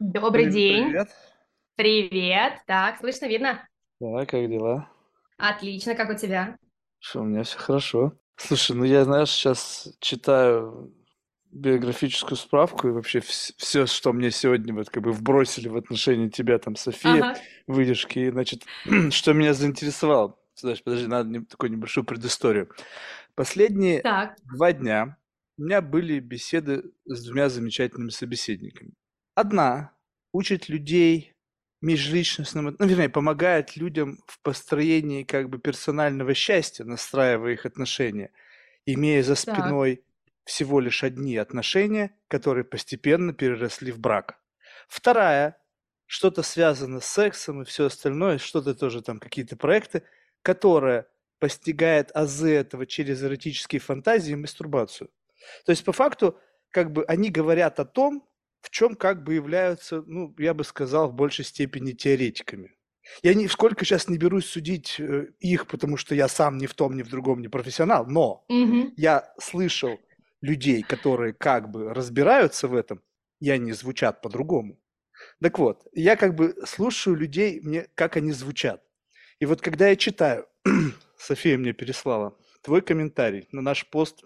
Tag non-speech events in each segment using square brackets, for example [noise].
Добрый Привет, день. привет. Привет. Так, слышно, видно? Да, как дела? Отлично, как у тебя? Что, у меня все хорошо. Слушай, ну я, знаешь, сейчас читаю биографическую справку и вообще все, что мне сегодня вот как бы вбросили в отношении тебя, там, София, Ага, выдержки, значит, [clears throat] что меня заинтересовало. Знаешь, подожди, надо не- такую небольшую предысторию. Последние так, два дня у меня были беседы с двумя замечательными собеседниками. Одна учит людей межличностному, ну, вернее, помогает людям в построении как бы персонального счастья, настраивая их отношения, имея за так. спиной всего лишь одни отношения, которые постепенно переросли в брак. Вторая, что-то связано с сексом и все остальное, что-то тоже там, какие-то проекты, которая постигает азы этого через эротические фантазии и мастурбацию. То есть, по факту, как бы они говорят о том, в чем как бы являются, ну, я бы сказал, в большей степени теоретиками. Я ни сколько сейчас не берусь судить э, их, потому что я сам ни в том, ни в другом не профессионал, но Мгм. я слышал людей, которые как бы разбираются в этом, и они звучат по-другому. Так вот, я как бы слушаю людей, мне, как они звучат. И вот когда я читаю, [clears throat] София мне переслала твой комментарий на наш пост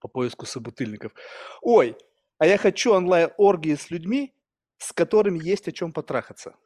по поиску собутыльников. Ой, а я хочу онлайн-оргии с людьми, с которыми есть о чем потрахаться.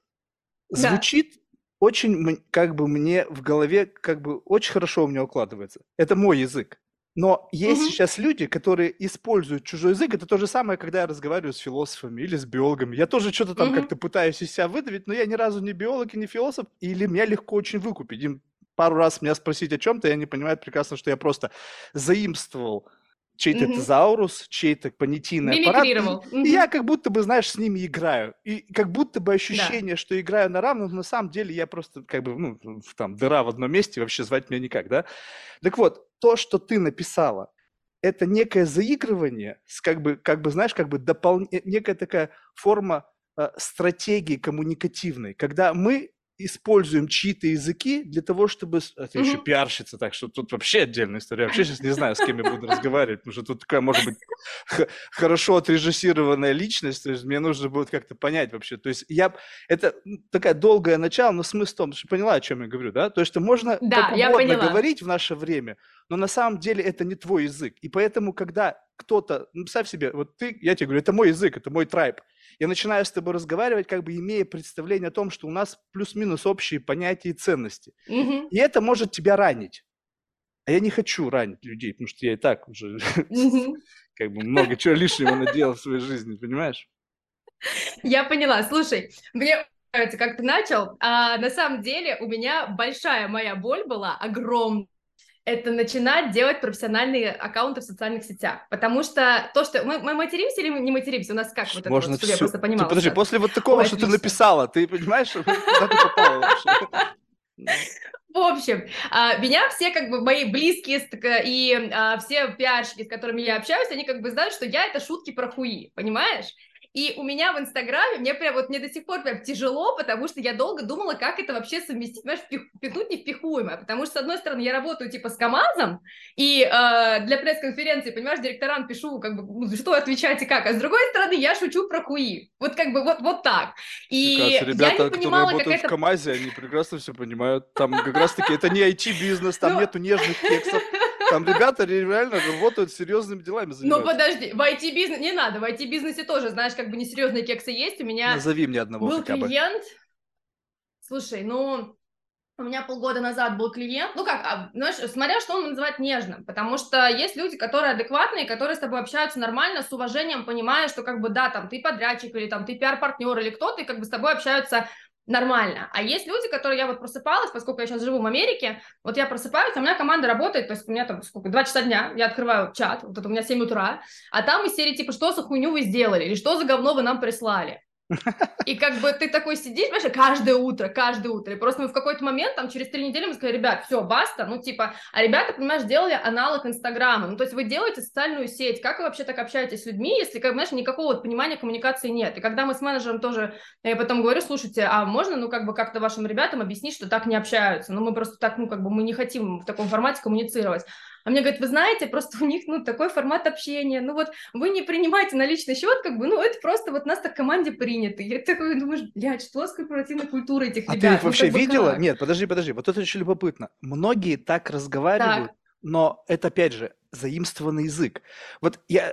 Да. Звучит очень, как бы мне в голове, как бы очень хорошо у меня укладывается. Это мой язык. Но есть Мгм. сейчас люди, которые используют чужой язык. Это то же самое, когда я разговариваю с философами или с биологами. Я тоже что-то там Мгм. как-то пытаюсь из себя выдавить, но я ни разу не биолог и не философ, или меня легко очень выкупить. Им пару раз меня спросить о чем-то, и они понимают прекрасно, что я просто заимствовал чей-то Мгм. тезаурус, чей-то понятийный аппарат, и, Мимикрировал. и я как будто бы, знаешь, с ними играю. И как будто бы Да. ощущение, что играю на равных, но на самом деле я просто как бы, ну, там, дыра в одном месте, вообще звать меня никак, да? Так вот, то, что ты написала, это некое заигрывание с как бы, как бы знаешь, как бы допол... э, некая такая форма э, стратегии коммуникативной, когда мы используем чьи-то языки для того, чтобы... Это еще пиарщица, так что тут вообще отдельная история. Я вообще сейчас не знаю, с кем я буду разговаривать, потому что тут такая, может быть, хорошо отрежиссированная личность, то есть мне нужно будет как-то понять вообще. То есть я... Это такая долгое начало, но смысл в том, что поняла, о чем я говорю, да? То есть что можно Да, как угодно говорить в наше время, но на самом деле это не твой язык. И поэтому, когда кто-то, ну, представь себе, вот ты, я тебе говорю, это мой язык, это мой трайб. Я начинаю с тобой разговаривать, как бы имея представление о том, что у нас плюс-минус общие понятия и ценности. Мгм. И это может тебя ранить. А я не хочу ранить людей, потому что я и так уже [laughs] как бы много чего лишнего наделал в своей жизни, понимаешь? Я поняла. Слушай, мне нравится, как ты начал. А на самом деле у меня большая моя боль была, огромная. Это начинать делать профессиональные аккаунты в социальных сетях. Потому что то, что... Мы, мы материмся или мы не материмся? У нас как вот это вот, Можно чтобы я просто Ты понимала подожди, сразу. после вот такого, Ой, что ты отлично. написала, ты понимаешь, куда ты попала вообще? Ну, [laughs] В общем, а, меня все как бы мои близкие к- и а, все пиарщики, с которыми я общаюсь, они как бы знают, что я это шутки про хуи, понимаешь? И у меня в Инстаграме, мне прям вот мне до сих пор прям тяжело, потому что я долго думала, как это вообще совместить, понимаешь, впих- впихнуть невпихуемое, потому что, с одной стороны, я работаю типа с КамАЗом, и э, для пресс-конференции, понимаешь, директорам пишу, как бы, ну, что отвечать и как, а с другой стороны, я шучу про хуи, вот как бы вот, вот так. И кажется, я ребята, не которые понимала, как работают в это КамАЗе, они прекрасно все понимают. Там как раз-таки это не IT-бизнес, там Ну, нету нежных кексов. Там ребята реально работают серьезными делами Ну подожди, в IT-бизнесе, не надо, в IT-бизнесе тоже, знаешь, как бы несерьезные кексы есть. У меня Назови мне одного был клиент, слушай, ну, у меня полгода назад был клиент, ну как, а, знаешь, смотря что он называет нежным, потому что есть люди, которые адекватные, которые с тобой общаются нормально, с уважением, понимая, что как бы да, там ты подрядчик или там ты пиар-партнер или кто-то, и как бы с тобой общаются нормально. А есть люди, которые я вот просыпалась, поскольку я сейчас живу в Америке, вот я просыпаюсь, а у меня команда работает, то есть у меня там сколько, 2 часа дня, я открываю чат, вот это у меня 7 утра, а там из серии типа, что за хуйню вы сделали, или что за говно вы нам прислали. И как бы ты такой сидишь, понимаешь, каждое утро, каждое утро. И просто мы в какой-то момент, там, через три недели мы сказали, ребят, все, баста, ну, типа, а ребята, понимаешь, делали аналог Инстаграма. Ну, то есть вы делаете социальную сеть. Как вы вообще так общаетесь с людьми, если, как, знаешь, никакого вот понимания коммуникации нет? И когда мы с менеджером тоже, я потом говорю, слушайте, а можно, ну, как бы как-то вашим ребятам объяснить, что так не общаются? Ну, мы просто так, ну, как бы мы не хотим в таком формате коммуницировать. А мне говорят, вы знаете, просто у них, ну, такой формат общения, ну, вот вы не принимаете на личный счет, как бы, ну, это просто вот нас так в команде принято. Я такой думаю, блядь, что с корпоративной культурой этих а ребят? ты их ну, вообще бы видела? как? Нет, подожди, подожди, вот это очень любопытно. Многие так разговаривают, Так, но это, опять же, заимствованный язык. Вот я,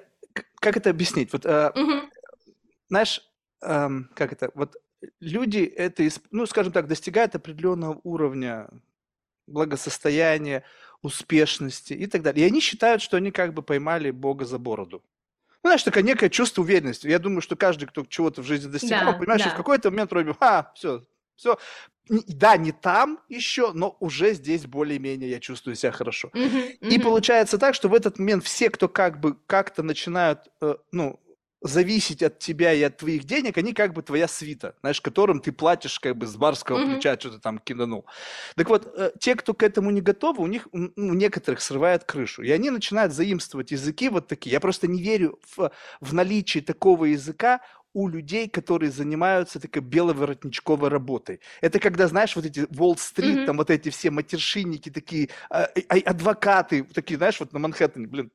как это объяснить? Вот, э, мгм, знаешь, эм, как это, вот люди это, ну, скажем так, достигают определенного уровня благосостояния, успешности и так далее. И они считают, что они как бы поймали Бога за бороду. Ну, знаешь, такое некое чувство уверенности. Я думаю, что каждый, кто чего-то в жизни достигал, да, понимает, что в да, какой-то момент вроде а, все, все. Да, не там еще, но уже здесь более-менее я чувствую себя хорошо. мгм, И мгм, получается так, что в этот момент все, кто как бы как-то начинают, э, ну, зависеть от тебя и от твоих денег, они как бы твоя свита, знаешь, которым ты платишь как бы с барского мгм, плеча, что-то там кинанул. Так вот, э, те, кто к этому не готовы, у них, ну, у некоторых срывает крышу, и они начинают заимствовать языки вот такие. Я просто не верю в, в наличие такого языка у людей, которые занимаются такой беловоротничковой работой. Это когда, знаешь, вот эти Уолл-стрит, мгм. там вот эти все матершинники такие, а, а, адвокаты такие, знаешь, вот на Манхэттене, блин,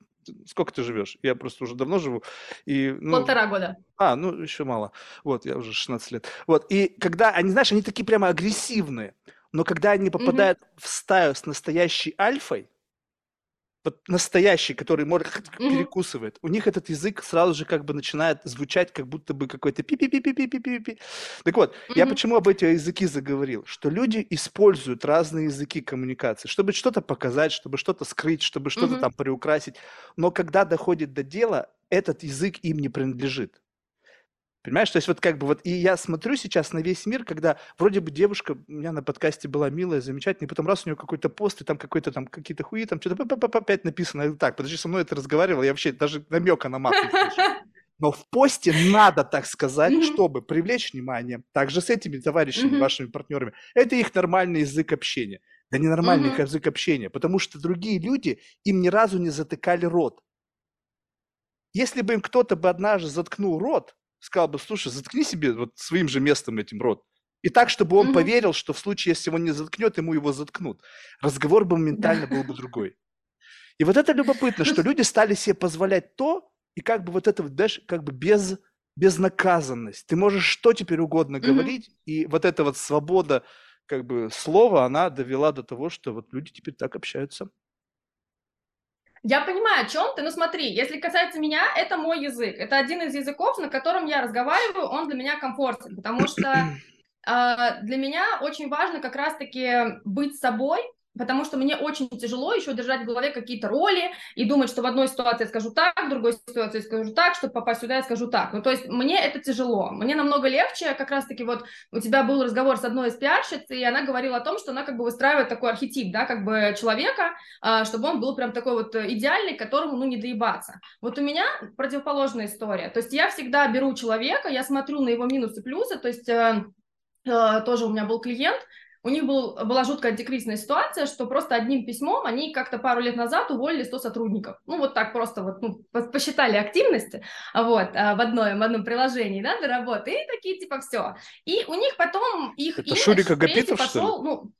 сколько ты живешь? Я просто уже давно живу, и, ну, Полтора года. а, ну, еще мало. Вот, я уже 16 лет. Вот, и когда они, знаешь, они такие прямо агрессивные, но когда они попадают в стаю с настоящей альфой, настоящий, который перекусывает, у них этот язык сразу же как бы начинает звучать, как будто бы какой-то пи-пи-пи-пи-пи-пи-пи. Так вот, я мгм, почему об эти языки заговорил? Что люди используют разные языки коммуникации, чтобы что-то показать, чтобы что-то скрыть, чтобы что-то мгм. там приукрасить. Но когда доходит до дела, этот язык им не принадлежит. Понимаешь, то есть вот как бы вот, и я смотрю сейчас на весь мир, когда вроде бы девушка у меня на подкасте была милая, замечательная, и потом раз у нее какой-то пост, и там какой-то там какие-то хуи, там что-то опять написано. Говорю, так, подожди, со мной это разговаривал, я вообще даже намека на мат не слышу. [laughs] Но в посте надо так сказать, Мгм, чтобы привлечь внимание. Также с этими товарищами, мгм, вашими партнерами. Это их нормальный язык общения. Да ненормальный мгм. язык общения, потому что другие люди им ни разу не затыкали рот. Если бы им кто-то бы однажды заткнул рот, сказал бы, слушай, заткни себе вот своим же местом этим рот. И так, чтобы он Мгм. поверил, что в случае, если он не заткнет, ему его заткнут. Разговор бы моментально Да. был бы другой. И вот это любопытно, что люди стали себе позволять то, и как бы вот это, знаешь, как бы без, безнаказанность. Ты можешь что теперь угодно мгм. говорить, и вот эта вот свобода как бы слова, она довела до того, что вот люди теперь так общаются. Я понимаю, о чем ты. Ну смотри, если касается меня, это мой язык. Это один из языков, на котором я разговариваю, он для меня комфортен, потому что [clears throat] а, для меня очень важно как раз-таки быть собой, потому что мне очень тяжело еще держать в голове какие-то роли и думать, что в одной ситуации я скажу так, в другой ситуации я скажу так, чтобы попасть сюда, я скажу так. Ну, то есть мне это тяжело. Мне намного легче, как раз-таки вот у тебя был разговор с одной из пиарщиц, и она говорила о том, что она как бы выстраивает такой архетип, да, как бы человека, а, чтобы он был прям такой вот идеальный, которому, ну, не доебаться. Вот у меня противоположная история. То есть я всегда беру человека, я смотрю на его минусы, плюсы, то есть э, э, тоже у меня был клиент, у них был, была жуткая антикризисная ситуация, что просто одним письмом они как-то пару лет назад уволили 100 сотрудников. Ну, вот так просто вот, ну, пос- посчитали активности, вот, а, в, одной, в одном приложении, да, до работы, и такие, типа, все. И у них потом их Это имидж Шурик Агапитов, что ли? ну,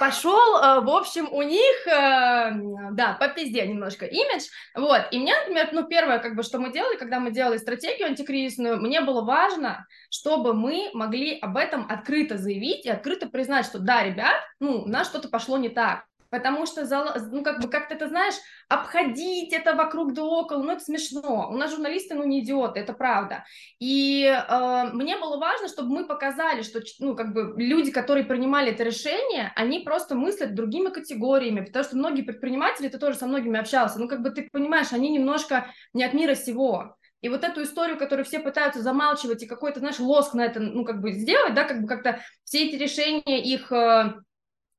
пошел, э, в общем, у них, э, да, по пизде немножко имидж, вот, и мне, например, ну, первое, как бы, что мы делали, когда мы делали стратегию антикризисную, мне было важно, чтобы мы могли об этом открыто заявить и открыто признать, что да, ребят, ну, у нас что-то пошло не так, потому что, ну, как бы, как-то, ты знаешь, обходить это вокруг да около, ну, это смешно, у нас журналисты, ну, не идиоты, это правда, и э, мне было важно, чтобы мы показали, что, ну, как бы люди, которые принимали это решение, они просто мыслят другими категориями, потому что многие предприниматели, ты тоже со многими общался, ну, как бы ты понимаешь, они немножко не от мира сего. И вот эту историю, которую все пытаются замалчивать и какой-то, знаешь, лоск на это, ну, как бы сделать, да, как бы как-то все эти решения их э,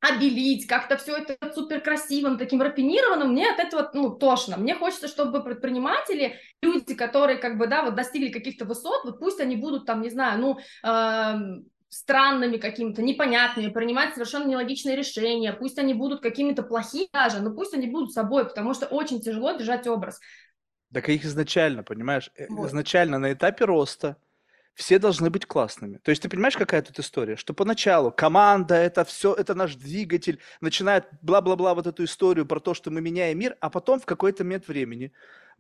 обелить, как-то все это супер красивым, таким рафинированным, мне от этого, ну, тошно. Мне хочется, чтобы предприниматели, люди, которые, как бы, да, вот достигли каких-то высот, вот пусть они будут там, не знаю, ну, эм, странными какими-то, непонятными, принимать совершенно нелогичные решения, пусть они будут какими-то плохими даже, но пусть они будут собой, потому что очень тяжело держать образ. Так их изначально, понимаешь, э, Вот. изначально на этапе роста все должны быть классными. То есть ты понимаешь, какая тут история? Что поначалу команда, это все, это наш двигатель, начинает бла-бла-бла вот эту историю про то, что мы меняем мир, а потом в какой-то момент времени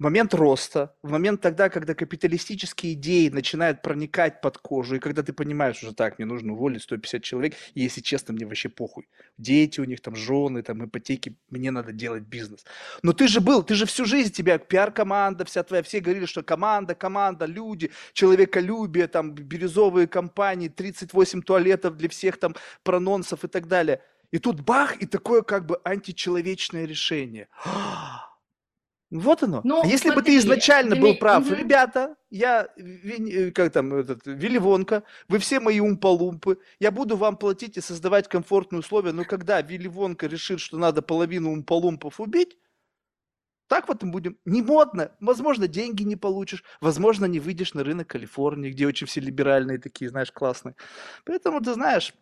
в момент роста, в момент тогда, когда капиталистические идеи начинают проникать под кожу, и когда ты понимаешь уже так, мне нужно уволить 150 человек, и если честно, мне вообще похуй. Дети у них там, жены, там, ипотеки, мне надо делать бизнес. Но ты же был, ты же всю жизнь, тебя пиар-команда вся твоя, все говорили, что команда, команда, люди, человеколюбие, там, бирюзовые компании, 38 туалетов для всех там прононсов и так далее. И тут бах, и такое как бы античеловечное решение. Вот оно. Ну, а если смотри, бы ты изначально был прав, угу. ребята, я, э, как там, этот, Вилли вы все мои умполумпы, я буду вам платить и создавать комфортные условия, но когда Вилли решит, что надо половину умполумпов убить, так вот мы будем. Не модно. Возможно, деньги не получишь. Возможно, не выйдешь на рынок Калифорнии, где очень все либеральные такие, знаешь, классные. Поэтому, ты знаешь,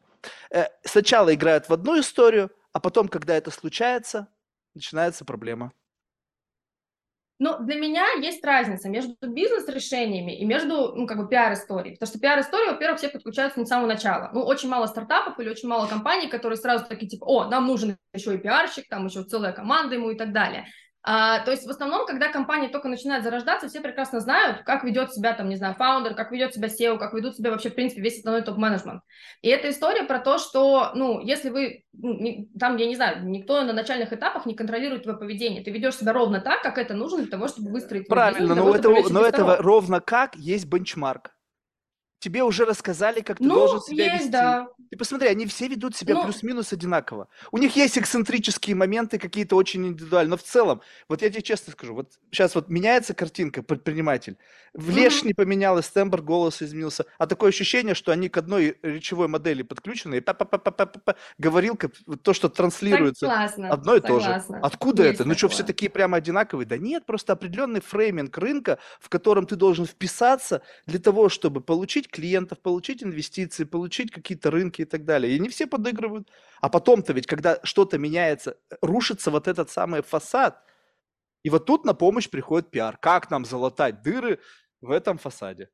э, сначала играют в одну историю, а потом, когда это случается, начинается проблема. Ну, для меня есть разница между бизнес-решениями и между, ну, как бы, пиар-историей. Потому что пиар-история, во-первых, все подключаются не с самого начала. Ну, очень мало стартапов или очень мало компаний, которые сразу такие, типа, о, нам нужен еще и пиарщик, там еще целая команда ему и так далее. А, то есть в основном, когда компания только начинает зарождаться, все прекрасно знают, как ведет себя там, не знаю, фаундер, как ведет себя SEO, как ведут себя вообще, в принципе, весь основной топ-менеджмент. И эта история про то, что, ну, если вы, ну, там, я не знаю, никто на начальных этапах не контролирует твое поведение, ты ведешь себя ровно так, как это нужно для того, чтобы выстроить... Правильно, но, того, это, но этого ровно как есть бенчмарк тебе уже рассказали, как ты ну, должен себя есть, вести. Да. Ты посмотри, они все ведут себя ну, плюс-минус одинаково. У них есть эксцентрические моменты какие-то очень индивидуальные, но в целом, вот я тебе честно скажу, вот сейчас вот меняется картинка, предприниматель, внешне mm-hmm. поменялась, тембр голоса изменился, а такое ощущение, что они к одной речевой модели подключены, и говорилка, то, что транслируется, согласна, одно и согласна. то же. Откуда есть это? Такое. Ну что, все такие прямо одинаковые? Да нет, просто определенный фрейминг рынка, в котором ты должен вписаться для того, чтобы получить клиентов, получить инвестиции, получить какие-то рынки и так далее. И не все подыгрывают. А потом-то ведь, когда что-то меняется, рушится вот этот самый фасад. И вот тут на помощь приходит пиар. Как нам залатать дыры в этом фасаде?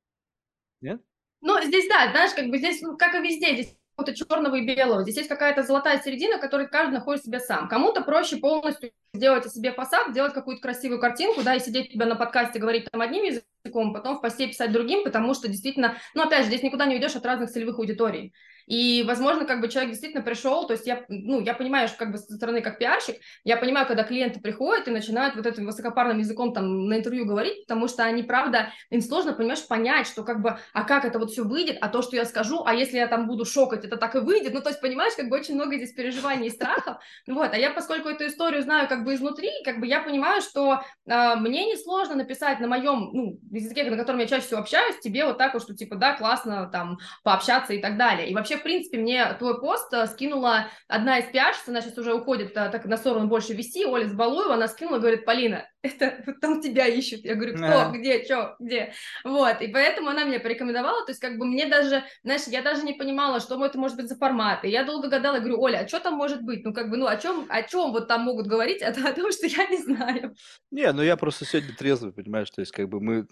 Нет? Ну, здесь, да, знаешь, как бы здесь, ну, как и везде, здесь какого-то черного и белого. Здесь есть какая-то золотая середина, которой каждый находит себя сам. Кому-то проще полностью сделать о себе фасад, сделать какую-то красивую картинку, да, и сидеть тебя на подкасте, говорить там одним языком, потом в посте писать другим, потому что действительно, ну, опять же, здесь никуда не уйдешь от разных целевых аудиторий. И, возможно, как бы человек действительно пришел, то есть я, ну, я понимаю, что как бы со стороны как пиарщик, я понимаю, когда клиенты приходят и начинают вот этим высокопарным языком там на интервью говорить, потому что они, правда, им сложно, понимаешь, понять, что как бы, а как это вот все выйдет, а то, что я скажу, а если я там буду шокать, это так и выйдет, ну, то есть, понимаешь, как бы очень много здесь переживаний и страхов, вот, а я, поскольку эту историю знаю как бы изнутри, как бы я понимаю, что э, мне несложно написать на моем, ну, языке, на котором я чаще всего общаюсь, тебе вот так вот, что типа, да, классно там пообщаться и так далее, и вообще вообще, в принципе, мне твой пост э, скинула одна из пиарщиц, она сейчас уже уходит э, так на сторону больше вести, Оля Сбалуева, она скинула, говорит, Полина, это там тебя ищут. Я говорю, кто, а. где, что, где? Вот, и поэтому она меня порекомендовала, то есть как бы мне даже, знаешь, я даже не понимала, что это может быть за формат, и я долго гадала, говорю, Оля, а что там может быть? Ну, как бы, ну, о чем, о чем вот там могут говорить, а [laughs] о том, что я не знаю. Не, ну я просто сегодня трезвый, понимаешь, то есть как бы мы...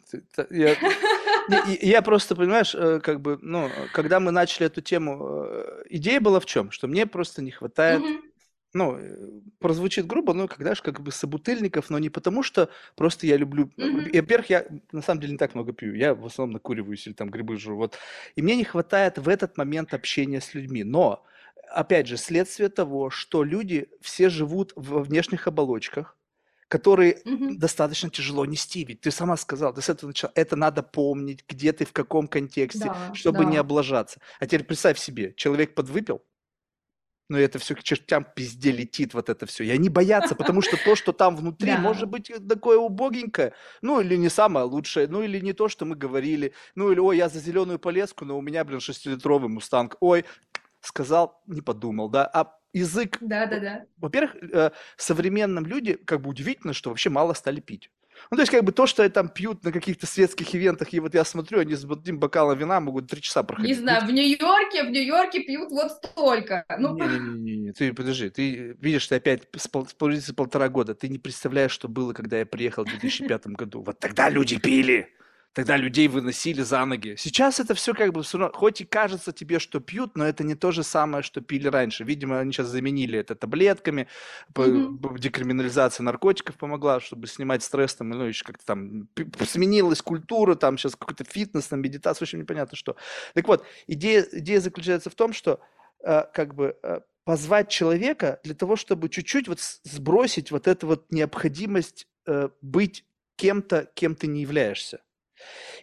Я, я просто, понимаешь, э, как бы, ну, когда мы начали эту тему, э, идея была в чем? Что мне просто не хватает ну, э, прозвучит грубо, но когда же как бы собутыльников, но не потому, что просто я люблю... Mm-hmm. Во-первых, я на самом деле не так много пью, я в основном накуриваюсь или там грибы жру, вот. И мне не хватает в этот момент общения с людьми, но, опять же, следствие того, что люди все живут в внешних оболочках, которые mm-hmm. достаточно тяжело нести. Ведь ты сама сказала, ты с этого начала, это надо помнить, где ты, в каком контексте, да, чтобы да. не облажаться. А теперь представь себе, человек подвыпил, но это все к чертям пизде летит вот это все. И они боятся, потому что то, что там внутри, да. может быть такое убогенькое, ну или не самое лучшее, ну или не то, что мы говорили, ну или, ой, я за зеленую полеску, но у меня, блин, шестилитровый мустанг, ой, сказал, не подумал, да, а язык... Да, да, да. Во-первых, э, современным люди, как бы удивительно, что вообще мало стали пить. Ну, то есть, как бы то, что там пьют на каких-то светских ивентах, и вот я смотрю, они с одним бокалом вина могут три часа проходить. Не знаю, в Нью-Йорке, в Нью-Йорке пьют вот столько. Ну... [laughs] Не-не-не, ты подожди, ты видишь, ты опять с, пол, с полтора года, ты не представляешь, что было, когда я приехал в 2005 году. Вот тогда люди пили. Тогда людей выносили за ноги. Сейчас это все как бы все равно, хоть и кажется тебе, что пьют, но это не то же самое, что пили раньше. Видимо, они сейчас заменили это таблетками, mm-hmm. декриминализация наркотиков помогла, чтобы снимать стресс, там, ну, еще как-то там сменилась культура, там сейчас какой-то фитнес, там, медитация, очень непонятно что. Так вот, идея, идея заключается в том, что э, как бы э, позвать человека для того, чтобы чуть-чуть вот сбросить вот эту вот необходимость э, быть кем-то, кем ты не являешься.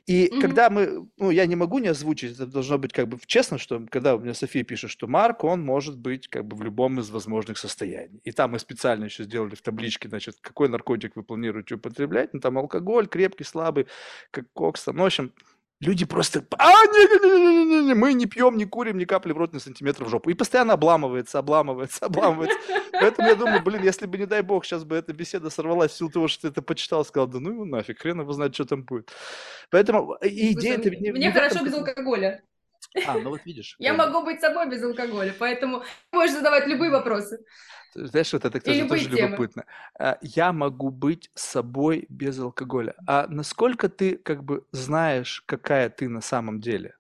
И mm-hmm. когда мы, ну, я не могу не озвучить, это должно быть как бы честно, что когда у меня София пишет, что Марк, он может быть как бы в любом из возможных состояний. И там мы специально еще сделали в табличке, значит, какой наркотик вы планируете употреблять, ну, там алкоголь, крепкий, слабый, как кокс, там, ну, в общем, Люди просто, а, не, не, не, не, не, мы не пьем, не курим, ни капли в рот, ни сантиметра в жопу. И постоянно обламывается, обламывается, обламывается. Поэтому я думаю, блин, если бы, не дай бог, сейчас бы эта беседа сорвалась в силу того, что ты это почитал, сказал, да ну его нафиг, хрен его знает, что там будет. Поэтому э, идея... это не, мне не хорошо без алкоголя. А, ну вот видишь. Я могу быть собой без алкоголя, поэтому [laughs] можешь задавать любые вопросы. Знаешь, вот это тоже, тоже любопытно. А, я могу быть собой без алкоголя. А насколько ты как бы знаешь, какая ты на самом деле?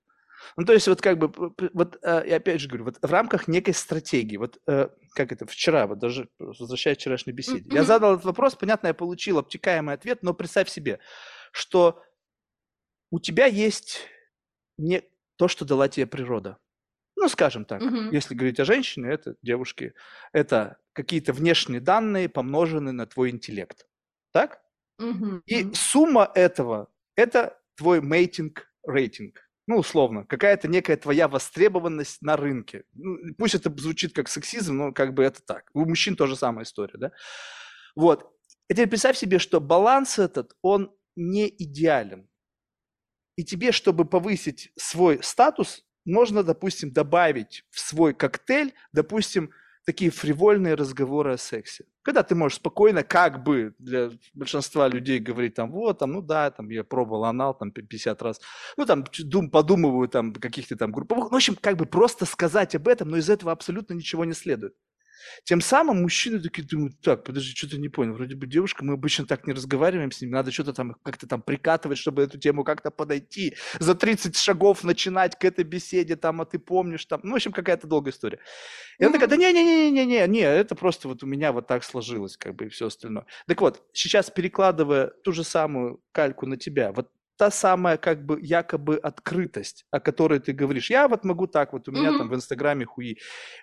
Ну, то есть вот как бы, вот а, я опять же говорю, вот в рамках некой стратегии, вот э, как это, вчера, вот даже возвращаясь к вчерашней беседе, mm-hmm. я задал этот вопрос, понятно, я получил обтекаемый ответ, но представь себе, что у тебя есть не то, что дала тебе природа. Ну, скажем так, угу. если говорить о женщине, это девушки, это какие-то внешние данные, помноженные на твой интеллект. Так? Угу. И сумма этого – это твой мейтинг рейтинг. Ну, условно, какая-то некая твоя востребованность на рынке. Ну, пусть это звучит как сексизм, но как бы это так. У мужчин тоже самая история, да? Вот. И теперь представь себе, что баланс этот, он не идеален. И тебе, чтобы повысить свой статус, можно, допустим, добавить в свой коктейль, допустим, такие фривольные разговоры о сексе. Когда ты можешь спокойно, как бы для большинства людей говорить там, вот, там, ну да, там, я пробовал анал там 50 раз, ну там, дум, подумываю там каких-то там группах, ну, в общем, как бы просто сказать об этом, но из этого абсолютно ничего не следует. Тем самым мужчины такие думают, так, подожди, что-то не понял, вроде бы девушка, мы обычно так не разговариваем с ними, надо что-то там как-то там прикатывать, чтобы эту тему как-то подойти, за 30 шагов начинать к этой беседе, там, а ты помнишь, там, ну, в общем, какая-то долгая история. И она такая, да не-не-не-не-не, не, это просто вот у меня вот так сложилось, как бы, и все остальное. Так вот, сейчас перекладывая ту же самую кальку на тебя, вот та самая как бы якобы открытость, о которой ты говоришь. Я вот могу так, вот у меня mm-hmm. там в Инстаграме хуи.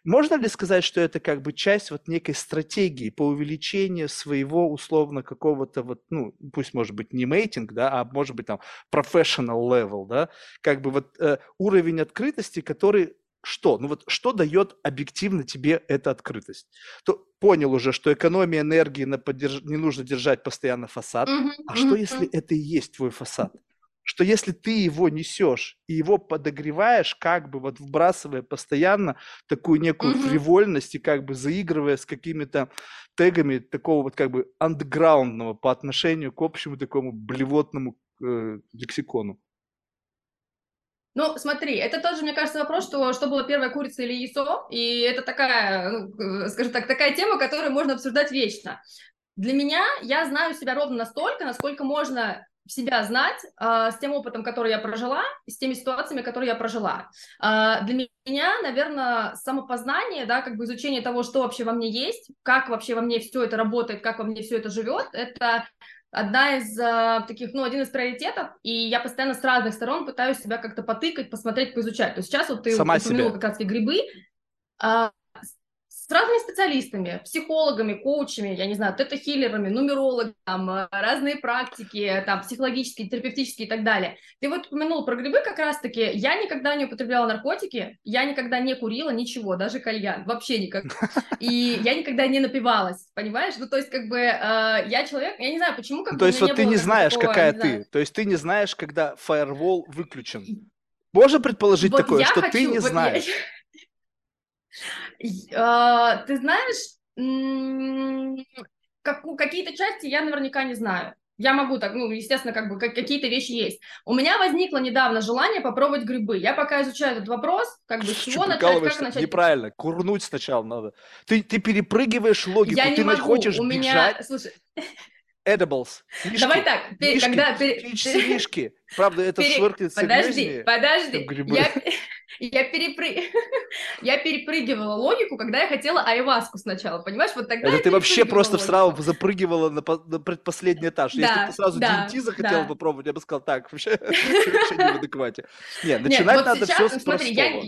Можно ли сказать, что это как бы часть вот некой стратегии по увеличению своего условно какого-то вот, ну, пусть может быть не мейтинг, да, а может быть там professional level, да, как бы вот э, уровень открытости, который что? Ну вот что дает объективно тебе эта открытость? То понял уже, что экономия энергии на поддерж... не нужно держать постоянно фасад. Mm-hmm. А что если это и есть твой фасад? что если ты его несешь и его подогреваешь, как бы вот вбрасывая постоянно такую некую mm-hmm. фривольность и как бы заигрывая с какими-то тегами такого вот как бы андеграундного по отношению к общему такому блевотному э, лексикону. Ну, смотри, это тоже, мне кажется, вопрос, что, что было первая курица или яйцо, и это такая, ну, скажем так, такая тема, которую можно обсуждать вечно. Для меня, я знаю себя ровно настолько, насколько можно себя знать э, с тем опытом, который я прожила, с теми ситуациями, которые я прожила. Э, для меня, наверное, самопознание, да, как бы изучение того, что вообще во мне есть, как вообще во мне все это работает, как во мне все это живет, это одна из э, таких, ну, один из приоритетов, и я постоянно с разных сторон пытаюсь себя как-то потыкать, посмотреть, поизучать. То есть сейчас вот ты Сама упомянула как раз грибы, э, с разными специалистами, психологами, коучами, я не знаю, тета-хиллерами, нумерологами, там, э, разные практики, там, психологические, терапевтические и так далее. Ты вот упомянул про грибы как раз-таки. Я никогда не употребляла наркотики, я никогда не курила ничего, даже кальян, вообще никак. И я никогда не напивалась, понимаешь? Ну, то есть, как бы, э, я человек, я не знаю, почему как То есть, вот ты не знаешь, такого, какая ты. Знаю. То есть, ты не знаешь, когда фаервол выключен. Можно предположить вот такое, что хочу, ты не вот знаешь? Я... А, ты знаешь, как, какие-то части я наверняка не знаю. Я могу так, ну, естественно, как бы как, какие-то вещи есть. У меня возникло недавно желание попробовать грибы. Я пока изучаю этот вопрос, как бы с чего начать, как начать. Неправильно, курнуть сначала надо. Ты, ты перепрыгиваешь логику, я ты не могу. хочешь у меня, Слушай, edibles. Фишки, Давай так, фишки, когда... фишки. Правда, это пере... швыркнет Подожди, подожди. Я, [laughs] я, перепры... [laughs] я перепрыгивала логику, когда я хотела айваску сначала, понимаешь? Вот тогда Это ты вообще просто логику. сразу запрыгивала на, на предпоследний этаж. Да, Если бы ты сразу да, DMT захотела да. попробовать, я бы сказал, так, [laughs] вообще, вообще не в адеквате. Нет, начинать надо все с простого. Я,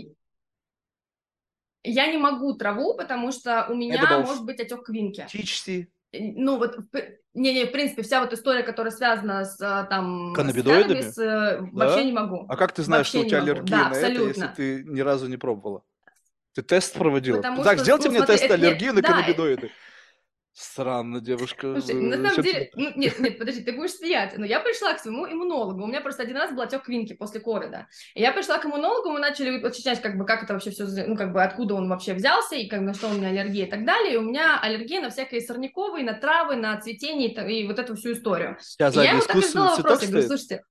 я не могу траву, потому что у меня может быть отек квинки. THC. Ну вот, не-не, в принципе, вся вот история, которая связана с а, там... Каннабидоидами? С каннабис, да? вообще не могу. А как ты знаешь, вообще что у тебя аллергия да, на абсолютно. это, если ты ни разу не пробовала? Ты тест проводила? Потому так, что, сделайте ну, мне смотри, тест аллергии на да, каннабидоиды. Странно, девушка. Слушай, на самом деле, ну, нет, нет, подожди, ты будешь смеяться, но я пришла к своему иммунологу, у меня просто один раз был отек квинки после ковида, и я пришла к иммунологу, мы начали уточнять, как бы, как это вообще все, ну, как бы, откуда он вообще взялся, и как, на что у меня аллергия и так далее, и у меня аллергия на всякие сорняковые, на травы, на цветение и, и вот эту всю историю. Сейчас и я ему так и задала вопрос, я говорю, слушайте,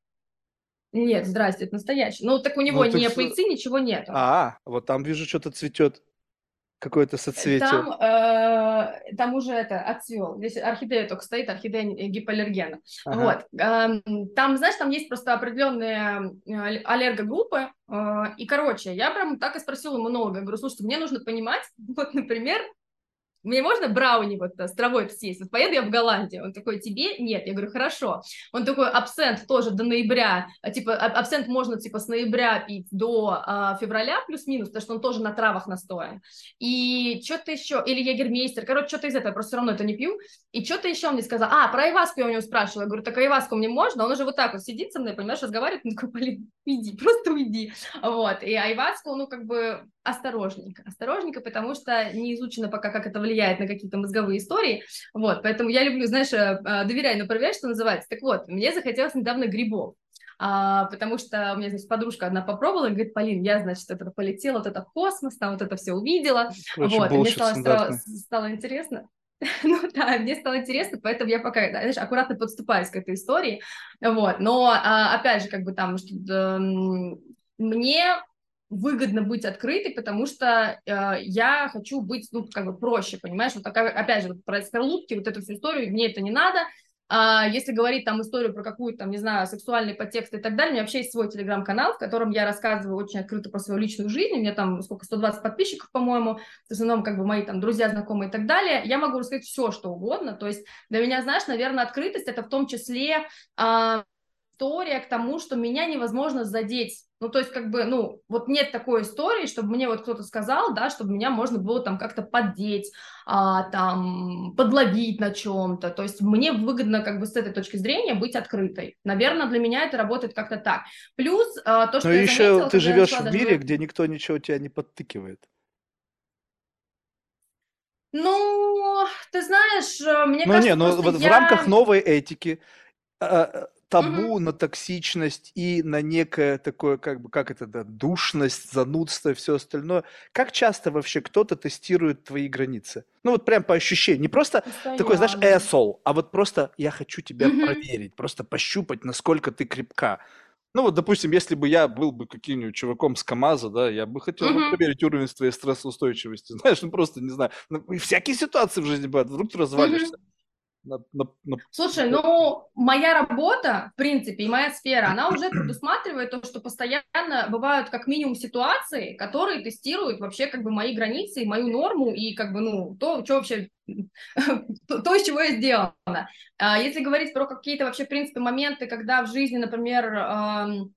нет, здрасте, это настоящий. Ну, так у него ну, ни пыльцы, ничего нет. А, вот там вижу, что-то цветет какое-то соцветие. Там, э, там уже это отцвел. Здесь орхидея только стоит, орхидея гипоаллергена. Ага. Вот. Э, там, знаешь, там есть просто определенные э, аллергогруппы. Э, и, короче, я прям так и спросила иммунолога. говорю, слушайте, мне нужно понимать, [laughs] вот, например, мне можно брауни вот с травой съесть? Вот поеду я в Голландию. Он такой, тебе? Нет. Я говорю, хорошо. Он такой, абсент тоже до ноября. А, типа, абсент можно типа с ноября пить до а, февраля плюс-минус, потому что он тоже на травах настоен. И что-то еще, или егермейстер, короче, что-то из этого, я просто все равно это не пью. И что-то еще он мне сказал. А, про айваску я у него спрашивала. Я говорю, так айваску мне можно? Он уже вот так вот сидит со мной, понимаешь, разговаривает. Он такой, блин, уйди, просто уйди. Вот. И айваску, ну, как бы осторожненько. Осторожненько, потому что не изучено пока, как это влияет на какие-то мозговые истории. Вот, поэтому я люблю, знаешь, э, э, доверяй, но проверяй, что называется. Так вот, мне захотелось недавно грибов. А, потому что у меня, значит, подружка одна попробовала и говорит, Полин, я, значит, это полетела, вот это в космос, там вот это все увидела. Короче, вот, и мне стало, стало, стало интересно. [laughs] ну да, мне стало интересно, поэтому я пока, знаешь, аккуратно подступаюсь к этой истории, вот, но, а, опять же, как бы там, что, мне выгодно быть открытой, потому что э, я хочу быть, ну, как бы проще, понимаешь? Вот такая, опять же, вот про скорлупки, вот эту всю историю, мне это не надо. А если говорить там историю про какую-то, там, не знаю, сексуальный подтекст и так далее, у меня вообще есть свой телеграм-канал, в котором я рассказываю очень открыто про свою личную жизнь, у меня там сколько, 120 подписчиков, по-моему, в основном как бы мои там друзья, знакомые и так далее, я могу рассказать все, что угодно, то есть для меня, знаешь, наверное, открытость это в том числе э, история к тому, что меня невозможно задеть ну, то есть, как бы, ну, вот нет такой истории, чтобы мне вот кто-то сказал, да, чтобы меня можно было там как-то поддеть, а, там, подловить на чем-то. То есть, мне выгодно, как бы, с этой точки зрения быть открытой. Наверное, для меня это работает как-то так. Плюс а, то, что Но я еще заметила, ты живешь в мире, даже... где никто ничего тебя не подтыкивает. Ну, ты знаешь, э, мне ну, кажется, не, ну, вот я... в рамках новой этики а, табу угу. на токсичность и на некое такое, как бы, как это, да, душность, занудство и все остальное. Как часто вообще кто-то тестирует твои границы? Ну вот прям по ощущению. Не просто Постоянно. такой, знаешь, asshole, а вот просто я хочу тебя угу. проверить, просто пощупать, насколько ты крепка. Ну вот, допустим, если бы я был бы каким-нибудь чуваком с КамАЗа, да, я бы хотел uh-huh. проверить уровень твоей стрессоустойчивости. [laughs] Знаешь, ну просто, не знаю, ну, всякие ситуации в жизни бывают, вдруг ты развалишься. Uh-huh. Слушай, ну, моя работа, в принципе, и моя сфера, она уже предусматривает то, что постоянно бывают как минимум ситуации, которые тестируют вообще как бы мои границы мою норму, и как бы, ну, то, что вообще, [laughs] то, из чего я сделана. А если говорить про какие-то вообще, в принципе, моменты, когда в жизни, например,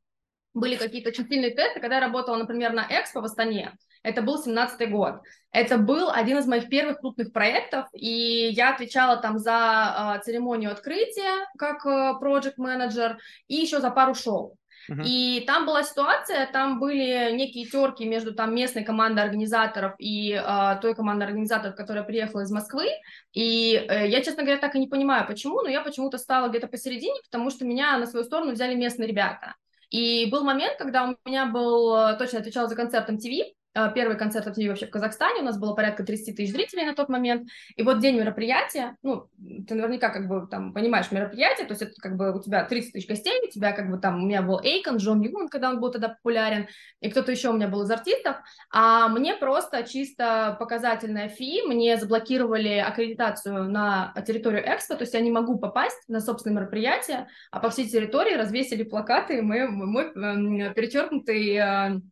были какие-то очень сильные тесты, когда я работала, например, на Экспо в Астане, это был 17 год. Это был один из моих первых крупных проектов, и я отвечала там за э, церемонию открытия как э, project менеджер и еще за пару шоу. Uh-huh. И там была ситуация, там были некие терки между там местной командой организаторов и э, той командой организаторов, которая приехала из Москвы. И э, я, честно говоря, так и не понимаю, почему, но я почему-то стала где-то посередине, потому что меня на свою сторону взяли местные ребята. И был момент, когда у меня был, э, точно отвечал за концерт MTV, первый концерт от вообще в Казахстане, у нас было порядка 30 тысяч зрителей на тот момент, и вот день мероприятия, ну, ты наверняка как бы там понимаешь мероприятие, то есть это как бы у тебя 30 тысяч гостей, у тебя как бы там, у меня был Эйкон, Джон Ньюман, когда он был тогда популярен, и кто-то еще у меня был из артистов, а мне просто чисто показательная фи, мне заблокировали аккредитацию на территорию Экспо, то есть я не могу попасть на собственное мероприятие, а по всей территории развесили плакаты, мы, э, перечеркнутый,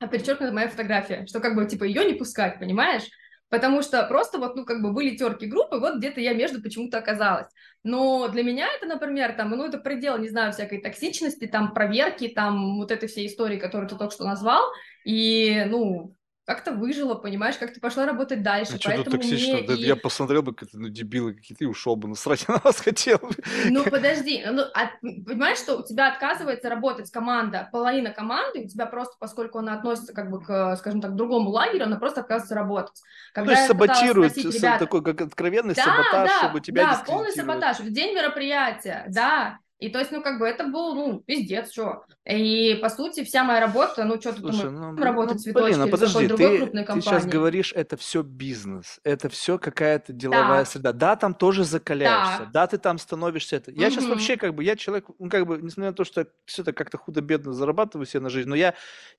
э, перечеркнута моя фотография, что как бы типа ее не пускать, понимаешь? Потому что просто вот, ну, как бы были терки группы, вот где-то я между почему-то оказалась. Но для меня это, например, там, ну, это предел, не знаю, всякой токсичности, там, проверки, там, вот этой всей истории, которую ты только что назвал. И, ну, как-то выжила, понимаешь, как-то пошла работать дальше. А что тут токсично? Да, и... Я посмотрел бы, как ну, дебилы какие-то, и ушел бы, насрать [laughs] на вас хотел бы. Ну, подожди, ну, а, понимаешь, что у тебя отказывается работать команда, половина команды, у тебя просто, поскольку она относится, как бы, к, скажем так, другому лагерю, она просто отказывается работать. Когда ну, то есть саботирует, спросить, ребята, такой, как откровенный да, саботаж, да, чтобы тебя Да, полный саботаж, в день мероприятия, да, и то есть, ну, как бы это был, ну, пиздец, что. И, по сути, вся моя работа, ну, что ты думаешь, ну, работать ну, цветочки блин, а подожди, ты, ты сейчас говоришь, это все бизнес, это все какая-то деловая да. среда. Да, там тоже закаляешься, да, да ты там становишься это. Я угу. сейчас вообще, как бы, я человек, ну, как бы, несмотря на то, что я все это как-то худо-бедно зарабатываю себе на жизнь, но я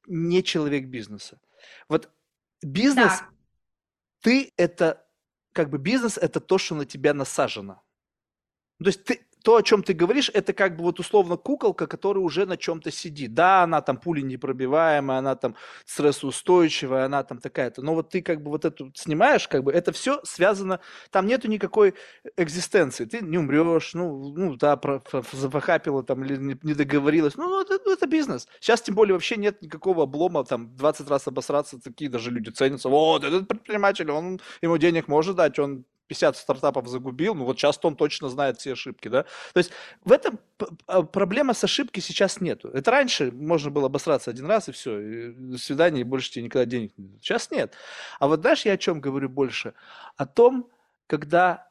не человек бизнеса. Вот бизнес, да. ты это, как бы, бизнес это то, что на тебя насажено. То есть ты, то, о чем ты говоришь, это как бы вот условно куколка, которая уже на чем-то сидит. Да, она там пули непробиваемая, она там стрессоустойчивая, она там такая-то. Но вот ты как бы вот эту снимаешь, как бы это все связано, там нету никакой экзистенции. Ты не умрешь, ну, ну да, запахапила там или не, не договорилась. Ну, ну, это, ну, это бизнес. Сейчас тем более вообще нет никакого облома, там 20 раз обосраться, такие даже люди ценятся. Вот, этот предприниматель, он, ему денег может дать, он 50 стартапов загубил, ну вот сейчас он точно знает все ошибки, да. То есть в этом а, проблема с ошибки сейчас нету. Это раньше можно было обосраться один раз и все, и до свидания, и больше тебе никогда денег не дадут. Сейчас нет. А вот знаешь, я о чем говорю больше? О том, когда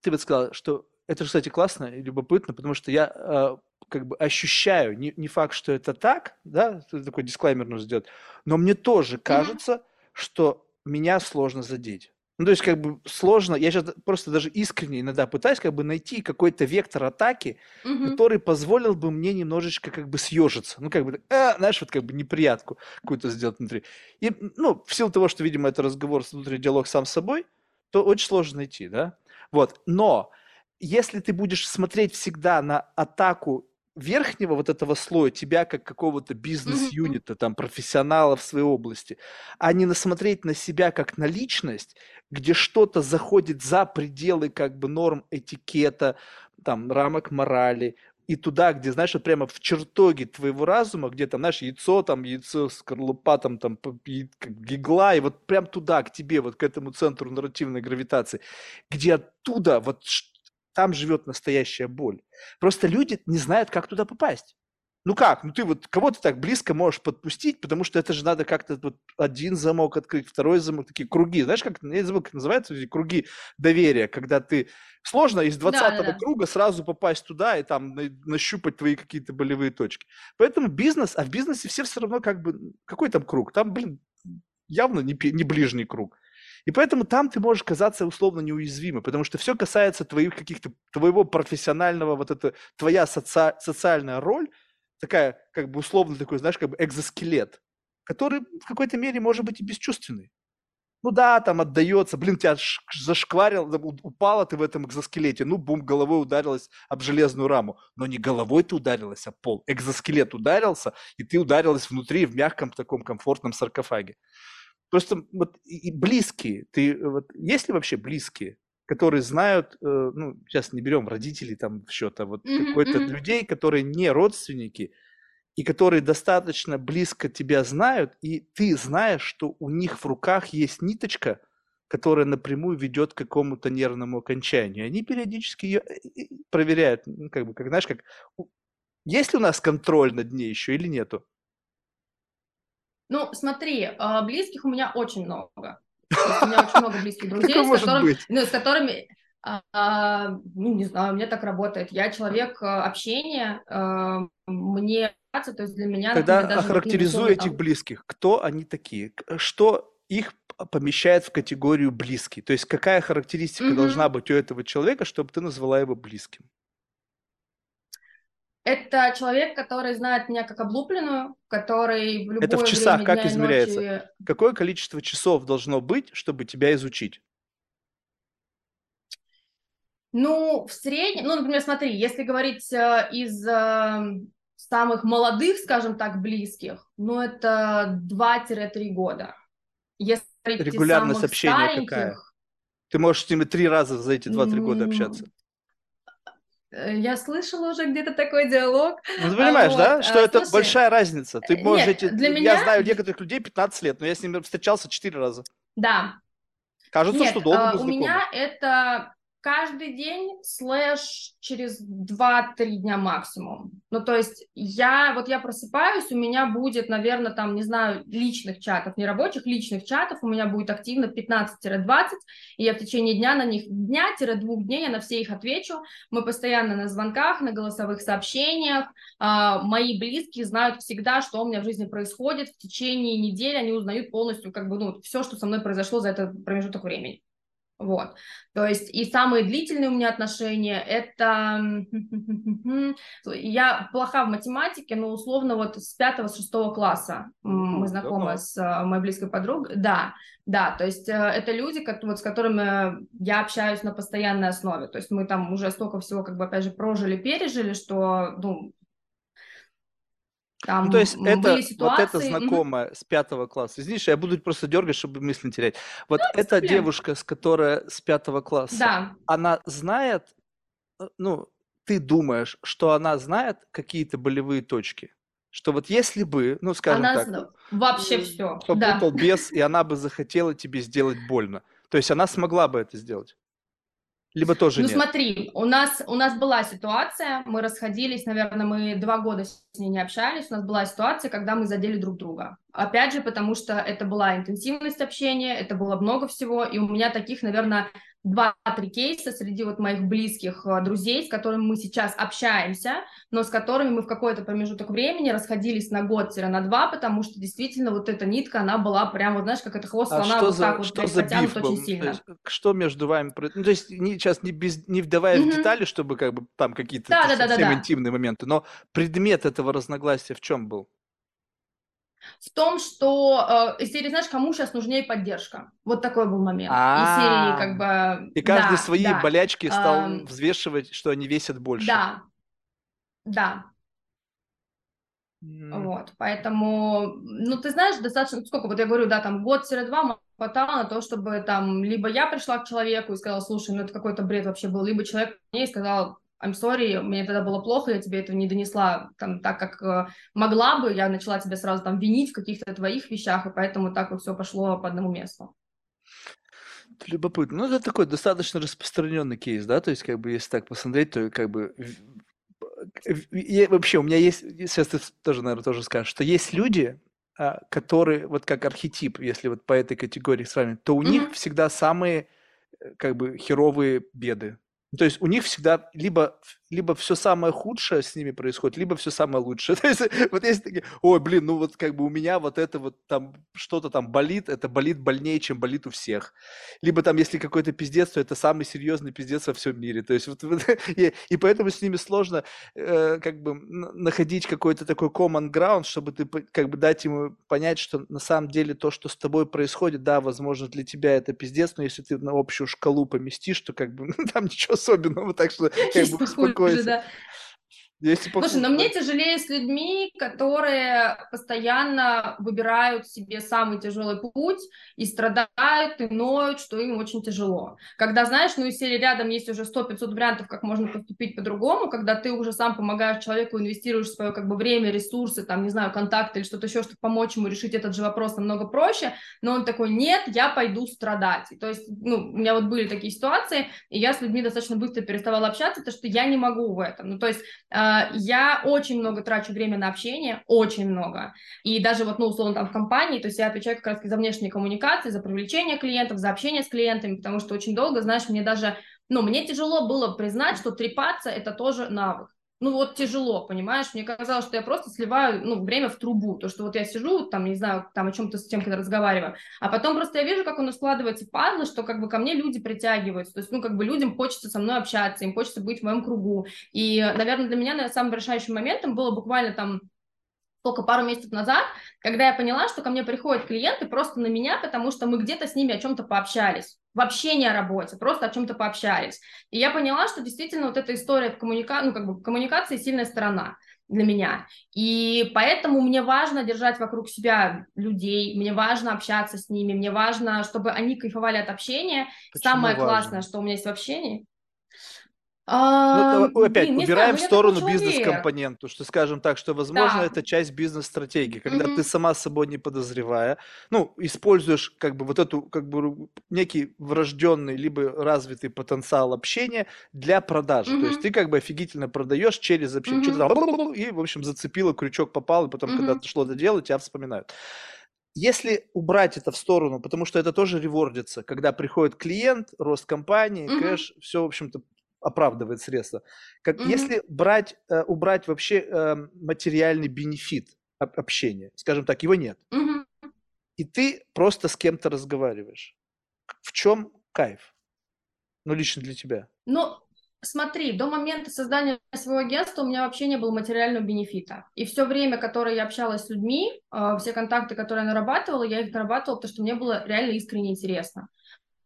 ты вот сказал, что это, кстати, классно и любопытно, потому что я э, как бы ощущаю, не, не факт, что это так, да, такой дисклеймер нужно сделать, но мне тоже кажется, mm-hmm. что меня сложно задеть. Ну, то есть, как бы сложно. Я сейчас просто даже искренне иногда пытаюсь как бы найти какой-то вектор атаки, угу. который позволил бы мне немножечко как бы съежиться. Ну, как бы, э, знаешь, вот как бы неприятку какую-то сделать внутри. И, ну, в силу того, что, видимо, это разговор, внутренний диалог сам с собой, то очень сложно найти, да? Вот. Но если ты будешь смотреть всегда на атаку верхнего вот этого слоя, тебя как какого-то бизнес-юнита, там, профессионала в своей области, а не насмотреть на себя как на личность, где что-то заходит за пределы как бы норм этикета, там, рамок морали, и туда, где, знаешь, вот прямо в чертоге твоего разума, где там, знаешь, яйцо, там, яйцо, скорлупа, там, там, гигла, и вот прям туда, к тебе, вот к этому центру нарративной гравитации, где оттуда вот там живет настоящая боль. Просто люди не знают, как туда попасть. Ну как? Ну ты вот кого ты так близко можешь подпустить, потому что это же надо как-то вот один замок открыть, второй замок, такие круги. Знаешь, как, я забыл, как называются эти круги доверия, когда ты сложно из 20 да, да. круга сразу попасть туда и там нащупать твои какие-то болевые точки. Поэтому бизнес, а в бизнесе все все равно как бы, какой там круг? Там, блин, явно не, не ближний круг. И поэтому там ты можешь казаться условно неуязвимым, потому что все касается твоих каких-то, твоего профессионального, вот это, твоя соци, социальная роль, такая, как бы условно такой, знаешь, как бы экзоскелет, который в какой-то мере может быть и бесчувственный. Ну да, там отдается, блин, тебя зашкварил, упала ты в этом экзоскелете, ну бум, головой ударилась об железную раму. Но не головой ты ударилась об пол, экзоскелет ударился, и ты ударилась внутри в мягком таком комфортном саркофаге. Просто вот и близкие, ты вот есть ли вообще близкие, которые знают, э, ну сейчас не берем родителей там в счет, а вот mm-hmm, какой-то mm-hmm. людей, которые не родственники и которые достаточно близко тебя знают, и ты знаешь, что у них в руках есть ниточка, которая напрямую ведет к какому-то нервному окончанию. Они периодически ее э, проверяют, ну, как бы, как знаешь, как есть ли у нас контроль над ней еще или нету? Ну, смотри, а, близких у меня очень много. У меня очень много близких друзей, с, которым, ну, с которыми, а, ну, не знаю, у меня так работает. Я человек а, общения, мне То есть для меня, Тогда например, даже охарактеризуй этих там... близких. Кто они такие? Что их помещает в категорию близкий? То есть какая характеристика mm-hmm. должна быть у этого человека, чтобы ты назвала его близким? Это человек, который знает меня как облупленную, который в любое Это в часах время как измеряется? Ночи... Какое количество часов должно быть, чтобы тебя изучить? Ну, в среднем, ну, например, смотри, если говорить э, из э, самых молодых, скажем так, близких, ну, это 2-3 года. Если Регулярность общения какая? Ты можешь с ними три раза за эти 2-3 года общаться. Э, я слышала уже где-то такой диалог. Ну, ты понимаешь, вот. да, что а, это слушай, большая разница. Ты можешь нет, эти... для меня... Я знаю некоторых людей 15 лет, но я с ними встречался 4 раза. Да. Кажется, нет, что долго а, У меня это каждый день слэш через 2-3 дня максимум. Ну, то есть я, вот я просыпаюсь, у меня будет, наверное, там, не знаю, личных чатов, не рабочих, личных чатов, у меня будет активно 15-20, и я в течение дня на них, дня-двух дней я на все их отвечу. Мы постоянно на звонках, на голосовых сообщениях, а, мои близкие знают всегда, что у меня в жизни происходит, в течение недели они узнают полностью, как бы, ну, все, что со мной произошло за этот промежуток времени. Вот. То есть и самые длительные у меня отношения это [laughs] я плоха в математике, но условно вот с пятого, с шестого класса мы знакомы с э, моей близкой подругой. Да, да, то есть э, это люди, как, вот, с которыми я общаюсь на постоянной основе. То есть мы там уже столько всего, как бы, опять же, прожили, пережили, что, ну, там ну, то есть это, вот это знакомая с пятого класса. Извините, я буду просто дергать, чтобы мысль не терять. Вот ну, эта девушка, с которой с пятого класса, да. она знает, э, ну, ты думаешь, что она знает какие-то болевые точки? Что вот если бы, ну, скажем она так... Вообще все, да. бес, и она бы захотела тебе сделать больно. То есть она смогла бы это сделать? Либо тоже ну, нет? смотри, у нас, у нас была ситуация, мы расходились, наверное, мы два года с ней не общались, у нас была ситуация, когда мы задели друг друга. Опять же, потому что это была интенсивность общения, это было много всего, и у меня таких, наверное, два-три кейса среди вот моих близких э, друзей, с которыми мы сейчас общаемся, но с которыми мы в какой-то промежуток времени расходились на год-на два, потому что действительно вот эта нитка, она была прям, вот знаешь, как это хвост а слона, что вот за, так вот что за биф очень сильно. Есть, что между вами, ну, то есть не, сейчас не, без, не вдавая mm-hmm. в детали, чтобы как бы там какие-то да, да, совсем да, да, интимные моменты, но предмет этого разногласия в чем был? В том, что э, из серии, знаешь, кому сейчас нужнее поддержка. Вот такой был момент. Из серии как бы... И каждый свои болячки стал взвешивать, что они весят больше. Да, да. Вот, поэтому, ну, ты знаешь, достаточно, сколько, вот я говорю, да, там год-два хватало на то, чтобы там, либо я пришла к человеку и сказала, слушай, ну, это какой-то бред вообще был, либо человек мне сказал, I'm sorry, мне тогда было плохо, я тебе этого не донесла там так, как э, могла бы, я начала тебя сразу там винить в каких-то твоих вещах, и поэтому так вот все пошло по одному месту. Любопытно. Ну, это такой достаточно распространенный кейс, да, то есть, как бы, если так посмотреть, то, как бы, и вообще, у меня есть, сейчас ты тоже, наверное, тоже скажешь, что есть люди, а, которые, вот как архетип, если вот по этой категории с вами, то у mm-hmm. них всегда самые, э, как бы, херовые беды. То есть у них всегда либо, либо все самое худшее с ними происходит, либо все самое лучшее. [laughs] То есть вот есть такие, ой, блин, ну вот как бы у меня вот это вот там что-то там болит, это болит больнее, чем болит у всех. Либо там, если какой-то пиздец, то это самый серьезный пиздец во всем мире. То есть вот, [laughs] и, и поэтому с ними сложно э, как бы находить какой-то такой common ground, чтобы ты как бы дать ему понять, что на самом деле то, что с тобой происходит, да, возможно, для тебя это пиздец, но если ты на общую шкалу поместишь, то как бы [laughs] там ничего особенного, так что как бы успокойся. Да. Если Слушай, но мне тяжелее с людьми, которые постоянно выбирают себе самый тяжелый путь и страдают, и ноют, что им очень тяжело. Когда, знаешь, ну, из серии рядом есть уже 100-500 вариантов, как можно поступить по-другому, когда ты уже сам помогаешь человеку, инвестируешь свое как бы время, ресурсы, там, не знаю, контакты или что-то еще, чтобы помочь ему решить этот же вопрос намного проще, но он такой, нет, я пойду страдать. И, то есть, ну, у меня вот были такие ситуации, и я с людьми достаточно быстро переставала общаться, потому что я не могу в этом. Ну, то есть а, я очень много трачу время на общение, очень много. И даже вот, ну, условно, там в компании, то есть я отвечаю как раз за внешние коммуникации, за привлечение клиентов, за общение с клиентами, потому что очень долго, знаешь, мне даже, ну, мне тяжело было признать, что трепаться – это тоже навык. Ну вот тяжело, понимаешь? Мне казалось, что я просто сливаю, ну, время в трубу, то, что вот я сижу, там, не знаю, там о чем-то с кем-то разговариваю, а потом просто я вижу, как оно складывается пазлы, что как бы ко мне люди притягиваются, то есть, ну, как бы людям хочется со мной общаться, им хочется быть в моем кругу, и, наверное, для меня самым решающим моментом было буквально там только пару месяцев назад, когда я поняла, что ко мне приходят клиенты просто на меня, потому что мы где-то с ними о чем-то пообщались. Вообще не о работе, просто о чем-то пообщались. И я поняла, что действительно вот эта история в, коммуника... ну, как бы, коммуникации сильная сторона для меня. И поэтому мне важно держать вокруг себя людей, мне важно общаться с ними, мне важно, чтобы они кайфовали от общения. Почему Самое важно? классное, что у меня есть в общении, ну, опять блин, убираем знаю, в сторону бизнес-компоненту, что скажем так, что возможно да. это часть бизнес-стратегии, когда угу. ты сама собой не подозревая, ну используешь как бы вот эту как бы некий врожденный либо развитый потенциал общения для продажи, угу. то есть ты как бы офигительно продаешь через общение, там, и в общем зацепила, крючок попал, и потом угу. когда ты шло это дело, тебя вспоминают. Если убрать это в сторону, потому что это тоже ревордится, когда приходит клиент, рост компании, угу. кэш, все, в общем-то, оправдывает средства. Как, mm-hmm. Если брать, э, убрать вообще э, материальный бенефит общения, скажем так, его нет, mm-hmm. и ты просто с кем-то разговариваешь, в чем кайф? Ну, лично для тебя. Ну, смотри, до момента создания своего агентства у меня вообще не было материального бенефита. И все время, которое я общалась с людьми, э, все контакты, которые я нарабатывала, я их нарабатывала, потому что мне было реально искренне интересно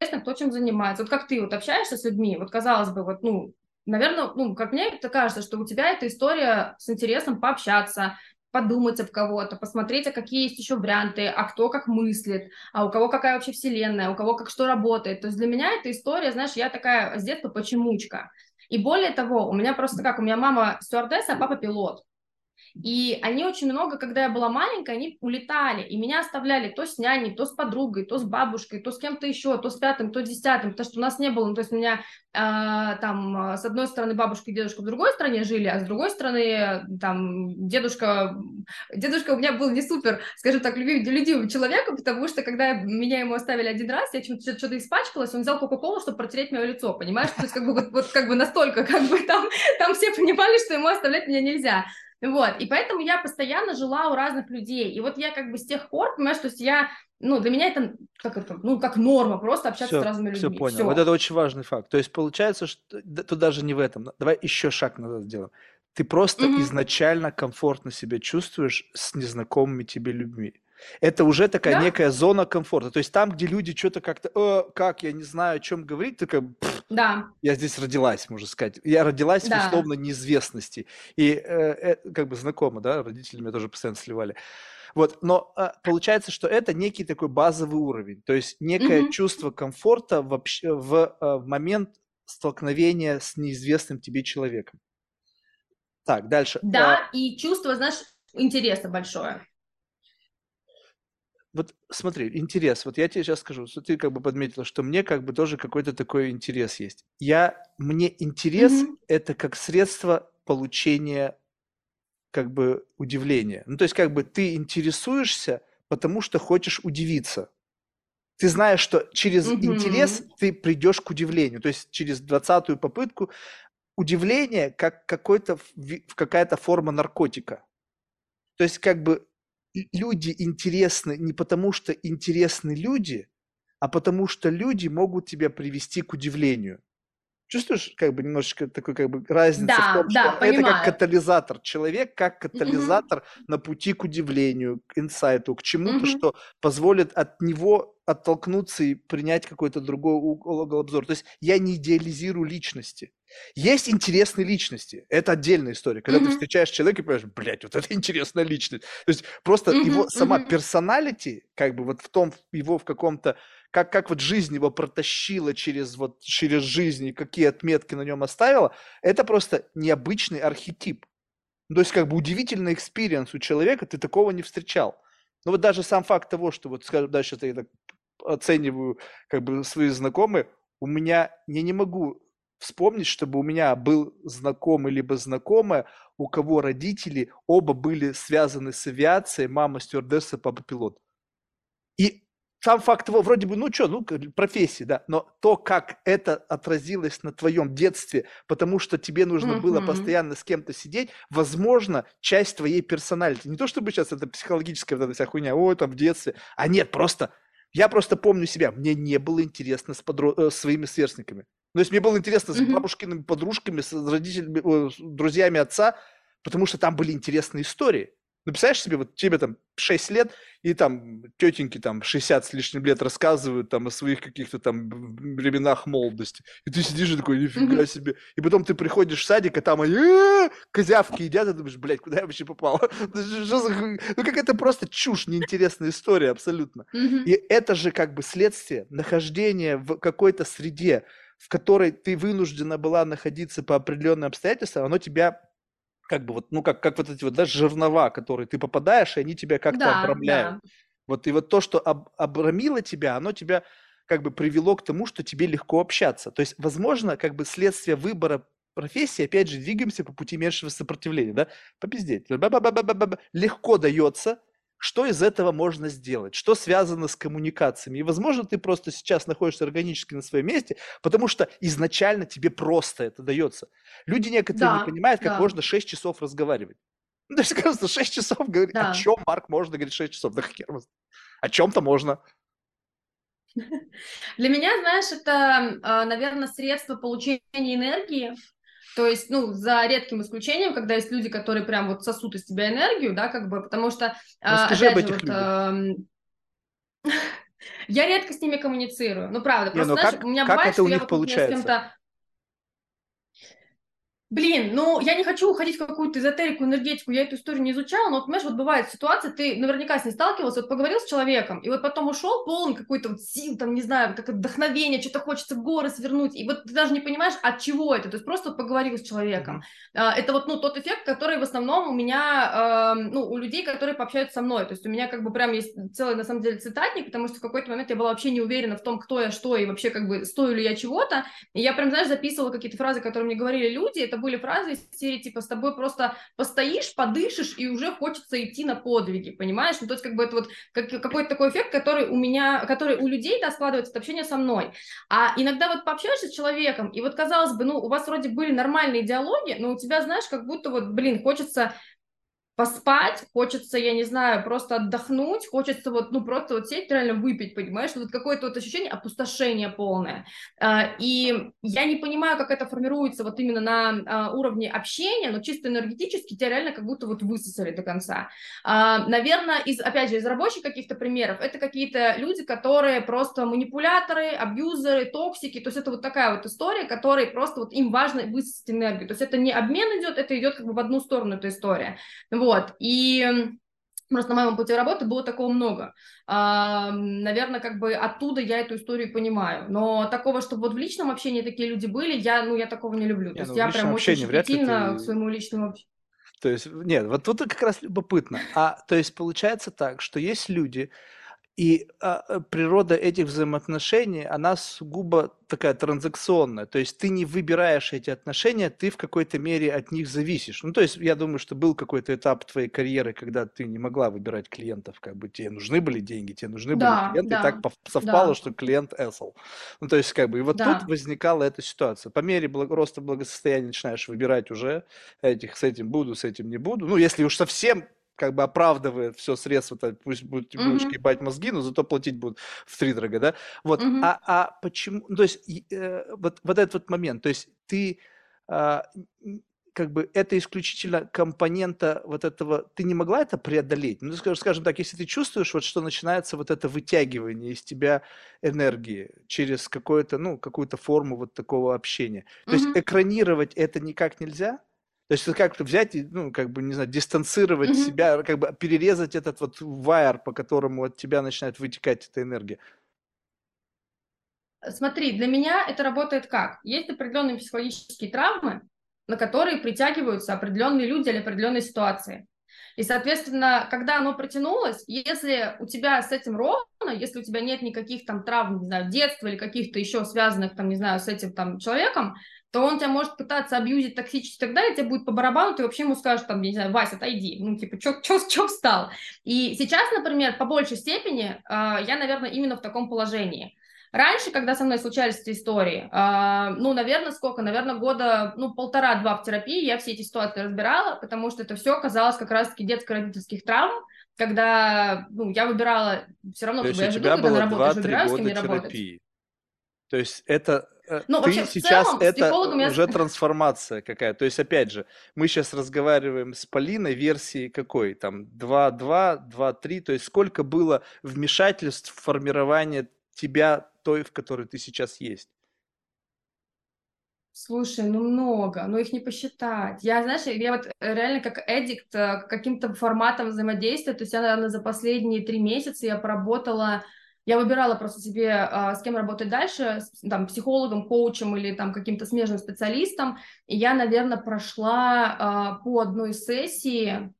интересно, кто чем занимается. Вот как ты вот общаешься с людьми, вот казалось бы, вот, ну, наверное, ну, как мне это кажется, что у тебя эта история с интересом пообщаться, подумать об кого-то, посмотреть, а какие есть еще варианты, а кто как мыслит, а у кого какая вообще вселенная, у кого как что работает. То есть для меня эта история, знаешь, я такая с детства почемучка. И более того, у меня просто как, у меня мама стюардесса, а папа пилот. И они очень много, когда я была маленькая, они улетали, и меня оставляли то с няней, то с подругой, то с бабушкой, то с кем-то еще, то с пятым, то с десятым, потому что у нас не было, ну, то есть у меня э, там с одной стороны бабушка и дедушка в другой стране жили, а с другой стороны там дедушка, дедушка у меня был не супер, скажем так, любимым человеком, потому что когда меня ему оставили один раз, я что-то испачкалась, он взял Кока-Колу, чтобы протереть мое лицо, понимаешь, то есть как бы вот, вот как бы настолько, как бы там, там все понимали, что ему оставлять меня нельзя. Вот, и поэтому я постоянно жила у разных людей. И вот я как бы с тех пор, понимаешь, то есть я, ну, для меня это как это, ну, как норма, просто общаться все, с разными людьми. Все понял. Все. Вот это очень важный факт. То есть получается, что тут даже не в этом. Давай еще шаг назад сделаем. Ты просто mm-hmm. изначально комфортно себя чувствуешь с незнакомыми тебе людьми. Это уже такая да? некая зона комфорта. То есть там, где люди что-то как-то, э, как, я не знаю, о чем говорить, как да. я здесь родилась, можно сказать. Я родилась да. в условно неизвестности. И э, э, как бы знакомо, да, родители меня тоже постоянно сливали. Вот, но э, получается, что это некий такой базовый уровень, то есть некое mm-hmm. чувство комфорта вообще в, э, в момент столкновения с неизвестным тебе человеком. Так, дальше. Да, а... и чувство, знаешь, интереса большое вот смотри, интерес. Вот я тебе сейчас скажу, что ты как бы подметила, что мне как бы тоже какой-то такой интерес есть. Я, мне интерес mm-hmm. это как средство получения как бы удивления. Ну, то есть как бы ты интересуешься, потому что хочешь удивиться. Ты знаешь, что через mm-hmm. интерес ты придешь к удивлению. То есть через двадцатую попытку удивление как какой-то, какая-то форма наркотика. То есть как бы люди интересны не потому, что интересны люди, а потому что люди могут тебя привести к удивлению. Чувствуешь, как бы немножечко такой как бы разница да, в том, да, что понимаю. это как катализатор. Человек как катализатор mm-hmm. на пути к удивлению, к инсайту, к чему-то, mm-hmm. что позволит от него оттолкнуться и принять какой-то другой угол обзора. То есть я не идеализирую личности. Есть интересные личности. Это отдельная история. Когда mm-hmm. ты встречаешь человека и понимаешь, блядь, вот это интересная личность. То есть просто mm-hmm. его сама mm-hmm. персоналити, как бы вот в том, его в каком-то, как, как вот жизнь его протащила через вот через жизнь и какие отметки на нем оставила, это просто необычный архетип. Ну, то есть как бы удивительный experience у человека, ты такого не встречал. Ну вот даже сам факт того, что вот, скажем, дальше я так оцениваю как бы свои знакомые, у меня, я не могу вспомнить, чтобы у меня был знакомый либо знакомая, у кого родители оба были связаны с авиацией, мама стюардесса, папа пилот. И сам факт его, вроде бы, ну что, ну, профессии, да, но то, как это отразилось на твоем детстве, потому что тебе нужно mm-hmm. было постоянно с кем-то сидеть, возможно, часть твоей personality. Не то, чтобы сейчас это психологическая вот эта вся хуйня, ой, там в детстве, а нет, просто, я просто помню себя, мне не было интересно с, подро... Э, с своими сверстниками. Ну, есть мне было интересно с бабушкиными подружками, с родителями, с друзьями отца, потому что там были интересные истории. Ну, представляешь себе, вот тебе там 6 лет, и там тетеньки там 60 с лишним лет рассказывают там о своих каких-то там временах молодости. И ты сидишь и такой, нифига себе. И потом ты приходишь в садик, а там они козявки едят, и думаешь, блядь, куда я вообще попал? [laughs] Ну, как это просто чушь, неинтересная история абсолютно. И это же как бы следствие нахождения в какой-то среде, в которой ты вынуждена была находиться по определенным обстоятельствам, оно тебя как бы вот, ну, как, как вот эти вот, да, жернова, которые ты попадаешь, и они тебя как-то да, обрамляют. Да. Вот, и вот то, что об, обрамило тебя, оно тебя как бы привело к тому, что тебе легко общаться. То есть, возможно, как бы следствие выбора профессии, опять же, двигаемся по пути меньшего сопротивления, да, попиздеть. Легко дается, что из этого можно сделать, что связано с коммуникациями. И, возможно, ты просто сейчас находишься органически на своем месте, потому что изначально тебе просто это дается. Люди некоторые да, не понимают, как да. можно 6 часов разговаривать. [laughs] Ну, то есть, кажется, 6 часов говорить, да. о чем, Марк, можно говорить 6 часов? Да хер О чем-то можно. [laughs] Для меня, знаешь, это, а, наверное, средство получения энергии, то есть, ну, за редким исключением, когда есть люди, которые прям вот сосут из тебя энергию, да, как бы, потому что... А, Расскажи опять об этих же, вот, э, [laughs] я редко с ними коммуницирую, ну, правда. Просто, Не, ну, знаешь, как, у меня как бывает, это у них получается? с кем-то Блин, ну, я не хочу уходить в какую-то эзотерику, энергетику, я эту историю не изучала, но, вот, понимаешь, вот бывает ситуация, ты наверняка с ней сталкивался, вот поговорил с человеком, и вот потом ушел полный какой-то вот сил, там, не знаю, как вдохновение, что-то хочется горы свернуть, и вот ты даже не понимаешь, от чего это, то есть просто вот поговорил с человеком. Mm-hmm. Это вот, ну, тот эффект, который в основном у меня, ну, у людей, которые пообщаются со мной, то есть у меня как бы прям есть целый, на самом деле, цитатник, потому что в какой-то момент я была вообще не уверена в том, кто я, что, и вообще как бы стою ли я чего-то, и я прям, знаешь, записывала какие-то фразы, которые мне говорили люди, это были фразы из серии, типа, с тобой просто постоишь, подышишь, и уже хочется идти на подвиги, понимаешь? Ну, то есть, как бы это вот как, какой-то такой эффект, который у меня, который у людей, да, складывается от общения со мной. А иногда вот пообщаешься с человеком, и вот, казалось бы, ну, у вас вроде были нормальные диалоги, но у тебя, знаешь, как будто вот, блин, хочется поспать, хочется, я не знаю, просто отдохнуть, хочется вот, ну, просто вот сесть, реально выпить, понимаешь, вот какое-то вот ощущение опустошения полное. А, и я не понимаю, как это формируется вот именно на а, уровне общения, но чисто энергетически тебя реально как будто вот высосали до конца. А, наверное, из, опять же, из рабочих каких-то примеров, это какие-то люди, которые просто манипуляторы, абьюзеры, токсики, то есть это вот такая вот история, которой просто вот им важно высосать энергию, то есть это не обмен идет, это идет как бы в одну сторону эта история. Вот. Вот, и Просто на моем пути работы было такого много. А, наверное, как бы оттуда я эту историю понимаю. Но такого, чтобы вот в личном общении такие люди были, я, ну, я такого не люблю. Не, То есть ну, я прям очень щепетильна ты... к своему личному общению. То есть, нет, вот тут как раз любопытно. А, то есть получается так, что есть люди, и а, э, природа этих взаимоотношений, она сугубо такая транзакционная. То есть ты не выбираешь эти отношения, ты в какой-то мере от них зависишь. Ну, то есть я думаю, что был какой-то этап твоей карьеры, когда ты не могла выбирать клиентов, как бы тебе нужны были деньги, тебе нужны да, были клиенты, да, и так совпало, да. что клиент эсл. Ну, то есть как бы, и вот да. тут возникала эта ситуация. По мере благ... роста благосостояния начинаешь выбирать уже этих, с этим буду, с этим не буду. Ну, если уж совсем как бы оправдывает все средства, то пусть будут mm-hmm. ебать мозги, но зато платить будут в три дорого, да? Вот, mm-hmm. а, а почему, ну, то есть э, вот, вот этот вот момент, то есть ты э, как бы это исключительно компонента вот этого, ты не могла это преодолеть? Ну, скажем, скажем так, если ты чувствуешь, вот что начинается вот это вытягивание из тебя энергии через какое-то, ну, какую-то форму вот такого общения, то mm-hmm. есть экранировать это никак нельзя? То есть как-то взять и, ну, как бы, не знаю, дистанцировать mm-hmm. себя, как бы перерезать этот вот вайер, по которому от тебя начинает вытекать эта энергия. Смотри, для меня это работает как? Есть определенные психологические травмы, на которые притягиваются определенные люди или определенные ситуации. И, соответственно, когда оно протянулось, если у тебя с этим ровно, если у тебя нет никаких там травм, не знаю, детства или каких-то еще связанных, там, не знаю, с этим там человеком, то он тебя может пытаться абьюзить, токсичить и так далее, тебе будет по барабану, ты вообще ему скажешь, там, не знаю, Вася, отойди, ну, типа, чё, чё, чё встал? И сейчас, например, по большей степени э, я, наверное, именно в таком положении. Раньше, когда со мной случались эти истории, э, ну, наверное, сколько? Наверное, года, ну, полтора-два в терапии я все эти ситуации разбирала, потому что это все казалось как раз-таки детско-родительских травм, когда, ну, я выбирала все равно, То как есть бы у я тебя жду, когда было на работу, я же 2-3 выбираю, с кем года мне работать. терапии. То есть это Ну, ты вообще, в сейчас целом, это психологом я... уже трансформация какая. То есть опять же, мы сейчас разговариваем с Полиной версии какой? Там 2.2, 2.3. То есть сколько было вмешательств в формирование тебя той, в которой ты сейчас есть? Слушай, ну много, но их не посчитать. Я, знаешь, я вот э, реально как эдикт э, к каким-то форматам взаимодействия, то есть я, наверное, за последние три месяца я поработала, я выбирала просто себе, а, с кем работать дальше, с, там, психологом, коучем или там каким-то смежным специалистом, и я, наверное, прошла а, по одной сессии,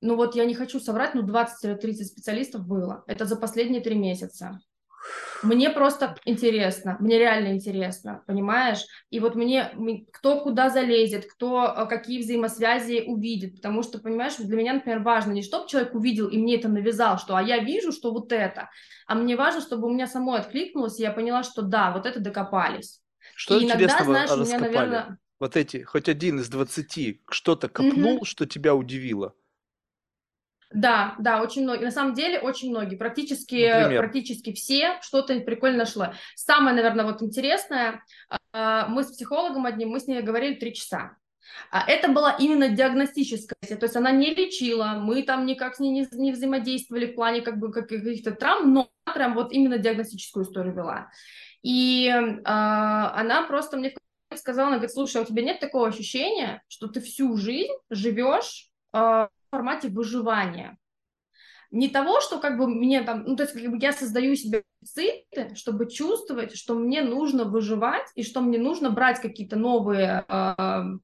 ну вот я не хочу соврать, ну 20-30 специалистов было, это за последние три месяца. Мне просто интересно, мне реально интересно, понимаешь? И вот мне, кто куда залезет, кто э, какие взаимосвязи увидит, потому что, понимаешь, для меня, например, важно не чтобы человек увидел и мне это навязал, что а я вижу, что вот это, а мне важно, чтобы у меня самой откликнулось, и я поняла, что да, вот это докопались. Что и иногда, знаешь, у меня, раскопали? наверное... Вот эти, хоть один из двадцати, что-то копнул, Мгм. что тебя удивило? Да, да, очень многие. На самом деле, очень многие. Практически, Например? практически все что-то прикольно нашло. Самое, наверное, вот интересное, а, мы с психологом одним, мы с ней говорили три часа. А Это была именно диагностическая сессия, то есть она не лечила, мы там никак с ней не, не взаимодействовали в плане как бы каких-то травм, но она прям вот именно диагностическую историю вела. И а, она просто мне сказала, она говорит, слушай, а у тебя нет такого ощущения, что ты всю жизнь живешь формате выживания? Не того, что как бы мне там, ну то есть как бы я создаю себе дефициты, чтобы чувствовать, что мне нужно выживать и что мне нужно брать какие-то новые э,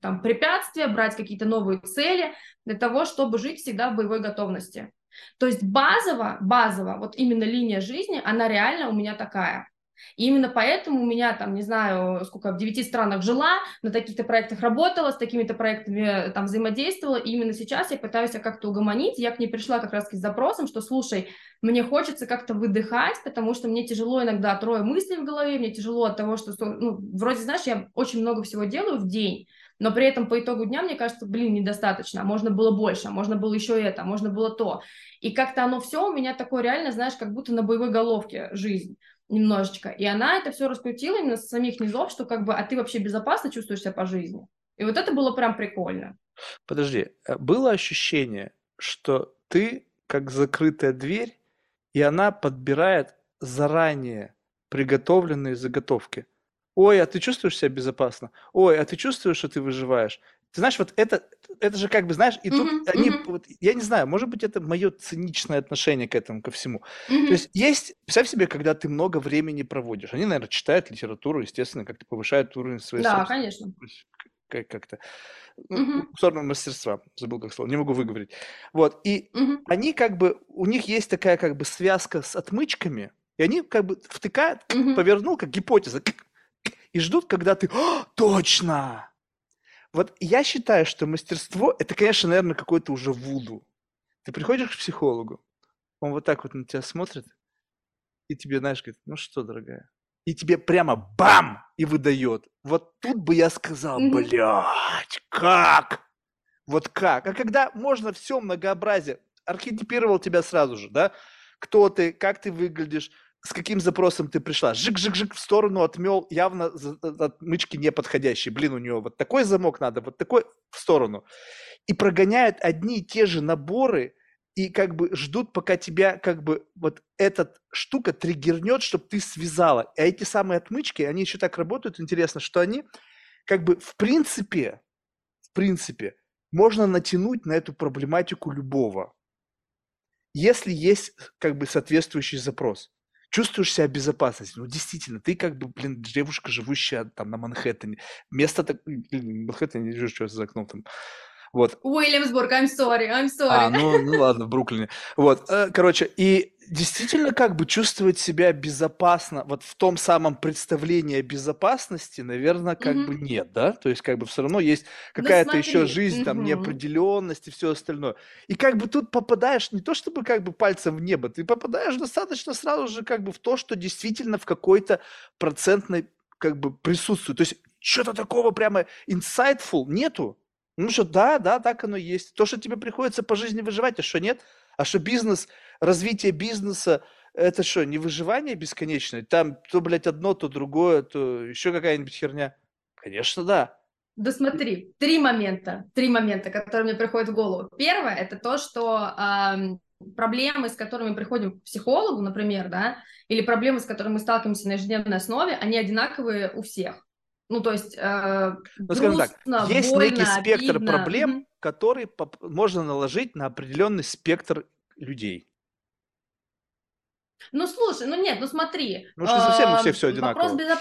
там препятствия, брать какие-то новые цели для того, чтобы жить всегда в боевой готовности. То есть базово, базово, вот именно линия жизни, она реально у меня такая. И именно поэтому у меня там, не знаю, сколько, в девяти странах жила, на таких-то проектах работала, с такими-то проектами там взаимодействовала, и именно сейчас я пытаюсь как-то угомонить, я к ней пришла как раз с запросом, что, слушай, мне хочется как-то выдыхать, потому что мне тяжело иногда трое мыслей в голове, мне тяжело от того, что, ну, вроде, знаешь, я очень много всего делаю в день, но при этом по итогу дня мне кажется, блин, недостаточно, а можно было больше, а можно было еще это, а можно было то. И как-то оно все у меня такое реально, знаешь, как будто на боевой головке жизнь немножечко. И она это все раскрутила именно с самих низов, что как бы, а ты вообще безопасно чувствуешь себя по жизни. И вот это было прям прикольно. Подожди, э, было ощущение, что ты как закрытая дверь, и она подбирает заранее приготовленные заготовки. Ой, а ты чувствуешь себя безопасно? Ой, а ты чувствуешь, что ты выживаешь? Ты знаешь, вот это, это же как бы, знаешь, и тут Мгм, они, вот, я не знаю, может быть, это мое циничное отношение к этому, ко всему. То мгм. есть есть, представь себе, когда ты много времени проводишь. Они, наверное, читают литературу, естественно, как-то повышают уровень своей Да, конечно. то как- как-то, культурного мастерства, забыл как слово, не могу выговорить. Вот, и мгм, они как бы, у них есть такая как бы связка с отмычками, и они как бы втыкают, мгм. повернул, как гипотеза, и ждут, когда ты, «А, точно! Вот я считаю, что мастерство, это, конечно, наверное, какой-то уже вуду. Ты приходишь к психологу, он вот так вот на тебя смотрит, и тебе, знаешь, говорит, ну что, дорогая, и тебе прямо бам! И выдает. Вот тут бы я сказал, блядь, как? Вот как? А когда можно все многообразие, архетипировал тебя сразу же, да? Кто ты, как ты выглядишь, с каким запросом ты пришла. Жик-жик-жик в сторону отмел, явно отмычки неподходящие. Блин, у него вот такой замок надо, вот такой в сторону. И прогоняют одни и те же наборы, и как бы ждут, пока тебя как бы вот эта штука триггернет, чтобы ты связала. А эти самые отмычки, они еще так работают, интересно, что они как бы в принципе, в принципе, можно натянуть на эту проблематику любого, если есть как бы соответствующий запрос. Чувствуешь себя в безопасности. Ну, действительно, ты как бы, блин, девушка, живущая там на Манхэттене. Место так... Манхэттен, не вижу, что за окном там. Вот. Уильямсбург, I'm sorry, I'm А, sorry. ну, ну ладно, в Бруклине. Вот, э, короче, и действительно как бы чувствовать себя безопасно, вот в том самом представлении о безопасности, наверное, как бы Мгм. нет, да? То есть как бы все равно есть какая-то еще смотри, жизнь, там, мгм. неопределенность и все остальное. И как бы тут попадаешь не то чтобы как бы пальцем в небо, ты попадаешь достаточно сразу же как бы в то, что действительно в какой-то процентной как бы присутствует. То есть что-то такого прямо insightful нету. Ну что, да, да, так оно есть. То, что тебе приходится по жизни выживать, а что нет? А что бизнес, развитие бизнеса, это что, не выживание бесконечное? Там то, блядь, одно, то другое, то еще какая-нибудь херня. Конечно, да. Да смотри, три момента, три момента, которые мне приходят в голову. Первое, это то, что ам, проблемы, с которыми приходим к психологу, например, да, или проблемы, с которыми мы сталкиваемся на ежедневной основе, они одинаковые у всех. Ну, то есть э, Ну, скажем так, грустно, есть некий больно, спектр обидно. проблем, который можно наложить на определенный спектр людей. Ну, слушай, ну нет, ну смотри. Ну, что совсем у всех все вопрос одинаково. безо-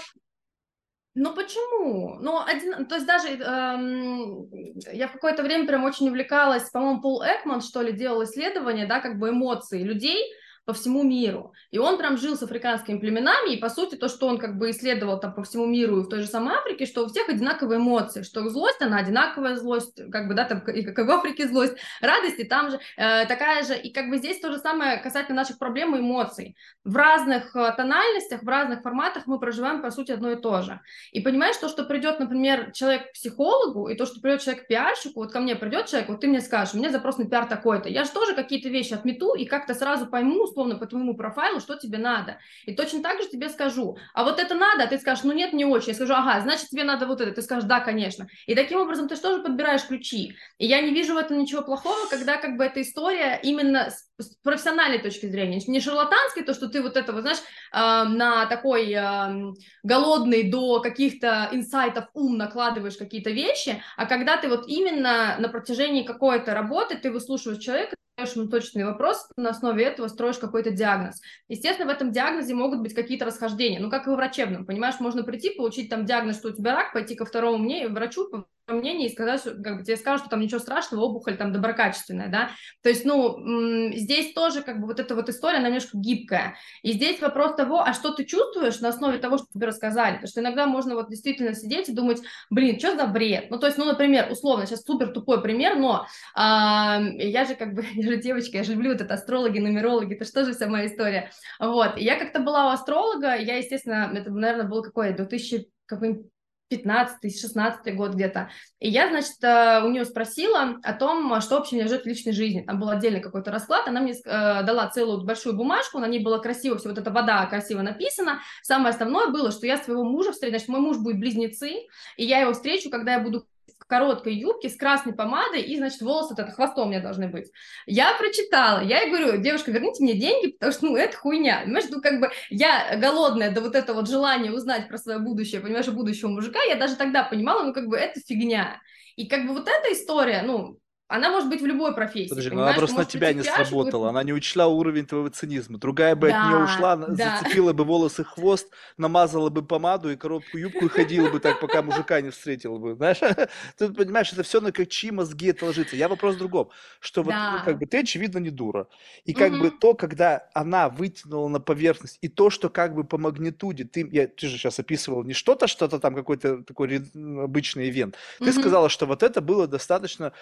Ну почему? Ну, один, то есть даже эм, я в какое-то время прям очень увлекалась, по-моему, Пол Экман, что ли, делал исследование, да, как бы эмоций людей по всему миру. И он прям жил с африканскими племенами, и, по сути, то, что он как бы исследовал там по всему миру и в той же самой Африке, что у всех одинаковые эмоции, что злость, она одинаковая злость, как бы, да, там, и как и в Африке злость, радость, и там же э, такая же, и как бы здесь то же самое касательно наших проблем и эмоций. В разных э, тональностях, в разных форматах мы проживаем, по сути, одно и то же. И понимаешь, то, что придет, например, человек к психологу, и то, что придет человек к пиарщику, вот ко мне придет человек, вот ты мне скажешь, у меня запрос на пиар такой-то, я же тоже какие-то вещи отмету и как-то сразу пойму, условно, по твоему профайлу, что тебе надо. И точно так же тебе скажу, а вот это надо, а ты скажешь, ну нет, не очень. Я скажу, ага, значит, тебе надо вот это. Ты скажешь, да, конечно. И таким образом ты же тоже подбираешь ключи. И я не вижу в этом ничего плохого, когда как бы эта история именно с профессиональной точки зрения, не шарлатанской, то, что ты вот это, вот, знаешь, э, на такой э, голодный до каких-то инсайтов ум накладываешь какие-то вещи, а когда ты вот именно на протяжении какой-то работы ты выслушиваешь человека, задаешь ему точный вопрос, на основе этого строишь какой-то диагноз. Естественно, в этом диагнозе могут быть какие-то расхождения, ну, как и в врачебном, понимаешь, можно прийти, получить там диагноз, что у тебя рак, пойти ко второму мне, врачу, мнение и сказать, что, как бы тебе скажут, что там ничего страшного, опухоль там доброкачественная, да, то есть, ну, здесь тоже как бы вот эта вот история, она немножко гибкая, и здесь вопрос того, а что ты чувствуешь на основе того, что тебе рассказали, потому что иногда можно вот действительно сидеть и думать, блин, что за бред, ну, то есть, ну, например, условно, сейчас супер тупой пример, но а, я же как бы, [laughs] я же девочка, я же люблю вот это астрологи, нумерологи, это что же вся моя история, вот, и я как-то была у астролога, я, естественно, это, наверное, был какой, 2000 какой 15-16 год где-то. И я, значит, у нее спросила о том, что вообще меня ждет в личной жизни. Там был отдельный какой-то расклад, она мне э, дала целую большую бумажку, на ней было красиво, все вот эта вода красиво написана. Самое основное было, что я своего мужа встречу, значит, мой муж будет близнецы, и я его встречу, когда я буду в короткой юбке с красной помадой, и, значит, волосы это хвостом у меня должны быть. Я прочитала, я ей говорю, девушка, верните мне деньги, потому что, ну, это хуйня. Понимаешь, ну, как бы я голодная до вот этого вот желания узнать про свое будущее, понимаешь, будущего мужика, я даже тогда понимала, ну, как бы это фигня. И как бы вот эта история, ну, она может быть в любой профессии. Подожди, она просто на тебя не сработала, она не учла уровень твоего цинизма. Другая бы да, от нее ушла, да. зацепила бы волосы хвост, намазала бы помаду и короткую юбку и ходила бы так, пока мужика не встретила бы. Знаешь, [laughs] ты понимаешь, это все на как чьи мозги это ложится. Я вопрос в другом, что вот да. ну, как бы ты очевидно не дура. И как угу. бы то, когда она вытянула на поверхность, и то, что как бы по магнитуде, ты, я, ты же сейчас описывал не что-то, что-то там какой-то такой обычный ивент. Ты угу. сказала, что вот это было достаточно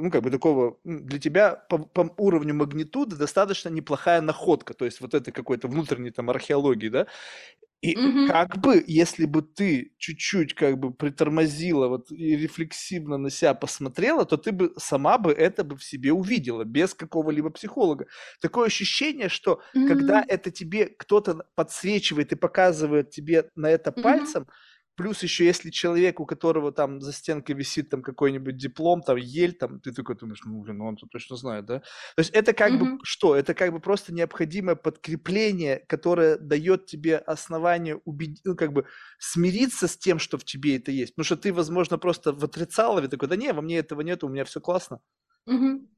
ну, как бы такого, для тебя по, по уровню магнитуды достаточно неплохая находка, то есть вот это какой-то внутренней там археологии, да, и mm-hmm. как бы, если бы ты чуть-чуть как бы притормозила вот и рефлексивно на себя посмотрела, то ты бы сама бы это бы в себе увидела без какого-либо психолога. Такое ощущение, что mm-hmm. когда это тебе кто-то подсвечивает и показывает тебе на это mm-hmm. пальцем, Плюс еще, если человек, у которого там за стенкой висит там какой-нибудь диплом, там ель, там, ты такой думаешь, ну, блин, ну он тут точно знает, да? То есть это как mm-hmm. бы что? Это как бы просто необходимое подкрепление, которое дает тебе основание убедить, ну, как бы смириться с тем, что в тебе это есть. Потому что ты, возможно, просто в отрицалове такой, да не, во мне этого нет, у меня все классно. Mm-hmm.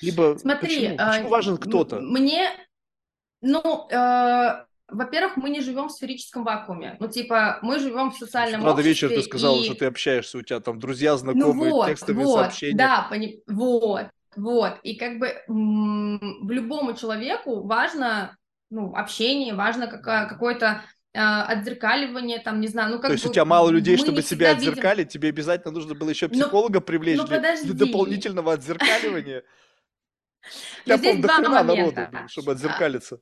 Либо Смотри, почему, почему важен кто-то? Мне, ну, э во-первых, мы не живем в сферическом вакууме. Ну, типа, мы живем в социальном Правда, обществе. вечер ты сказала, и... что ты общаешься, у тебя там друзья, знакомые, ну вот, текстовые вот, сообщения. Да, пони... вот. вот, и как бы в любому человеку важно, ну, общение, важно какая, какое-то э, отзеркаливание, там, не знаю, ну как То есть бы, у тебя мало людей, чтобы себя видим... отзеркалить, тебе обязательно нужно было еще психолога но, привлечь но для, для дополнительного отзеркаливания? [laughs] Я помню, до хрена народу, чтобы отзеркалиться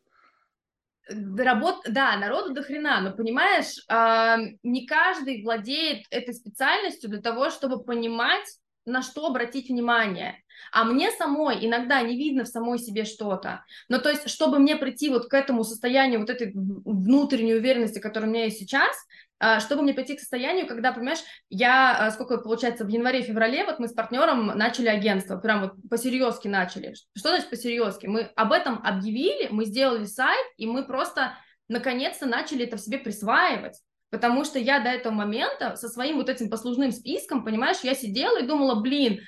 работ, да, народу до хрена, но понимаешь, э, не каждый владеет этой специальностью для того, чтобы понимать, на что обратить внимание. А мне самой иногда не видно в самой себе что-то. Но то есть, чтобы мне прийти вот к этому состоянию вот этой внутренней уверенности, которая у меня есть сейчас, чтобы мне прийти к состоянию, когда, понимаешь, я, а, сколько получается, в январе-феврале вот мы с партнером начали агентство, прям вот по-серьезки начали. Что значит по-серьезки? Мы об этом объявили, мы сделали сайт, и мы просто наконец-то начали это в себе присваивать. Потому что я до этого момента со своим вот этим послужным списком, понимаешь, я сидела и думала, блин,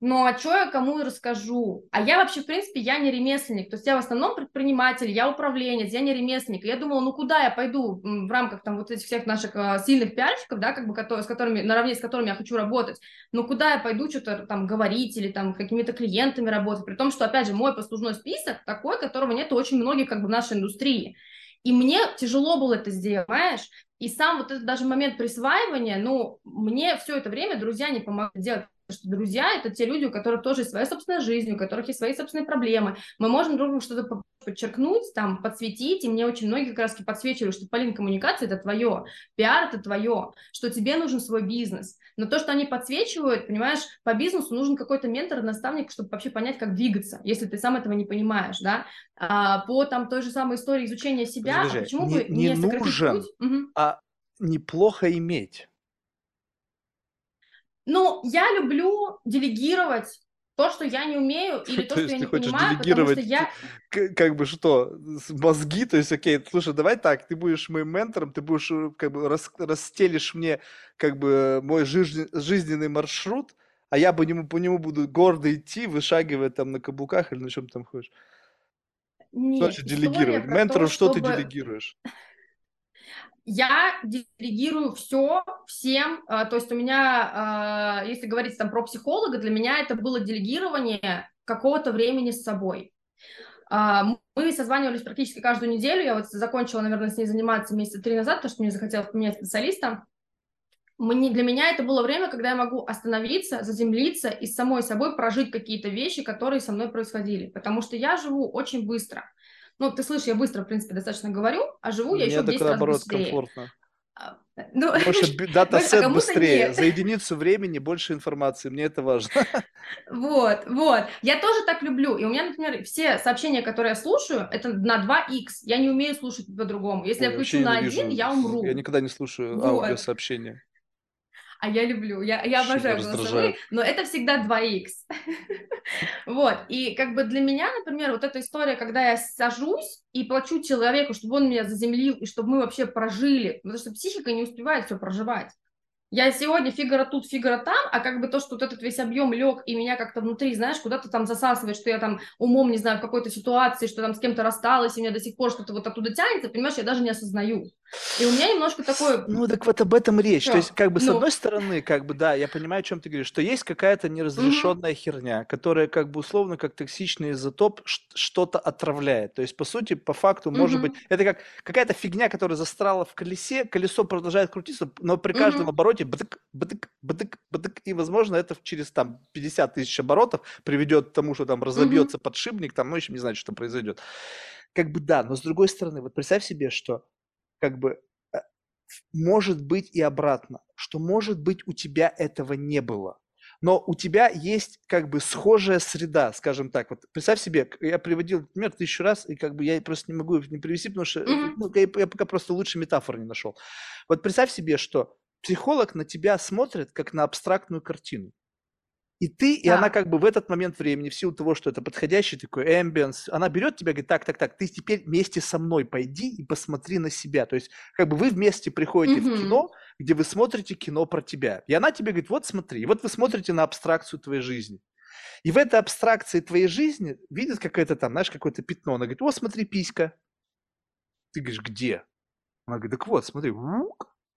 ну а что я кому расскажу? А я вообще, в принципе, я не ремесленник, то есть я в основном предприниматель, я управленец, я не ремесленник. Я думала, ну куда я пойду в рамках там вот этих всех наших uh, сильных пиарщиков, да, как бы, с которыми, наравне с которыми я хочу работать, ну куда я пойду что-то там говорить или там какими-то клиентами работать, при том, что, опять же, мой послужной список такой, которого нет очень многих как бы в нашей индустрии. И мне тяжело было это сделать, понимаешь? И сам вот этот даже момент присваивания, ну, мне все это время друзья не помогли делать что друзья — это те люди, у которых тоже есть своя собственная жизнь, у которых есть свои собственные проблемы. Мы можем друг другу что-то подчеркнуть, там, подсветить, и мне очень многие как раз подсвечивали, что, Полин, коммуникация — это твое, пиар — это твое, что тебе нужен свой бизнес. Но то, что они подсвечивают, понимаешь, по бизнесу нужен какой-то ментор, наставник, чтобы вообще понять, как двигаться, если ты сам этого не понимаешь, да. А, по там той же самой истории изучения себя, Подожди, а почему не, бы не, не нужен, путь? Угу. а неплохо иметь. Ну, я люблю делегировать то, что я не умею, [laughs] или то, то что я не понимаю, потому что я... Как бы что, мозги, то есть, окей, слушай, давай так, ты будешь моим ментором, ты будешь, э, как бы, рас, расстелишь мне, как бы, мой жизнь, жизненный маршрут, а я по нему, по нему буду гордо идти, вышагивая там на каблуках или на чем там ходишь. Нет, Значит, делегировать. Ментору то, что чтобы... ты делегируешь? Я делегирую все всем, а, то есть у меня, а, если говорить там про психолога, для меня это было делегирование какого-то времени с собой. А, мы созванивались практически каждую неделю, я вот закончила, наверное, с ней заниматься месяца три назад, потому что мне захотелось поменять специалиста. Мне, для меня это было время, когда я могу остановиться, заземлиться и с самой собой прожить какие-то вещи, которые со мной происходили, потому что я живу очень быстро. Ну, ты слышишь, я быстро, в принципе, достаточно говорю, а живу я еще в 10 раз наоборот, быстрее. комфортно. А, ну, [laughs] больше дата-сет а быстрее. Нет. За единицу времени больше информации. Мне это важно. [laughs] Вот, вот. Я тоже так люблю. И у меня, например, все сообщения, которые я слушаю, это на 2х. Я не умею слушать по-другому. Если Ой, я включу на один, я умру. Я никогда не слушаю вот. аудиосообщения а я люблю, я, я обожаю голосовые, но это всегда 2х. [laughs] вот, и как бы для меня, например, вот эта история, когда я сажусь и плачу человеку, чтобы он меня заземлил, и чтобы мы вообще прожили, потому что психика не успевает все проживать. Я сегодня фигура тут, фигура там, а как бы то, что вот этот весь объем лег и меня как-то внутри, знаешь, куда-то там засасывает, что я там умом, не знаю, в какой-то ситуации, что там с кем-то рассталась, и меня до сих пор что-то вот оттуда тянется, понимаешь, я даже не осознаю. И у меня немножко такое... Ну, так вот об этом речь. Что? То есть, как бы, с ну... одной стороны, как бы, да, я понимаю, о чем ты говоришь, что есть какая-то неразрешенная mm-hmm. херня, которая, как бы, условно, как токсичный изотоп что-то отравляет. То есть, по сути, по факту, mm-hmm. может быть, это как какая-то фигня, которая застряла в колесе, колесо продолжает крутиться, но при каждом mm-hmm. обороте бдык, бдык, бдык, бдык, и, возможно, это через, там, 50 тысяч оборотов приведет к тому, что там разобьется mm-hmm. подшипник, там, ну, еще не знаю, что произойдет. Как бы, да, но с другой стороны, вот представь себе, что как бы э, может быть и обратно, что может быть у тебя этого не было. Но у тебя есть как бы схожая среда, скажем так. Вот представь себе, я приводил пример тысячу раз, и как бы я просто не могу не привести, потому что mm-hmm. ну, я, я пока просто лучше метафоры не нашел. Вот представь себе, что психолог на тебя смотрит как на абстрактную картину. И ты, и она как бы в этот момент времени, в силу того, что это подходящий такой эмбиенс, она берет тебя и говорит, так, так, так, ты теперь вместе со мной пойди и посмотри на себя. То есть как бы вы вместе приходите mm-hmm. в кино, где вы смотрите кино про тебя. И она тебе говорит, вот смотри, вот вы смотрите на абстракцию твоей жизни. И в этой абстракции твоей жизни видит какое-то там, знаешь, какое-то пятно. Она говорит, о, смотри, писька. Ты говоришь, где? Она говорит, так вот, смотри,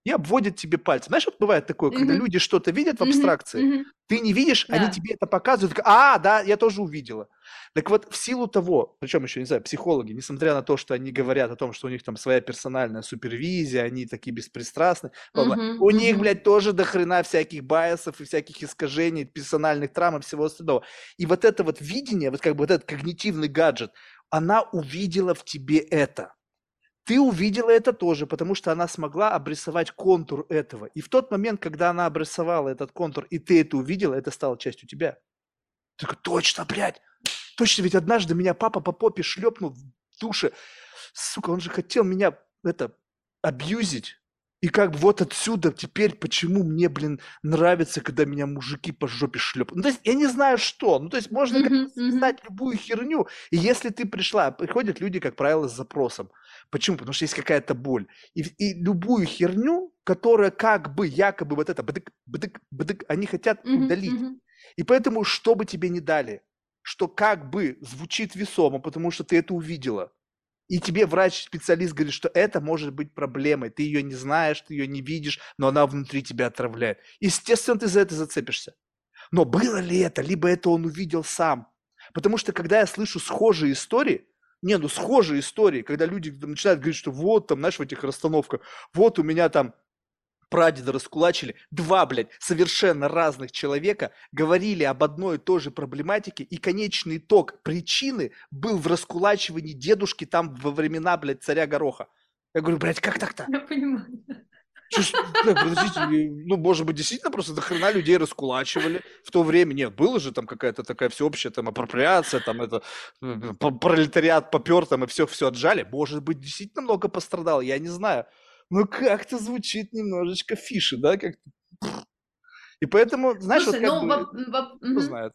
и обводят тебе пальцем. Знаешь, вот бывает такое, когда Мгм. люди что-то видят в абстракции, Мгм. ты не видишь, они Да. тебе это показывают, а, да, я тоже увидела. Так вот, в силу того, причем еще, не знаю, психологи, несмотря на то, что они говорят о том, что у них там своя персональная супервизия, они такие беспристрастные, бла-бла, Мгм. у них, Мгм. блядь, тоже до хрена всяких байесов и всяких искажений, персональных травм и всего остального. И вот это вот видение, вот как бы вот этот когнитивный гаджет, она увидела в тебе это. Ты увидела это тоже, потому что она смогла обрисовать контур этого. И в тот момент, когда она обрисовала этот контур, и ты это увидела, это стало частью тебя. Ты такой, точно, блядь, точно, ведь однажды меня папа по попе шлепнул в душе. Сука, он же хотел меня, это, абьюзить. И как бы вот отсюда теперь, почему мне, блин, нравится, когда меня мужики по жопе шлепают. Ну, то есть я не знаю что. Ну, то есть можно. Мгм. связать любую херню. И если ты пришла, приходят люди, как правило, с запросом. Почему? Потому что есть какая-то боль. И, и любую херню, которая как бы, якобы вот это, бдык, бдык, бдык, они хотят Мгм. удалить. Мгм. И поэтому, что бы тебе не дали, что как бы звучит весомо, потому что ты это увидела, и тебе врач-специалист говорит, что это может быть проблемой, ты ее не знаешь, ты ее не видишь, но она внутри тебя отравляет. Естественно, ты за это зацепишься. Но было ли это, либо это он увидел сам? Потому что, когда я слышу схожие истории, не, ну схожие истории, когда люди начинают говорить, что вот там, знаешь, в этих расстановках, вот у меня там прадеда раскулачили, два, блядь, совершенно разных человека говорили об одной и той же проблематике, и конечный итог причины был в раскулачивании дедушки там во времена, блядь, царя Гороха. Я говорю, блядь, как так-то? Я понимаю. Подождите, ну, может быть, действительно просто до хрена людей раскулачивали в то время. Нет, было же там какая-то такая всеобщая там апроприация, там это пролетариат попер там и все, все отжали. Может быть, действительно много пострадал, я не знаю. Но как-то звучит немножечко фиши, да, как И поэтому, знаешь, Слушай, вот как ну, бы, воп- воп- кто знает.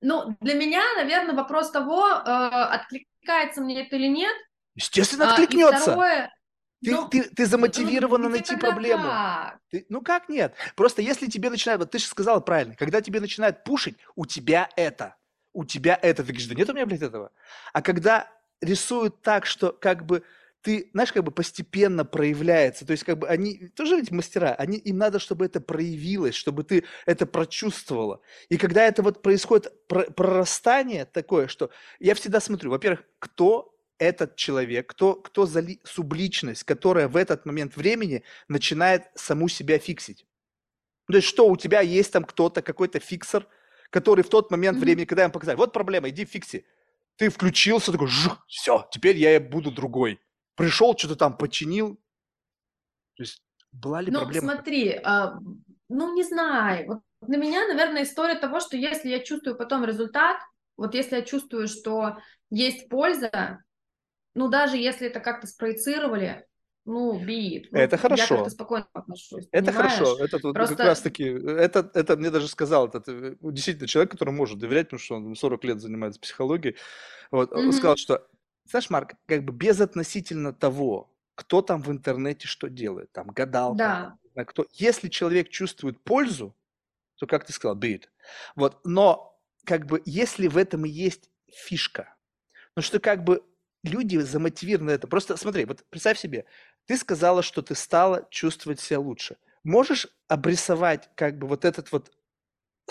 Ну, для меня, наверное, вопрос того, э, откликается мне это или нет. Естественно, А, откликнется. второе, Ты, ну, ты, ты ну, замотивирована где найти проблему. как? Ты- ну как нет? Просто если тебе начинают, вот ты же сказала правильно, когда тебе начинают пушить, у тебя это, у тебя это, ты говоришь, да нет у меня, блядь, этого. А когда рисуют так, что как бы ты, знаешь, как бы постепенно проявляется, то есть как бы они, тоже ведь мастера, они, им надо, чтобы это проявилось, чтобы ты это прочувствовала. И когда это вот происходит про- прорастание такое, что я всегда смотрю, во-первых, кто этот человек, кто, кто за ли- субличность, которая в этот момент времени начинает саму себя фиксить. То есть что, у тебя есть там кто-то, какой-то фиксер, который в тот момент Мгм. времени, когда им показали, вот проблема, иди фикси. Ты включился, такой, жух, все, теперь я буду другой. Пришел, что-то там починил. То есть была ли Ну, проблема? смотри, а, ну, не знаю. Вот для меня, наверное, история того, что если я чувствую потом результат, вот если я чувствую, что есть польза, ну, даже если это как-то спроецировали, ну, бит. Ну, Это Я хорошо. как-то спокойно отношусь, Это понимаешь? хорошо. Это вот Просто- как раз-таки, это, это мне даже сказал, этот, э, действительно человек, который может доверять, потому что он 40 лет занимается психологией. Вот, он Мгм. сказал, что, знаешь, Марк, как бы без относительно того, кто там в интернете что делает, там гадалка, Да. кто, если человек чувствует пользу, то, как ты сказал, it. Вот, но как бы если в этом и есть фишка, ну что как бы люди замотивированы это. Просто смотри, вот представь себе, ты сказала, что ты стала чувствовать себя лучше. Можешь обрисовать как бы вот этот вот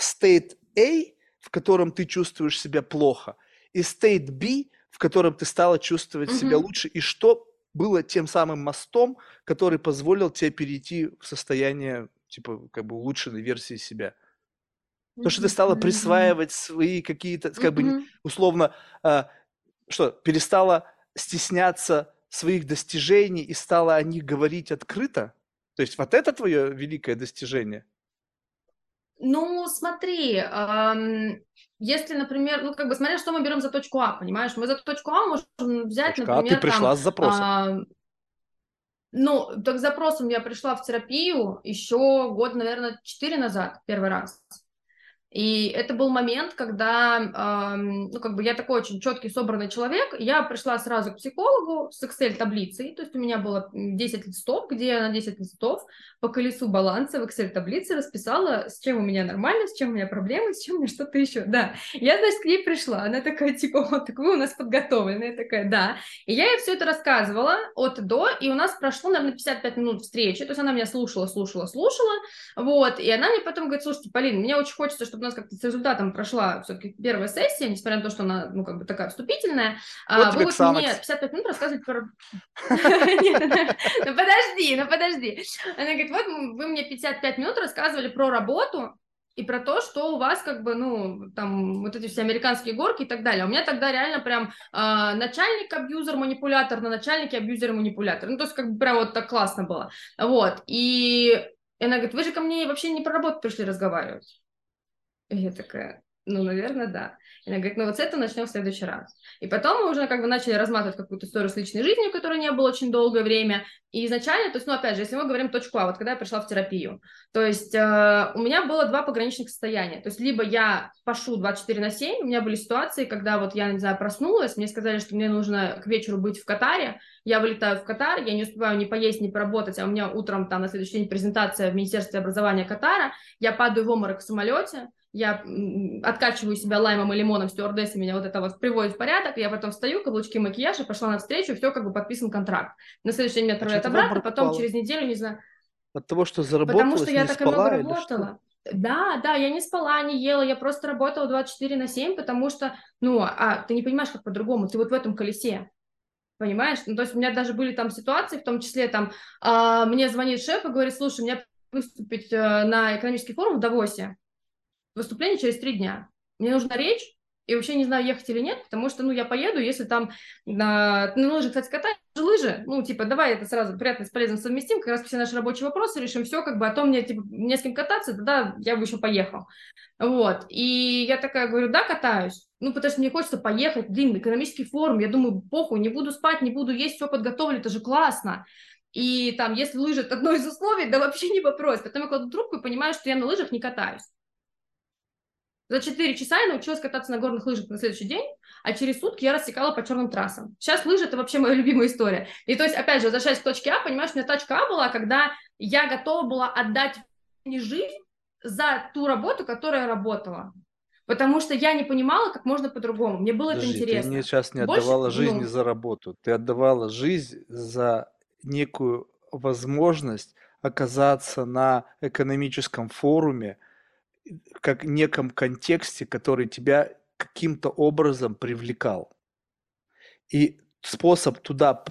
state A, в котором ты чувствуешь себя плохо, и state B, в котором ты стала чувствовать себя Мгм. лучше, и что было тем самым мостом, который позволил тебе перейти в состояние типа как бы улучшенной версии себя. То, что ты стала присваивать свои какие-то, как бы условно, а, что, перестала стесняться своих достижений и стала о них говорить открыто? То есть вот это твое великое достижение? Ну, смотри, ам, если, например, ну, как бы, смотря, что мы берем за точку А, понимаешь? Мы за точку А можем взять, Точка А, например, ты пришла там, с запросом. а, ну, так с запросом я пришла в терапию еще год, наверное, четыре назад, первый раз. И это был момент, когда, ну, как бы я такой очень четкий, собранный человек. Я пришла сразу к психологу с Excel-таблицей. То есть у меня было 10 листов, где я на 10 листов по колесу баланса в Excel-таблице расписала, с чем у меня нормально, с чем у меня проблемы, с чем у меня что-то еще. Да, я, значит, к ней пришла. Она такая, типа, вот, так вы у нас подготовлены. Такая, да. И я ей все это рассказывала от до, и у нас прошло, наверное, 55 минут встречи. То есть она меня слушала, слушала, слушала. Вот, и она мне потом говорит, слушайте, Полин, мне очень хочется, чтобы нас как-то с результатом прошла все-таки первая сессия, несмотря на то, что она, ну, как бы такая вступительная. Вот а, вы вот мне 55 минут рассказывать про... [laughs] Ну подожди, ну подожди. Она говорит, вот вы мне 55 минут рассказывали про работу, и про то, что у вас как бы, ну, там, вот эти все американские горки и так далее. У меня тогда реально прям э, начальник абьюзер, манипулятор на начальнике абьюзер, манипулятор. Ну, то есть как бы прям вот так классно было. Вот. И она говорит, вы же ко мне вообще не про работу пришли разговаривать. Я такая, ну, наверное, да. И она говорит, ну вот с этого начнем в следующий раз. И потом мы уже как бы начали разматывать какую-то историю с личной жизнью, которой не было очень долгое время. И изначально, то есть, ну, опять же, если мы говорим точку А, вот когда я пришла в терапию, то есть э, у меня было два пограничных состояния. То есть либо я пашу 24 на 7, у меня были ситуации, когда вот я, не знаю, проснулась, мне сказали, что мне нужно к вечеру быть в Катаре, я вылетаю в Катар, я не успеваю ни поесть, ни поработать, а у меня утром там на следующий день презентация в Министерстве образования Катара, я падаю в обморок в самолете, я откачиваю себя лаймом и лимоном, стюардесса меня вот это вот приводит в порядок, я потом встаю, каблучки, макияж, и пошла на встречу, все как бы подписан контракт. На следующий день меня отправляют а обратно, потом через неделю, не знаю. От того, что заработала, Потому что я так много работала. Да, да, я не спала, не ела, я просто работала 24 на 7, потому что, ну, а ты не понимаешь, как по-другому, ты вот в этом колесе, понимаешь? Ну, то есть у меня даже были там ситуации, в том числе там, э, мне звонит шеф и говорит, слушай, мне выступить э, на экономический форум в Давосе, выступление через три дня. Мне нужна речь, и вообще не знаю, ехать или нет, потому что, ну, я поеду, если там на, на лыжи, кстати, катать, лыжи, ну, типа, давай это сразу приятно с полезным совместим, как раз все наши рабочие вопросы решим, все, как бы, а то мне, типа, не с кем кататься, тогда я бы еще поехал. Вот, и я такая говорю, да, катаюсь, ну, потому что мне хочется поехать, блин, экономический форум, я думаю, похуй, не буду спать, не буду есть, все подготовлю, это же классно. И там, если лыжи это одно из условий, да вообще не вопрос. Потом я кладу трубку и понимаю, что я на лыжах не катаюсь. За 4 часа я научилась кататься на горных лыжах на следующий день, а через сутки я рассекала по черным трассам. Сейчас лыжи – это вообще моя любимая история. И то есть, опять же, возвращаясь к точке А, понимаешь, у меня точка А была, когда я готова была отдать не жизнь за ту работу, которую я работала. Потому что я не понимала, как можно по-другому. Мне было Подожди, это интересно. Ты сейчас не Больше, отдавала жизнь ну... за работу. Ты отдавала жизнь за некую возможность оказаться на экономическом форуме, как неком контексте, который тебя каким-то образом привлекал. И способ туда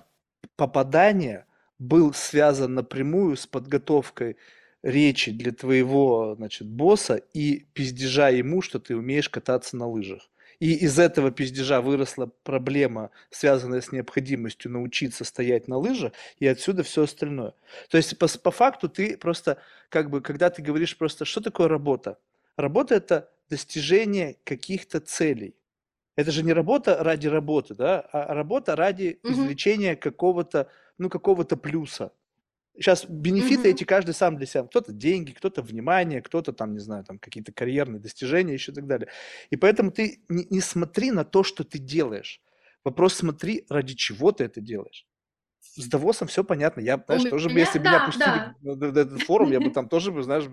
попадания был связан напрямую с подготовкой речи для твоего, значит, босса и пиздежа ему, что ты умеешь кататься на лыжах. И из этого пиздежа выросла проблема, связанная с необходимостью научиться стоять на лыжах, и отсюда все остальное. То есть по, по факту ты просто, как бы, когда ты говоришь просто, что такое работа? Работа – это достижение каких-то целей. Это же не работа ради работы, да, а работа ради угу. извлечения какого-то, ну, какого-то плюса. Сейчас бенефиты угу. эти каждый сам для себя. Кто-то деньги, кто-то внимание, кто-то там, не знаю, там какие-то карьерные достижения еще и так далее. И поэтому ты не, не смотри на то, что ты делаешь. Вопрос смотри, ради чего ты это делаешь с Давосом все понятно. Я, знаешь, тоже бы, если бы меня пустили да. на этот форум, я бы [laughs] там тоже бы, знаешь,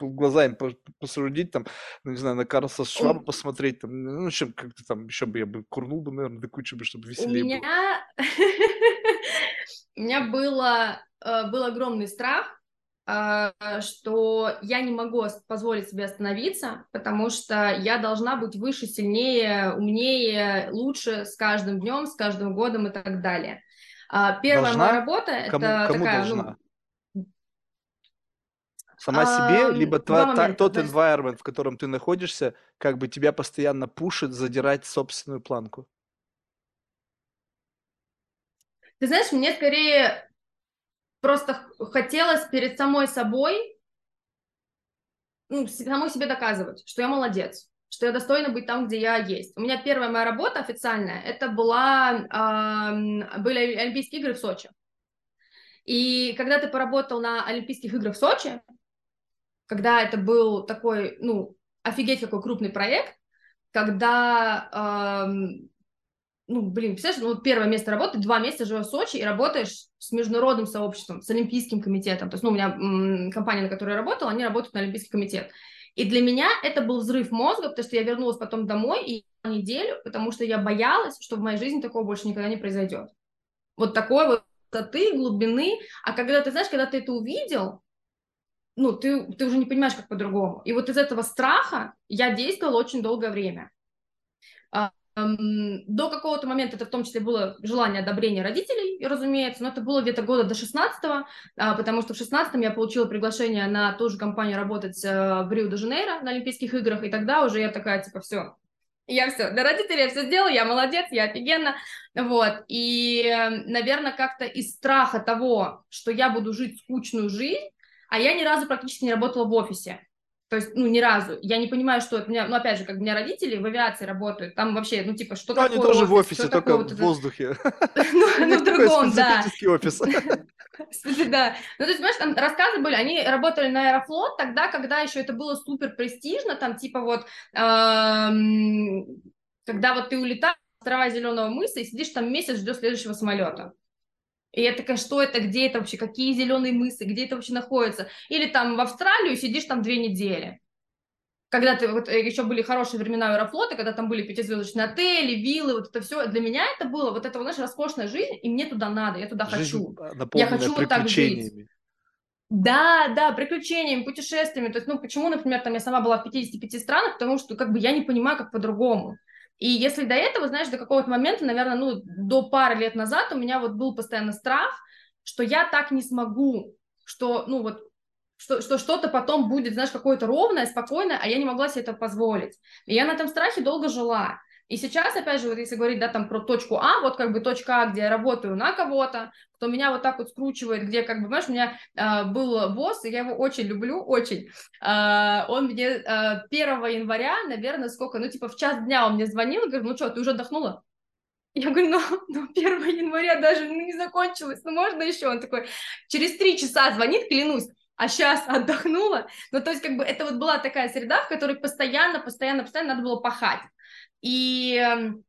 глазами посудить, там, ну, не знаю, на Карлса Шваба посмотреть, там, ну, чем как-то там, еще бы я бы курнул бы, наверное, до кучи бы, чтобы веселее У меня... [laughs] У меня было, был огромный страх, э, что я не могу позволить себе остановиться, потому что я должна быть выше, сильнее, умнее, лучше с каждым днем, с каждым годом и так далее. А, первая должна? моя работа кому, это кому такая, должна? ну, Сама а, себе, либо тва, та, тот значит... environment, в котором ты находишься, как бы тебя постоянно пушит задирать собственную планку? Ты знаешь, мне скорее просто хотелось перед самой собой, ну, самой себе доказывать, что я молодец, что я достойна быть там, где я есть. У меня первая моя работа официальная, это была, э, были Олимпийские игры в Сочи. И когда ты поработал на Олимпийских играх в Сочи, когда это был такой, ну, офигеть какой крупный проект, когда, эм, ну, блин, представляешь, ну, первое место работы, два месяца живешь в Сочи и работаешь с международным сообществом, с Олимпийским комитетом. То есть, ну, у меня м, компания, на которой я работала, они работают на Олимпийский комитет. И для меня это был взрыв мозга, потому что я вернулась потом домой и неделю, потому что я боялась, что в моей жизни такого больше никогда не произойдет. Вот такой вот высоты, глубины. А когда ты знаешь, когда ты это увидел, ну, ты, ты уже не понимаешь, как по-другому. И вот из этого страха я действовала очень долгое время. А, до какого-то момента это в том числе было желание одобрения родителей, разумеется, но это было где-то года до 16-го, а, потому что в 16-м я получила приглашение на ту же компанию работать э, в Рио-де-Жанейро на Олимпийских играх, и тогда уже я такая, типа, все, я все, для родителей я все сделала, я молодец, я офигенно, вот, и, э, наверное, как-то из страха того, что я буду жить скучную жизнь, а я ни разу практически не работала в офисе. То есть, ну, ни разу. Я не понимаю, что это. Меня, ну, опять же, как у меня родители в авиации работают, там вообще, ну, типа, что ну, такое они тоже офис, в офисе, только в воздухе. [laughs] Ну, в другом, да. офис. [laughs] Да. Ну, то есть, понимаешь, там рассказы были, они работали на Аэрофлот тогда, когда еще это было супер престижно, там, типа, вот, когда вот ты улетаешь острова Зеленого мыса и сидишь там месяц, ждешь следующего самолета. И я такая, что это, где это вообще, какие зеленые мысы, где это вообще находится? Или там в Австралию сидишь там две недели. Когда ты, вот э, еще были хорошие времена Аэрофлота, когда там были пятизвездочные отели, виллы, вот это все. Для меня это было, вот это, знаешь, роскошная жизнь, и мне туда надо, я туда жизнь хочу. Я хочу вот так жить. Да, да, приключениями, путешествиями. То есть, ну, почему, например, там я сама была в 55 странах, потому что, как бы, я не понимаю, как по-другому. И если до этого, знаешь, до какого-то момента, наверное, ну, до пары лет назад у меня вот был постоянно страх, что я так не смогу, что, ну, вот, что, что что-то потом будет, знаешь, какое-то ровное, спокойное, а я не могла себе это позволить. И я на этом страхе долго жила. И сейчас, опять же, вот если говорить, да, там про точку А, вот как бы точка А, где я работаю на кого-то, кто меня вот так вот скручивает, где, как бы, знаешь, у меня э, был босс, и я его очень люблю, очень. Э, он мне э, 1 января, наверное, сколько, ну, типа, в час дня он мне звонил, и говорит, ну что, ты уже отдохнула? Я говорю, ну, [laughs] ну 1 января даже ну, не закончилось, ну, можно еще? Он такой, через три часа звонит, клянусь, а сейчас отдохнула. Ну, то есть, как бы, это вот была такая среда, в которой постоянно, постоянно, постоянно надо было пахать. И эм,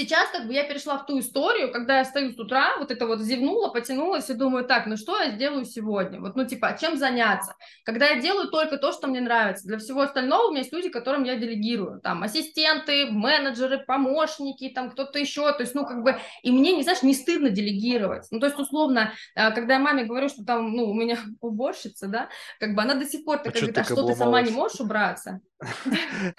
Сейчас как бы я перешла в ту историю, когда я встаю с утра, вот это вот зевнула, потянулась и думаю, так, ну что я сделаю сегодня? Вот, ну типа, чем заняться? Когда я делаю только то, что мне нравится. Для всего остального у меня есть люди, которым я делегирую. Там ассистенты, менеджеры, помощники, там кто-то еще. То есть, ну как бы, и мне, не знаешь, не стыдно делегировать. Ну то есть, условно, э, когда я маме говорю, что там, ну, у меня [laughs] уборщица, да, как бы она до сих пор такая, а говорит, а что ты сама не можешь убраться? [laughs]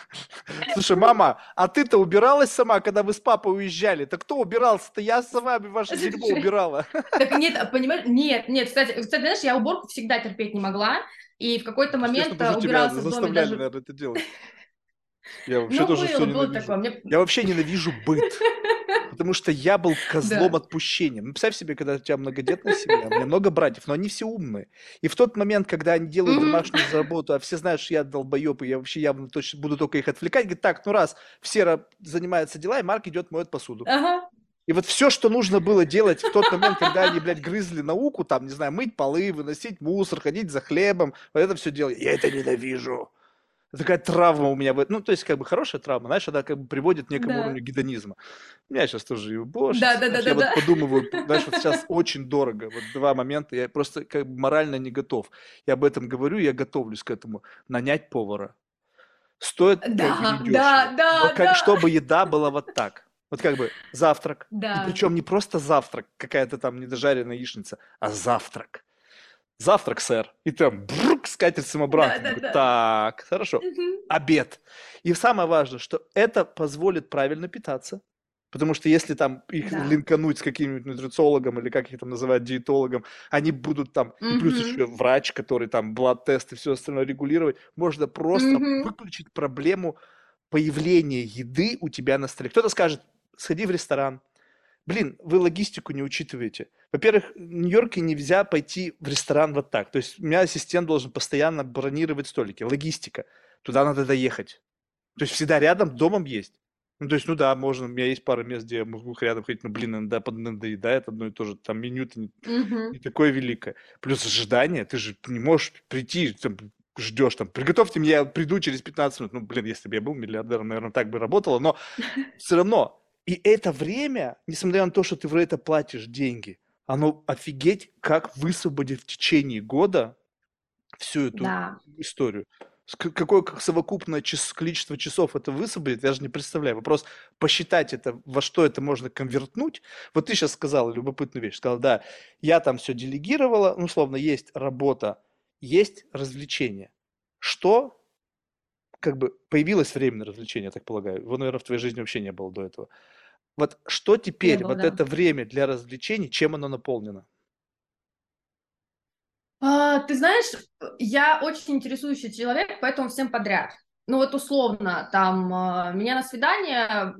[laughs] Слушай, мама, а ты-то убиралась сама, когда вы с папой уезжали? Так кто убирался-то? Я с вами ваше дерьмо убирала. [laughs] Так нет, понимаешь, нет, нет, кстати, кстати, знаешь, я уборку всегда терпеть не могла, и в какой-то момент убиралась в доме даже... наверное, это делать. [laughs] Я вообще ну, тоже было, все ненавижу. Такое. Мне... Я вообще ненавижу быт. [laughs] Потому что я был козлом да. отпущения. Ну, представь себе, когда у тебя многодетная семья, у меня много братьев, но они все умные. И в тот момент, когда они делают домашнюю работу, а все знают, что я долбоеб, и я вообще явно точно буду только их отвлекать, говорит, так, ну раз все занимаются делами, Марк идет моет посуду. Ага. И вот все, что нужно было делать в тот момент, когда они, блядь, грызли науку, там, не знаю, мыть полы, выносить мусор, ходить за хлебом, вот это все делать. Я это ненавижу такая травма у меня, ну, то есть, как бы хорошая травма, знаешь, она как бы приводит к некому да. уровню гедонизма. У меня сейчас тоже и уборщица. Да, да, да, я да, вот да. подумываю, знаешь, вот сейчас [laughs] очень дорого, вот два момента, я просто как бы морально не готов. Я об этом говорю, я готовлюсь к этому. Нанять повара. Стоит да, как бы да, да, Но как, да. чтобы еда была вот так. Вот как бы завтрак. Да. И причем не просто завтрак, какая-то там недожаренная яичница, а завтрак завтрак, сэр. И там брук, скатерть самобранка. Да, да, да. Так, хорошо. Угу. Обед. И самое важное, что это позволит правильно питаться. Потому что если там их да. линкануть с каким-нибудь нутрициологом или как их там называют, диетологом, они будут там, mm-hmm. и плюс еще врач, который там блад-тест и все остальное регулировать, можно просто mm-hmm. выключить проблему появления еды у тебя на столе. Кто-то скажет, сходи в ресторан, Блин, вы логистику не учитываете. Во-первых, в Нью-Йорке нельзя пойти в ресторан вот так. То есть у меня ассистент должен постоянно бронировать столики. Логистика. Туда надо доехать. То есть всегда рядом домом есть. Ну, то есть, ну да, можно, у меня есть пара мест, где я могу рядом ходить, но, блин, иногда надоедает одно и то же, там меню-то не, не такое великое. Плюс ожидание, ты же не можешь прийти, там, ждешь там, приготовьте мне, я приду через 15 минут. Ну, блин, если бы я был миллиардером, наверное, так бы работало, но все равно. И это время, несмотря на то, что ты в это платишь деньги, оно офигеть, как высвободит в течение года всю эту Да. историю. Какое совокупное час, количество часов это высвободит, я же не представляю. Вопрос посчитать это, во что это можно конвертнуть. Вот ты сейчас сказала любопытную вещь. Сказала, да, я там все делегировала, ну, условно, есть работа, есть развлечение. Что, как бы, появилось время на развлечение, я так полагаю. Его, наверное, в твоей жизни вообще не было до этого. Вот что теперь, было, вот да. это время для развлечений, чем оно наполнено? А, ты знаешь, я очень интересующий человек, поэтому всем подряд. Ну вот условно, там, а, меня на свидание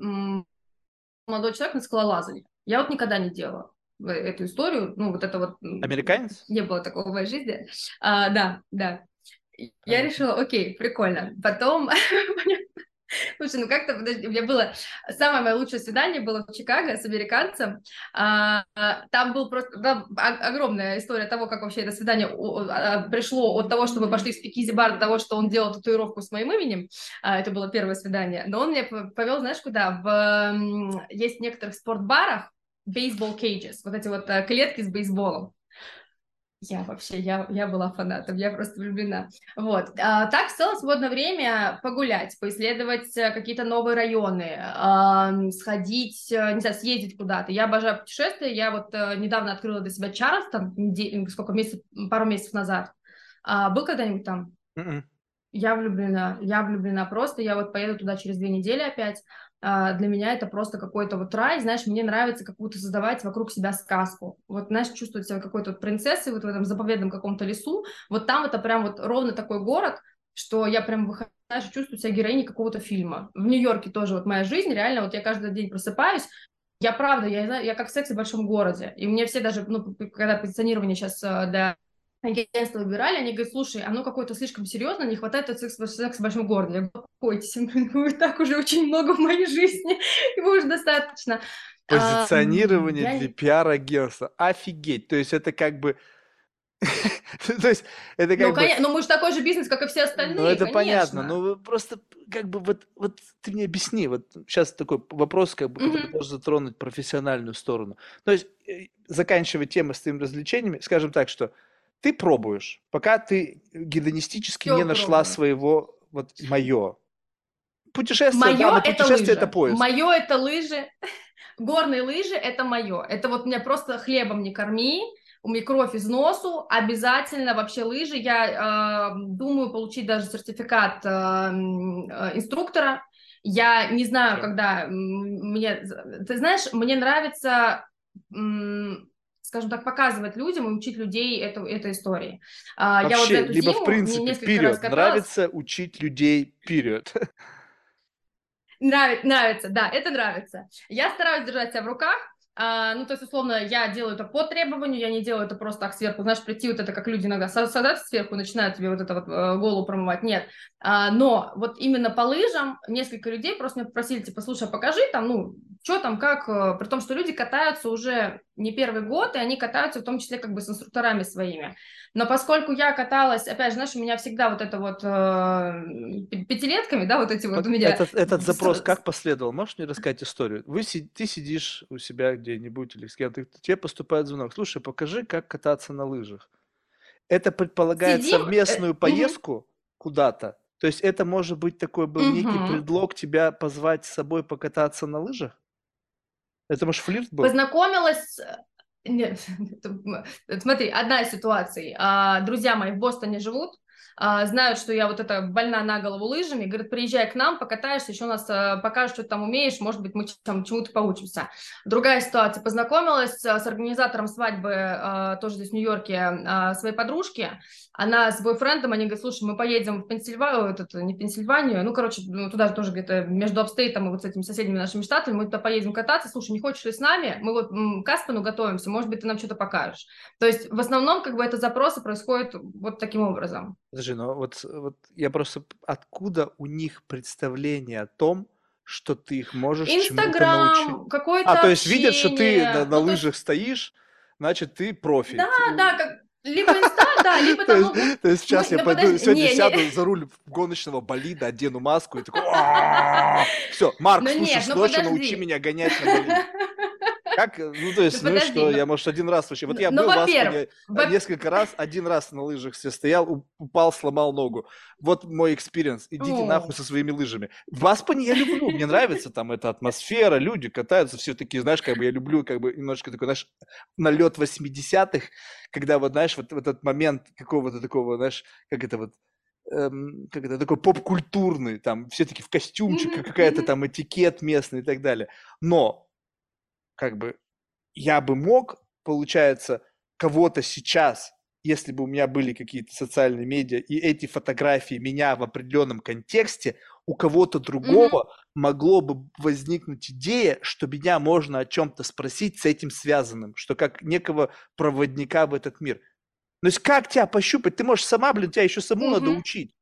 молодой человек на скалолазание. Я вот никогда не делала эту историю, ну вот это вот... Американец? Не было такого в моей жизни. А, да, да. Я решила, окей, прикольно. Потом [laughs] Слушай, ну как-то, подожди, у меня было самое мое лучшее свидание было в Чикаго с американцем. А, там был просто да, огромная история того, как вообще это свидание а, пришло от того, что мы пошли в спикизи бар, до того, что он делал татуировку с моим именем. А, это было первое свидание. Но он меня повел, знаешь, куда? В есть в некоторых спортбарах бейсбол cages, вот эти вот э, клетки с бейсболом. Я вообще, я, я была фанатом, я просто влюблена. Вот. А, так, в целом, свободное время погулять, поисследовать э, какие-то новые районы, а, сходить, э, не знаю, съездить куда-то. Я обожаю путешествия. Я вот а, недавно открыла для себя Чарльстон, сколько месяцев, пару месяцев назад. А, был когда-нибудь там? Mm-mm. М-м. Я влюблена, я влюблена просто. Я вот поеду туда через две недели опять. А, для меня это просто какой-то вот рай, знаешь, мне нравится какую-то создавать вокруг себя сказку. Вот, знаешь, чувствовать себя какой-то вот принцессой вот в этом заповедном каком-то лесу. Вот там это прям вот ровно такой город, что я прям выхожу, чувствую себя героиней какого-то фильма. В Нью-Йорке тоже вот моя жизнь, реально, вот я каждый день просыпаюсь, я правда, я, я как в сексе в большом городе. И мне все даже, ну, когда позиционирование сейчас э, для агентство выбирали, они говорят, слушай, оно какое-то слишком серьезно, не хватает секса, секс в большом городе. Я говорю, успокойтесь, вы так уже очень много в моей жизни, [laughs] его уже достаточно. Позиционирование а, для я... пиар-агентства. Офигеть. То есть это как бы... [laughs] То есть это как ну, бы... Конечно, ну мы же такой же бизнес, как и все остальные, Ну это конечно. понятно, но просто как бы вот, вот ты мне объясни, вот сейчас такой вопрос, как бы, mm-hmm. который должен затронуть профессиональную сторону. То есть э, заканчивая тему с твоими развлечениями, скажем так, что ты пробуешь, пока ты гедонистически Всё не нашла пробую. своего вот мое. Путешествие, мое да, это путешествие лыжи. это поезд. Мое это лыжи, [laughs] горные лыжи это мое. Это вот меня просто хлебом не корми, у меня кровь из носу, обязательно вообще лыжи. Я э, думаю получить даже сертификат э, э, инструктора. Я не знаю, когда мне, ты знаешь, мне нравится скажем так, показывать людям и учить людей эту, этой истории. Вообще, я вот эту либо зиму в принципе, вперед, нравится учить людей, вперед. Нравится, нравится, да, это нравится. Я стараюсь держать себя в руках, а, ну, то есть, условно, я делаю это по требованию, я не делаю это просто так сверху, знаешь, прийти вот это, как люди иногда садятся сверху, начинают тебе вот это вот э, голову промывать, нет. А, но вот именно по лыжам несколько людей просто меня попросили, типа, слушай, а покажи там, ну, что там, как, э, при том, что люди катаются уже не первый год, и они катаются в том числе как бы с инструкторами своими. Но поскольку я каталась, опять же, знаешь, у меня всегда вот это вот э, пятилетками, да, вот эти вот, у меня... Этот, этот запрос как последовал? Можешь мне рассказать историю? Вы, ты сидишь у себя где-нибудь или с кем-то, тебе поступает звонок. Слушай, покажи, как кататься на лыжах. Это предполагает Сидим, совместную э, поездку угу. куда-то? То есть это может быть такой был угу. некий предлог тебя позвать с собой покататься на лыжах? Это, может, флирт был? Познакомилась нет, [laughs] смотри, одна из ситуаций. А, друзья мои в Бостоне живут, а, знают, что я вот эта больна на голову лыжами, говорят, приезжай к нам, покатаешься, еще у нас а, покажешь, что ты там умеешь, может быть, мы там чему-то поучимся. Другая ситуация, познакомилась с организатором свадьбы, тоже здесь в Нью-Йорке, своей подружки, она с бойфрендом, они говорят, слушай, мы поедем в Пенсильванию, этот, не Пенсильванию, ну, короче, ну, туда тоже где-то между апстейтом и вот с этими соседними нашими штатами, мы туда поедем кататься, слушай, не хочешь ли с нами? Мы вот к Аспену готовимся, может быть, ты нам что-то покажешь. То есть в основном как бы это запросы происходят вот таким образом. Подожди, ну вот, вот я просто, откуда у них представление о том, что ты их можешь Инстаграм, чему-то научить? какой-то А, то есть видят, что ты на, на ну, лыжах есть... стоишь, значит, ты профи. Да, да, как, Либо инста, да, либо [laughs] То там, есть, ну, то есть сейчас мы, я ну пойду, сегодня сяду за руль гоночного болида, одену маску и такой, [laughs] все, Марк, ну слушай, с ну ночи научи подожди. меня гонять на болиде. [laughs] Как, ну то есть, ну подожди, что, ну, я, может, один раз вообще, вот я ну, был в Аспене во- несколько раз, один раз на лыжах все стоял, упал, сломал ногу. Вот мой experience, идите нахуй О, со своими лыжами. В Аспене я люблю, мне нравится там эта атмосфера, люди катаются, все такие, знаешь, как бы я люблю, как бы немножко такой, знаешь, налет 80-х, когда вот, знаешь, вот, вот этот момент какого-то такого, знаешь, как это вот, эм, как это, такой поп-культурный, там, все таки в костюмчиках, мгм, какая-то там этикет местный и так далее. Но, как бы, я бы мог, получается, кого-то сейчас, если бы у меня были какие-то социальные медиа, и эти фотографии меня в определенном контексте, у кого-то другого могло бы возникнуть идея, что меня можно о чем-то спросить с этим связанным, что как некого проводника в этот мир. То есть как тебя пощупать? Ты можешь сама, блин, тебя еще саму надо Мгм. учить,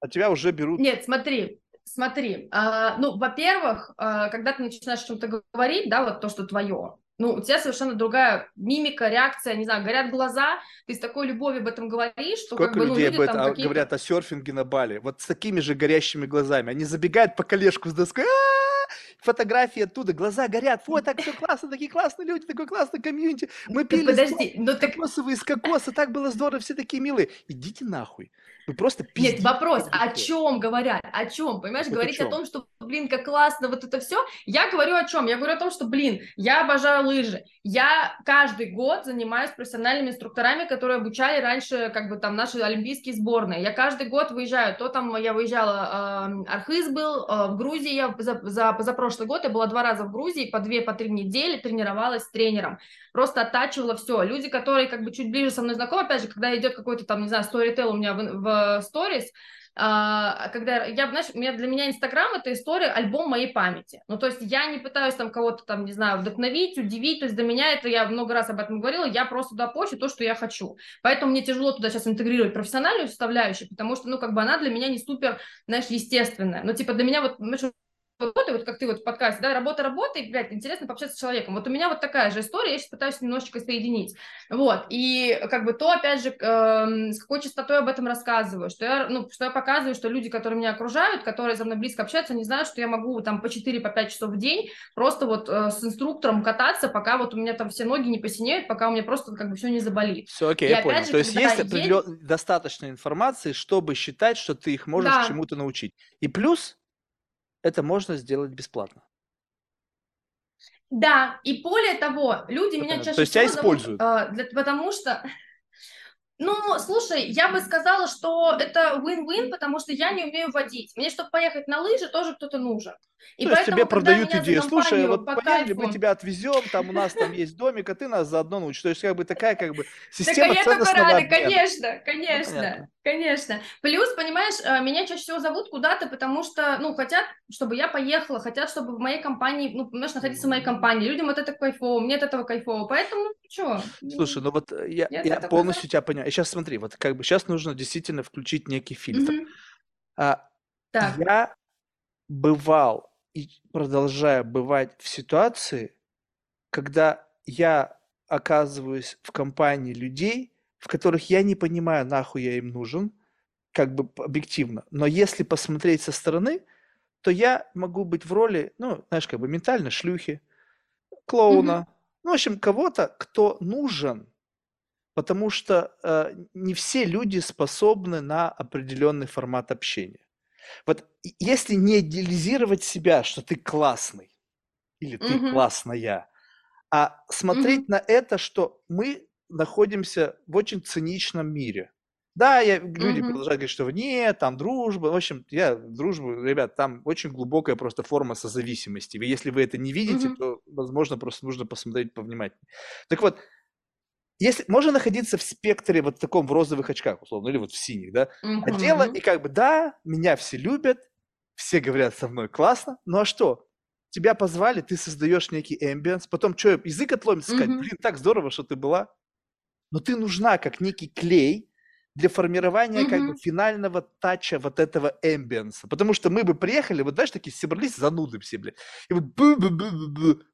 а тебя уже берут. Нет, смотри, смотри. а, ну, во-первых, а, когда ты начинаешь о чем-то говорить, да, вот то, что твое, ну, у тебя совершенно другая мимика, реакция, не знаю, горят глаза, ты с такой любовью об этом говоришь, что как Сколько бы, ну, людей люди об этом какие-то... говорят о серфинге на Бали? Вот с такими же горящими глазами. Они забегают по колешку с доской, «А-а-а!» Фотографии оттуда, глаза горят, ой, так все классно, такие классные люди, такой классный комьюнити. Мы пили подожди, ну так кокосовые из кокоса, так было здорово, все такие милые. Идите нахуй. Вы просто Нет, пиздите. вопрос, как о чем говорят? О чем? Понимаешь, Вот о говорить о чём? том, что, блин, как классно, вот это все. Я говорю о чем? Я говорю о том, что, блин, я обожаю лыжи. Я каждый год занимаюсь профессиональными инструкторами, которые обучали раньше, как бы там наши олимпийские сборные. Я каждый год выезжаю. То там я выезжала, э, Архыз был, э, в Грузии я за, за, за прошлый год я была два раза в Грузии, по две, по три недели тренировалась с тренером просто оттачивала все. Люди, которые как бы чуть ближе со мной знакомы, опять же, когда идет какой-то там, не знаю, сторител у меня в, в сторис, а, когда я, знаешь, для меня Инстаграм это история, альбом моей памяти. Ну, то есть я не пытаюсь там кого-то там, не знаю, вдохновить, удивить, то есть для меня это, я много раз об этом говорила, я просто туда пощу то, что я хочу. Поэтому мне тяжело туда сейчас интегрировать профессиональную составляющую, потому что, ну, как бы она для меня не супер, знаешь, естественная. Ну, типа для меня вот, работы, вот как ты вот в подкасте, да, работа, работа, и, блядь, интересно пообщаться с человеком. Вот у меня вот такая же история, я сейчас пытаюсь немножечко соединить. Вот, и как бы то, опять же, э, с какой частотой об этом рассказываю, что я, ну, что я показываю, что люди, которые меня окружают, которые со мной близко общаются, не знают, что я могу там по 4-5 по часов в день просто вот э, с инструктором кататься, пока вот у меня там все ноги не посинеют, пока у меня просто как бы все не заболит. Все, окей, И я понял. же, То есть есть определен... достаточно информации, чтобы считать, что ты их можешь Да. чему-то научить. И плюс это можно сделать бесплатно. Да, и более того, люди меня чаще То есть тебя используют? а, для- потому что, [laughs] ну, слушай, я бы сказала, что это win-win, потому что я не умею водить. Мне, чтобы поехать на лыжи, тоже кто-то нужен. И То есть тебе продают идею, слушай, вот по поехали, мы тебя отвезем, там у нас там есть домик, а ты нас заодно научишь. То есть как бы такая как бы [laughs] Так а система я только ценностного рада, обмена. конечно, конечно, понятно. конечно. Плюс, понимаешь, э, меня чаще всего зовут куда-то, потому что, ну, хотят, чтобы я поехала, хотят, чтобы в моей компании, ну, понимаешь, находиться в моей компании. Людям от этого кайфово, мне от этого кайфово, поэтому, ну, что? Слушай, ну вот э, я, Я я полностью тебя понял. И сейчас смотри, вот как бы сейчас нужно действительно включить некий фильтр. Мгм. А, Так, Я бывал и продолжаю бывать в ситуации, когда я оказываюсь в компании людей, в которых я не понимаю, нахуй я им нужен, как бы объективно. Но если посмотреть со стороны, то я могу быть в роли, ну, знаешь, как бы ментально шлюхи, клоуна, ну, в общем, кого-то, кто нужен, потому что э, не все люди способны на определенный формат общения. Вот если не идеализировать себя, что ты классный или ты Мгм. классная, а смотреть на это, что мы находимся в очень циничном мире. Да, я, люди Мгм. продолжают говорить, что нет, там дружба. В общем, я дружбу, ребят, там очень глубокая просто форма созависимости. Если вы это не видите, Мгм. то, возможно, просто нужно посмотреть повнимательнее. Так вот, если можно находиться в спектре вот таком в розовых очках, условно, или вот в синих, да, а дело, Мгм. и как бы, да, меня все любят, все говорят со мной классно, ну а что? Тебя позвали, ты создаешь некий эмбиенс, потом что, язык отломится сказать, Мгм. блин, так здорово, что ты была. Но ты нужна как некий клей для формирования как бы финального тача вот этого эмбиенса. Потому что мы бы приехали, вот знаешь, такие собрались зануды все, блядь. И вот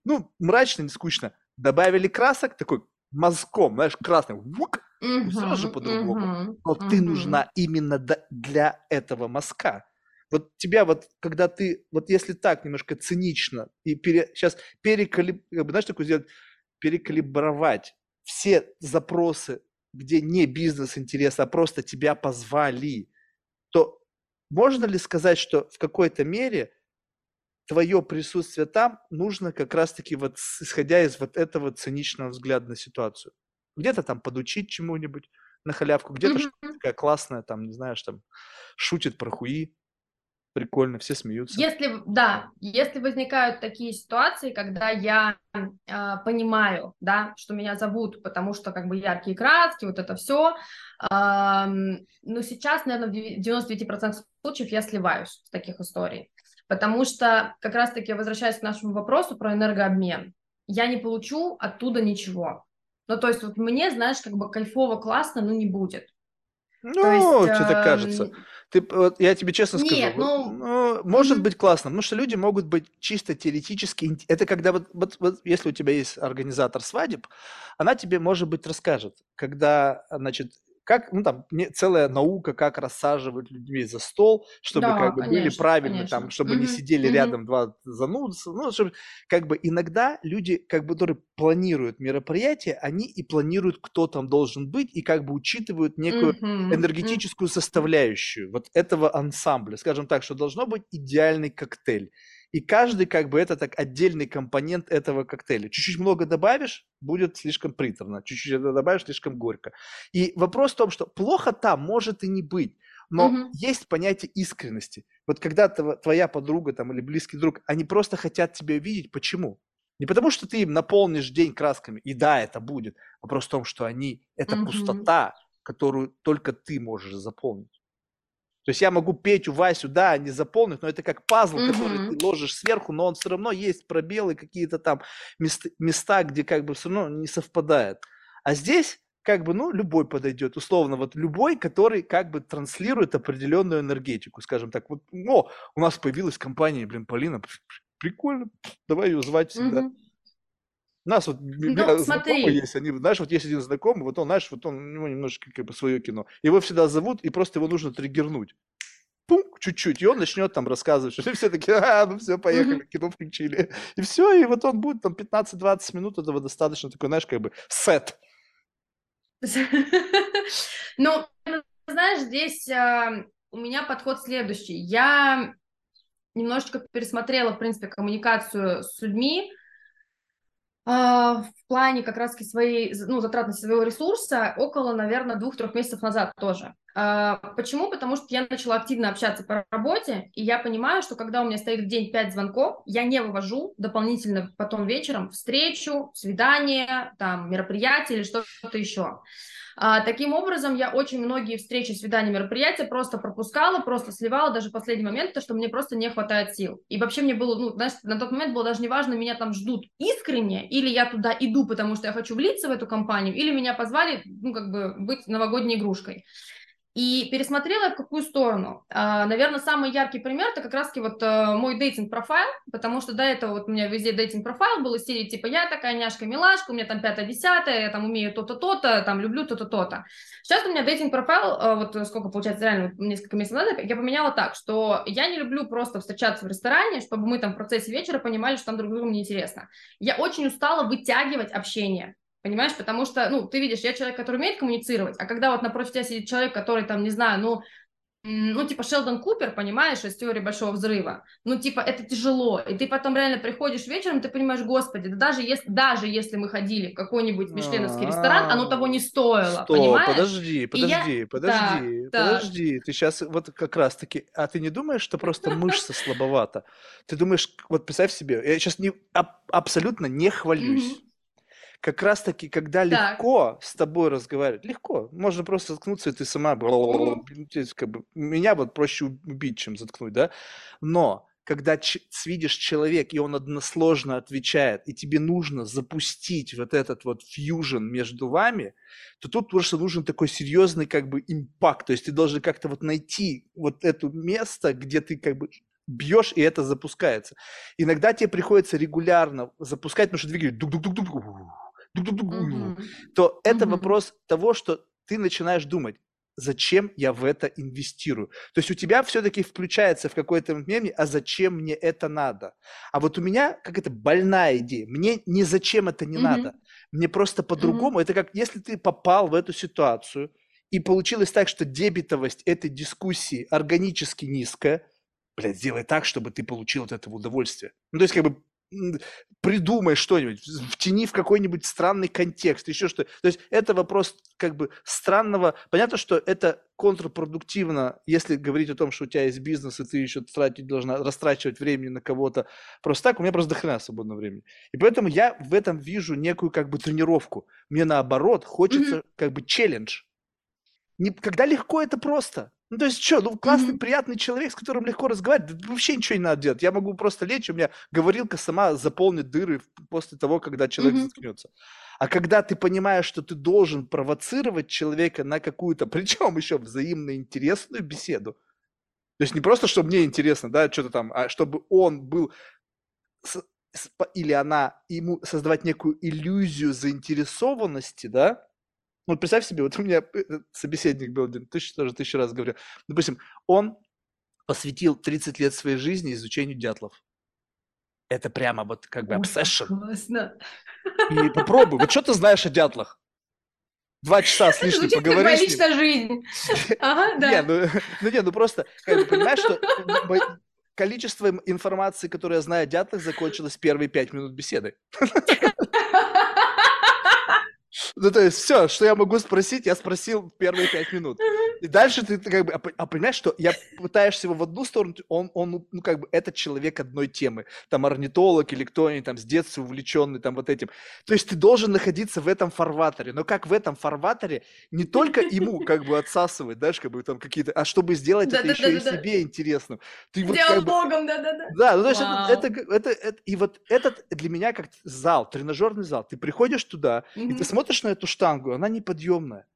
ну, мрачно, не скучно. Добавили красок, такой мазком, знаешь, красным, вук, и все же по-другому. Но ты нужна именно для этого мазка. Вот тебя вот, когда ты, вот если так немножко цинично и пере, сейчас перекалиб, знаешь, такое сделать, перекалибровать все запросы, где не бизнес интерес, а просто тебя позвали, то можно ли сказать, что в какой-то мере твое присутствие там нужно как раз-таки вот исходя из вот этого циничного взгляда на ситуацию? Где-то там подучить чему-нибудь на халявку, где-то mm-hmm. такая классная, там, не знаешь, там, шутит про хуи, прикольно, все смеются. Если, да, если возникают такие ситуации, когда я э, понимаю, да, что меня зовут, потому что как бы яркие краски, вот это все, э, но сейчас, наверное, в 99% случаев я сливаюсь с таких историй, потому что как раз-таки возвращаясь к нашему вопросу про энергообмен, я не получу оттуда ничего. Ну, то есть вот мне, знаешь, как бы кайфово, классно, но не будет. Ну, что-то кажется. Ты, вот, я тебе честно скажу, Нет, ну... ну, может mm-hmm. быть классно, потому что люди могут быть чисто теоретически... Это когда вот, вот, вот если у тебя есть организатор свадеб, она тебе, может быть, расскажет, когда, значит, как, ну, там, целая наука, как рассаживать людьми за стол, чтобы да, как бы конечно, были правильно, конечно. там, чтобы mm-hmm. не сидели mm-hmm. рядом два занудца, ну, чтобы, как бы, иногда люди, как бы, которые планируют мероприятие, они и планируют, кто там должен быть, и как бы учитывают некую mm-hmm. энергетическую mm-hmm. составляющую вот этого ансамбля, скажем так, что должно быть идеальный коктейль. И каждый как бы это так отдельный компонент этого коктейля. Чуть-чуть много добавишь, будет слишком приторно. Чуть-чуть это добавишь, слишком горько. И вопрос в том, что плохо там может и не быть. Но угу. есть понятие искренности. Вот когда твоя подруга там, или близкий друг, они просто хотят тебя увидеть. Почему? Не потому, что ты им наполнишь день красками, и да, это будет. Вопрос в том, что они – это угу. пустота, которую только ты можешь заполнить. То есть я могу Петю, Васю, да, не заполнить, но это как пазл, mm-hmm. который ты ложишь сверху, но он все равно есть пробелы, какие-то там мест, места, где как бы все равно не совпадает. А здесь как бы, ну, любой подойдет, условно, вот любой, который как бы транслирует определенную энергетику, скажем так. Вот, о, у нас появилась компания, блин, Полина, прикольно, давай ее звать всегда. Mm-hmm. У нас вот ну, знакомые есть, они, знаешь, вот есть один знакомый, вот он, знаешь, вот он, у него немножечко как бы свое кино. Его всегда зовут, и просто его нужно триггернуть. Пум, чуть-чуть, и он начнет там рассказывать, что [laughs] все такие, а, ну все, поехали, кино включили. И все, и вот он будет там 15-20 минут, этого достаточно такой, знаешь, как бы сет. [laughs] Ну, знаешь, здесь а, у меня подход следующий. Я немножечко пересмотрела, в принципе, коммуникацию с людьми, в плане как раз своей, ну, затратности своего ресурса около, наверное, двух-трех месяцев назад тоже. А, почему? Потому что я начала активно общаться по работе, и я понимаю, что когда у меня стоит в день пять звонков, я не вывожу дополнительно потом вечером встречу, свидание, там, мероприятие или что-то еще. А, таким образом, я очень многие встречи, свидания, мероприятия просто пропускала, просто сливала даже в последний момент, то, что мне просто не хватает сил. И вообще мне было, ну, знаешь, на тот момент было даже не важно, меня там ждут искренне, или я туда иду, потому что я хочу влиться в эту компанию, или меня позвали, ну, как бы быть новогодней игрушкой. И пересмотрела в какую сторону. А, наверное, самый яркий пример это как раз вот э, мой дейтинг профайл, потому что до этого вот у меня везде дейтинг профайл был из серии типа я такая няшка милашка, у меня там пятое десятое, я там умею то-то то-то, там люблю то-то то-то. Сейчас у меня дейтинг профайл, э, вот сколько получается реально несколько месяцев назад, я поменяла так, что я не люблю просто встречаться в ресторане, чтобы мы там в процессе вечера понимали, что там друг другу неинтересно. Я очень устала вытягивать общение. Понимаешь, потому что, ну, ты видишь, я человек, который умеет коммуницировать, а когда вот напротив тебя сидит человек, который там, не знаю, ну, ну, типа Шелдон Купер, понимаешь, из теории Большого Взрыва, ну, типа, это тяжело, и ты потом реально приходишь вечером, ты понимаешь, господи, да даже если, даже если мы ходили в какой-нибудь мишленовский ресторан, оно того не стоило, Что? понимаешь? Подожди, подожди, подожди, подожди, ты сейчас вот как раз-таки, а ты не думаешь, что просто мышца слабовата? Ты думаешь, вот представь себе, я сейчас не, абсолютно не хвалюсь, как раз-таки, когда так. легко с тобой разговаривать, легко, можно просто заткнуться, и ты сама, как бы, меня вот проще убить, чем заткнуть, да, но когда видишь человек, и он односложно отвечает, и тебе нужно запустить вот этот вот фьюжн между вами, то тут просто нужен такой серьезный как бы импакт, то есть ты должен как-то вот найти вот это место, где ты как бы бьешь, и это запускается. Иногда тебе приходится регулярно запускать, потому что двигатель дук-дук-дук-дук, то это вопрос того, что ты начинаешь думать, зачем я в это инвестирую. То есть у тебя все-таки включается в какой-то момент, а зачем мне это надо? А вот у меня какая-то больная идея. Мне не зачем это не надо. Мне просто по-другому. Это как если ты попал в эту ситуацию, и получилось так, что дебетовость этой дискуссии органически низкая, блядь, сделай так, чтобы ты получил от этого удовольствие. Ну, то есть, как бы, придумай что-нибудь, втяни в какой-нибудь странный контекст, еще что. То есть это вопрос как бы странного. Понятно, что это контрпродуктивно, если говорить о том, что у тебя есть бизнес, и ты еще тратить должна, растрачивать времени на кого-то. Просто так, у меня просто дохрена свободного времени. И поэтому я в этом вижу некую как бы тренировку. Мне наоборот хочется mm-hmm. как бы челлендж. Не, когда легко, это просто. Ну, то есть, что, ну, классный, mm-hmm. приятный человек, с которым легко разговаривать, да, вообще ничего не надо делать. Я могу просто лечь, у меня говорилка сама заполнит дыры после того, когда человек mm-hmm. заткнется. А когда ты понимаешь, что ты должен провоцировать человека на какую-то, [laughs] причем еще взаимно интересную беседу, то есть не просто, чтобы мне интересно, да, что-то там, а чтобы он был с, с, или она ему создавать некую иллюзию заинтересованности, да, ну, вот представь себе, вот у меня э, собеседник был один, тысячу, тоже тысячу раз говорю. Допустим, он посвятил 30 лет своей жизни изучению дятлов. Это прямо вот как бы obsession. Классно. И попробуй. Вот что ты знаешь о дятлах? Два часа с лишним Звучит поговоришь. Как личная жизнь. [laughs] Ага, да. Не, ну, [laughs] ну не, ну просто, как бы, понимаешь, что количество информации, которую я знаю о дятлах, закончилось первые пять минут беседы. [laughs] Ну, то есть все, что я могу спросить, я спросил первые пять минут. И дальше ты, ты как бы, а, а понимаешь, что я пытаешься его в одну сторону, он, он, ну, как бы, этот человек одной темы. Там орнитолог или кто-нибудь там с детства увлеченный там вот этим. То есть ты должен находиться в этом фарватере. Но как в этом фарватере не только ему как бы отсасывать, знаешь, как бы там какие-то, а чтобы сделать это еще и себе интересным. Ты вот как Богом, да-да-да. Да, ну, то есть это, это, это, и вот этот для меня как зал, тренажерный зал. Ты приходишь туда, и ты смотришь на эту штангу, она неподъемная.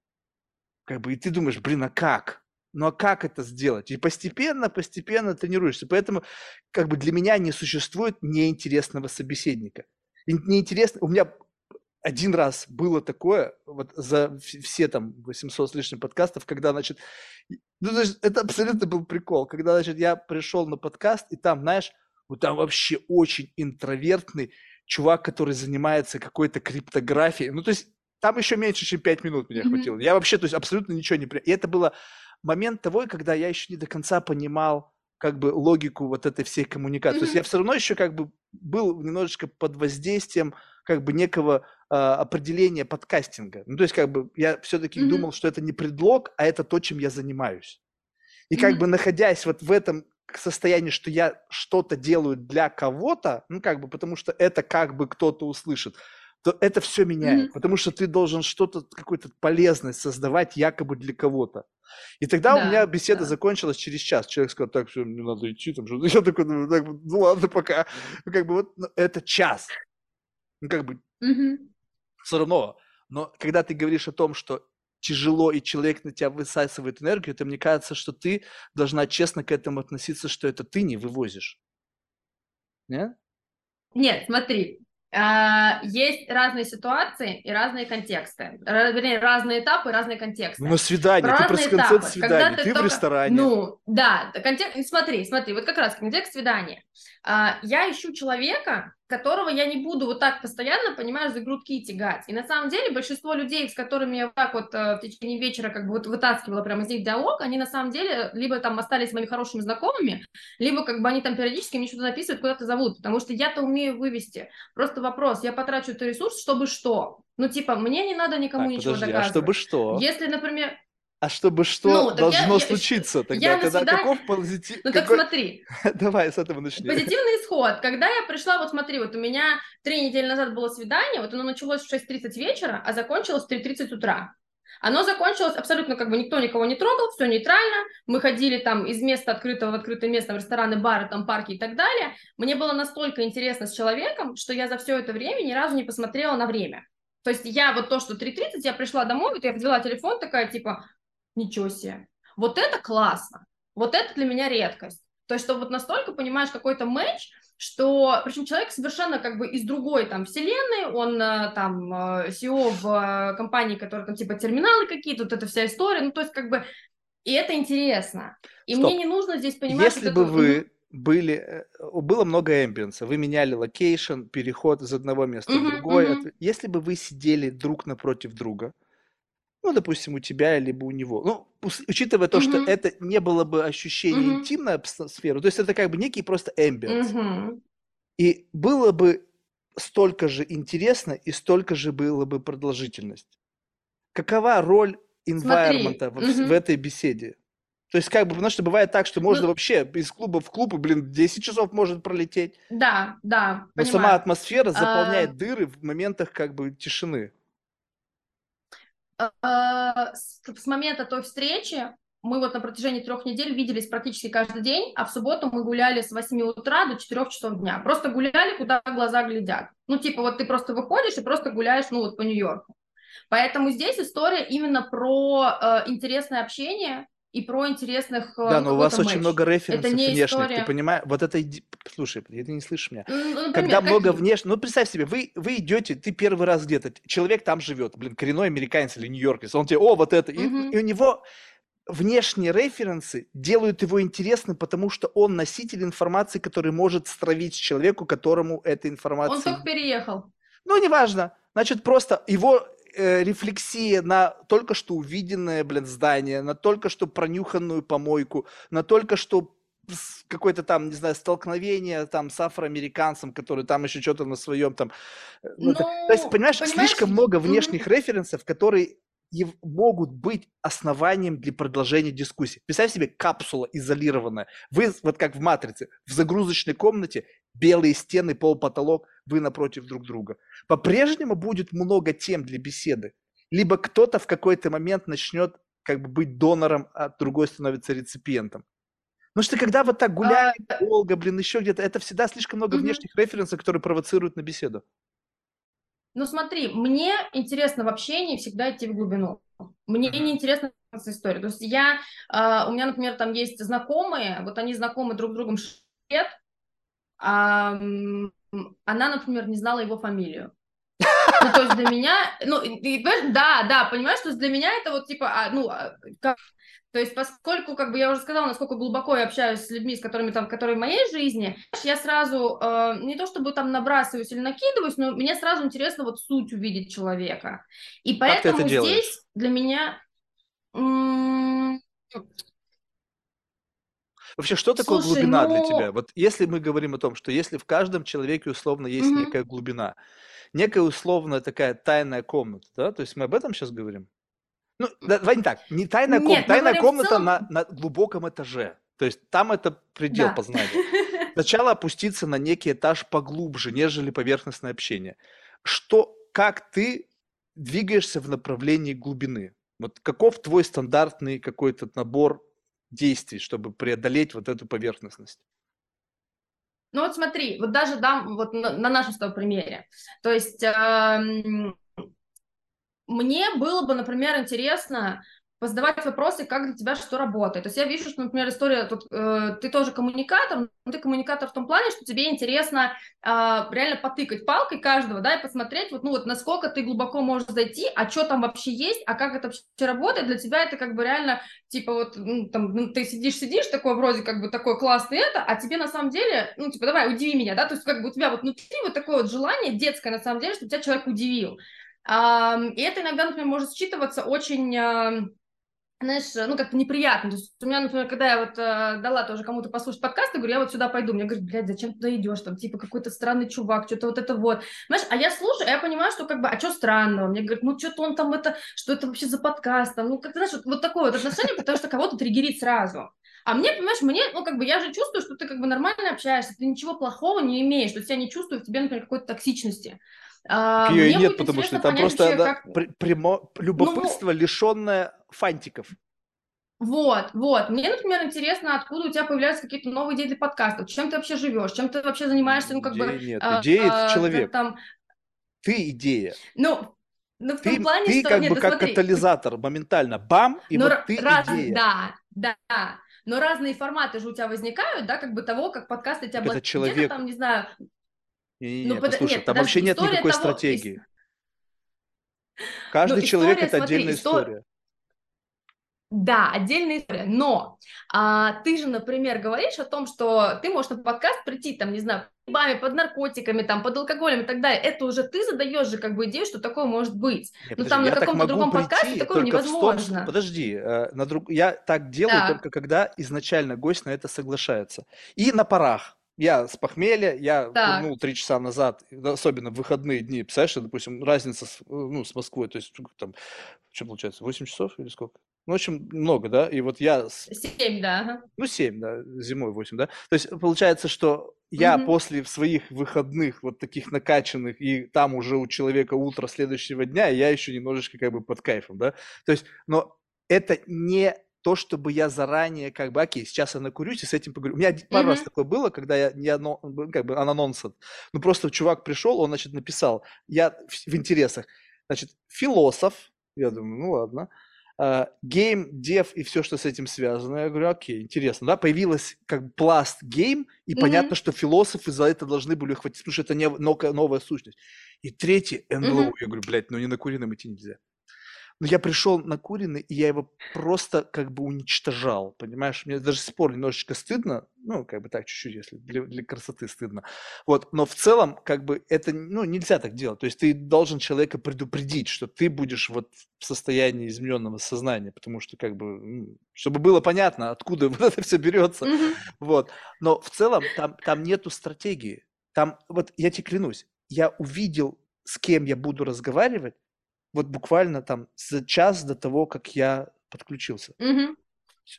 Как бы, и ты думаешь, блин, а как? Ну а как это сделать? И постепенно, постепенно тренируешься. Поэтому как бы для меня не существует неинтересного собеседника. Неинтересно, у меня один раз было такое, вот за все там 800 с лишним подкастов, когда, значит, ну, значит, это абсолютно был прикол, когда, значит, я пришел на подкаст, и там, знаешь, вот там вообще очень интровертный чувак, который занимается какой-то криптографией. Ну, то есть там еще меньше, чем 5 минут мне mm-hmm. хватило. Я вообще, то есть, абсолютно ничего не... И это было момент того, когда я еще не до конца понимал как бы логику вот этой всей коммуникации. Mm-hmm. То есть я все равно еще как бы был немножечко под воздействием как бы некого э, определения подкастинга. Ну, то есть как бы я все-таки mm-hmm. думал, что это не предлог, а это то, чем я занимаюсь. И mm-hmm. как бы находясь вот в этом состоянии, что я что-то делаю для кого-то, ну как бы потому что это как бы кто-то услышит, то это все меняет, mm-hmm. потому что ты должен что-то, какую-то полезность создавать якобы для кого-то. И тогда да, у меня беседа да. закончилась через час. Человек сказал, так, все, мне надо идти, там, что [laughs] Я такой, ну, так, ну ладно, пока. Ну, как бы вот, ну, это час. Ну, как бы, mm-hmm. все равно. Но когда ты говоришь о том, что тяжело, и человек на тебя высасывает энергию, то мне кажется, что ты должна честно к этому относиться, что это ты не вывозишь. Нет? Нет, смотри, есть разные ситуации и разные контексты. Вернее, разные этапы, разные контексты. Ну, на свидание, Про ты просто концепт свидания, ты, ты только... в ресторане. Ну, да, контекст... смотри, смотри, вот как раз контекст свидания. А, я ищу человека, которого я не буду вот так постоянно, понимаешь, за грудки тягать. И на самом деле большинство людей, с которыми я вот так вот э, в течение вечера как бы вот вытаскивала прямо из них диалог, они на самом деле либо там остались моими хорошими знакомыми, либо как бы они там периодически мне что-то написывают, куда-то зовут, потому что я-то умею вывести. Просто вопрос, я потрачу этот ресурс, чтобы что? Ну, типа, мне не надо никому так, ничего подожди, доказывать. А чтобы что? Если, например, а чтобы что ну, должно я, случиться я, тогда? Я тогда свидание... каков позитив... Ну какой... так смотри. [laughs] Давай с этого начнем. Позитивный исход. Когда я пришла, вот смотри, вот у меня три недели назад было свидание, вот оно началось в 6.30 вечера, а закончилось в 3.30 утра. Оно закончилось абсолютно как бы никто никого не трогал, все нейтрально. Мы ходили там из места открытого в открытое место, в рестораны, бары, там парки и так далее. Мне было настолько интересно с человеком, что я за все это время ни разу не посмотрела на время. То есть я вот то, что 3.30, я пришла домой, вот я взяла телефон, такая типа, ничего себе. Вот это классно. Вот это для меня редкость. То есть, что вот настолько понимаешь какой-то матч, что, причем человек совершенно как бы из другой там вселенной, он э, там э, CEO в э, компании, которая там типа терминалы какие-то, вот эта вся история, ну, то есть как бы, и это интересно. И Стоп. мне не нужно здесь понимать... Если бы это... вы были, было много ambience а, вы меняли location, переход из одного места uh-huh, в другое. Uh-huh. Если бы вы сидели друг напротив друга, ну, допустим, у тебя, либо у него. Ну, учитывая то, mm-hmm. что это не было бы ощущение mm-hmm. интимной атмосферы, то есть это как бы некий просто эмбиент. Mm-hmm. И было бы столько же интересно и столько же было бы продолжительность. Какова роль environment в, mm-hmm. в этой беседе? То есть, как бы, потому что бывает так, что можно ну, вообще из клуба в клуб, и, блин, 10 часов может пролететь. Да, да. Но понимаю. сама атмосфера заполняет а... дыры в моментах как бы тишины. Э, с момента той встречи мы вот на протяжении трех недель виделись практически каждый день, а в субботу мы гуляли с 8 утра до 4 часов дня. Просто гуляли, куда глаза глядят. Ну, типа, вот ты просто выходишь и просто гуляешь, ну, вот по Нью-Йорку. Поэтому здесь история именно про э, интересное общение, и про интересных э, Да, но у вас матч. очень много референсов это не внешних, история... ты понимаешь? Вот это, слушай, ты не слышишь меня. Ну, например, Когда много как... внешних, ну представь себе, вы, вы идете, ты первый раз где-то, человек там живет, блин, коренной американец или нью-йоркер, он тебе, о, вот это, угу. и, и у него внешние референсы делают его интересным, потому что он носитель информации, который может стравить человеку, которому эта информация... Он только переехал. Ну, неважно. Значит, просто его э, рефлексия на только что увиденное, блин, здание, на только что пронюханную помойку, на только что какое-то там, не знаю, столкновение там с афроамериканцем, который там еще что-то на своем там... Э, ну, ну, то есть, понимаешь, понимаешь, слишком много внешних mm-hmm. референсов, которые могут быть основанием для продолжения дискуссии. Представь себе капсула изолированная. Вы, вот как в «Матрице», в загрузочной комнате, белые стены, пол, потолок, вы напротив друг друга. По-прежнему будет много тем для беседы. Либо кто-то в какой-то момент начнет как бы быть донором, а другой становится реципиентом. Потому что когда вот так гуляет а... долго, блин, еще где-то, это всегда слишком много угу. внешних референсов, которые провоцируют на беседу. Ну смотри, мне интересно в общении всегда идти в глубину. Мне mm-hmm. не интересна история. То есть я, э, у меня, например, там есть знакомые, вот они знакомы друг с другом 6 лет, она, например, не знала его фамилию. Ну, то есть для меня, ну, и, да, да, понимаешь, что для меня это вот типа, а, ну, а, как, то есть, поскольку, как бы я уже сказала, насколько глубоко я общаюсь с людьми, с которыми там, которые в моей жизни, я сразу э, не то чтобы там набрасываюсь или накидываюсь, но мне сразу интересно вот суть увидеть человека. И поэтому здесь для меня Вообще, что такое Слушай, глубина ну... для тебя? Вот если мы говорим о том, что если в каждом человеке условно есть mm-hmm. некая глубина, некая условная такая тайная комната, да, то есть мы об этом сейчас говорим? Ну, давай не так, не тайная комната, тайная комната целом... на, на глубоком этаже. То есть там это предел да. познания. [laughs] Сначала опуститься на некий этаж поглубже, нежели поверхностное общение. Что, как ты двигаешься в направлении глубины? Вот каков твой стандартный какой-то набор действий, чтобы преодолеть вот эту поверхностность? Ну вот смотри, вот даже дам вот на, на нашем с тобой примере. То есть э, мне было бы, например, интересно позадавать вопросы, как для тебя что работает. То есть я вижу, что, например, история, тут э, ты тоже коммуникатор, но ты коммуникатор в том плане, что тебе интересно э, реально потыкать палкой каждого, да, и посмотреть, вот, ну вот, насколько ты глубоко можешь зайти, а что там вообще есть, а как это вообще работает, для тебя это как бы реально, типа вот, ну, там, ну, ты сидишь-сидишь, такой вроде как бы такой классный это, а тебе на самом деле, ну, типа, давай, удиви меня, да, то есть как бы у тебя вот внутри вот такое вот желание детское на самом деле, чтобы тебя человек удивил. И это иногда, например, может считываться очень знаешь, ну, как-то неприятно. То есть у меня, например, когда я вот э, дала тоже кому-то послушать подкаст, я говорю, я вот сюда пойду. Мне говорят, блядь, зачем туда идешь? Там, типа, какой-то странный чувак, что-то вот это вот. Знаешь, а я слушаю, а я понимаю, что как бы, а что странного? Мне говорят, ну, что-то он там это, что это вообще за подкаст? Там, ну, как-то, знаешь, вот, вот такое вот отношение, потому что кого-то триггерит сразу. А мне, понимаешь, мне, ну, как бы, я же чувствую, что ты как бы нормально общаешься, ты ничего плохого не имеешь, что тебя не чувствую в тебе, например, какой-то токсичности. А, и нет, потому что там просто вообще, как... прямо любопытство, ну, лишенное фантиков. Вот, вот. Мне, например, интересно, откуда у тебя появляются какие-то новые идеи для подкастов, чем ты вообще живешь, чем ты вообще занимаешься, ну, как идея бы... Нет, а, идея а, это человек. Там... Ты идея. Ну, ну, в ты, том плане, ты что... как нет, бы как смотри. катализатор, моментально, бам, и ну, вот ты раз, идея. Да, да, но разные форматы же у тебя возникают, да, как бы того, как подкасты тебя... Это человек... там, не знаю... Не, не, не, ну, послушай, нет, там вообще нет никакой того... стратегии. Каждый ну, человек история, это смотри, отдельная история. история. Да, отдельная история. Но а, ты же, например, говоришь о том, что ты можешь на подкаст прийти, там, не знаю, бами, под наркотиками, там, под алкоголем и так далее. Это уже ты задаешь же как бы идею, что такое может быть. Нет, Но там на каком-то другом подкасте такое невозможно. Том, подожди, э, на друг... я так делаю да. только когда изначально гость на это соглашается. И на парах. Я с похмелья, я курнул три часа назад, особенно в выходные дни, представляешь, допустим, разница с, ну, с Москвой, то есть там, что получается, 8 часов или сколько? Ну, в общем, много, да, и вот я... Семь, да. Ну, семь, да, зимой восемь, да. То есть получается, что я mm-hmm. после своих выходных вот таких накачанных, и там уже у человека утро следующего дня, я еще немножечко как бы под кайфом, да. То есть, но это не то, чтобы я заранее как бы, окей, сейчас я накурюсь и с этим поговорю. У меня пару mm-hmm. раз такое было, когда я не одно, как бы анонсат. Ну, просто чувак пришел, он, значит, написал, я в, в интересах, значит, философ, я думаю, ну ладно, game dev и все, что с этим связано. Я говорю, окей, интересно, да, появилась как пласт game, и mm-hmm. понятно, что философы за это должны были хватить, потому что это не новая сущность. И третий, НЛО, mm-hmm. я говорю, блядь, ну не накуренным идти нельзя. Но я пришел на Куриный, и я его просто как бы уничтожал, понимаешь? Мне даже спор немножечко стыдно, ну, как бы так чуть-чуть, если для, для красоты стыдно. Вот, но в целом, как бы, это, ну, нельзя так делать. То есть ты должен человека предупредить, что ты будешь вот в состоянии измененного сознания, потому что, как бы, ну, чтобы было понятно, откуда [laughs] вот это все берется. Mm-hmm. Вот. Но в целом там, там нету стратегии. Там, вот я тебе клянусь, я увидел, с кем я буду разговаривать, вот буквально там за час до того, как я подключился. Угу.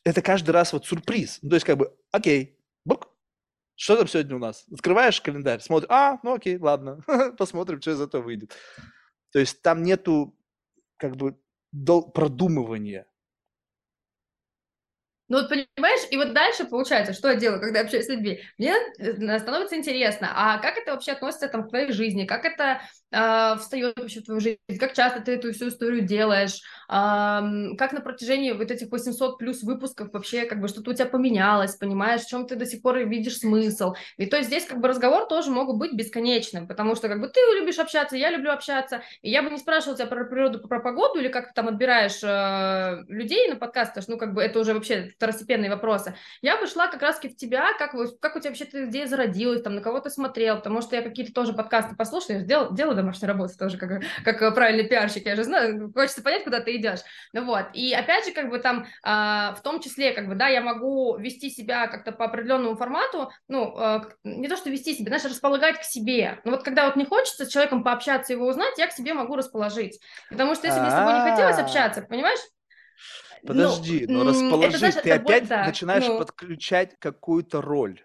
Это каждый раз вот сюрприз. Ну, то есть как бы, окей, бук, что там сегодня у нас? Открываешь календарь, смотришь, а, ну окей, ладно, [laughs] посмотрим, что из этого выйдет. То есть там нету как бы продумывания. Ну вот понимаешь, и вот дальше получается, что я делаю, когда я общаюсь с людьми? Мне э, становится интересно, а как это вообще относится там, к твоей жизни, как это э, встает вообще в твою жизнь, как часто ты эту всю историю делаешь, э, как на протяжении вот этих 800 плюс выпусков вообще как бы что-то у тебя поменялось, понимаешь, в чем ты до сих пор видишь смысл. И то есть здесь как бы разговор тоже могут быть бесконечным, потому что как бы ты любишь общаться, я люблю общаться, и я бы не спрашивала тебя про природу, про погоду или как ты там отбираешь э, людей на подкаст, потому что ну как бы это уже вообще второстепенные вопросы. Я бы шла как раз-таки в тебя, как, вы, как у тебя вообще эта идея зародилась, там, на кого ты смотрел, потому что я какие-то тоже подкасты послушаю, я дел, делаю домашнюю работу тоже, как, как правильный пиарщик, я же знаю, хочется понять, куда ты идешь. Ну вот, и опять же, как бы там, э, в том числе, как бы, да, я могу вести себя как-то по определенному формату, ну, э, не то, что вести себя, знаешь, располагать к себе. Но вот когда вот не хочется с человеком пообщаться, его узнать, я к себе могу расположить. Потому что если мне с тобой не хотелось общаться, понимаешь, Подожди, ну, но расположить, это, ты опять да, начинаешь ну... подключать какую-то роль.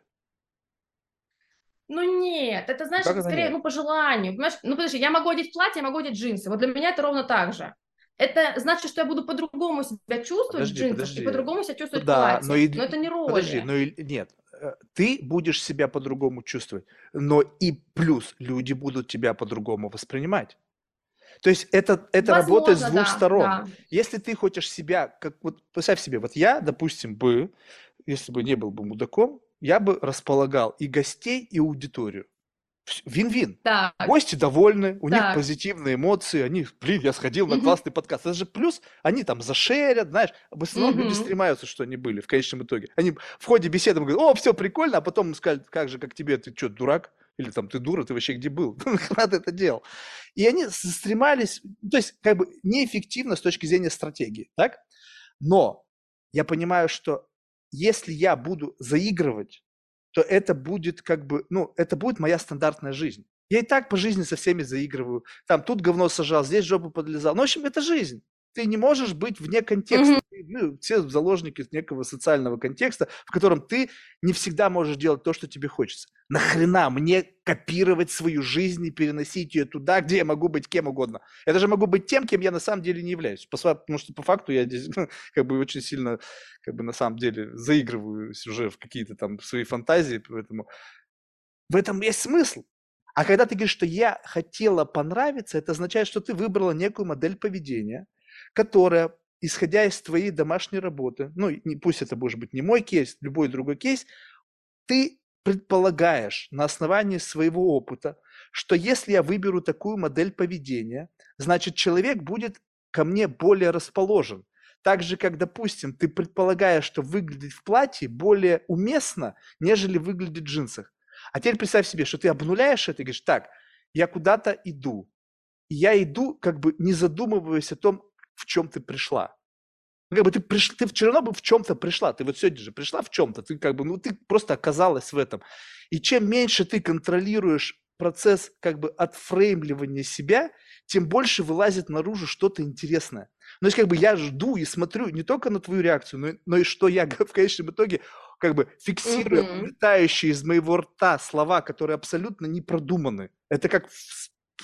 Ну нет, это знаешь, это скорее, нет? ну по желанию, понимаешь? Ну подожди, я могу одеть платье, я могу одеть джинсы. Вот для меня это ровно так же. Это значит, что я буду по-другому себя чувствовать подожди, в джинсах подожди. и по-другому себя чувствовать да, в платье. Но, и... но это не роль. Подожди, но и... нет, э, ты будешь себя по-другому чувствовать, но и плюс люди будут тебя по-другому воспринимать. То есть это, это Возможно, работает с двух да, сторон. Да. Если ты хочешь себя, как вот представь себе, вот я, допустим, бы, если бы не был бы мудаком, я бы располагал и гостей, и аудиторию. Вин-вин. Так. Гости довольны, у так. них позитивные эмоции, они, блин, я сходил на классный подкаст. Это же плюс, они там зашерят, знаешь, в основном угу. люди стремаются, что они были в конечном итоге. Они в ходе беседы говорят, о, все прикольно, а потом скажут, как же, как тебе, ты что, дурак? Или там, ты дура, ты вообще где был? [laughs] Ты это делал? И они стремались, то есть как бы неэффективно с точки зрения стратегии, так? Но я понимаю, что если я буду заигрывать, то это будет как бы, ну, это будет моя стандартная жизнь. Я и так по жизни со всеми заигрываю. Там тут говно сажал, здесь жопу подлезал. Ну, в общем, это жизнь ты не можешь быть вне контекста. Mm-hmm. Ну, все заложники некого социального контекста, в котором ты не всегда можешь делать то, что тебе хочется. Нахрена мне копировать свою жизнь и переносить ее туда, где я могу быть кем угодно? Я даже могу быть тем, кем я на самом деле не являюсь. Потому что по факту я здесь [laughs] как бы очень сильно, как бы на самом деле заигрываюсь уже в какие-то там свои фантазии, поэтому в этом есть смысл. А когда ты говоришь, что я хотела понравиться, это означает, что ты выбрала некую модель поведения – которая исходя из твоей домашней работы, ну, не, пусть это может быть не мой кейс, любой другой кейс, ты предполагаешь на основании своего опыта, что если я выберу такую модель поведения, значит, человек будет ко мне более расположен. Так же, как, допустим, ты предполагаешь, что выглядеть в платье более уместно, нежели выглядеть в джинсах. А теперь представь себе, что ты обнуляешь это и говоришь, так, я куда-то иду. И я иду, как бы не задумываясь о том, в чем ты пришла. Ну, как бы ты, приш... ты все равно бы в чем-то пришла. Ты вот сегодня же пришла в чем-то. Ты как бы, ну, ты просто оказалась в этом. И чем меньше ты контролируешь процесс как бы отфреймливания себя, тем больше вылазит наружу что-то интересное. Ну, то есть как бы я жду и смотрю не только на твою реакцию, но, но и что я [laughs] в конечном итоге как бы фиксирую mm-hmm. улетающие из моего рта слова, которые абсолютно не продуманы. Это как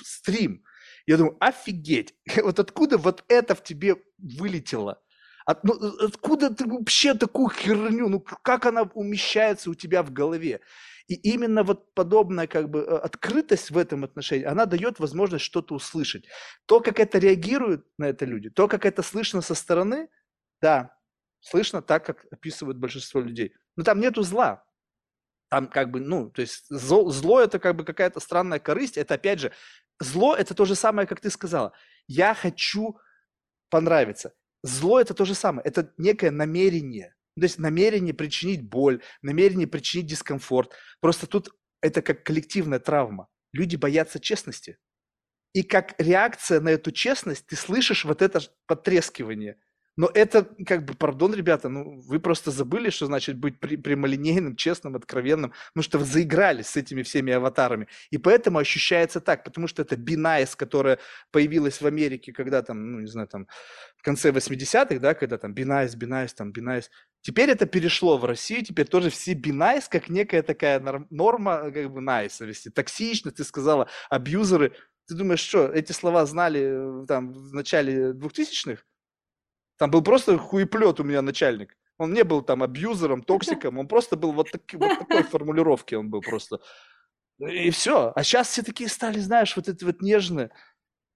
стрим. Я думаю, офигеть, [laughs] вот откуда вот это в тебе вылетело? От, ну, э, откуда ты вообще такую херню, ну как она умещается у тебя в голове? И именно вот подобная как бы э, открытость в этом отношении, она дает возможность что-то услышать. То, как это реагируют на это люди, то, как это слышно со стороны, да, слышно так, как описывают большинство людей. Но там нету зла. Там как бы, ну, то есть зло, зло это как бы какая-то странная корысть. Это опять же, зло это то же самое, как ты сказала. Я хочу понравиться. Зло это то же самое, это некое намерение. То есть намерение причинить боль, намерение причинить дискомфорт. Просто тут это как коллективная травма. Люди боятся честности. И как реакция на эту честность ты слышишь вот это потрескивание. Но это, как бы, пардон, ребята, ну, вы просто забыли, что значит быть при, прямолинейным, честным, откровенным, потому что вы заигрались с этими всеми аватарами. И поэтому ощущается так, потому что это be nice, которая появилась в Америке, когда там, ну, не знаю, там, в конце 80-х, да, когда там be nice, be nice, там, be nice. Теперь это перешло в Россию, теперь тоже все бинайс, как некая такая норма, как бы, вести. Токсично, ты сказала, абьюзеры. Ты думаешь, что, эти слова знали э, там в начале 2000-х? Там был просто хуеплет у меня начальник. Он не был там абьюзером, токсиком, он просто был вот, таки, вот такой [laughs] формулировки, он был просто. И все. А сейчас все такие стали, знаешь, вот эти вот нежные.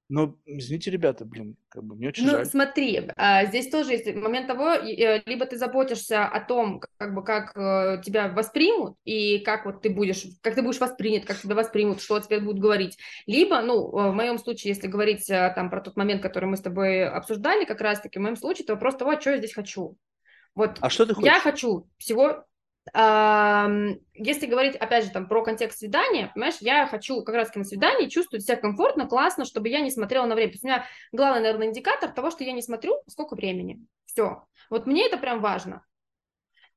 Но, извините, ребята, блин, как бы мне очень ну, жаль. смотри, а, здесь тоже есть момент того, э, либо ты заботишься о том, как бы, как э, тебя воспримут, и как вот ты будешь, как ты будешь воспринят, как тебя воспримут, что тебе будут говорить, либо, ну, в моем случае, если говорить э, там про тот момент, который мы с тобой обсуждали, как раз-таки, в моем случае, это вопрос того, что я здесь хочу. Вот а что ты хочешь? Я хочу всего если говорить, опять же, там, про контекст свидания, понимаешь, я хочу как раз на свидании чувствовать себя комфортно, классно, чтобы я не смотрела на время. То есть у меня главный, наверное, индикатор того, что я не смотрю, сколько времени. Все. Вот мне это прям важно.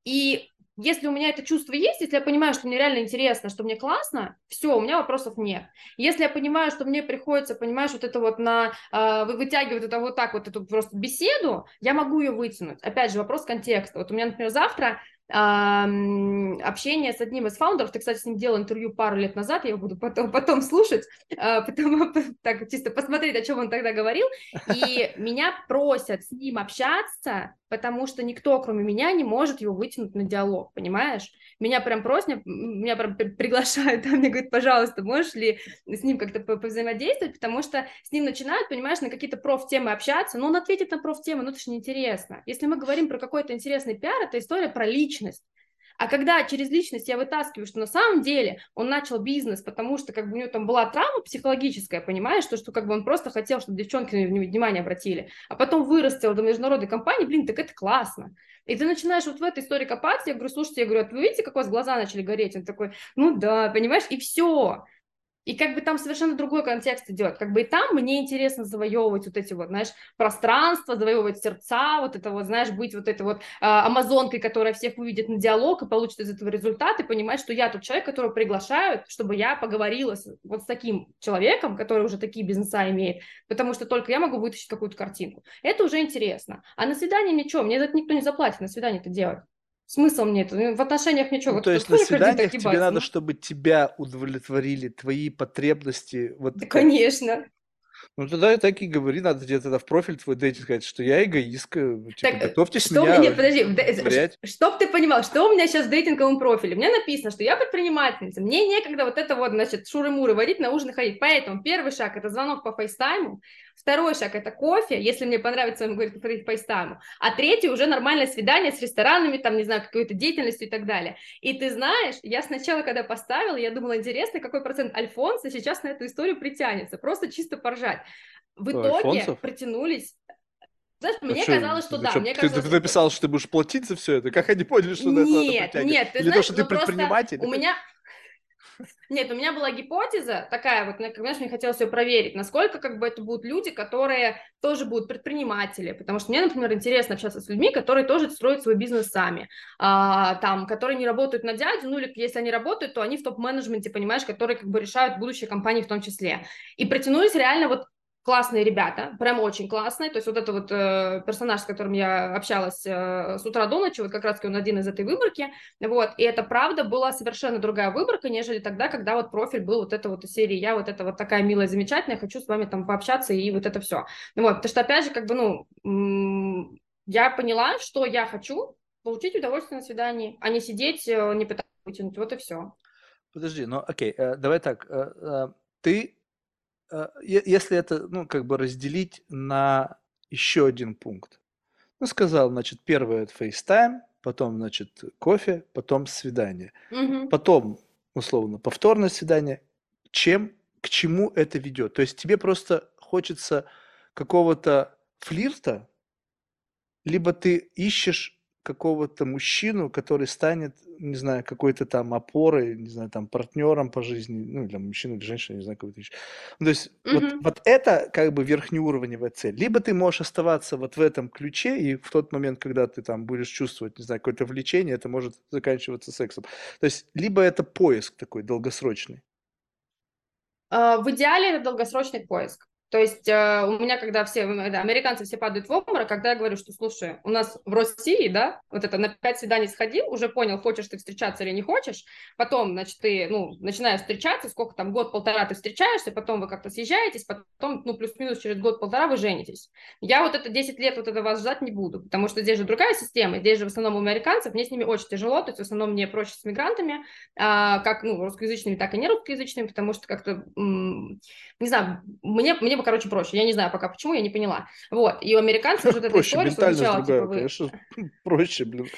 И если у меня это чувство есть, если я понимаю, что мне реально интересно, что мне классно, все, у меня вопросов нет. Если я понимаю, что мне приходится, понимаешь, вот это вот на э, вытягивать это вот так вот эту просто беседу, я могу ее вытянуть. Опять же, вопрос контекста. Вот у меня, например, завтра общение с одним из фаундеров, ты, кстати, с ним делал интервью пару лет назад, я его буду потом, потом слушать, а, потом так чисто посмотреть, о чем он тогда говорил, и [laughs] меня просят с ним общаться, потому что никто, кроме меня, не может его вытянуть на диалог, понимаешь? Меня прям просят, меня прям приглашают, [laughs] мне говорят, пожалуйста, можешь ли с ним как-то повзаимодействовать, потому что с ним начинают, понимаешь, на какие-то профтемы общаться, но он ответит на профтемы, ну это же неинтересно. Если мы говорим про какой-то интересный пиар, это история про личность, а когда через личность я вытаскиваю, что на самом деле он начал бизнес, потому что как бы у него там была травма психологическая, понимаешь, то, что как бы он просто хотел, чтобы девчонки на него внимание обратили, а потом вырастил до международной компании, блин, так это классно. И ты начинаешь вот в этой истории копаться, я говорю, слушайте, я говорю, а вы видите, как у вас глаза начали гореть? Он такой, ну да, понимаешь, и все. И как бы там совершенно другой контекст идет. Как бы и там мне интересно завоевывать вот эти вот, знаешь, пространства, завоевывать сердца, вот это вот, знаешь, быть вот этой вот э, амазонкой, которая всех выведет на диалог и получит из этого результат, и понимать, что я тот человек, которого приглашают, чтобы я поговорила с, вот с таким человеком, который уже такие бизнеса имеет, потому что только я могу вытащить какую-то картинку. Это уже интересно. А на свидание ничего, мне за это никто не заплатит на свидание это делать. Смысл мне это? В отношениях ничего. Ну, вот то есть на свиданиях тебе ебать, надо, ну? чтобы тебя удовлетворили, твои потребности. Вот да, конечно. Ну, тогда так и говори, надо тебе тогда в профиль твой дейтинг сказать, что я эгоистка, ну, типа, так, готовьтесь что меня Нет, подожди, удовлетворять. чтоб ты понимал, что у меня сейчас в дейтинговом профиле. У меня написано, что я предпринимательница, мне некогда вот это вот, значит, шуры-муры водить, на ужин ходить. Поэтому первый шаг – это звонок по FaceTime'у, Второй шаг – это кофе, если мне понравится, он говорит, по FaceTime'у. А третий уже нормальное свидание с ресторанами, там, не знаю, какой-то деятельностью и так далее. И ты знаешь, я сначала, когда поставила, я думала, интересно, какой процент альфонсов сейчас на эту историю притянется, просто чисто поржать. В итоге Альфонсов? притянулись знаешь, а мне что, казалось, что да. Что, мне ты, казалось, ты написал, что ты будешь платить за все это? Как они поняли, что нет, это Нет, ты Или знаешь, то, что ты ну предприниматель? У меня, нет, у меня была гипотеза такая, вот, знаешь, мне хотелось ее проверить, насколько как бы это будут люди, которые тоже будут предприниматели, потому что мне, например, интересно общаться с людьми, которые тоже строят свой бизнес сами, а, там, которые не работают на дядю, ну или если они работают, то они в топ-менеджменте, понимаешь, которые как бы решают будущее компании в том числе. И протянулись реально вот классные ребята, прям очень классные, то есть вот это вот э, персонаж, с которым я общалась э, с утра до ночи, вот как раз он один из этой выборки, вот, и это правда была совершенно другая выборка, нежели тогда, когда вот профиль был вот это вот из серии «Я вот это вот такая милая, замечательная, хочу с вами там пообщаться» и вот это все. Вот, потому что, опять же, как бы, ну, я поняла, что я хочу получить удовольствие на свидании, а не сидеть, э, не пытаться вытянуть, вот и все. Подожди, ну окей, э, давай так, э, ты если это, ну, как бы разделить на еще один пункт. Ну, сказал, значит, первое это FaceTime, потом, значит, кофе, потом свидание. Угу. Потом, условно, повторное свидание. Чем, к чему это ведет? То есть тебе просто хочется какого-то флирта, либо ты ищешь какого-то мужчину, который станет, не знаю, какой-то там опорой, не знаю, там партнером по жизни, ну, для мужчины или женщины, не знаю, какой-то еще. Ну, то есть mm-hmm. вот, вот это как бы верхнеуровневая цель. Либо ты можешь оставаться вот в этом ключе, и в тот момент, когда ты там будешь чувствовать, не знаю, какое-то влечение, это может заканчиваться сексом. То есть либо это поиск такой долгосрочный. Uh, в идеале это долгосрочный поиск. То есть э, у меня, когда все, да, американцы все падают в обморок, когда я говорю, что, слушай, у нас в России, да, вот это на пять свиданий сходил, уже понял, хочешь ты встречаться или не хочешь, потом, значит, ты, ну, начинаешь встречаться, сколько там, год-полтора ты встречаешься, потом вы как-то съезжаетесь, потом, ну, плюс-минус через год-полтора вы женитесь. Я вот это 10 лет вот это вас ждать не буду, потому что здесь же другая система, здесь же в основном у американцев, мне с ними очень тяжело, то есть в основном мне проще с мигрантами, а, как, ну, русскоязычными, так и не русскоязычными, потому что как-то, не знаю, мне, мне бы, короче, проще. Я не знаю пока почему, я не поняла. Вот. И у американцев вот [laughs] эта история сначала, другая, типа, вы... конечно, [laughs] проще, блин.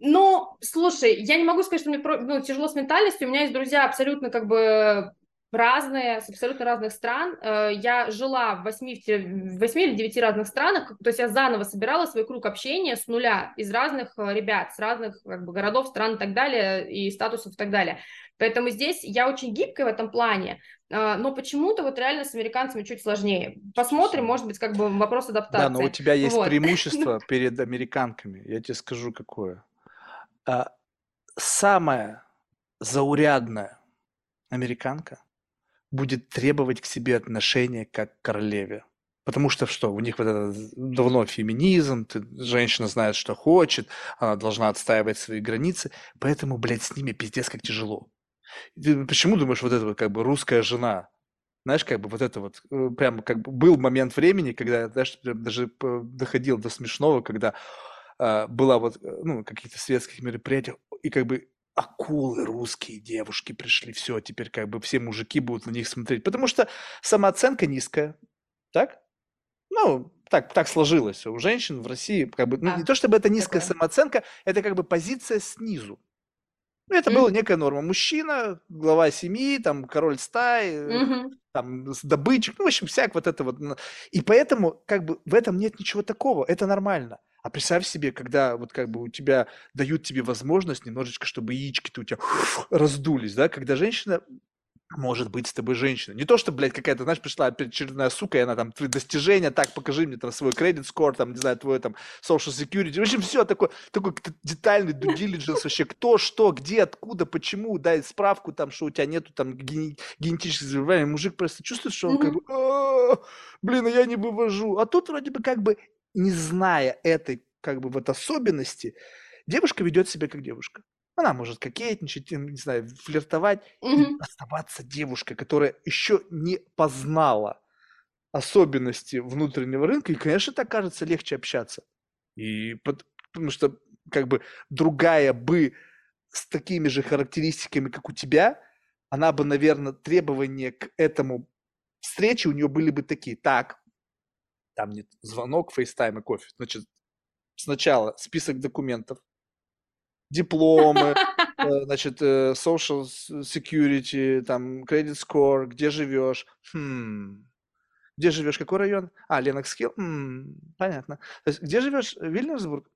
Ну, слушай, я не могу сказать, что мне ну, тяжело с ментальностью. У меня есть друзья абсолютно как бы разные, с абсолютно разных стран. Э, я жила в 8, в 8 или 9 разных странах, то есть я заново собирала свой круг общения с нуля из разных э, ребят, с разных как бы, городов, стран и так далее, и статусов и так далее. Поэтому здесь я очень гибкая в этом плане, но почему-то вот реально с американцами чуть сложнее. Посмотрим, может быть, как бы вопрос адаптации. Да, но у тебя есть вот. преимущество [laughs] перед американками. Я тебе скажу, какое. А, самая заурядная американка будет требовать к себе отношения как к королеве. Потому что что, у них вот это давно феминизм, ты, женщина знает, что хочет, она должна отстаивать свои границы, поэтому, блядь, с ними пиздец как тяжело. Ты почему думаешь, вот это вот как бы русская жена? Знаешь, как бы вот это вот, э, прям как бы был момент времени, когда, знаешь, даже доходил до смешного, когда э, была вот, э, ну, каких-то светских мероприятиях, и как бы акулы русские девушки пришли, все, теперь как бы все мужики будут на них смотреть, потому что самооценка низкая, так? Ну, так, так сложилось. У женщин в России как бы, ну, а, не то чтобы это низкая такое. самооценка, это как бы позиция снизу. Ну, это mm-hmm. была некая норма. Мужчина, глава семьи, там, король стаи, mm-hmm. там, добытчик, ну, в общем, всяк вот это вот. И поэтому, как бы, в этом нет ничего такого, это нормально. А представь себе, когда вот как бы у тебя дают тебе возможность немножечко, чтобы яички-то у тебя [sniffs] раздулись, да, когда женщина может быть с тобой женщина. Не то, что, блядь, какая-то, знаешь, пришла очередная сука, и она там, твои достижения, так, покажи мне там свой кредит скор, там, не знаю, твой там social security. В общем, все такое, такой детальный due diligence вообще, кто, что, где, откуда, почему, дай справку там, что у тебя нету там ген- генетических заболеваний. Мужик просто чувствует, что он как бы, блин, а я не вывожу. А тут вроде бы как бы, не зная этой как бы вот особенности, девушка ведет себя как девушка. Она может кокетничать, не знаю, флиртовать и оставаться девушкой, которая еще не познала особенности внутреннего рынка, и, конечно, так кажется легче общаться. И потому что как бы другая бы с такими же характеристиками, как у тебя, она бы, наверное, требования к этому встрече у нее были бы такие. Так, Там нет звонок, FaceTime и кофе. Значит, сначала список документов, дипломы, [laughs] э, значит, э, social security, там, credit score, где живешь. Хм. Где живешь, какой район? А, Lenox Hill? понятно. То есть, где живешь? Williamsburg?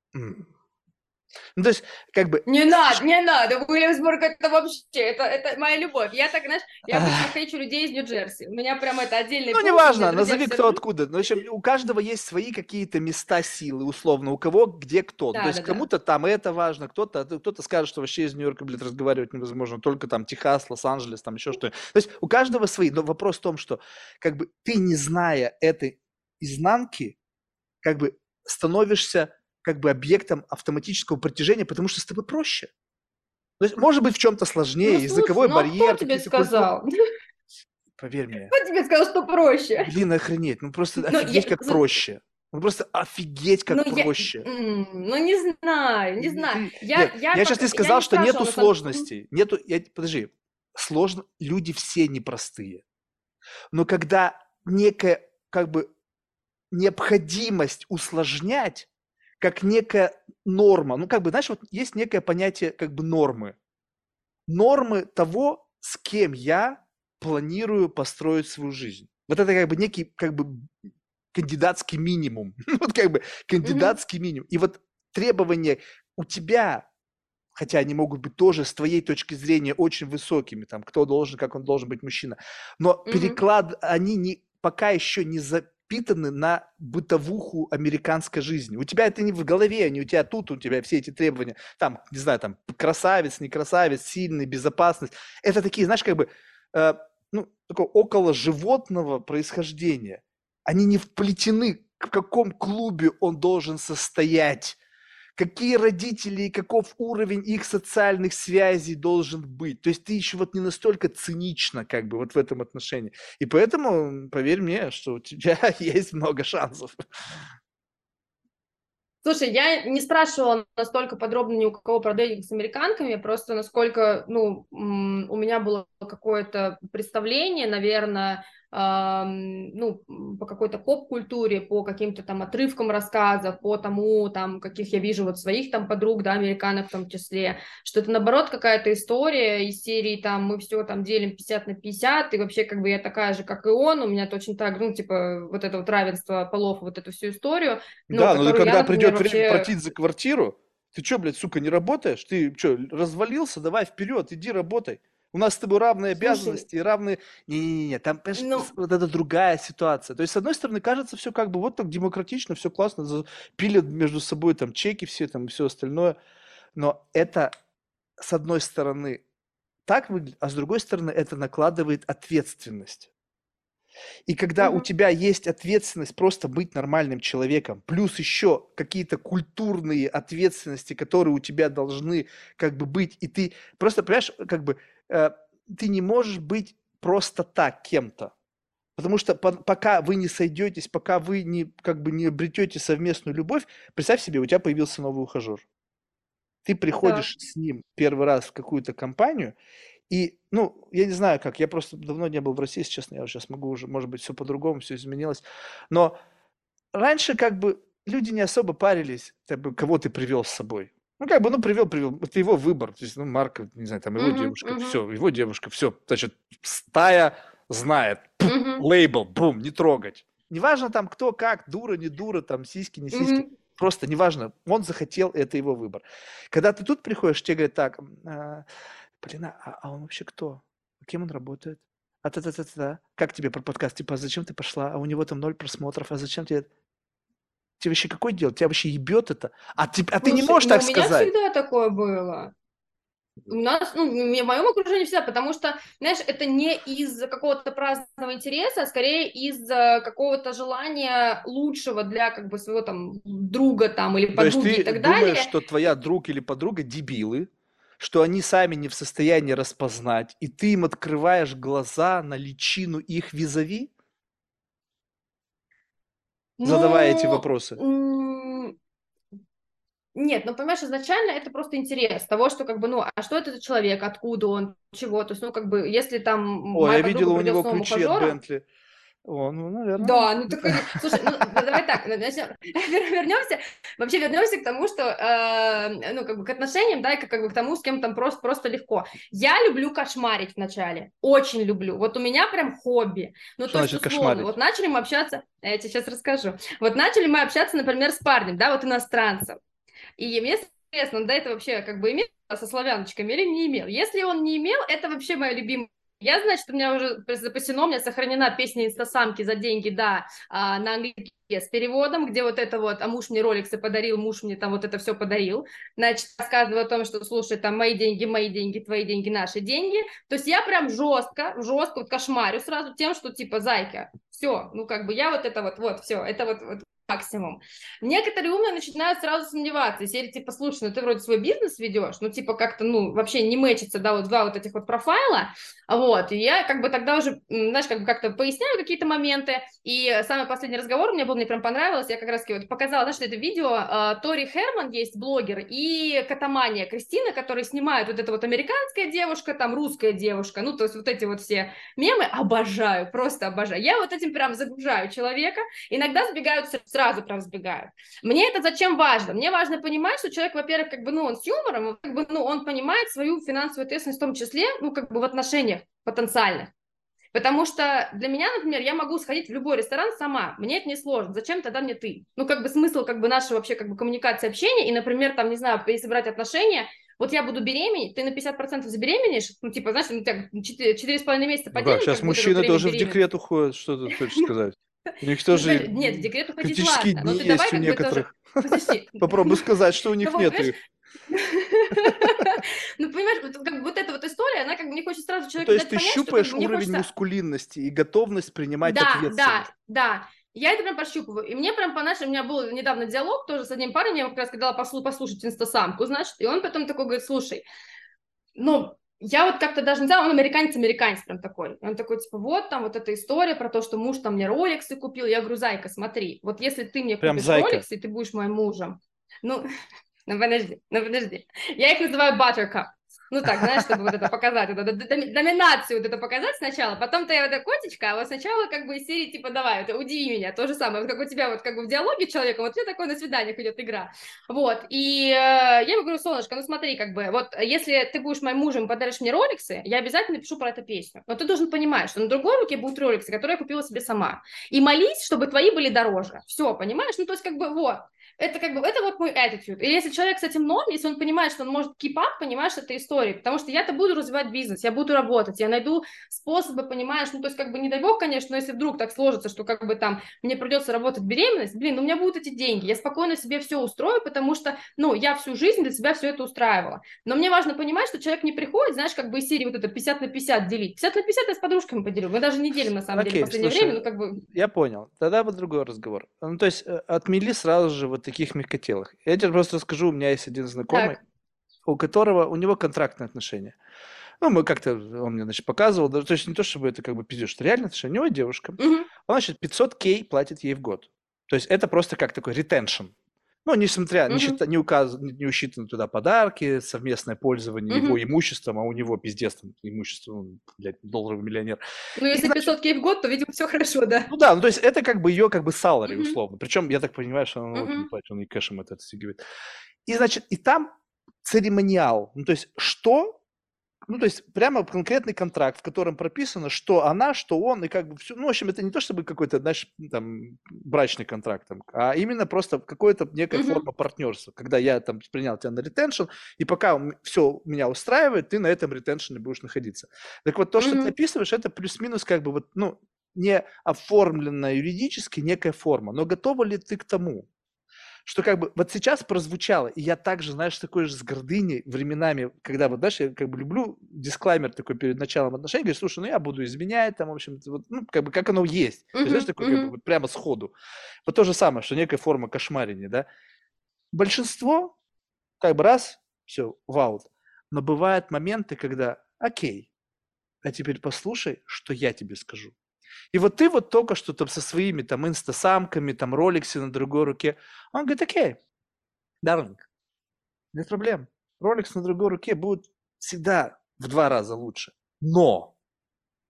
Ну, то есть, как бы... Не надо, не надо, Уильямсбург это вообще, это, это моя любовь. Я так, знаешь, я обычно встречу людей из Нью-Джерси. У меня прям это отдельный Ну, неважно, назови кто откуда. Ну, в общем, у каждого есть свои какие-то места силы, условно, у кого где кто. Да, то есть, да, кому-то да. там это важно, кто-то кто скажет, что вообще из Нью-Йорка, блядь, разговаривать невозможно, только там Техас, Лос-Анджелес, там еще что-то. То есть, у каждого свои. Но вопрос в том, что, как бы, ты, не зная этой изнанки, как бы, становишься как бы объектом автоматического притяжения, потому что с тобой проще. То есть, может быть, в чем-то сложнее, ну, языковой ну, барьер. Кто тебе сказал? Культуры. Поверь мне. Кто тебе сказал, что проще? Блин, охренеть. Ну просто Но офигеть, я... как проще. Ну просто офигеть, как ну, проще. Я... Ну не знаю, не знаю. Я, Нет, я, я сейчас тебе сказал, что нету сложностей. Нету, я, подожди, сложно, люди все непростые. Но когда некая, как бы, необходимость усложнять, как некая норма. Ну, как бы, знаешь, вот есть некое понятие как бы нормы. Нормы того, с кем я планирую построить свою жизнь. Вот это как бы некий как бы кандидатский минимум. [laughs] вот как бы кандидатский mm-hmm. минимум. И вот требования у тебя, хотя они могут быть тоже с твоей точки зрения очень высокими, там, кто должен, как он должен быть мужчина, но mm-hmm. переклад, они не, пока еще не, за, впитаны на бытовуху американской жизни. У тебя это не в голове, не у тебя тут, у тебя все эти требования. Там, не знаю, там красавец, не красавец, сильный, безопасность. Это такие, знаешь, как бы, э, ну, такого около животного происхождения. Они не вплетены, в каком клубе он должен состоять какие родители и каков уровень их социальных связей должен быть. То есть ты еще вот не настолько цинично как бы вот в этом отношении. И поэтому, поверь мне, что у тебя [laughs] есть много шансов. Слушай, я не спрашивала настолько подробно ни у кого про дейтинг с американками, просто насколько, ну, у меня было какое-то представление, наверное, ну, по какой-то поп-культуре, по каким-то там отрывкам рассказов, по тому, там, каких я вижу вот своих там подруг, да, американок в том числе, что это, наоборот, какая-то история из серии, там, мы все там делим 50 на 50, и вообще, как бы, я такая же, как и он, у меня точно так, ну, типа, вот это вот равенство полов, вот эту всю историю. Ну, да, но когда я, например, придет вообще... время платить за квартиру, ты что, блядь, сука, не работаешь? Ты что, развалился? Давай вперед, иди работай. У нас с тобой равные обязанности и равные... Не-не-не, там, ну... вот это другая ситуация. То есть, с одной стороны, кажется, все как бы вот так демократично, все классно, пилят между собой там чеки все там и все остальное. Но это, с одной стороны, так выглядит, а с другой стороны, это накладывает ответственность. И когда mm-hmm. у тебя есть ответственность просто быть нормальным человеком, плюс еще какие-то культурные ответственности, которые у тебя должны как бы быть, и ты просто, понимаешь, как бы ты не можешь быть просто так кем-то. Потому что по, пока вы не сойдетесь, пока вы не, как бы не обретете совместную любовь, представь себе, у тебя появился новый ухажер. Ты приходишь да. с ним первый раз в какую-то компанию, и, ну, я не знаю как, я просто давно не был в России, честно, я сейчас могу уже, может быть, все по-другому, все изменилось. Но раньше как бы люди не особо парились, как бы, кого ты привел с собой. Ну, как бы, ну, привел, привел. Это его выбор. То есть, ну, Марк, не знаю, там его uh-huh, девушка, uh-huh. все, его девушка, все. Значит, стая знает. Uh-huh. Лейбл, бум, не трогать. Неважно там кто как, дура, не дура, там сиськи, не сиськи. Uh-huh. Просто неважно. Он захотел, это его выбор. Когда ты тут приходишь, тебе говорят так, а, блин, а, а он вообще кто? Кем он работает? А та та та та Как тебе про подкаст? Типа, а зачем ты пошла? А у него там ноль просмотров, а зачем тебе? Тебе вообще какое дело? Тебя вообще ебет это? А ты, а ты не можешь так сказать. У меня всегда такое было. У нас, ну, в моем окружении всегда, потому что, знаешь, это не из какого-то праздного интереса, а скорее из какого-то желания лучшего для, как бы, своего там друга там или подруги То есть ты и так думаешь, далее. что твоя друг или подруга дебилы, что они сами не в состоянии распознать, и ты им открываешь глаза на личину их визави? Задавая эти ну, вопросы? Нет, ну понимаешь, изначально это просто интерес того, что как бы, ну, а что это за человек, откуда он, чего, то есть, ну, как бы, если там... О, я видела у него ключи ухажером, от Бентли. Он, ну, наверное. Да, ну так, слушай, ну давай так, [laughs] вернемся, вообще вернемся к тому, что, э, ну, как бы к отношениям, да, и как, как бы к тому, с кем там просто, просто легко. Я люблю кошмарить вначале, очень люблю, вот у меня прям хобби. Ну, что то есть, условно, вот начали мы общаться, я тебе сейчас расскажу, вот начали мы общаться, например, с парнем, да, вот иностранцем, и мне интересно, он до этого вообще как бы имел со славяночками или не имел. Если он не имел, это вообще моя любимая я, значит, у меня уже запасено, у меня сохранена песня инстасамки за деньги, да, а, на английский с переводом, где вот это вот, а муж мне роликсы подарил, муж мне там вот это все подарил, значит, рассказываю о том, что, слушай, там, мои деньги, мои деньги, твои деньги, наши деньги, то есть я прям жестко, жестко вот кошмарю сразу тем, что, типа, зайка, все, ну, как бы я вот это вот, вот, все, это вот, вот максимум. Некоторые умные начинают сразу сомневаться, если типа, слушай, ну ты вроде свой бизнес ведешь, ну типа как-то, ну вообще не мэчится, да, вот два вот этих вот профайла, вот, и я как бы тогда уже, знаешь, как бы как-то поясняю какие-то моменты, и самый последний разговор мне был, мне прям понравилось, я как раз вот показала, знаешь, это видео, э, Тори Херман есть блогер, и Катамания Кристина, которые снимают вот эта вот американская девушка, там русская девушка, ну то есть вот эти вот все мемы, обожаю, просто обожаю. Я вот этим прям загружаю человека, иногда сбегают сразу прям сбегают. Мне это зачем важно? Мне важно понимать, что человек, во-первых, как бы, ну, он с юмором, как бы, ну, он понимает свою финансовую ответственность в том числе, ну, как бы в отношениях потенциальных. Потому что для меня, например, я могу сходить в любой ресторан сама, мне это не сложно, зачем тогда мне ты? Ну, как бы смысл как бы нашей вообще как бы коммуникации, общения, и, например, там, не знаю, если брать отношения, вот я буду беременеть, ты на 50% забеременеешь, ну, типа, знаешь, ну, тебя 4,5 месяца поделим. Ну, сейчас мужчины тоже в декрет уходят, что ты хочешь сказать? У них тоже Нет, декрет уходить ладно. Но ты давай, у некоторых. [laughs] Попробуй сказать, что у [laughs] них нет их. [laughs] Ну, понимаешь, вот, как, вот эта вот история, она как бы не хочет сразу человеку То есть ты понять, щупаешь что, как бы, уровень хочется... мускулинности и готовность принимать да, ответственность. Да, да, я это прям пощупываю. И мне прям по нашему, у меня был недавно диалог тоже с одним парнем, я ему как раз сказала послушать, послушать инстасамку, значит, и он потом такой говорит, слушай, ну, я вот как-то даже не знаю, он американец-американец прям такой. Он такой, типа, вот там вот эта история про то, что муж там мне роликсы купил. Я говорю, зайка, смотри, вот если ты мне прям купишь зайка. роликсы, ты будешь моим мужем, ну, [laughs] ну подожди, ну подожди. Я их называю buttercup. Ну так, знаешь, чтобы вот это показать, вот эту доминацию вот это показать сначала, потом ты вот эта котечка, а вот сначала как бы из серии типа давай, это удиви меня, то же самое, вот как у тебя вот как бы в диалоге с человеком, вот тебя такое на свиданиях идет игра, вот, и э, я ему говорю, солнышко, ну смотри, как бы, вот если ты будешь моим мужем, подаришь мне роликсы, я обязательно напишу про эту песню, но ты должен понимать, что на другой руке будут роликсы, которые я купила себе сама, и молись, чтобы твои были дороже, все, понимаешь, ну то есть как бы вот, это как бы, это вот мой attitude. И если человек с этим норм, если он понимает, что он может keep up, понимаешь, этой истории, потому что я-то буду развивать бизнес, я буду работать, я найду способы, понимаешь, ну, то есть, как бы, не дай бог, конечно, но если вдруг так сложится, что, как бы, там, мне придется работать беременность, блин, ну, у меня будут эти деньги, я спокойно себе все устрою, потому что, ну, я всю жизнь для себя все это устраивала. Но мне важно понимать, что человек не приходит, знаешь, как бы из серии вот это 50 на 50 делить. 50 на 50 я с подружками поделю, мы даже не делим, на самом okay, деле, в последнее слушай, время, ну, как бы... Я понял, тогда вот другой разговор. Ну, то есть, э, отмели сразу же вот таких мягкотелых. Я тебе просто расскажу, у меня есть один знакомый, так. У которого, у него контрактные отношения. Ну, мы как-то, он мне, значит, показывал, даже, то есть не то, чтобы это как бы пиздец, что реально отношения, у него девушка, угу. он, значит, 500 кей платит ей в год. То есть это просто как такой ретеншн. Ну, несмотря, mm-hmm. не, счита, не, указ, не учитаны туда подарки, совместное пользование mm-hmm. его имуществом, а у него пиздец там имущество, он, блядь, долларовый миллионер. Ну, если и, 500 кей в год, то, видимо, все хорошо, да? Ну да, ну то есть это как бы ее как бы salary, mm-hmm. условно. Причем, я так понимаю, что он, mm-hmm. вот, он и кэшем это отстегивает. И, значит, и там церемониал. Ну, то есть что ну, то есть прямо конкретный контракт, в котором прописано, что она, что он, и как бы все. Ну, в общем, это не то чтобы какой-то, знаешь, там, брачный контракт, там, а именно просто какая-то некая mm-hmm. форма партнерства, когда я там принял тебя на ретеншн, и пока все меня устраивает, ты на этом ретеншне будешь находиться. Так вот, то, mm-hmm. что ты описываешь, это плюс-минус как бы вот, ну, не оформленная юридически некая форма, но готова ли ты к тому? Что как бы вот сейчас прозвучало, и я также, знаешь, такой же с гордыней временами, когда вот, знаешь, я как бы люблю дисклаймер такой перед началом отношений, говорю, слушай, ну я буду изменять, там, в общем, вот, ну, как бы, как оно есть. Uh-huh, То есть, знаешь, такой, uh-huh. как бы, вот прямо сходу. Вот то же самое, что некая форма кошмарения, да. Большинство, как бы раз, все, вау. Но бывают моменты, когда, окей, а теперь послушай, что я тебе скажу. И вот ты вот только что там со своими там инстасамками, там роликси на другой руке. Он говорит, окей, дарлинг, нет проблем. Роликс на другой руке будет всегда в два раза лучше. Но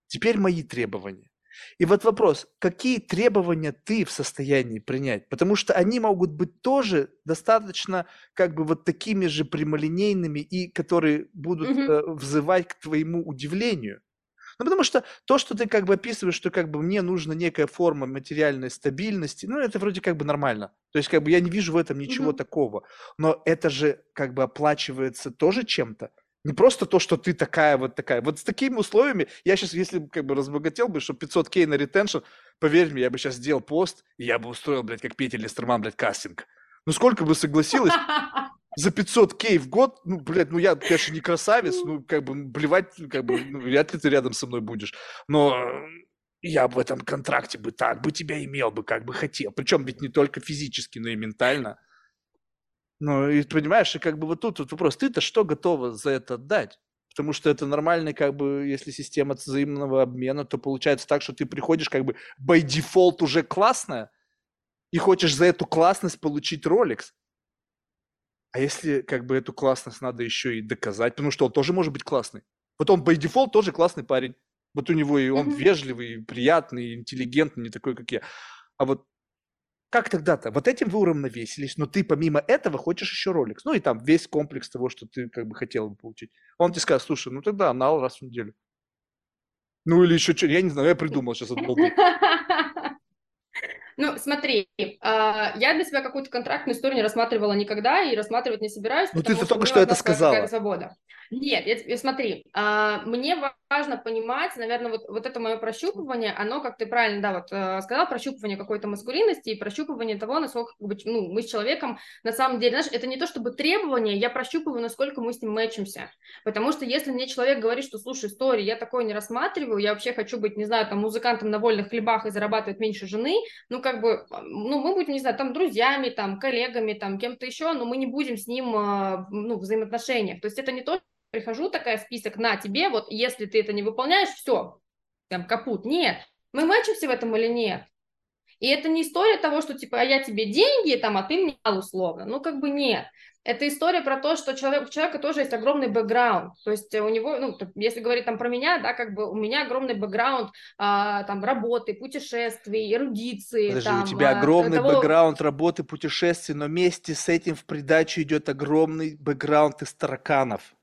теперь мои требования. И вот вопрос, какие требования ты в состоянии принять? Потому что они могут быть тоже достаточно как бы вот такими же прямолинейными и которые будут Мгм. э, взывать к твоему удивлению. Ну, потому что то, что ты как бы описываешь, что как бы мне нужна некая форма материальной стабильности, ну, это вроде как бы нормально. То есть как бы я не вижу в этом ничего Мгм. такого. Но это же как бы оплачивается тоже чем-то. Не просто то, что ты такая вот такая. Вот с такими условиями, я сейчас, если бы как бы разбогател бы, что 500 кей на ретеншн, поверь мне, я бы сейчас сделал пост, и я бы устроил, блядь, как Петя Листерман, блядь, кастинг. Ну сколько бы согласилась [laughs] за 500 кей в год, ну, блядь, ну я, конечно, не красавец, ну, как бы, ну, блевать, как бы, ну, вряд ли ты рядом со мной будешь, но э, я бы в этом контракте бы так бы тебя имел бы, как бы хотел. Причем ведь не только физически, но и ментально. Ну, и понимаешь, и как бы вот тут вот вопрос, ты-то что готова за это отдать? Потому что это нормальный, как бы, если система взаимного обмена, то получается так, что ты приходишь как бы by default уже классная, и хочешь за эту классность получить Rolex. А если как бы эту классность надо еще и доказать, потому что он тоже может быть классный. Вот он by default тоже классный парень. Вот у него и он Мгм. вежливый, и приятный, и интеллигентный, не такой, как я. А вот как тогда-то? Вот этим вы уравновесились, но ты помимо этого хочешь еще Rolex. Ну и там весь комплекс того, что ты как бы хотел бы получить. Он тебе скажет, слушай, ну тогда анал раз в неделю. Ну или еще что, я не знаю, я придумал сейчас от. [laughs] Ну, смотри, а, я для себя какую-то контрактную историю не рассматривала никогда и рассматривать не собираюсь, Ну, ты только что это сказала. свобода. Нет, я, тебе- смотри, а, мне важно понимать, наверное, вот, вот это мое прощупывание, оно, как ты правильно, да, вот э, сказал, прощупывание какой-то маскулинности и прощупывание того, насколько как бы, ну, мы с человеком на самом деле, знаешь, это не то чтобы требование, я прощупываю, насколько мы с ним мэчимся. Потому что если мне человек говорит, что, слушай, истории, я такое не рассматриваю, я вообще хочу быть, не знаю, там, музыкантом на вольных хлебах и зарабатывать меньше жены, ну, как бы, ну, мы будем, не знаю, там, друзьями, там, коллегами, там, кем-то еще, но мы не будем с ним, а, ну, в взаимоотношениях. То есть это не то, прихожу, такая список, на тебе, вот, если ты это не выполняешь, все, там, капут. Нет, мы мэчимся в этом или нет? И это не история того, что, типа, а я тебе деньги, там, а ты мне условно. Ну, как бы нет. Это история про то, что человек, у человека тоже есть огромный бэкграунд. То есть у него, ну, если говорить там про меня, да, как бы у меня огромный бэкграунд а, там работы, путешествий, эрудиции. Подожди, там, у тебя а, огромный того- бэкграунд работы, путешествий, но вместе с этим в придачу идет огромный бэкграунд из тараканов.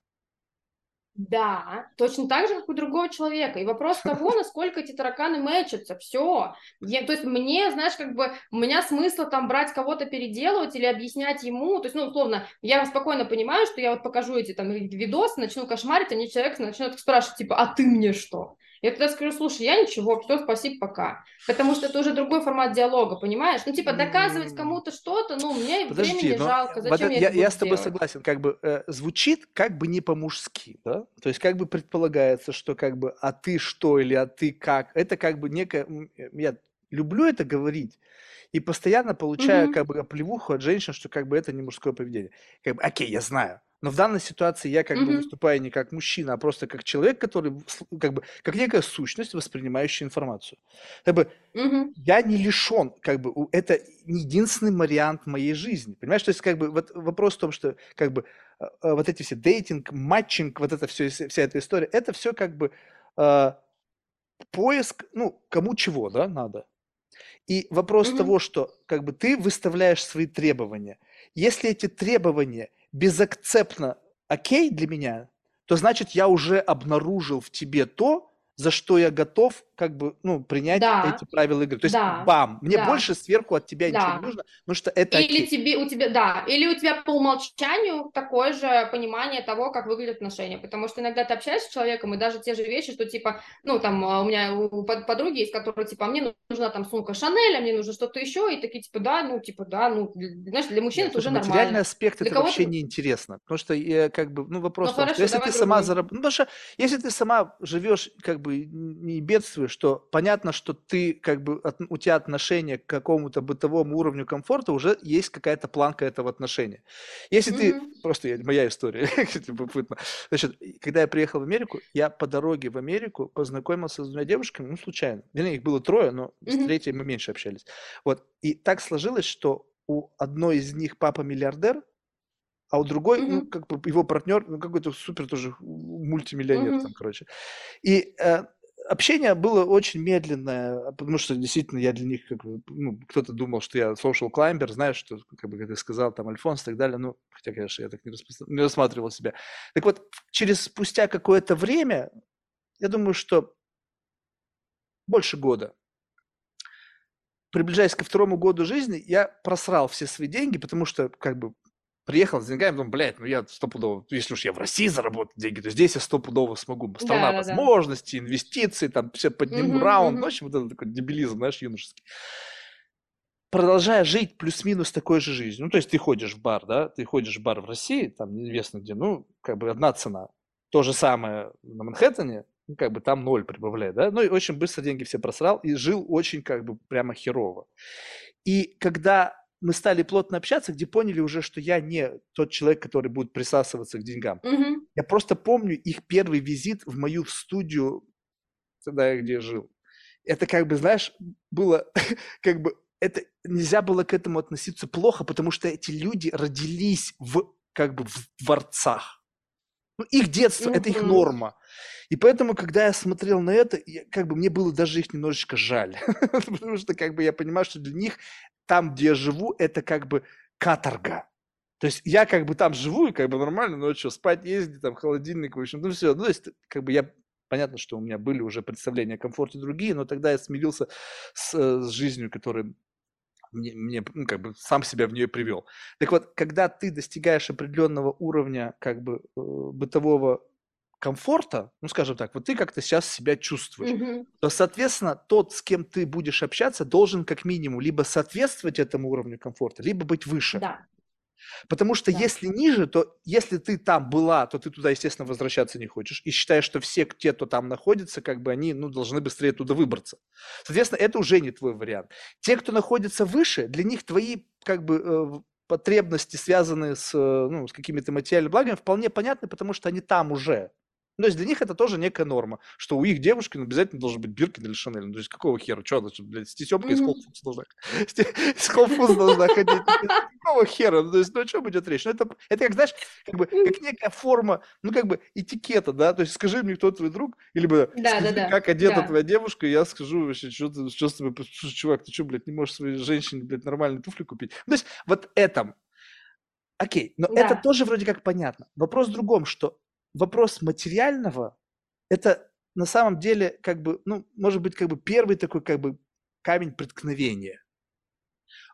Да, точно так же, как у другого человека. И вопрос того, [laughs] насколько эти тараканы мэчатся, все. то есть мне, знаешь, как бы у меня смысла там брать кого-то переделывать или объяснять ему, то есть, ну, условно, я спокойно понимаю, что я вот покажу эти там видосы, начну кошмарить, а мне человек начнет спрашивать, типа, а ты мне что? Я тогда скажу, слушай, я ничего, все, спасибо, пока. Потому что это уже другой формат диалога, понимаешь? Ну, типа, доказывать кому-то что-то, ну, мне Подожди, времени но жалко, вот зачем это- я я, это я с тобой делать? согласен, как бы э, звучит как бы не по-мужски, да? То есть как бы предполагается, что как бы а ты что или а ты как, это как бы некое, э, я люблю это говорить и постоянно получаю Мгм. как бы оплевуху от женщин, что как бы это не мужское поведение. Как бы, окей, я знаю, но в данной ситуации я как бы Мгм. выступаю не как мужчина, а просто как человек, который как бы как некая сущность, воспринимающая информацию. Как бы Мгм. я не лишен, как бы, это не единственный вариант моей жизни. Понимаешь, то есть, как бы, вот вопрос в том, что, как бы, э, э, вот эти все дейтинг, матчинг, вот это все, вся эта история, это все, как бы, э, поиск, ну, кому чего, да, надо. И вопрос Мгм. того, что, как бы, ты выставляешь свои требования. Если эти требования безакцептно окей для меня, то значит, я уже обнаружил в тебе то, за что я готов, как бы, ну, принять Да. эти правила игры. То есть, Да. бам, мне Да. больше сверху от тебя ничего Да. не нужно, потому что это Или окей. тебе, у тебя, да, или у тебя по умолчанию такое же понимание того, как выглядят отношения, потому что иногда ты общаешься с человеком, и даже те же вещи, что типа, ну, там, а, у меня у под- подруги есть, которые, типа, мне нужна там сумка Шанель, а мне нужно что-то еще, и такие, типа, да, ну, типа, да, ну, знаешь, для мужчин Нет, это уже слушай, материальный нормально. аспект Для это кого-то- вообще не интересно, потому что я как бы, ну вопрос Ну, том, что хорошо, если давай ты сама другой. зарабатываешь, ну, потому что если ты сама живешь как бы не бедствуешь, то понятно, что ты как бы от- у тебя отношение к какому-то бытовому уровню комфорта уже есть какая-то планка этого отношения. Если ты Мгм. просто я- моя история, [laughs] любопытно. Значит, когда я приехал в Америку, я по дороге в Америку познакомился с двумя девушками, ну случайно. Вернее, их было трое, но с Мгм. третьей мы меньше общались. Вот и так сложилось, что у одной из них папа миллиардер, а у другой, ну, Мгм. как бы его партнер, ну, какой-то супер тоже мультимиллионер Мгм. там, короче. И э, общение было очень медленное, потому что действительно я для них, как бы, ну, кто-то думал, что я social climber, знаешь, что, как бы, как ты сказал, там, Альфонс и так далее, ну, хотя, конечно, я так не, распро... не рассматривал себя. Так вот, через спустя какое-то время, я думаю, что больше года, приближаясь ко второму году жизни, я просрал все свои деньги, потому что, как бы, приехал с деньгами, думаю, блядь, ну я стопудово, если уж я в России заработаю деньги, то здесь я стопудово смогу. Страна да, возможностей, да. инвестиций, там все подниму угу, раунд, угу. ну, в общем, вот это такой дебилизм, знаешь, юношеский. Продолжая жить плюс-минус такой же жизнью, ну, то есть ты ходишь в бар, да, ты ходишь в бар в России, там неизвестно где, ну, как бы одна цена. То же самое на Манхэттене, ну, как бы там ноль прибавляет, да, ну, и очень быстро деньги все просрал и жил очень, как бы, прямо херово. И когда мы стали плотно общаться, где поняли уже, что я не тот человек, который будет присасываться к деньгам. Mm-hmm. Я просто помню их первый визит в мою студию, тогда я где жил. Это как бы, знаешь, было [laughs] как бы это нельзя было к этому относиться плохо, потому что эти люди родились в как бы в дворцах. Ну, их детство, mm-hmm. это их норма. И поэтому, когда я смотрел на это, я, как бы мне было даже их немножечко жаль. [laughs] Потому что как бы я понимаю, что для них там, где я живу, это как бы каторга. То есть я как бы там живу, и как бы нормально, но что, спать ездить, там холодильник, в общем, ну все. Ну, то есть как бы я Понятно, что у меня были уже представления о комфорте другие, но тогда я смирился с, э, с жизнью, которая мне, мне ну, как бы сам себя в нее привел. Так вот, когда ты достигаешь определенного уровня как бы э, бытового комфорта, ну, скажем так, вот ты как-то сейчас себя чувствуешь, mm-hmm. то, соответственно, тот, с кем ты будешь общаться, должен как минимум либо соответствовать этому уровню комфорта, либо быть выше. Да. Потому что да. если ниже, то если ты там была, то ты туда, естественно, возвращаться не хочешь. И считаешь, что все те, кто там находится, как бы они ну, должны быстрее туда выбраться. Соответственно, это уже не твой вариант. Те, кто находится выше, для них твои как бы э, потребности, связанные с, э, ну, с какими-то материальными благами, вполне понятны, потому что они там уже. Ну, то есть для них это тоже некая норма, что у их девушки ну, обязательно должен быть Биркин или Шанель. Ну, то есть какого хера? Что, значит, блядь, стесемка из Холфудс должна, [laughs] из Холфудс должна ходить? Какого хера? Ну, то есть, ну, о чем идет речь? Ну, это, это как, знаешь, как бы, как некая форма, ну, как бы этикета, да? То есть скажи мне, кто твой друг, или бы да, скажи, да, да. как одета да. твоя девушка, и я скажу вообще, что ты, что с тобой, чувак, ты что, блядь, не можешь своей женщине, блядь, нормальные туфли купить? Ну, то есть вот этом. Окей, но да. это тоже вроде как понятно. Вопрос в другом, что вопрос материального – это на самом деле как бы, ну, может быть, как бы первый такой как бы камень преткновения.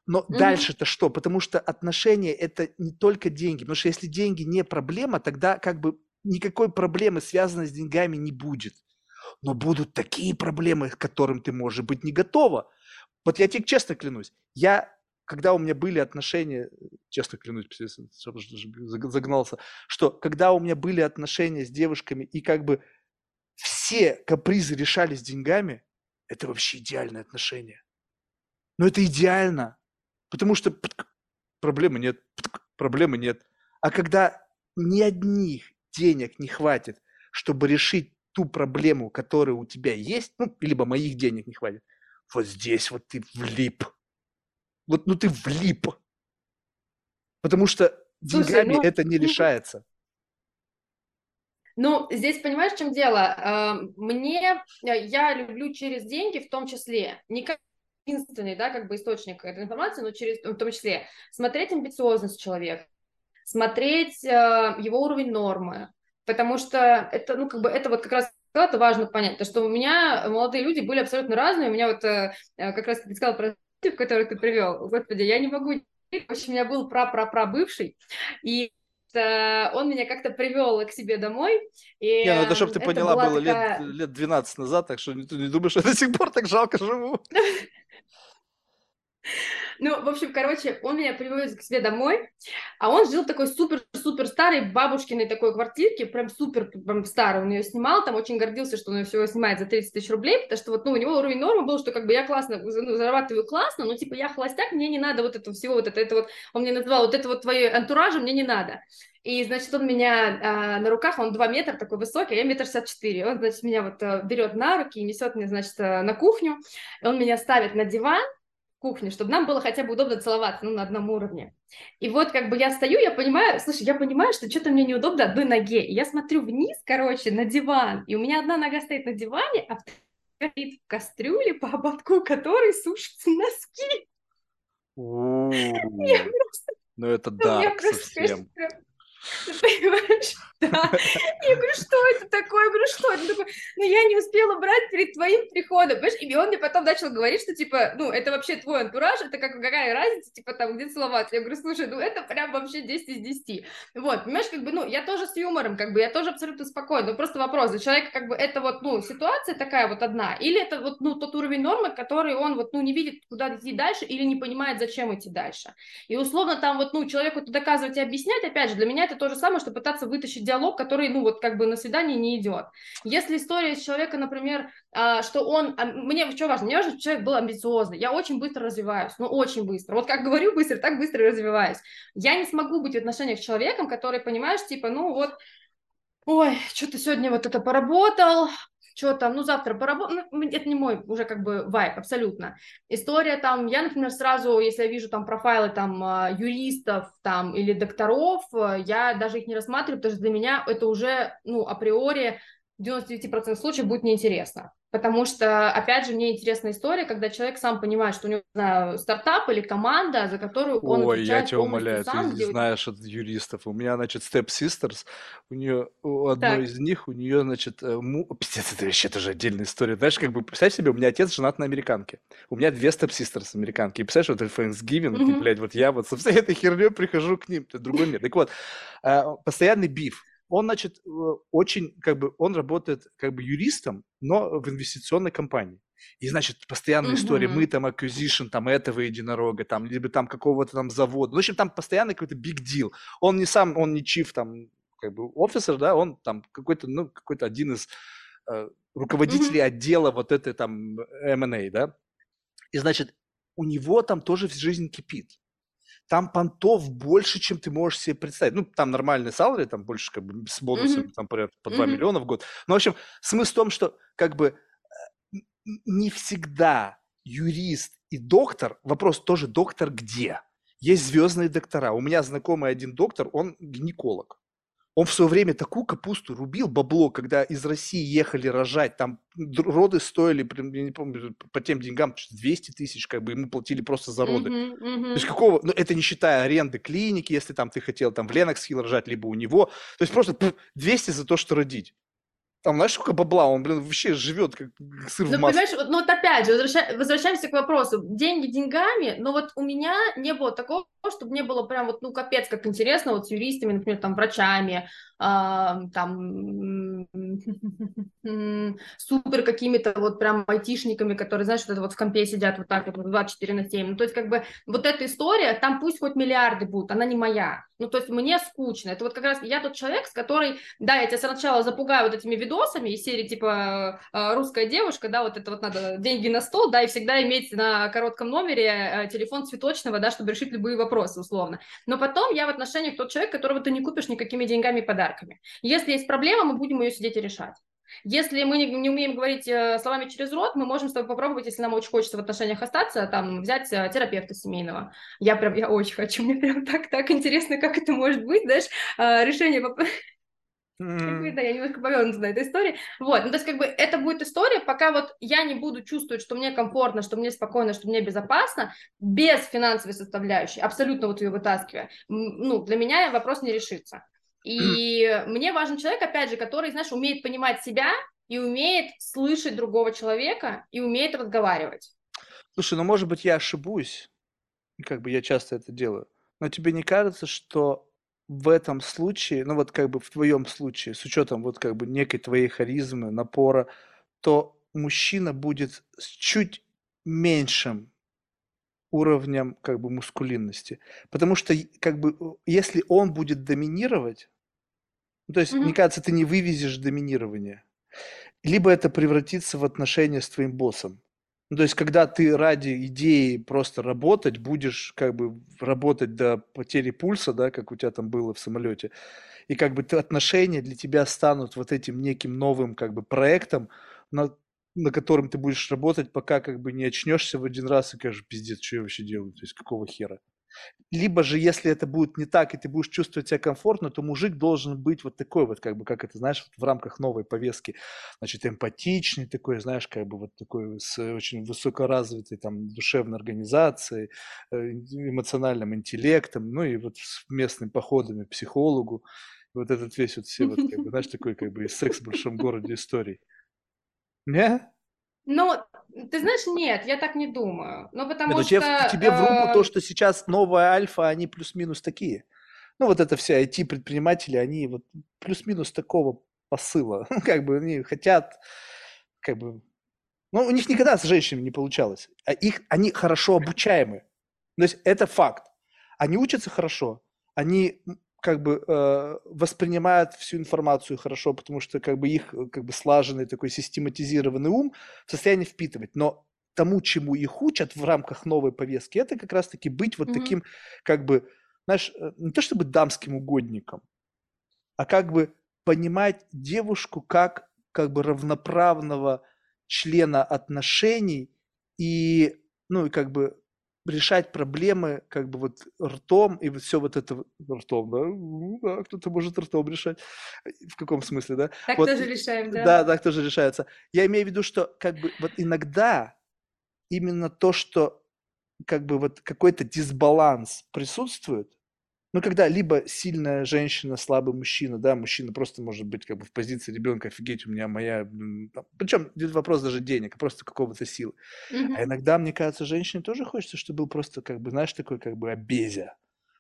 Но mm-hmm. дальше-то что? Потому что отношения – это не только деньги. Потому что если деньги не проблема, тогда как бы никакой проблемы, связанной с деньгами, не будет. Но будут такие проблемы, к которым ты, может быть, не готова. Вот я тебе честно клянусь, я когда у меня были отношения, честно клянусь, загнался, что когда у меня были отношения с девушками, и как бы все капризы решались деньгами, это вообще идеальные отношения. Но это идеально, потому что проблемы нет, проблемы нет. А когда ни одних денег не хватит, чтобы решить ту проблему, которая у тебя есть, ну, либо моих денег не хватит, вот здесь вот ты влип – вот, ну ты влип. Потому что деньгами ну, это не решается. Ну, здесь понимаешь, в чем дело? А, мне, э, я люблю через деньги в том числе, не как единственный, да, как бы источник этой информации, но через, в том числе. Смотреть амбициозность человека, смотреть э, его уровень нормы, потому что это, ну, как бы, это вот как раз это важно понять, то, что у меня молодые люди были абсолютно разные, у меня вот э, как раз ты сказал про который ты привел, господи, я не могу... В общем, у меня был пра-пра-пра-бывший, и он меня как-то привел к себе домой. И не, ну это, чтобы ты это поняла, было такая... лет, лет 12 назад, так что не, не думаешь, что я до сих пор так жалко живу. [laughs] Ну, в общем, короче, он меня приводит к себе домой, а он жил в такой супер-супер старой бабушкиной такой квартирке, прям супер прям старой, он ее снимал, там очень гордился, что он ее всего снимает за 30 тысяч рублей, потому что вот, ну, у него уровень нормы был, что как бы я классно, ну, зарабатываю классно, но типа я холостяк, мне не надо вот этого всего, вот это, это вот, он мне называл, вот это вот твое антуража мне не надо. И, значит, он меня а, на руках, он 2 метра такой высокий, а я метр шестьдесят четыре. Он, значит, меня вот а, берет на руки и несет меня, значит, а, на кухню. Он меня ставит на диван, кухне, чтобы нам было хотя бы удобно целоваться, ну, на одном уровне. И вот как бы я стою, я понимаю, слушай, я понимаю, что что-то мне неудобно одной ноге. И я смотрю вниз, короче, на диван, и у меня одна нога стоит на диване, а горит в кастрюле, по ободку которой сушатся носки. Я просто... Ну это да, совсем. [laughs] Ты понимаешь? [laughs] Я говорю, что это такое? Я говорю, что это такое? Ну, я не успела брать перед твоим приходом, понимаешь? И он мне потом начал говорить, что, типа, ну, это вообще твой антураж, это как, какая разница, типа, там, где целоваться? Я говорю, слушай, ну, это прям вообще 10 из 10. Вот, понимаешь, как бы, ну, я тоже с юмором, как бы, я тоже абсолютно спокойна, но просто вопрос, у человека, как бы, это вот, ну, ситуация такая вот одна, или это вот, ну, тот уровень нормы, который он вот, ну, не видит, куда идти дальше, или не понимает, зачем идти дальше. И, условно, там вот, ну, человеку это доказывать и объяснять, опять же, для меня это то же самое, что пытаться вытащить диалог, который, ну, вот как бы на свидание не идет. Если история с человека, например, а, что он, а, мне что важно, мне важно, чтобы человек был амбициозный, я очень быстро развиваюсь, ну, очень быстро. Вот как говорю быстро, так быстро развиваюсь. Я не смогу быть в отношениях с человеком, который, понимаешь, типа, ну, вот, ой, что-то сегодня вот это поработал, что там, ну, завтра поработаю, ну, это не мой уже как бы вайп, абсолютно. История там, я, например, сразу, если я вижу там профайлы там а, юристов там или докторов, э, я даже их не рассматриваю, потому что для меня это уже, ну, априори в 99% случаев будет неинтересно. Потому что, опять же, мне интересна история, когда человек сам понимает, что у него знаю, стартап или команда, за которую он Ой, я тебя умоляю, сам, ты где... знаешь от юристов. У меня, значит, Step Sisters, у нее, у одной так. из них, у нее, значит, э, му... пиздец, это вообще тоже отдельная история. Знаешь, как бы, представь себе, у меня отец женат на американке. У меня две Step Sisters американки. И представляешь, вот это Thanksgiving, mm-hmm. и, блядь, вот я вот со всей этой херней прихожу к ним, это другой мир. Так вот, э, постоянный биф он, значит, э, очень, как бы, он работает как бы юристом, но в инвестиционной компании. И, значит, постоянная mm-hmm. история, мы там acquisition, там этого единорога, там, либо там какого-то там завода. В общем, там постоянно какой-то big deal. Он не сам, он не чиф там, как бы, офисер, да, он там какой-то, ну, какой-то один из э, руководителей mm-hmm. отдела вот этой там M&A, да. И, значит, у него там тоже жизнь кипит там понтов больше, чем ты можешь себе представить. Ну, там нормальный салари, там больше как бы с бонусами, mm-hmm. там порядка по 2 mm-hmm. миллиона в год. Но, в общем, смысл в том, что как бы э, не всегда юрист и доктор, вопрос тоже доктор где? Есть звездные доктора. У меня знакомый один доктор, он гинеколог. Он в свое время такую капусту рубил, бабло, когда из России ехали рожать, там роды стоили, я не помню, по тем деньгам 200 тысяч, как бы ему платили просто за роды. Uh-huh, uh-huh. То есть какого, ну это не считая аренды клиники, если там ты хотел там в Lenox Hill рожать, либо у него. То есть просто 200 за то, что родить. Там, знаешь, сколько бабла, он, блин, вообще живет как сыр ну, в масле. понимаешь, ну вот опять же, возвраща... возвращаемся к вопросу, деньги деньгами, но вот у меня не было такого, чтобы мне было прям вот, ну, капец, как интересно, вот с юристами, например, там, врачами, там [laughs] супер какими-то вот прям айтишниками, которые, знаешь, вот это вот в компе сидят вот так вот 24 на 7. Ну, то есть как бы вот эта история, там пусть хоть миллиарды будут, она не моя. Ну, то есть мне скучно. Это вот как раз я тот человек, с которой, да, я тебя сначала запугаю вот этими видосами из серии типа э, «Русская девушка», да, вот это вот надо деньги на стол, да, и всегда иметь на коротком номере э, телефон цветочного, да, чтобы решить любые вопросы условно. Но потом я в отношениях тот человек, которого ты не купишь никакими деньгами подарок подарками. Если есть проблема, мы будем ее сидеть и решать. Если мы не, не умеем говорить э, словами через рот, мы можем с тобой попробовать, если нам очень хочется в отношениях остаться, там, взять э, терапевта семейного. Я прям, я очень хочу, мне прям так, так интересно, как это может быть, знаешь, э, решение [laughs] Mm. Да, я немножко повернута на этой истории. Вот, ну, то есть, как бы, это будет история, пока вот я не буду чувствовать, что мне комфортно, что мне спокойно, что мне безопасно, без финансовой составляющей, абсолютно вот ее вытаскивая, ну, для меня вопрос не решится. И мне важен человек, опять же, который, знаешь, умеет понимать себя и умеет слышать другого человека и умеет разговаривать. Слушай, ну, может быть, я ошибусь, как бы я часто это делаю, но тебе не кажется, что в этом случае, ну вот как бы в твоем случае, с учетом вот как бы некой твоей харизмы, напора, то мужчина будет с чуть меньшим уровнем как бы мускулинности. Потому что как бы если он будет доминировать, ну, то есть, mm-hmm. мне кажется, ты не вывезешь доминирование. Либо это превратится в отношения с твоим боссом. Ну, то есть, когда ты ради идеи просто работать, будешь как бы работать до потери пульса, да, как у тебя там было в самолете, и как бы отношения для тебя станут вот этим неким новым как бы проектом, на, на котором ты будешь работать, пока как бы не очнешься в один раз и скажешь, пиздец, что я вообще делаю, то есть какого хера. Либо же, если это будет не так, и ты будешь чувствовать себя комфортно, то мужик должен быть вот такой вот, как бы, как это, знаешь, вот в рамках новой повестки, значит, эмпатичный такой, знаешь, как бы вот такой с очень высокоразвитой там душевной организацией, э, эмоциональным интеллектом, ну и вот с местными походами к психологу, вот этот весь вот все вот, как бы, знаешь, такой как бы секс в большом городе историй. Не? Ну, ты знаешь, нет, я так не думаю. Ну, потому Нет, ну, что... тебе, тебе в руку э, то, что сейчас новая альфа, они плюс-минус такие. Ну, вот это все IT-предприниматели, они вот плюс-минус такого посыла. [laughs] Как бы они хотят, как бы... Ну, у них никогда с женщинами не получалось. А их, они хорошо обучаемы. То есть это факт. Они учатся хорошо, они как бы э, воспринимают всю информацию хорошо, потому что как бы их как бы слаженный такой систематизированный ум в состоянии впитывать. Но тому, чему их учат в рамках новой повестки, это как раз-таки быть вот mm-hmm. таким, как бы, знаешь, э, не то чтобы дамским угодником, а как бы понимать девушку как как бы равноправного члена отношений и, ну, и как бы решать проблемы как бы вот ртом, и вот все вот это ртом, да, ну да, кто-то может ртом решать. В каком смысле, да? Так вот, тоже решаем, да? Да, так тоже решается. Я имею в виду, что как бы вот иногда именно то, что как бы вот какой-то дисбаланс присутствует, ну, когда либо сильная женщина, слабый мужчина, да, мужчина просто может быть как бы в позиции ребенка, офигеть, у меня моя... Причем здесь вопрос даже денег, а просто какого-то силы. Mm-hmm. А иногда, мне кажется, женщине тоже хочется, чтобы был просто как бы, знаешь, такой как бы обезя.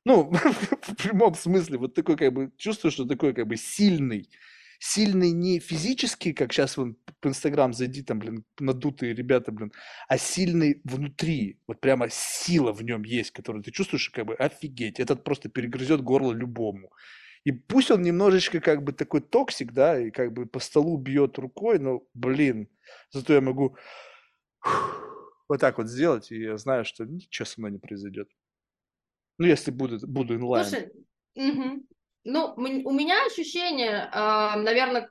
Ну, [laughs] в прямом смысле, вот такой как бы, чувствую, что такой как бы сильный, сильный не физически, как сейчас вон в Инстаграм зайди, там, блин, надутые ребята, блин, а сильный внутри, вот прямо сила в нем есть, которую ты чувствуешь, как бы офигеть, этот просто перегрызет горло любому. И пусть он немножечко как бы такой токсик, да, и как бы по столу бьет рукой, но, блин, зато я могу вот так вот сделать, и я знаю, что ничего со мной не произойдет. Ну, если буду, буду in line. Слушай, угу. Ну, у меня ощущение, а, наверное,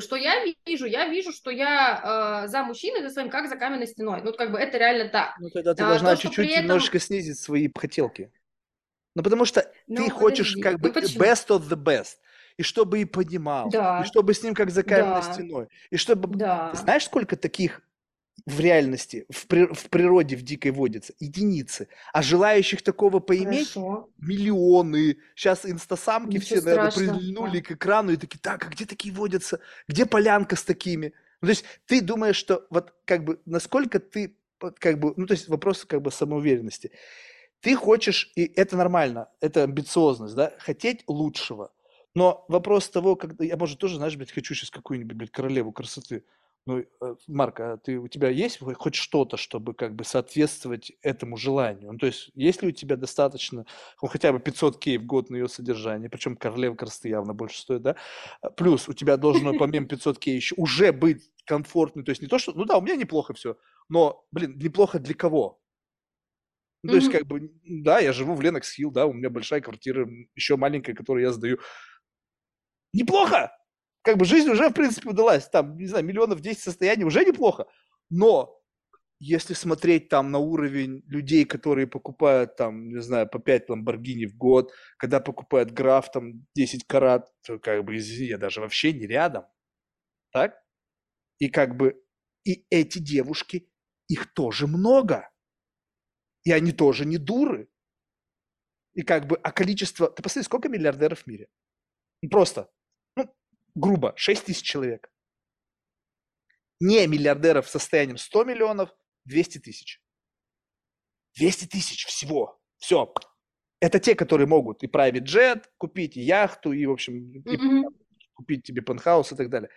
что я вижу, я вижу, что я а, за мужчиной, за своим, как за каменной стеной. Ну, как бы это реально так. Ну, тогда ты а, должна чуть-чуть этом... немножечко снизить свои хотелки. Ну, потому что ну, ты подожди. хочешь как ну, бы ну, best of the best. И чтобы и понимал, да. и чтобы с ним как за каменной да. стеной. И чтобы... Да. Ты знаешь, сколько таких в реальности, в, при, в природе, в дикой водится? Единицы. А желающих такого поиметь Хорошо. миллионы. Сейчас инстасамки Ничего все, наверное, прильнули да. к экрану и такие, так, а где такие водятся? Где полянка с такими? Ну, то есть ты думаешь, что вот как бы насколько ты как бы, ну, то есть вопрос как бы самоуверенности. Ты хочешь, и это нормально, это амбициозность, да, хотеть лучшего. Но вопрос того, когда я, может, тоже, знаешь, блядь, хочу сейчас какую-нибудь, блядь, королеву красоты. Ну, э, Марк, а ты, у тебя есть хоть что-то, чтобы как бы соответствовать этому желанию? Ну, то есть, есть ли у тебя достаточно, ну, хотя бы 500 кей в год на ее содержание, причем королева красоты явно больше стоит, да? А, плюс у тебя должно помимо [laughs] 500 кей еще уже быть комфортно, то есть не то, что, ну да, у меня неплохо все, но, блин, неплохо для кого? Ну, то есть, как бы, да, я живу в Ленокс Хилл, да, у меня большая квартира, еще маленькая, которую я сдаю. Неплохо! Как бы жизнь уже, в принципе, удалась. Там, не знаю, миллионов 10 состояний уже неплохо. Но если смотреть там на уровень людей, которые покупают там, не знаю, по 5 Ламборгини в год, когда покупают граф там 10 карат, то как бы, извини, я даже вообще не рядом. Так? И как бы, и эти девушки, их тоже много. И они тоже не дуры. И как бы, а количество... Ты посмотри, сколько миллиардеров в мире? Просто грубо, 6 тысяч человек. Не миллиардеров с состоянием 100 миллионов, 200 тысяч. 200 тысяч всего. Все. Это те, которые могут и private jet купить, и яхту, и, в общем, и mm-hmm. купить тебе пентхаус и так далее.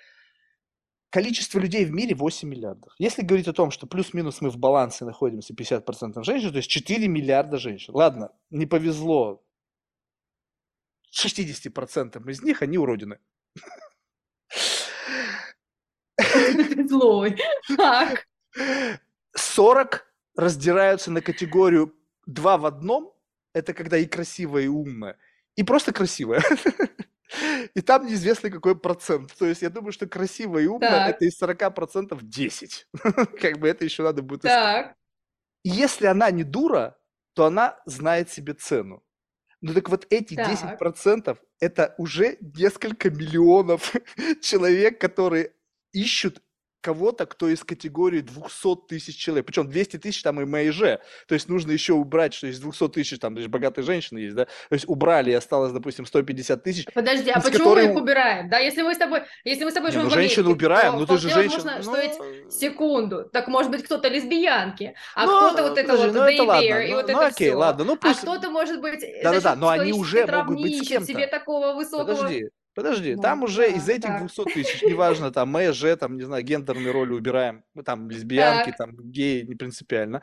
Количество людей в мире 8 миллиардов. Если говорить о том, что плюс-минус мы в балансе находимся 50% женщин, то есть 4 миллиарда женщин. Ладно, не повезло 60% из них, они уродины. Злой. Так. 40 раздираются на категорию два в одном. Это когда и красивая, и умная. И просто красивая. [laughs] И там неизвестно какой процент. То есть я думаю, что красивая и умная это из 40% 10. [laughs] Как бы это еще надо будет Так. Если она не дура, то она знает себе цену. Ну так вот эти Так. 10% это уже несколько миллионов [laughs] человек, которые ищут кого-то, кто из категории 200 тысяч человек. Причем 200 тысяч там и МАИЖ. То есть нужно еще убрать, что из 200 тысяч там даже богатые женщины есть, да? То есть убрали, и осталось, допустим, 150 тысяч. Подожди, а почему которой- мы их убираем? Да, если мы с тобой, если мы с тобой живем ну женщину убираем, то ну ты же женщина. возможно, ну, что эти секунду. Так может быть кто-то лесбиянки, а ну, кто-то вот это подожди, вот ну это ладно, и ну, вот ну это окей, все. ладно, ну А пусть... кто-то может быть Да-да-да, но они исторической уже могут быть с кем-то. себе такого высокого... Подожди, подожди, Ну, там уже из да, этих так. 200 тысяч, неважно, там, МЖ, там, не знаю, гендерные роли убираем, ну, там, лесбиянки, Так. там, геи, не принципиально,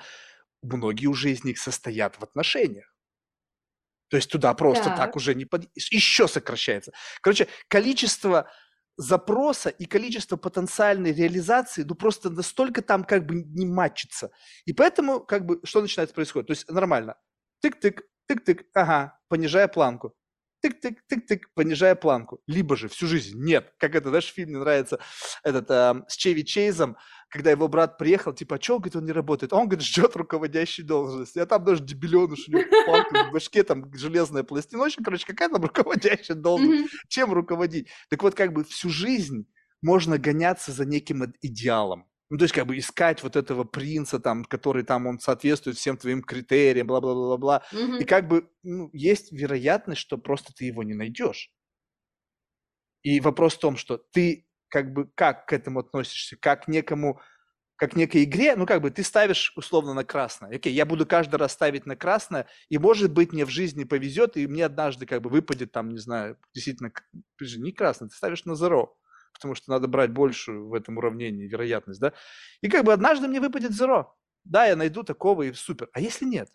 многие уже из них состоят в отношениях. То есть туда просто так, Так. уже не под... еще сокращается. Короче, количество запроса и количество потенциальной реализации, ну просто настолько там как бы не матчится. И поэтому как бы что начинается происходить? То есть нормально. Тык-тык, тык-тык, ага, понижая планку. Тык-тык-тык-тык, понижая планку. Либо же всю жизнь нет. Как это, знаешь, в фильме нравится этот а, с Чеви Чейзом, когда его брат приехал, типа, а чё, говорит, он не работает? А он, говорит, ждет руководящей должности. А там даже дебиленыш, у него палка в башке, там железная пластина. Общем, короче, какая там руководящая должность? Мгм. Чем руководить? Так вот, как бы всю жизнь можно гоняться за неким ид- идеалом. Ну, то есть, как бы искать вот этого принца, там, который там, он соответствует всем твоим критериям, бла-бла-бла-бла. И Мгм. как бы ну, есть вероятность, что просто ты его не найдешь. И вопрос в том, что ты как бы как к этому относишься, как к некому, как к некой игре, ну как бы ты ставишь условно на красное. Окей, я буду каждый раз ставить на красное, и может быть мне в жизни повезет, и мне однажды как бы выпадет там, не знаю, действительно, не красный, ты ставишь на zero, потому что надо брать большую в этом уравнении вероятность, да? И как бы однажды мне выпадет zero. Да, я найду такого и супер. А если нет?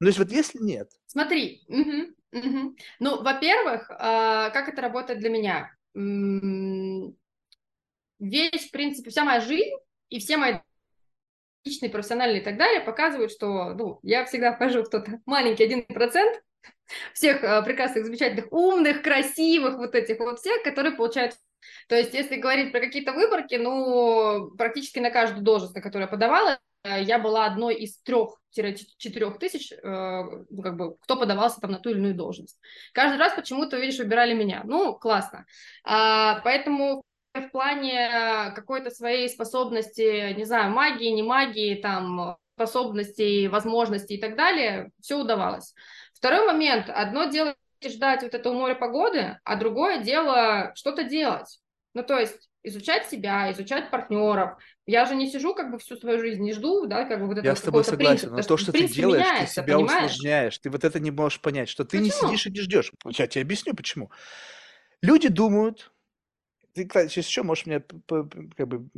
Ну, то есть вот если нет, Смотри, мгм, мгм. Ну, во-первых, а, как это работает для меня? Весь, в принципе, вся моя жизнь и все мои личные, профессиональные и так далее показывают, что, ну, я всегда вхожу в тот маленький один процент всех а, прекрасных, замечательных, умных, красивых, вот этих вот всех, которые получают. То есть, если говорить про какие-то выборки, ну, практически на каждую должность, на которую я подавала, я была одной из трех-четырех тысяч, э, ну, как бы, кто подавался там на ту или иную должность. Каждый раз почему-то, видишь, выбирали меня. Ну, классно. А, поэтому в плане какой-то своей способности, не знаю, магии, не магии, там, способностей, возможностей и так далее, все удавалось. Второй момент. Одно дело ждать вот этого моря погоды, а другое дело что-то делать. Ну, то есть изучать себя, изучать партнеров. Я же не сижу как бы всю свою жизнь, не жду, да, как бы вот Я этого с тобой согласен, принципа, но то, что ты принцип делаешь, ты меняется, себя понимаешь? усложняешь. Ты вот это не можешь понять, что ты не Почему? сидишь и не ждешь. Я тебе объясню, почему. Люди думают, ты, кстати, сейчас еще можешь меня как бы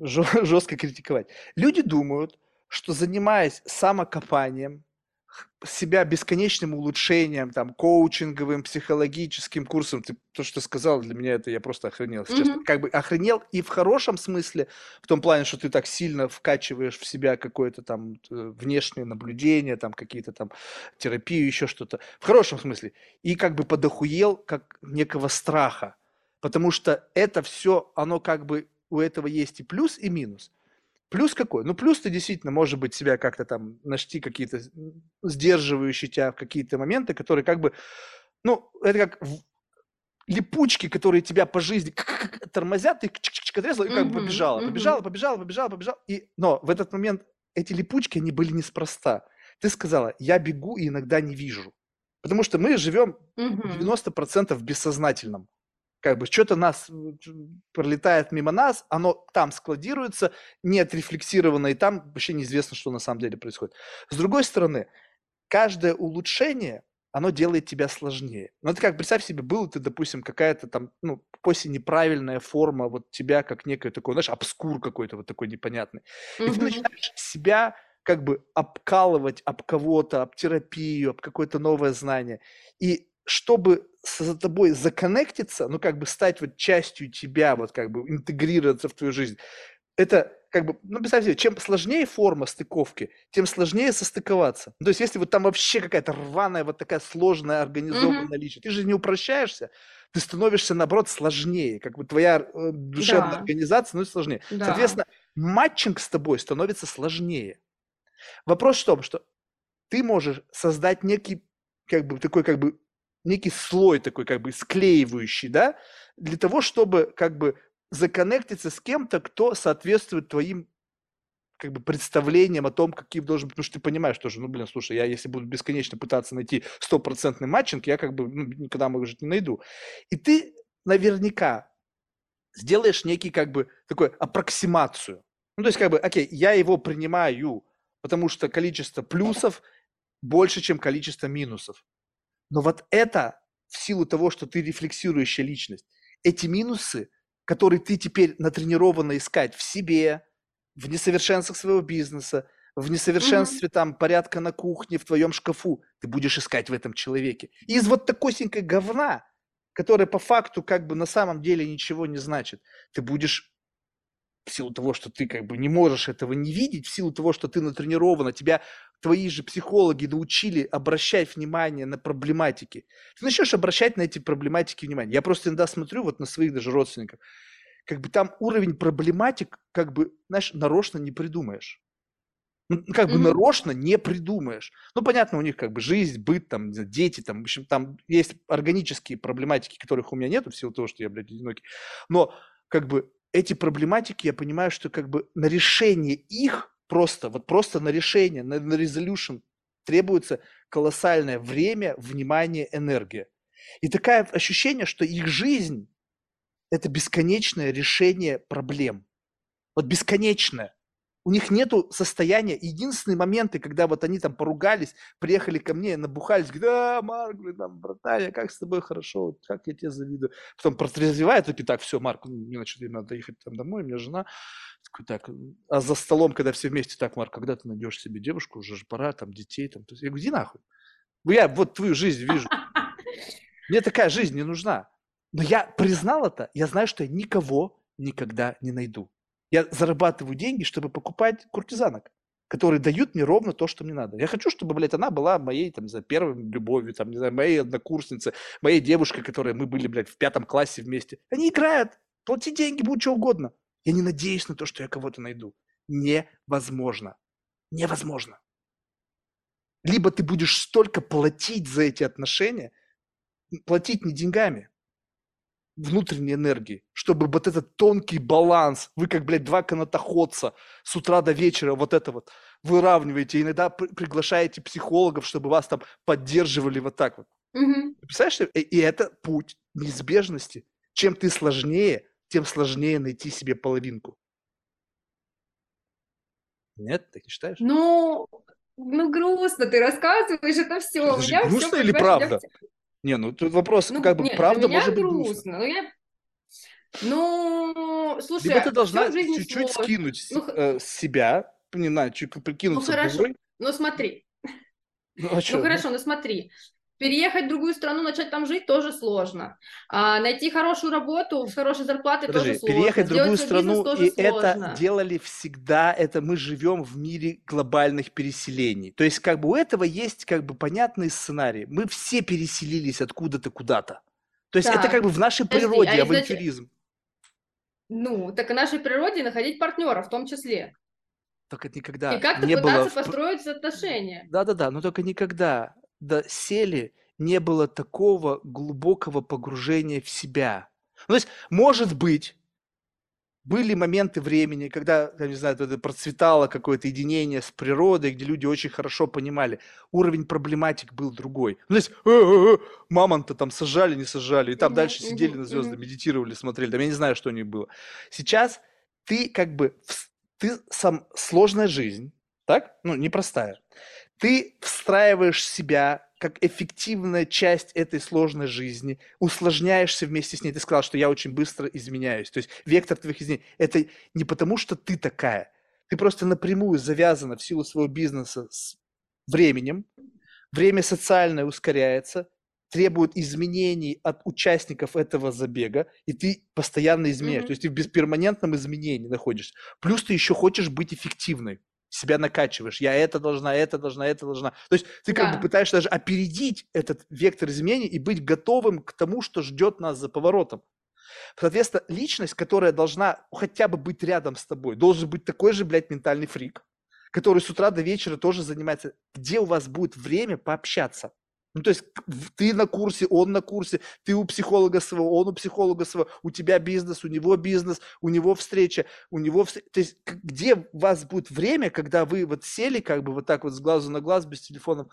жестко [laughs] критиковать. Люди думают, что занимаясь самокопанием, себя бесконечным улучшением, там, коучинговым, психологическим курсом, ты, то, что сказал, для меня это я просто охренел, честно. Мгм. Как бы охренел и в хорошем смысле, в том плане, что ты так сильно вкачиваешь в себя какое-то там э, внешнее наблюдение, там какие-то там терапию, еще что-то. В хорошем смысле. И как бы подохуел как некого страха. Потому что это все, оно как бы, у этого есть и плюс, и минус. Плюс какой? Ну, плюс ты действительно, может быть, себя как-то там нашти какие-то сдерживающие тебя в какие-то моменты, которые как бы, ну, это как липучки, которые тебя по жизни тормозят, ты чик-чик-чик отрезала и как бы побежала, побежала, побежала, побежала, побежала. И, но в этот момент эти липучки, они были неспроста. Ты сказала, я бегу и иногда не вижу. Потому что мы живем Мгм. 90% в бессознательном. Как бы что-то нас пролетает мимо нас, оно там складируется, не отрефлексировано, и там вообще неизвестно, что на самом деле происходит. С другой стороны, каждое улучшение, оно делает тебя сложнее. Ну, это как, представь себе, был ты, допустим, какая-то там, ну, после неправильная форма вот тебя, как некое такое, знаешь, обскур какой-то вот такой непонятный. И ты начинаешь себя как бы обкалывать об кого-то, об терапию, об какое-то новое знание. И чтобы за тобой законнектиться, ну, как бы стать вот частью тебя, вот как бы интегрироваться в твою жизнь, это как бы, ну, представь себе, чем сложнее форма стыковки, тем сложнее состыковаться. Ну, То есть, если вот там вообще какая-то рваная, вот такая сложная, организованная личность, ты же не упрощаешься, ты становишься, наоборот, сложнее. Как бы твоя э, душевная Да. организация становится сложнее. Да. Соответственно, matching с тобой становится сложнее. Вопрос в том, что ты можешь создать некий, как бы, такой, как бы, некий слой такой, как бы, склеивающий, да, для того, чтобы, как бы, законнектиться с кем-то, кто соответствует твоим как бы представлением о том, каким должен быть, потому что ты понимаешь тоже, ну, блин, слушай, я если буду бесконечно пытаться найти стопроцентный matching, я как бы ну, никогда, может, не найду. И ты наверняка сделаешь некий как бы такой аппроксимацию. Ну, то есть как бы, окей, я его принимаю, потому что количество плюсов больше, чем количество минусов. Но вот это в силу того, что ты рефлексирующая личность, эти минусы, которые ты теперь натренирована искать в себе, в несовершенствах своего бизнеса, в несовершенстве mm-hmm. там порядка на кухне, в твоем шкафу, ты будешь искать в этом человеке. И из вот такой говна, которая по факту как бы на самом деле ничего не значит, ты будешь в силу того, что ты как бы не можешь этого не видеть, в силу того, что ты натренирована, тебя твои же психологи научили обращать внимание на проблематики. Ты начнешь обращать на эти проблематики внимание. Я просто иногда смотрю вот на своих даже родственников как бы там уровень проблематик, как бы, знаешь, нарочно не придумаешь. Ну, как бы mm-hmm. нарочно не придумаешь. Ну, понятно, у них как бы жизнь, быт, там, дети, там, в общем, там есть органические проблематики, которых у меня нету, в силу того, что я, блядь, одинокий. Но, как бы, эти проблематики, я понимаю, что, как бы, на решение их просто, вот просто на решение, на, на resolution требуется колоссальное время, внимание, энергия. И такое ощущение, что их жизнь это бесконечное решение проблем. Вот бесконечное. У них нету состояния. Единственные моменты, когда вот они там поругались, приехали ко мне, набухались, говорят, да, Марк, блин, там, братан, как с тобой хорошо, как я тебе завидую. Потом протрезвевает, и так, все, Марк, ну, мне, значит, надо ехать там домой, у меня жена. Такой, так, а за столом, когда все вместе, так, Марк, когда ты найдешь себе девушку, уже же пора, там, детей, там. Я говорю, иди нахуй. Я вот твою жизнь вижу. [laughs] Мне такая жизнь не нужна. Но я признал это, я знаю, что я никого никогда не найду. Я зарабатываю деньги, чтобы покупать куртизанок, которые дают мне ровно то, что мне надо. Я хочу, чтобы, блядь, она была моей, там, за первой любовью, там, не знаю, моей однокурсницей, моей девушкой, которой мы были, блядь, в пятом классе вместе. Они играют, плати деньги, будет что угодно. Я не надеюсь на то, что я кого-то найду. Невозможно. Невозможно. Либо ты будешь столько платить за эти отношения, платить не деньгами, внутренней энергии, чтобы вот этот тонкий баланс, вы как, блядь, два канатоходца с утра до вечера вот это вот выравниваете, иногда приглашаете психологов, чтобы вас там поддерживали вот так вот. Угу. Представляешь, и это путь неизбежности. Чем ты сложнее, тем сложнее найти себе половинку. Нет, ты не считаешь? Ну, ну грустно ты рассказываешь это все. Подожди, грустно все, или правда? Все... Не, ну тут вопрос, ну, как бы, нет, правда может быть грустно. Ну, я... ну, слушай, Либо ты должна чуть-чуть скинуть ну, э, себя, не знаю, чуть прикинуться Ну, хорошо, ну смотри. Ну, а ну хорошо, ну смотри. Переехать в другую страну, начать там жить тоже сложно. А, найти хорошую работу с хорошей зарплатой Подожди, тоже сложно. Переехать в другую страну, и сложно. это делали всегда, это мы живем в мире глобальных переселений. То есть как бы у этого есть как бы понятный сценарий. Мы все переселились откуда-то куда-то. То есть так. это как бы в нашей Подожди, природе а авантюризм. Ну, так и нашей природе находить партнера в том числе. Только никогда и как-то не пытаться было... построить отношения. Да-да-да, но только никогда сели не было такого глубокого погружения в себя. Ну, то есть, может быть, были моменты времени, когда, я не знаю, это процветало какое-то единение с природой, где люди очень хорошо понимали, уровень проблематик был другой. Ну, то есть, э -э -э, мамонта там сажали, не сажали, и там mm-hmm, дальше сидели на звезды, mm-hmm. медитировали, смотрели, там я не знаю, что у них было. Сейчас ты как бы, ты сам, сложная жизнь, так? Ну, непростая. Ты встраиваешь себя как эффективная часть этой сложной жизни, усложняешься вместе с ней. Ты сказал, что я очень быстро изменяюсь. То есть вектор твоих изменений – это не потому, что ты такая. Ты просто напрямую завязана в силу своего бизнеса с временем. Время социальное ускоряется, требует изменений от участников этого забега, и ты постоянно изменяешь. Mm-hmm. То есть ты в бесперманентном изменении находишься. Плюс ты еще хочешь быть эффективной себя накачиваешь. Я это должна, это должна, это должна. То есть ты как да. бы пытаешься даже опередить этот вектор изменений и быть готовым к тому, что ждет нас за поворотом. Соответственно, личность, которая должна хотя бы быть рядом с тобой, должен быть такой же, блядь, ментальный фрик, который с утра до вечера тоже занимается. Где у вас будет время пообщаться? Ну, то есть ты на курсе, он на курсе, ты у психолога своего, он у психолога своего, у тебя бизнес, у него бизнес, у него встреча, у него встреча. То есть где у вас будет время, когда вы вот сели как бы вот так вот с глазу на глаз, без телефонов,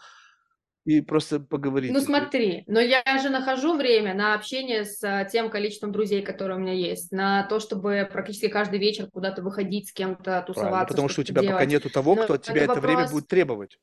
и просто поговорить. Ну смотри, но я же нахожу время на общение с а, тем количеством друзей, которые у меня есть, на то, чтобы практически каждый вечер куда-то выходить с кем-то, тусоваться. Правильно, потому что у тебя делать. пока нету того, кто но от тебя это, это вопрос... время будет требовать.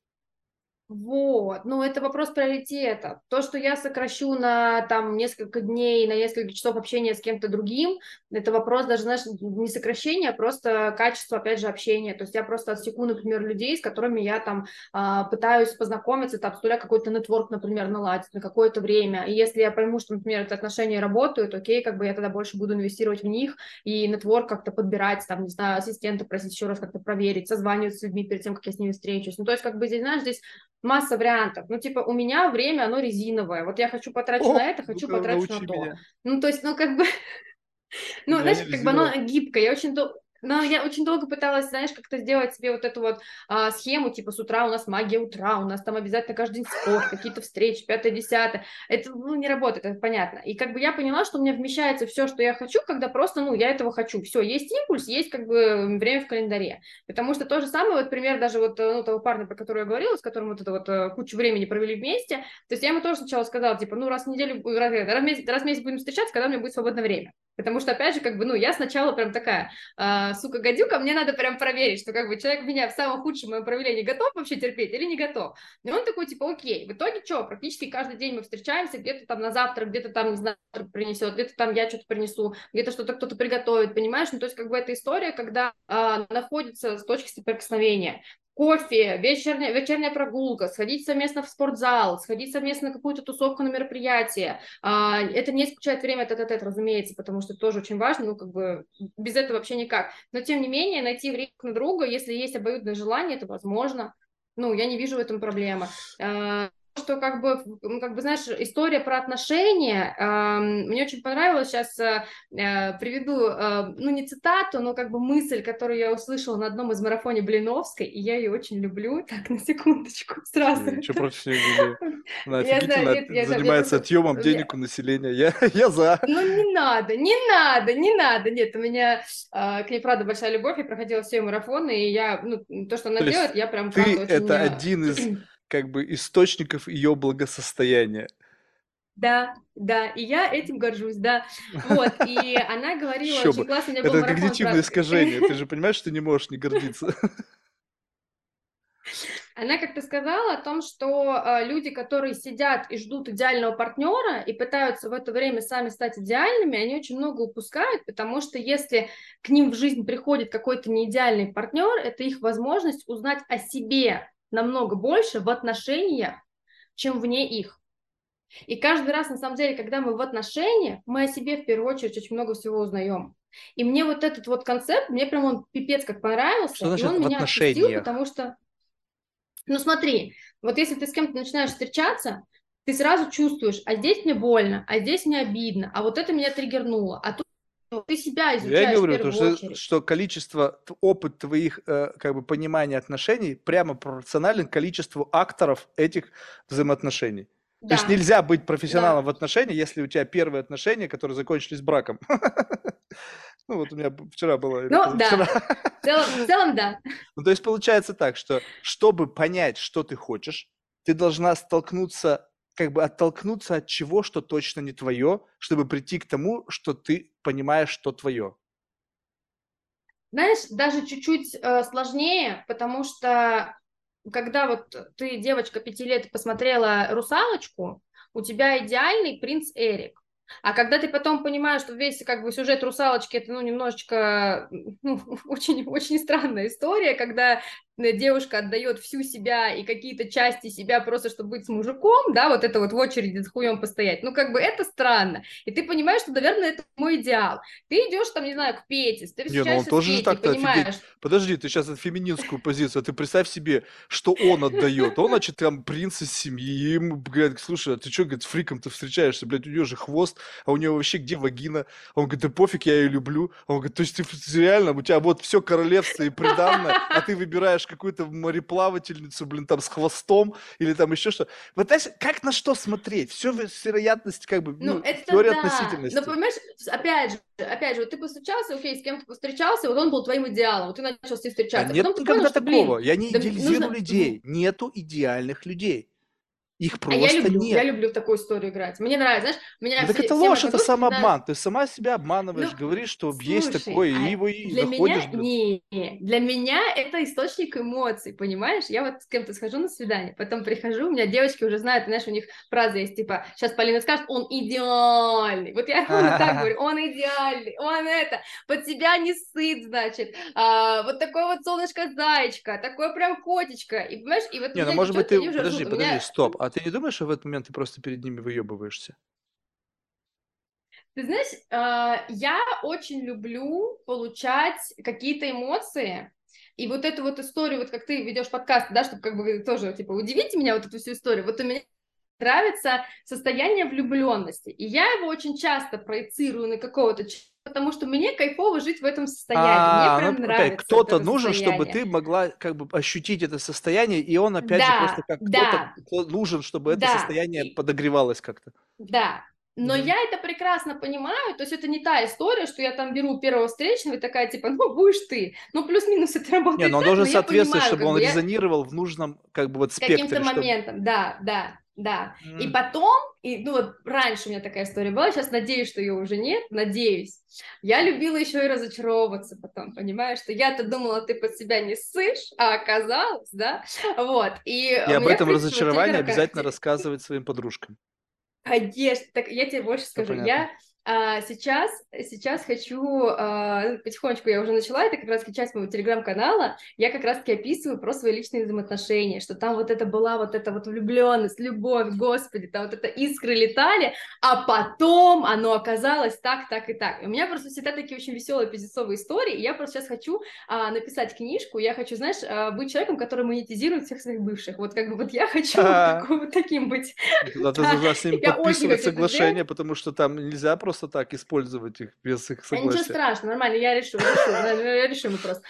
Вот, ну это вопрос приоритета. То, что я сокращу на там несколько дней, на несколько часов общения с кем-то другим, это вопрос даже, знаешь, не сокращения, а просто качество, опять же, общения. То есть я просто отсеку, например, людей, с которыми я там а, пытаюсь познакомиться, там, стуля какой-то нетворк, например, наладить на какое-то время. И если я пойму, что, например, это отношения работают, окей, как бы я тогда больше буду инвестировать в них и нетворк как-то подбирать, там, не знаю, ассистента просить еще раз как-то проверить, созваниваться с людьми перед тем, как я с ними встречусь. Ну, то есть, как бы здесь, знаешь, здесь масса вариантов. Ну, типа, у меня время, оно резиновое. Вот я хочу потрачу О, на это, хочу потрачу на то. Меня. Ну, то есть, ну, как бы... [laughs] Ну, знаешь, как бы оно гибкое. Я очень но я очень долго пыталась, знаешь, как-то сделать себе вот эту вот а, схему, типа с утра у нас магия утра, у нас там обязательно каждый день спорт, какие-то встречи, пятое, десятое. Это, ну, не работает, это понятно. И как бы я поняла, что у меня вмещается все, что я хочу, когда просто, ну, я этого хочу. Все, есть импульс, есть как бы время в календаре. Потому что то же самое, вот пример даже вот, ну, того парня, про которого я говорила, с которым вот это вот э, кучу времени провели вместе, то есть я ему тоже сначала сказала, типа, ну, раз в неделю, раз, раз, в месяц, раз в месяц будем встречаться, когда у меня будет свободное время. Потому что, опять же, как бы, ну, я сначала прям такая, э, сука, гадюка, мне надо прям проверить, что как бы человек меня в самом худшем моем проявлении готов вообще терпеть или не готов. И он такой, типа, окей. В итоге что, практически каждый день мы встречаемся, где-то там на завтра, где-то там, не знаю, принесет, где-то там я что-то принесу, где-то что-то кто-то приготовит, понимаешь? Ну, то есть, как бы, эта история, когда э, находится с точки соприкосновения кофе, вечерняя, вечерняя прогулка, сходить совместно в спортзал, сходить совместно на какую-то тусовку на мероприятие. А, это не исключает время тет тет разумеется, потому что это тоже очень важно, ну, как бы без этого вообще никак. Но, тем не менее, найти время на друга, если есть обоюдное желание, это возможно. Ну, я не вижу в этом проблемы. А, что как бы, как бы, знаешь, история про отношения, э, мне очень понравилось, сейчас э, э, приведу, э, ну, не цитату, но как бы мысль, которую я услышала на одном из марафоне Блиновской, и я ее очень люблю, так, на секундочку, [laughs] сразу. Ничего против нее Она офигительно занимается отъемом денег у населения, я, [laughs] я за. Ну, не надо, не надо, не надо, нет, у меня э, к ней, правда, большая любовь, я проходила все марафоны, и я, ну, то, что она то делает, я прям, правда, ты очень... это один из [clears throat] как бы источников ее благосостояния. Да, да, и я этим горжусь, да. Вот, и [laughs] она говорила Еще очень бы. классно, у меня был Это когнитивное про... искажение, ты [laughs] же понимаешь, что не можешь не гордиться. Она как-то сказала о том, что э, люди, которые сидят и ждут идеального партнера и пытаются в это время сами стать идеальными, они очень много упускают, потому что если к ним в жизнь приходит какой-то неидеальный партнер, это их возможность узнать о себе намного больше в отношениях, чем вне их. И каждый раз, на самом деле, когда мы в отношениях, мы о себе в первую очередь очень много всего узнаем. И мне вот этот вот концепт, мне прям он пипец как понравился. Что значит и он в меня отношениях? отпустил, потому что, ну смотри, вот если ты с кем-то начинаешь встречаться, ты сразу чувствуешь, а здесь мне больно, а здесь мне обидно, а вот это меня триггернуло, а тут ты себя изучаешь Я говорю, в что, очередь. что количество, опыт твоих э, как бы понимания отношений прямо пропорционален количеству акторов этих взаимоотношений. Да. То есть нельзя быть профессионалом да. в отношениях, если у тебя первые отношения, которые закончились браком. [laughs] Ну вот у меня вчера было. Ну да, в целом, в целом да. [laughs] Ну то есть получается так, что чтобы понять, что ты хочешь, ты должна столкнуться как бы оттолкнуться от чего, что точно не твое, чтобы прийти к тому, что ты понимаешь, что твое. Знаешь, даже чуть-чуть э, сложнее, потому что когда вот ты, девочка пяти лет, посмотрела «Русалочку», у тебя идеальный принц Эрик. А когда ты потом понимаешь, что весь как бы сюжет русалочки это ну немножечко [laughs] ну, очень очень странная история, когда девушка отдает всю себя и какие-то части себя просто, чтобы быть с мужиком, да, вот это вот в очереди с хуем постоять, ну, как бы это странно. И ты понимаешь, что, наверное, это мой идеал. Ты идешь там, не знаю, к Пете, ты не, ну он тоже Петей, так понимаешь. Офигеть. Подожди, ты сейчас от фемининскую позицию, ты представь себе, что он отдает. Он, значит, там принц из семьи, ему говорят, слушай, а ты что, говорит, с фриком-то встречаешься, блядь, у нее же хвост, а у нее вообще где вагина? Он говорит, да пофиг, я ее люблю. Он говорит, то есть ты реально, у тебя вот все королевство и приданное, а ты выбираешь играешь какую-то мореплавательницу, блин, там с хвостом или там еще что. Вот знаешь, как на что смотреть? Все с вероятностью как бы, ну, ну это теория да. относительности. Но понимаешь, опять же, опять же, вот ты повстречался, окей, с кем-то повстречался, вот он был твоим идеалом, вот ты начал с ним встречаться. А нет никогда понял, такого, блин, я не да идеализирую нужно... людей, нету идеальных людей. Их просто а я люблю, нет. Я люблю в такую историю играть. Мне нравится, знаешь, меня ну, все, так это ложь, это самообман. Ты сама себя обманываешь, ну, говоришь, что слушай, есть такое, и а его и для находишь. Меня, не, для меня это источник эмоций, понимаешь? Я вот с кем-то схожу на свидание, потом прихожу, у меня девочки уже знают, знаешь, у них фраза есть, типа, сейчас Полина скажет, он идеальный. Вот я [laughs] ровно так [laughs] говорю, он идеальный, он это, под себя не сыт, значит, а, вот такой вот солнышко-зайчка, такой прям котечка, и понимаешь, и вот не, ну может быть ты, подожди, подожди, стоп, а ты не думаешь, что в этот момент ты просто перед ними выебываешься? Ты знаешь, э, я очень люблю получать какие-то эмоции, и вот эту вот историю, вот как ты ведешь подкаст, да, чтобы как бы тоже, типа, удивите меня вот эту всю историю, вот у меня нравится состояние влюбленности, и я его очень часто проецирую на какого-то человека, потому что мне кайфово жить в этом состоянии. А, мне прям ну, нравится. Кто-то нужен, чтобы ты могла как бы ощутить это состояние, и он опять да, же просто как да. кто-то нужен, чтобы это да. состояние подогревалось как-то. Да, но mm-hmm. я это прекрасно понимаю, то есть это не та история, что я там беру первого встречного и такая, типа, ну, будешь ты. Ну, плюс-минус это работает Не, но он так, должен соответствовать, чтобы он я... резонировал в нужном, как бы, вот спектре. Каким-то чтобы... моментом, да, да. Да. Mm. И потом, и, ну вот раньше у меня такая история была, сейчас надеюсь, что ее уже нет, надеюсь. Я любила еще и разочаровываться потом, понимаешь, что я-то думала, ты под себя не ссышь, а оказалось, да, вот. И, и об этом разочаровании обязательно рассказывать своим подружкам. Конечно, так я тебе больше скажу. Я а сейчас, сейчас хочу, а, потихонечку я уже начала, это как раз часть моего телеграм-канала, я как раз-таки описываю про свои личные взаимоотношения, что там вот это была вот эта вот влюбленность, любовь, господи, там вот это искры летали, а потом оно оказалось так, так и так. И у меня просто всегда такие очень веселые пиздецовые истории, и я просто сейчас хочу а, написать книжку, я хочу, знаешь, а, быть человеком, который монетизирует всех своих бывших, вот как бы вот я хочу вот таким быть. Должна с ним подписывать соглашение, потому что там нельзя просто просто так использовать их без их согласия. Ничего страшного, нормально, я решу, решу, решим вопрос.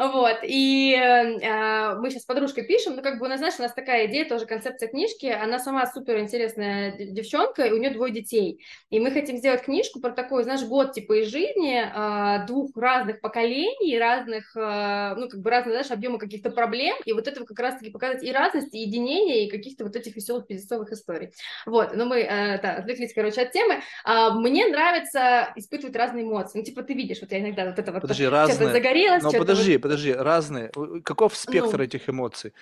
Вот, и э, мы сейчас с подружкой пишем, ну, как бы, у нас, знаешь, у нас такая идея, тоже концепция книжки, она сама супер интересная девчонка, и у нее двое детей, и мы хотим сделать книжку про такой, знаешь, год, типа, из жизни э, двух разных поколений, разных, э, ну, как бы, разных, знаешь, объема каких-то проблем, и вот этого как раз-таки показать и разность, и единение, и каких-то вот этих веселых пиздецовых историй. Вот, но мы, э, да, отвлеклись, короче, от темы. Э, мне нравится испытывать разные эмоции, ну, типа, ты видишь, вот я иногда вот это вот... Подожди, разные... загорелась, но подожди, вот подожди, разные. Каков спектр ну. этих эмоций?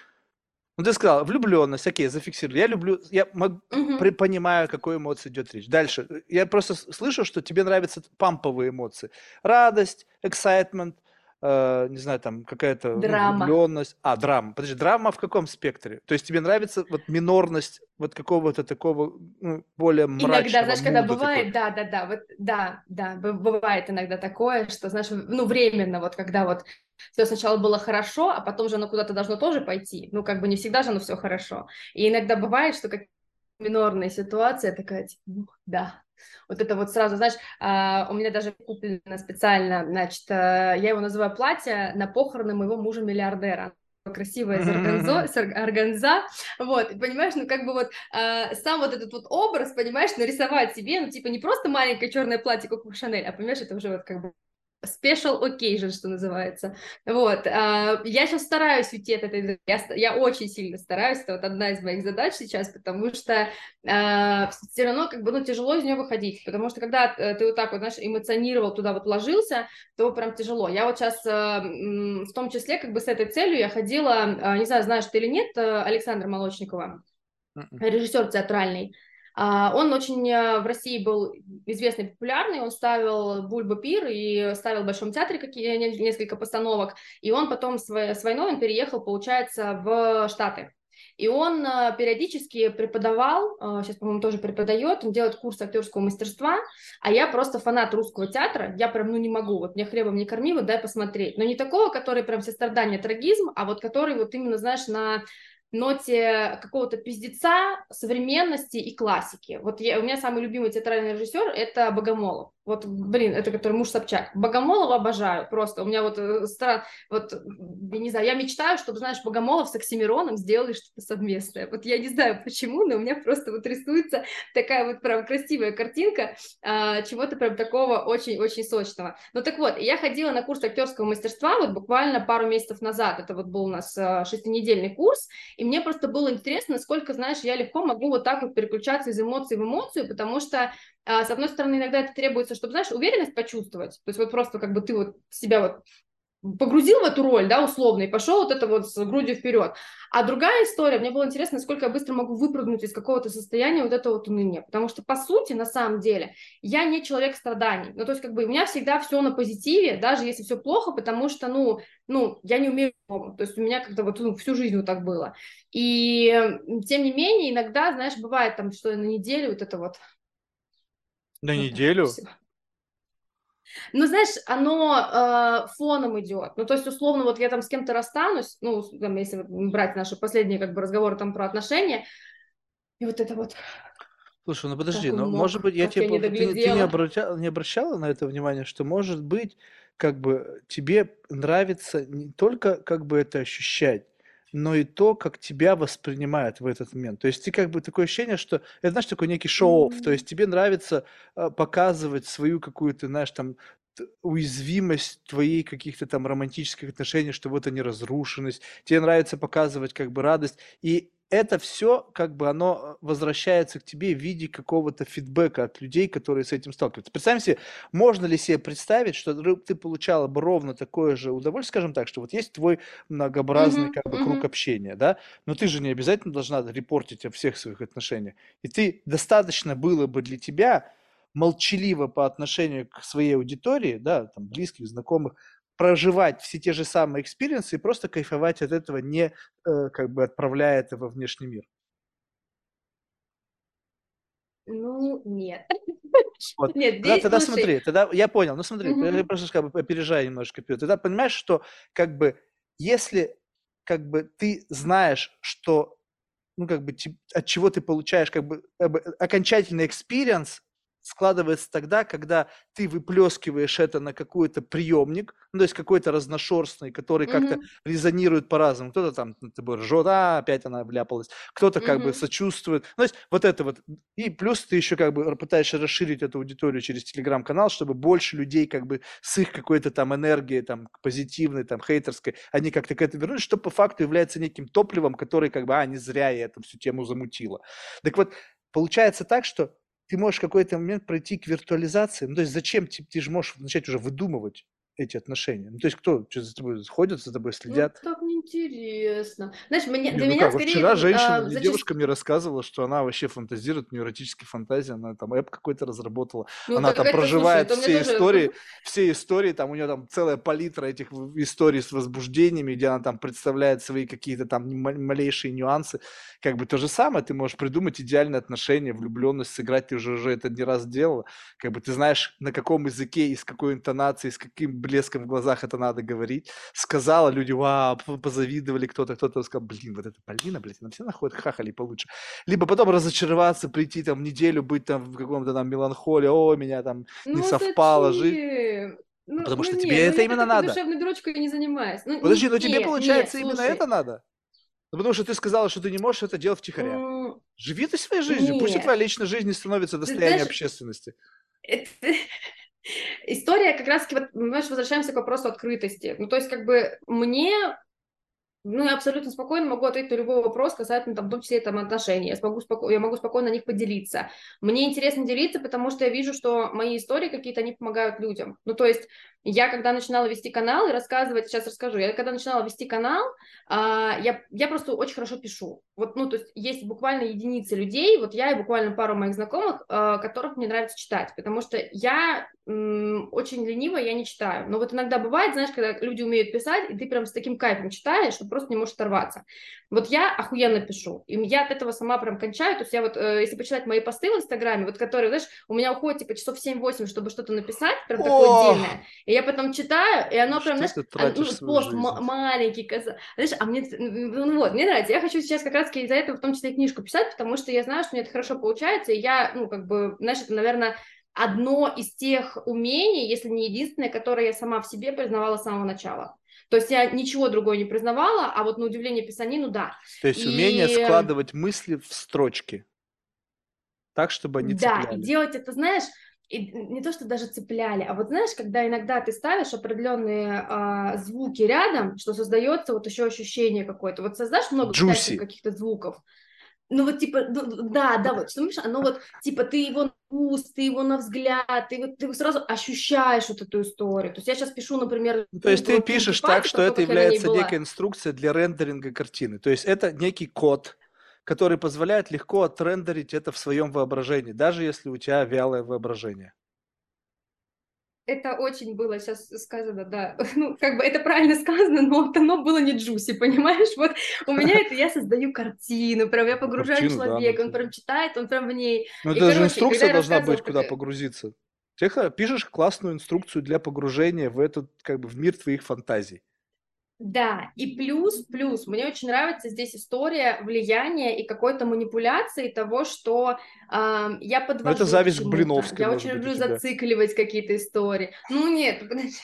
Ну, ты сказал, влюбленность, окей, зафиксировали. Я люблю, я мог, угу. при, понимаю, о какой эмоции идет речь. Дальше. Я просто слышу, что тебе нравятся памповые эмоции. Радость, excitement, э, не знаю, там какая-то драма. влюбленность. А, драма. Подожди, драма в каком спектре? То есть тебе нравится вот минорность вот какого-то такого ну, более мрачного Иногда, знаешь, когда бывает, да, да, да, вот, да, да, бывает иногда такое, что, знаешь, ну, временно, вот когда вот все сначала было хорошо, а потом же оно куда-то должно тоже пойти. Ну, как бы не всегда же оно все хорошо. И иногда бывает, что как минорная ситуация такая, типа, ну, да, вот это вот сразу, знаешь, а, у меня даже куплено специально, значит, а, я его называю платье на похороны моего мужа-миллиардера красивая из органзо, с органза, вот, понимаешь, ну как бы вот э, сам вот этот вот образ, понимаешь, нарисовать себе, ну типа не просто маленькое черное платье, как у Шанель, а понимаешь, это уже вот как бы special occasion, что называется. Вот. А, я сейчас стараюсь уйти от этой... Я, я очень сильно стараюсь, это вот одна из моих задач сейчас, потому что а, все равно как бы, ну, тяжело из нее выходить, потому что когда ты вот так вот, знаешь, эмоционировал, туда вот ложился, то прям тяжело. Я вот сейчас а, в том числе как бы с этой целью я ходила, не знаю, знаешь ты или нет, Александр Молочникова, м-м. режиссер театральный, а, он очень э, в России был известный, популярный, он ставил Бульба Пир и ставил в Большом театре какие, несколько постановок, и он потом с, войной он переехал, получается, в Штаты. И он э, периодически преподавал, сейчас, э, по-моему, тоже преподает, он делает курс актерского мастерства, а я просто фанат русского театра, я прям, ну, не могу, вот мне хлебом не корми, вот дай посмотреть. Но не такого, который прям все страдания, трагизм, а вот который вот именно, знаешь, на ноте какого-то пиздеца, современности и классики. Вот я, у меня самый любимый театральный режиссер – это Богомолов. Вот, блин, это который муж Собчак. Богомолова обожаю просто. У меня вот, э, стран, вот, я не знаю, я мечтаю, чтобы, знаешь, Богомолов с Оксимироном сделали что-то совместное. Вот я не знаю почему, но у меня просто вот рисуется такая вот прям красивая картинка а, чего-то прям такого очень-очень сочного. Ну так вот, я ходила на курс актерского мастерства вот буквально пару месяцев назад. Это вот был у нас а, шестинедельный курс, и мне просто было интересно, насколько, знаешь, я легко могу вот так вот переключаться из эмоций в эмоцию, потому что с одной стороны, иногда это требуется, чтобы, знаешь, уверенность почувствовать. То есть вот просто как бы ты вот себя вот погрузил в эту роль, да, условно, и пошел вот это вот с грудью вперед. А другая история, мне было интересно, насколько я быстро могу выпрыгнуть из какого-то состояния вот этого вот уныния. Потому что, по сути, на самом деле, я не человек страданий. Ну, то есть, как бы, у меня всегда все на позитиве, даже если все плохо, потому что, ну, ну, я не умею то есть у меня как-то вот ну, всю жизнь вот так было. И, тем не менее, иногда, знаешь, бывает там, что на неделю вот это вот на вот неделю? Ну, знаешь, оно э, фоном идет. Ну, то есть, условно, вот я там с кем-то расстанусь, ну, там, если брать наши последние как бы разговоры там про отношения, и вот это вот Слушай, ну подожди, ну может быть, я тебе я не ты, ты не, обращала, не обращала на это внимание, что может быть, как бы тебе нравится не только как бы это ощущать, но и то, как тебя воспринимают в этот момент. То есть ты как бы такое ощущение, что это, знаешь, такой некий шоу mm-hmm. то есть тебе нравится э, показывать свою какую-то, знаешь, там уязвимость твоей каких-то там романтических отношений, что вот они разрушенность, тебе нравится показывать как бы радость, и это все, как бы оно э, возвращается к тебе в виде какого-то фидбэка от людей, которые с этим сталкиваются. Представим себе, можно ли себе представить, что ты получала бы ровно такое же удовольствие, скажем так, что вот есть твой многообразный mm-hmm, как бы, mm-hmm. круг общения, да, но ты же не обязательно должна репортить о всех своих отношениях. И ты достаточно было бы для тебя молчаливо по отношению к своей аудитории, да, там, близких, знакомых, проживать все те же самые experience ы и просто кайфовать от этого, не э, как бы отправляя это во внешний мир? Ну, нет. Вот. [laughs] Нет, здесь, тогда, тогда слушай... смотри, тогда я понял, ну смотри, угу. я просто как бы опережаю немножко вперед. Тогда понимаешь, что как бы если как бы ты знаешь, что ну как бы от чего ты получаешь как бы, как бы окончательный experience, складывается тогда, когда ты выплескиваешь это на какой-то приемник, ну, то есть какой-то разношерстный, который mm-hmm. как-то резонирует по-разному. Кто-то там над тобой ржет, а, опять она вляпалась. Кто-то mm-hmm. как бы сочувствует. Ну, то есть вот это вот. И плюс ты еще как бы пытаешься расширить эту аудиторию через телеграм-канал, чтобы больше людей как бы с их какой-то там энергией, там, позитивной, там, хейтерской, они как-то к этому вернулись, что по факту является неким топливом, который как бы, а, не зря я эту всю тему замутила. Так вот, получается так, что ты можешь в какой-то момент пройти к виртуализации. Ну, то есть зачем ты, ты же можешь начать уже выдумывать эти отношения? Ну, то есть кто что за тобой ходят, за тобой ну, следят? Ну, так неинтересно. Знаешь, мне, для ну, меня как, скорее... Вчера женщина, а, зачем... девушка мне рассказывала, что она вообще фантазирует, у нее эротические фантазии, она там эп какой-то разработала, ну, она там проживает слушай, все истории, тоже... [laughs] все истории, там у нее там целая палитра этих историй с возбуждениями, где она там представляет свои какие-то там малейшие нюансы. Как бы то же самое, ты можешь придумать идеальные отношения, влюбленность, сыграть, ты уже, уже это не раз делала. Как бы ты знаешь, на каком языке и с какой интонацией, с каким блеском в глазах это надо говорить. Сказала, люди, вау, позавидовали кто-то, кто-то сказал, блин, вот это Полина, блин, она все находит хахали получше. Либо потом разочароваться, прийти там неделю, быть там в каком-то там меланхолии, о, меня там ну, не совпало жить. Ну, Потому ну, что нет, тебе ну, это именно надо. душевной дрочкой не занимаюсь. Ну, Подожди, но нет, тебе получается нет, именно слушай. это надо? Ну, потому что ты сказала, что ты не можешь это делать втихаря. Mm. Живи ты своей жизнью, нет. пусть твоя личная жизнь не становится достоянием знаешь, общественности. Это, [laughs] история как раз-таки, вот, понимаешь, возвращаемся к вопросу открытости. Ну, то есть, как бы, мне ну, я абсолютно спокойно могу ответить на любой вопрос касательно, там, в том числе, там, отношений. Я, смогу споко... я могу спокойно на них поделиться. Мне интересно делиться, потому что я вижу, что мои истории какие-то, они помогают людям. Ну, то есть, я когда начинала вести канал и рассказывать, сейчас расскажу, я когда начинала вести канал, а, я, я просто очень хорошо пишу. Вот, ну, то есть есть буквально единицы людей, вот я и буквально пару моих знакомых, а, которых мне нравится читать, потому что я очень ленивая, я не читаю. Но вот иногда бывает, знаешь, когда люди умеют писать, и ты прям с таким кайфом читаешь, что просто не можешь оторваться. Вот я охуенно пишу, и я от этого сама прям кончаю, то есть я вот, э, если почитать мои посты в Инстаграме, вот которые, знаешь, у меня уходит типа часов 7-8, чтобы что-то написать, прям такое отдельное, и я потом читаю, и оно прям, знаешь, а, ну, пост маленький, знаешь, а мне, ну вот, мне нравится, я хочу сейчас как раз из-за этого в том числе книжку писать, потому что я знаю, что мне это хорошо получается, и я, ну, как бы, знаешь, это, наверное, одно из тех умений, если не единственное, которое я сама в себе признавала с самого начала. То есть я ничего другого не признавала, а вот на удивление писанину, да. То есть умение и... складывать мысли в строчки, так, чтобы они да, цепляли. Да, и делать это, знаешь, и не то, что даже цепляли, а вот знаешь, когда иногда ты ставишь определенные а, звуки рядом, что создается вот еще ощущение какое-то. Вот создашь много каких-то звуков, ну вот типа, да, да, вот, что понимаешь, оно вот, типа, ты его на вкус, ты его на взгляд, ты, вот, ты сразу ощущаешь вот эту историю. То есть я сейчас пишу, например... Ну, то есть ты пишешь так, что это является некая инструкция для рендеринга картины. То есть это некий код, который позволяет легко отрендерить это в своем воображении, даже если у тебя вялое воображение. Это очень было сейчас сказано, да. [laughs] Ну, как бы это правильно сказано, но оно было не джуси, понимаешь? Вот у меня это, я создаю картину, прям я погружаю картину, человека, да, он прям читает, он прям в ней. Ну, это же инструкция должна быть, куда погрузиться. Ты пишешь классную инструкцию для погружения в этот, как бы, в мир твоих фантазий. Да, и плюс, плюс, мне очень нравится здесь история влияния и какой-то манипуляции того, что э, я подвожу. Но это зависть к, Блиновской. Я очень люблю зацикливать какие-то истории. Ну нет, подожди.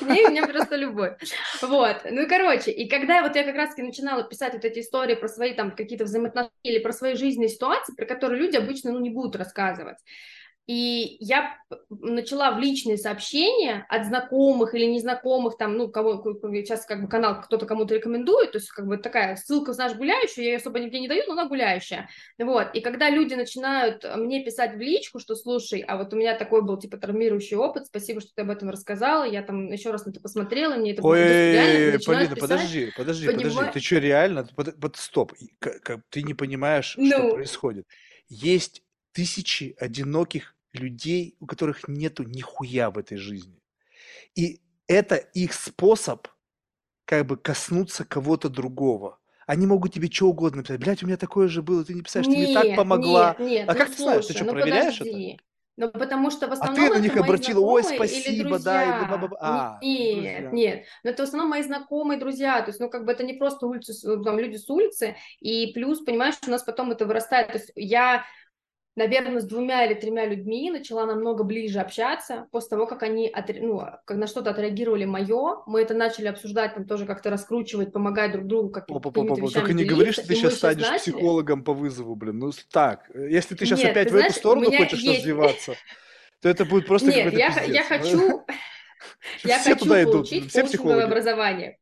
Не, у меня просто любовь. Вот. Ну короче, и когда вот я как раз-таки начинала писать вот эти истории про свои там какие-то взаимоотношения или про свои жизненные ситуации, про которые люди обычно ну, не будут рассказывать, и я начала в личные сообщения от знакомых или незнакомых, там, ну, кого сейчас как бы канал кто-то кому-то рекомендует, то есть как бы такая ссылка, знаешь, гуляющая, я ее особо нигде не даю, но она гуляющая, вот, и когда люди начинают мне писать в личку, что, слушай, а вот у меня такой был, типа, травмирующий опыт, спасибо, что ты об этом рассказала, я там еще раз на это посмотрела, мне это было Полина, подожди, подожди, подожди, ты что, реально, под, стоп, ты не понимаешь, что ну. происходит. Есть тысячи одиноких людей, у которых нету нихуя в этой жизни. И это их способ как бы коснуться кого-то другого. Они могут тебе что угодно написать. Блядь, у меня такое же было, ты не писаешь, нет, ты мне так помогла. Нет, нет, а ну, как ты знаешь, ты что, ну, проверяешь подожди. это? Ну, потому что в основном А ты на них обратила, ой, спасибо, да, бла-бла-бла. А, нет, друзья. нет, но это в основном мои знакомые друзья, то есть, ну, как бы это не просто улицы, там, люди с улицы, и плюс, понимаешь, у нас потом это вырастает, то есть я наверное, с двумя или тремя людьми начала намного ближе общаться после того, как они отре... ну, как на что-то отреагировали мое. Мы это начали обсуждать, там тоже как-то раскручивать, помогать друг другу. Как Только не говори, что ты сейчас станешь начали. психологом по вызову, блин. Ну так, если ты сейчас Нет, опять ты в знаешь, эту сторону хочешь есть... развиваться, то это будет просто Нет, я, я хочу... [laughs] Я хочу получить коучинговое образование.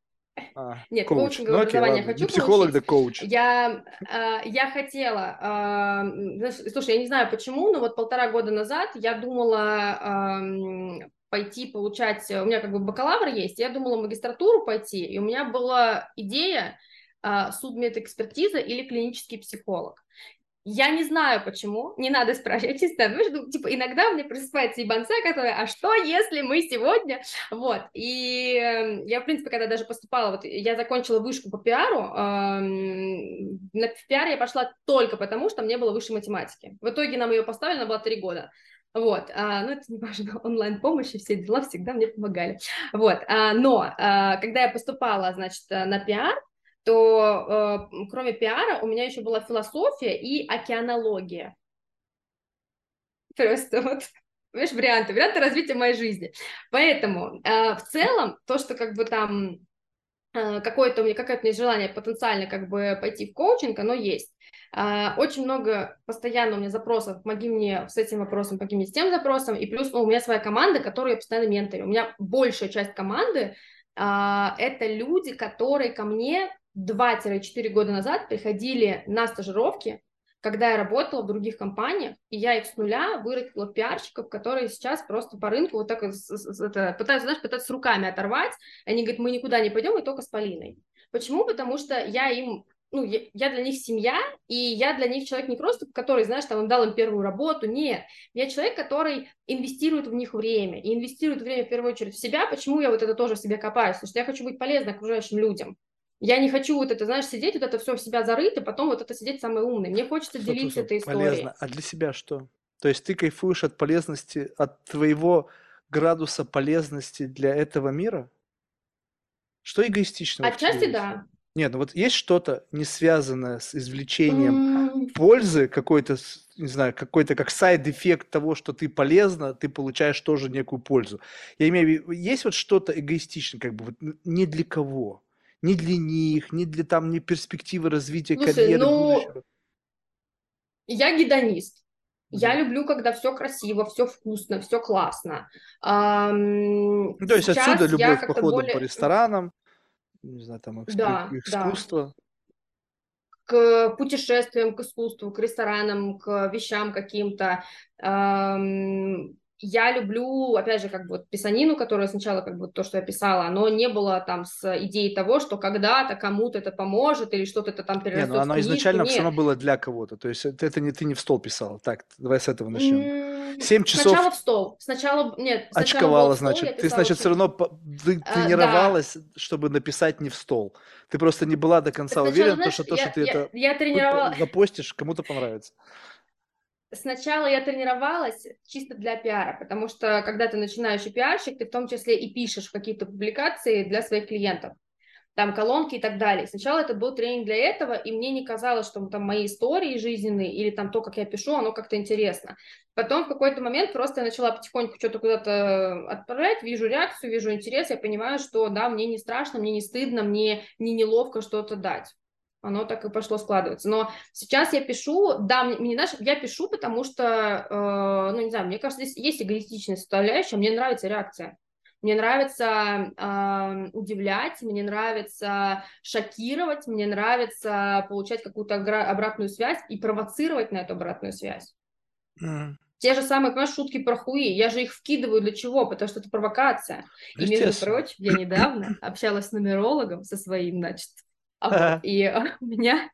А, [laughs] Нет, коуч. коучинговое ну, окей, образование ладно. хочу Не психолог, получить. да коуч. Я, э, я хотела, э, слушай, я не знаю почему, но вот полтора года назад я думала э, пойти получать, у меня как бы бакалавр есть, я думала магистратуру пойти, и у меня была идея э, судмедэкспертиза или клинический психолог. Я не знаю почему, не надо спрашивать, честно, ну, типа, иногда мне просыпается ебанца, которая, а что, если мы сегодня, вот, и э, я, в принципе, когда даже поступала, вот, я закончила вышку по пиару, э, на в пиар я пошла только потому, что мне было выше математики, в итоге нам ее поставили, она была три года, вот, а, ну это не важно, [laughs] онлайн-помощи, все дела всегда мне помогали, вот, а, но а, когда я поступала, значит, на пиар, то э, кроме пиара у меня еще была философия и океанология. Просто вот, видишь, варианты, варианты развития моей жизни. Поэтому э, в целом то, что как бы там э, какое-то у меня, какое-то у меня желание потенциально как бы пойти в коучинг, оно есть. Uh, очень много постоянно у меня запросов, помоги мне с этим вопросом, помоги мне с тем запросом, и плюс ну, у меня своя команда, которую я постоянно менторю. У меня большая часть команды uh, это люди, которые ко мне 2-4 года назад приходили на стажировки, когда я работала в других компаниях, и я их с нуля вырастила пиарщиков, которые сейчас просто по рынку вот так это, пытаются, знаешь, пытаются руками оторвать. Они говорят, мы никуда не пойдем, и только с Полиной. Почему? Потому что я им ну, я, для них семья, и я для них человек не просто, который, знаешь, там, дал им первую работу, нет. Я человек, который инвестирует в них время, и инвестирует время в первую очередь в себя. Почему я вот это тоже в себе копаюсь? Потому что я хочу быть полезной окружающим людям. Я не хочу вот это, знаешь, сидеть, вот это все в себя зарыть, и потом вот это сидеть самый умный. Мне хочется что делиться этой историей. Полезно. А для себя что? То есть ты кайфуешь от полезности, от твоего градуса полезности для этого мира? Что эгоистично? Отчасти да. Нет, ну вот есть что-то не связанное с извлечением пользы какой-то, не знаю, какой-то как side effect того, что ты полезна, ты получаешь тоже некую пользу. Я имею в виду, есть вот что-то эгоистичное, как бы вот не для кого, не для них, не для там, не перспективы развития Слушай, карьеры ну, будущего. Я гедонист. Я люблю, когда все красиво, все вкусно, все классно. Ну, то есть отсюда любовь к походам по более... ресторанам, не знаю, там экспе- Да, да. искусство. к путешествиям, к искусству, к ресторанам, к вещам каким-то. Эм, Я люблю, опять же, как бы вот писанину, которая сначала, как бы то, что я писала, оно не было там с идеей того, что когда-то кому-то это поможет или что-то это там Не, ну перерастет в оно книжку. изначально все Нет. равно было для кого-то. То есть это, это не ты не в стол писала. Так, давай с этого начнем. Семь часов Сначала в стол. Сначала, нет, сначала очковала, стол, значит. Ты, значит, все очень- равно по- ты А, тренировалась, чтобы написать не в стол. Ты просто не была до конца уверена, знаешь, что то, я, что ты я- это я тренировала... запостишь, кому-то понравится. Сначала я тренировалась чисто для пиара, потому что когда ты начинающий пиарщик, ты в том числе и пишешь какие-то публикации для своих клиентов, там колонки и так далее. Сначала это был тренинг для этого, и мне не казалось, что там мои истории жизненные или там то, как я пишу, оно как-то интересно. Потом в какой-то момент просто я начала потихоньку что-то куда-то отправлять, вижу реакцию, вижу интерес, я понимаю, что да, мне не страшно, мне не стыдно, мне не неловко что-то дать. Оно так и пошло складываться. Но сейчас я пишу, да, мне, мне, знаешь, я пишу, потому что, э, ну, не знаю, мне кажется, здесь есть эгоистичная составляющая, мне нравится реакция. Мне нравится э, удивлять, мне нравится шокировать, мне нравится получать какую-то обратную связь и провоцировать на эту обратную связь. Мгм. Те же самые, понимаешь, шутки про хуи, я же их вкидываю для чего? Потому что это провокация. И, между прочим, я недавно общалась с нумерологом, со своим, значит, а и э, [laughs] у меня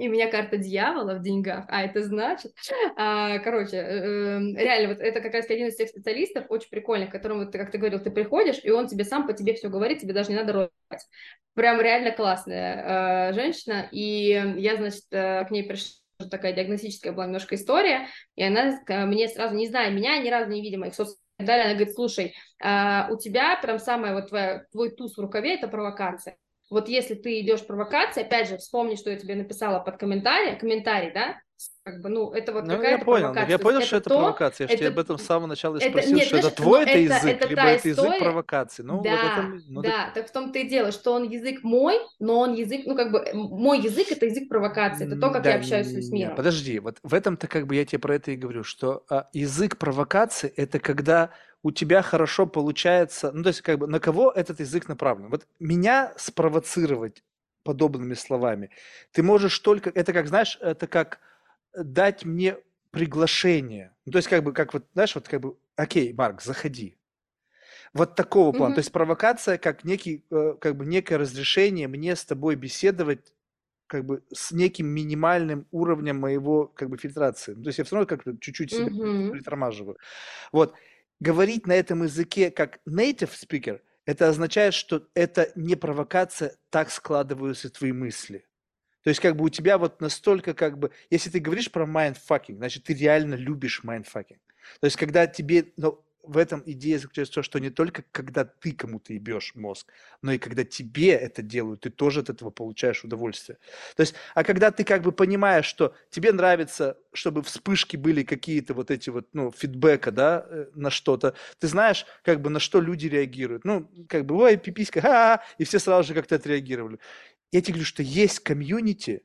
и у меня карта дьявола в деньгах, а это значит, а, короче, э, э, реально, вот это как раз один из тех специалистов, очень прикольных, которым, вот, ты, как ты говорил, ты приходишь, и он тебе сам по тебе все говорит, тебе даже не надо ротать. Прям реально классная э, женщина, и я, значит, э, к ней пришла такая диагностическая была немножко история, и она ска- мне сразу, не зная меня, ни разу не видя моих соцсетей, и так далее, она говорит, слушай, а, у тебя прям самая вот твоя, твой туз в рукаве – это провокация. Вот если ты идешь провокации, опять же, вспомни, что я тебе написала под комментарий, комментарий, да, как бы, ну, это вот Ну, я какая-то понял. провокация. Я понял, есть что это то, провокация. Я же это- об этом с самого начала и это- спросил, нет, что это знаешь, твой это это- язык, это либо это язык история- провокации. Ну, вот да, это... Ну, так- да, так в том-то и дело, что он язык мой, но он язык, ну, как бы, мой язык – это язык провокации, это то, как Да, я общаюсь с не, миром. Подожди, вот в этом-то как бы я тебе про это и говорю, что а, язык провокации – это когда у тебя хорошо получается, ну то есть как бы на кого этот язык направлен. Вот меня спровоцировать подобными словами ты можешь только, это как, знаешь, это как дать мне приглашение. Ну, то есть как бы, как вот, знаешь, вот как бы, окей, Марк, заходи. Вот такого плана. Мгм. То есть провокация как некий, э, как бы некое разрешение мне с тобой беседовать как бы с неким минимальным уровнем моего как бы фильтрации. То есть я все равно как-то чуть-чуть себя Мгм. притормаживаю. Вот. Говорить на этом языке как native speaker, это означает, что это не провокация, так складываются твои мысли. То есть как бы у тебя вот настолько как бы, если ты говоришь про mindfucking, значит ты реально любишь mindfucking. То есть когда тебе, ну, в этом идея заключается в том, что не только когда ты кому-то ебешь мозг, но и когда тебе это делают, ты тоже от этого получаешь удовольствие. То есть, а когда ты как бы понимаешь, что тебе нравится, чтобы вспышки были какие-то вот эти вот, ну, фидбэка, да, э, на что-то, ты знаешь, как бы на что люди реагируют. Ну, как бы, ой, пиписька, ха и все сразу же как-то отреагировали. Я тебе говорю, что есть community,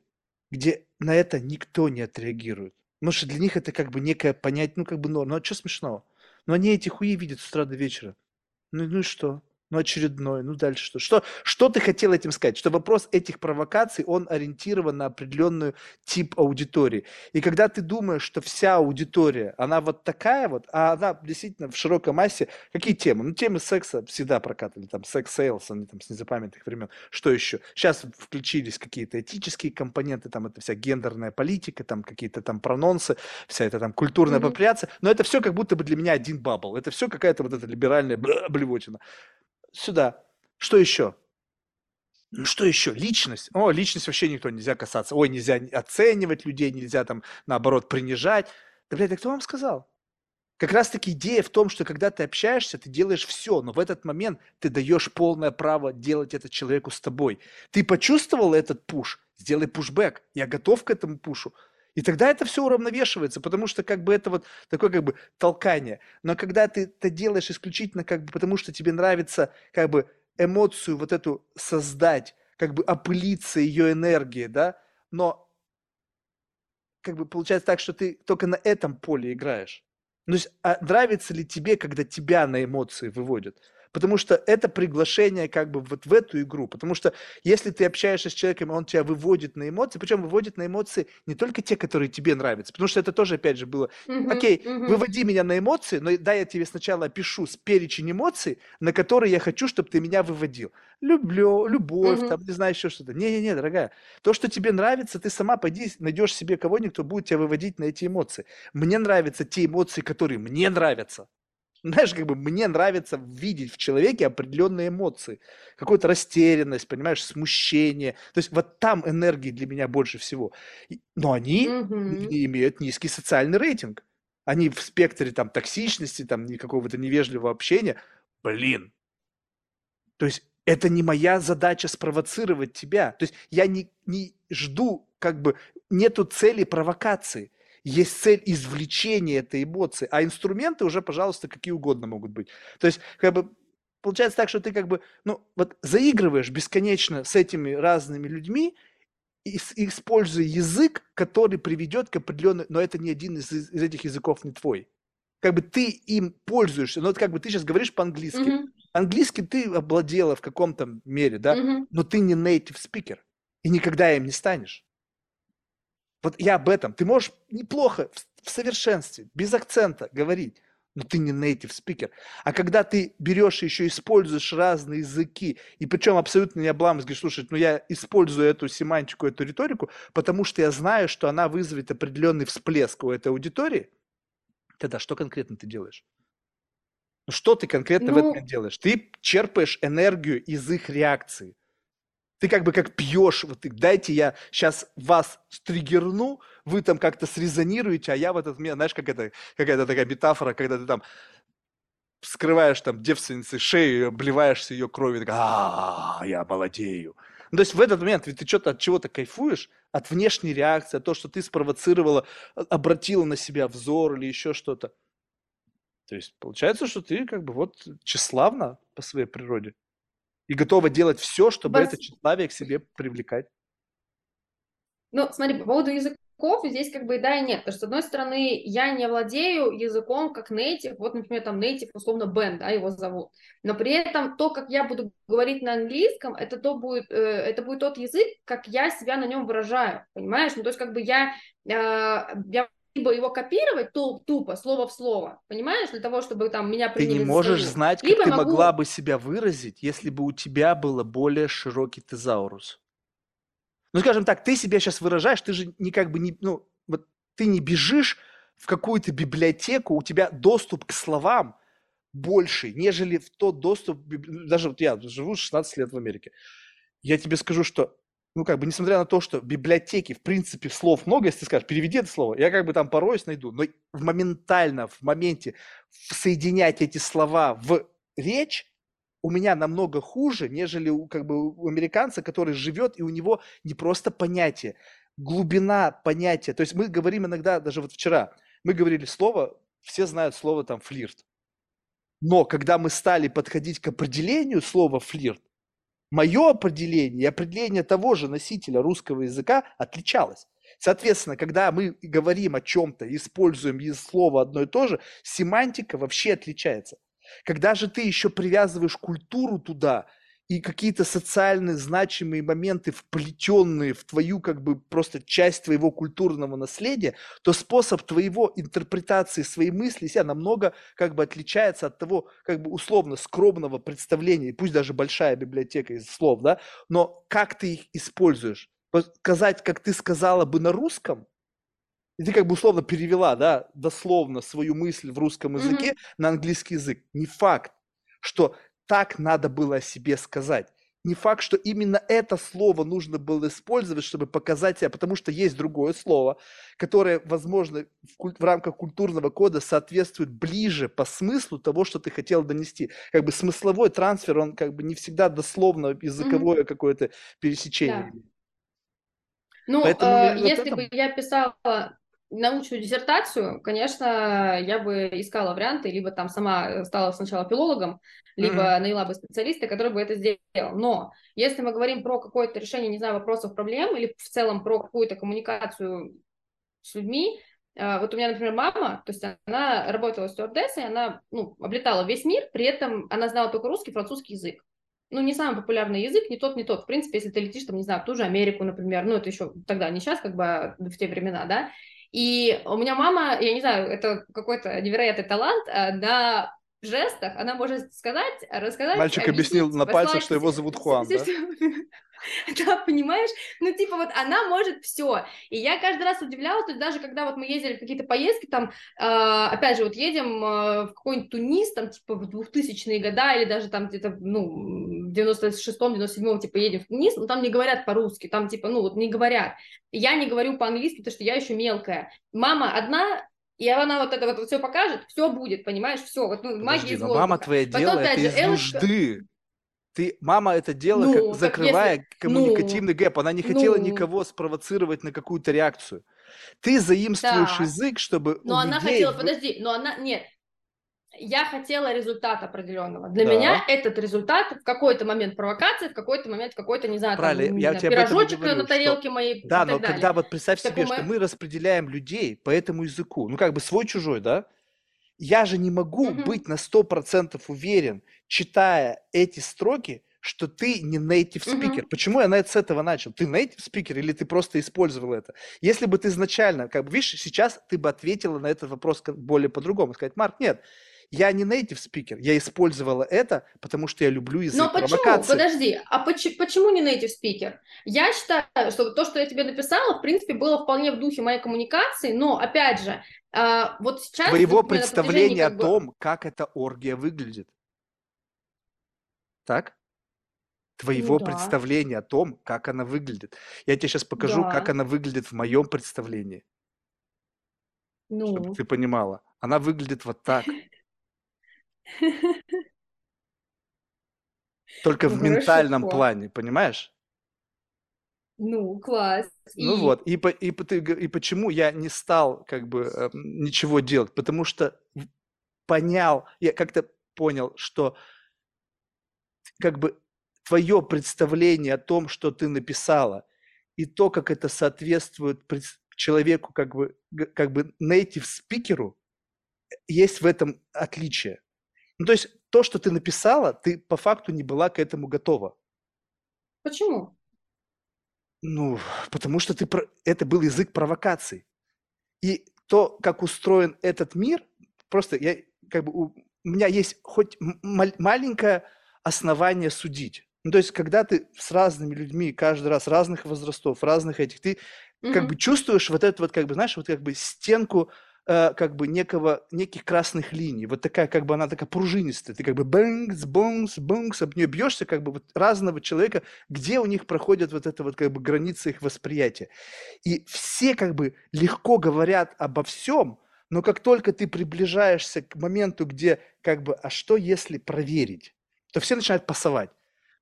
где на это никто не отреагирует. Потому что для них это как бы некое понять, ну, как бы норм. Ну, а что смешного? Ну, они эти хуи видят с утра до вечера. Ну, ну и что? Ну, очередной. Ну, дальше что? Что, что ты хотел этим сказать? Что вопрос этих провокаций, он ориентирован на определенную тип аудитории. И когда ты думаешь, что вся аудитория, она вот такая вот, а она действительно в широкой массе, какие темы? Ну, темы секса всегда прокатывали, там, sex sells, они там с незапамятных времен. Что еще? Сейчас включились какие-то этические компоненты, там, это вся гендерная политика, там, какие-то там pronouns ы, вся эта там культурная Мгм. апроприация, но это все как будто бы для меня один бабл. Это все какая-то вот эта либеральная блевотина. Сюда. Что еще? Ну что еще? Личность. О, личность вообще никто нельзя касаться. Ой, нельзя ни- оценивать людей, нельзя там, наоборот, принижать. Да, блядь, а кто вам сказал? Как раз-таки идея в том, что когда ты общаешься, ты делаешь все, но в этот момент ты даешь полное право делать это человеку с тобой. Ты почувствовал этот пуш? сделай пушбэк, я готов к этому пушу. И тогда это все уравновешивается, потому что как бы это вот такое как бы толкание. Но когда ты это делаешь исключительно как бы потому, что тебе нравится как бы эмоцию вот эту создать, как бы опылиться ее энергией, да, но как бы получается так, что ты только на этом поле играешь. Ну, а нравится ли тебе, когда тебя на эмоции выводят? Потому что это приглашение как бы вот в эту игру. Потому что если ты общаешься с человеком, он тебя выводит на эмоции, причем выводит на эмоции не только те, которые тебе нравятся. Потому что это тоже, опять же, было, окей, выводи меня на эмоции, но дай я тебе сначала опишу с перечень эмоций, на которые я хочу, чтобы ты меня выводил. Люблю, любовь, там, не знаю, еще что-то. Не-не-не, дорогая. То, что тебе нравится, ты сама пойди, найдешь себе кого-нибудь, кто будет тебя выводить на эти эмоции. Мне нравятся те эмоции, которые мне нравятся. Знаешь, как бы мне нравится видеть в человеке определенные эмоции. Какую-то растерянность, понимаешь, смущение. То есть вот там энергии для меня больше всего. Но они не имеют низкий социальный рейтинг. Они в спектре там токсичности, там какого-то невежливого общения. Блин. То есть это не моя задача спровоцировать тебя. То есть я не, не жду, как бы, нету цели провокации. Есть цель извлечения этой эмоции, а инструменты уже, пожалуйста, какие угодно могут быть. То есть, как бы, получается так, что ты как бы, ну, вот заигрываешь бесконечно с этими разными людьми, используя язык, который приведет к определенной, но это не один из, из этих языков не твой. Как бы ты им пользуешься, но вот как бы ты сейчас говоришь по-английски. Мгм, Английский ты обладела в каком-то мере, да, мгм. но ты не native speaker и никогда им не станешь. Вот я об этом. Ты можешь неплохо, в, совершенстве, без акцента говорить, но ты не native speaker. А когда ты берешь и еще используешь разные языки, и причем абсолютно не обламываясь, говоришь, слушай, ну я использую эту семантику, эту риторику, потому что я знаю, что она вызовет определенный всплеск у этой аудитории, тогда что конкретно ты делаешь? Ну что ты конкретно в этот Ну, делаешь? Ты черпаешь энергию из их реакции. Ты как бы как пьешь, вот дайте я сейчас вас стригерну, вы там как-то срезонируете, а я в этот момент, знаешь, как это, какая-то такая метафора, когда ты там вскрываешь там девственницы шею, обливаешься ее кровью, такая, а я молодею. Ну, то есть в этот момент ведь ты что-то от чего-то кайфуешь, от внешней реакции, от того, что ты спровоцировала, а- обратила на себя взор или еще что-то. То есть получается, что ты как бы вот тщеславна по своей природе и готова делать все, чтобы это Бас- тщеславие к себе привлекать. Ну, смотри, по поводу языков здесь как бы и да, и нет. Потому что, с одной стороны, я не владею языком как нейтив. Вот, например, там нейтив, условно, Бен, да, его зовут. Но при этом то, как я буду говорить на английском, это, то будет, э, это будет тот язык, как я себя на нем выражаю, понимаешь? Ну, то есть как бы я, э, я либо его копировать ту- тупо, слово в слово, понимаешь, для того, чтобы там меня Ты не приняли можешь свою. знать, как Либо ты могу- могла бы себя выразить, если бы у тебя было более широкий тезаурус. Ну, скажем так, ты себя сейчас выражаешь, ты же не как бы не, ну, вот ты не бежишь в какую-то библиотеку, у тебя доступ к словам больше, нежели в тот доступ, даже вот я живу 16 лет в Америке. Я тебе скажу, что, ну, как бы, несмотря на то, что в библиотеке, в принципе, слов много, если ты скажешь, переведи это слово, я как бы там пороюсь, найду, но моментально, в моменте соединять эти слова в речь у меня намного хуже, нежели у, как бы, у американца, который живет, и у него не просто понятие, глубина понятия. То есть мы говорим иногда, даже вот вчера, мы говорили слово, все знают слово там флирт. Но когда мы стали подходить к определению слова флирт, мое определение и определение того же носителя русского языка отличалось. Соответственно, когда мы говорим о чем-то, используем из слова одно и то же, семантика вообще отличается. Когда же ты еще привязываешь культуру туда и какие-то социальные значимые моменты, вплетенные в твою как бы просто часть твоего культурного наследия, то способ твоего интерпретации своей мысли себя намного как бы отличается от того как бы условно скромного представления, пусть даже большая библиотека из слов, да, но как ты их используешь? Сказать, как ты сказала бы на русском, и ты как бы условно перевела, да, дословно свою мысль в русском языке на английский язык. Не факт, что так надо было о себе сказать. Не факт, что именно это слово нужно было использовать, чтобы показать себя, потому что есть другое слово, которое, возможно, в, куль- в рамках культурного кода соответствует ближе по смыслу того, что ты хотел донести. Как бы смысловой трансфер, он как бы не всегда дословно языковое какое-то пересечение. Да. Ну, э, если бы я писала научную диссертацию, конечно, я бы искала варианты, либо там сама стала сначала филологом, либо mm-hmm. наняла бы специалиста, который бы это сделал. Но если мы говорим про какое-то решение, не знаю, вопросов, проблем, или в целом про какую-то коммуникацию с людьми, э, вот у меня, например, мама, то есть она работала стюардессой, она ну, облетала весь мир, при этом она знала только русский, французский язык. Ну, не самый популярный язык, не тот, не тот. В принципе, если ты летишь, там, не знаю, в ту же Америку, например, ну, это еще тогда, не сейчас, как бы, а в те времена, да, и у меня мама, я не знаю, это какой-то невероятный талант, а, на жестах она может сказать, рассказать. Мальчик объяснил на пальцах, что его зовут Хуан, да? [laughs] Да, понимаешь? Ну, типа, вот она может все. И я каждый раз удивлялась, то есть даже когда вот мы ездили в какие-то поездки, там, э, опять же, вот едем э, в какой-нибудь Тунис, там, типа, в 2000-е года, или даже там где-то, ну, в 96-м, 97-м, типа, едем в Тунис, но там не говорят по-русски, там, типа, ну, вот не говорят. Я не говорю по-английски, потому что я еще мелкая. Мама одна, и она вот это вот все покажет, все будет, понимаешь, все. Вот, ну, магия из мама твоя делает Потом, из же, нужды. Ты, мама это делала, ну, как, закрывая если... коммуникативный ну, гэп. Она не хотела ну, никого спровоцировать на какую-то реакцию. Ты заимствуешь да. язык, чтобы Но она людей... хотела, подожди, но она, нет, я хотела результата определенного. Для да. меня этот результат в какой-то момент провокации, в какой-то момент какой-то, не знаю, Правильно, там, я не знаю, пирожочек говорю, на тарелке что... моей. Да, но далее. когда вот представь себе, мы... что мы распределяем людей по этому языку, ну как бы свой-чужой, да? Я же не могу угу. быть на сто процентов уверен, читая эти строки, что ты не native speaker. Угу. Почему я с этого начал? Ты native speaker или ты просто использовал это? Если бы ты изначально, как бы, видишь, сейчас ты бы ответила на этот вопрос более по-другому. Сказать, Марк, нет, я не native speaker, я использовала это, потому что я люблю язык Но почему? провокации. Подожди, а почему, почему не native speaker? Я считаю, что то, что я тебе написала, в принципе, было вполне в духе моей коммуникации, но, опять же, а, вот сейчас... Твоего представления о том, как эта оргия выглядит. Так? твоего ну, да. представления о том, как она выглядит. Я тебе сейчас покажу, да. как она выглядит в моем представлении. Ну. Чтобы ты понимала. Она выглядит вот так. [laughs] Только [laughs] в ментальном плане, понимаешь? Ну, класс. Ну и... вот, и, по, и, и, и почему я не стал как бы э, ничего делать? Потому что понял, я как-то понял, что как бы твое представление о том, что ты написала, и то, как это соответствует человеку, как бы, как бы native спикеру, есть в этом отличие. Ну, то есть то, что ты написала, ты по факту не была к этому готова. Почему? Ну, потому что ты, это был язык провокаций. И то, как устроен этот мир, просто я, как бы, у меня есть хоть маленькое основание судить. Ну, то есть, когда ты с разными людьми, каждый раз разных возрастов, разных этих, ты mm-hmm. как бы чувствуешь вот эту вот, как бы, знаешь, вот как бы стенку э, как бы некого, неких красных линий. Вот такая, как бы она такая пружинистая. Ты как бы бэнгс, бонкс, бонкс, об нее бьешься, как бы вот разного человека, где у них проходят вот это вот как бы границы их восприятия. И все как бы легко говорят обо всем, но как только ты приближаешься к моменту, где как бы, а что если проверить, то все начинают пасовать.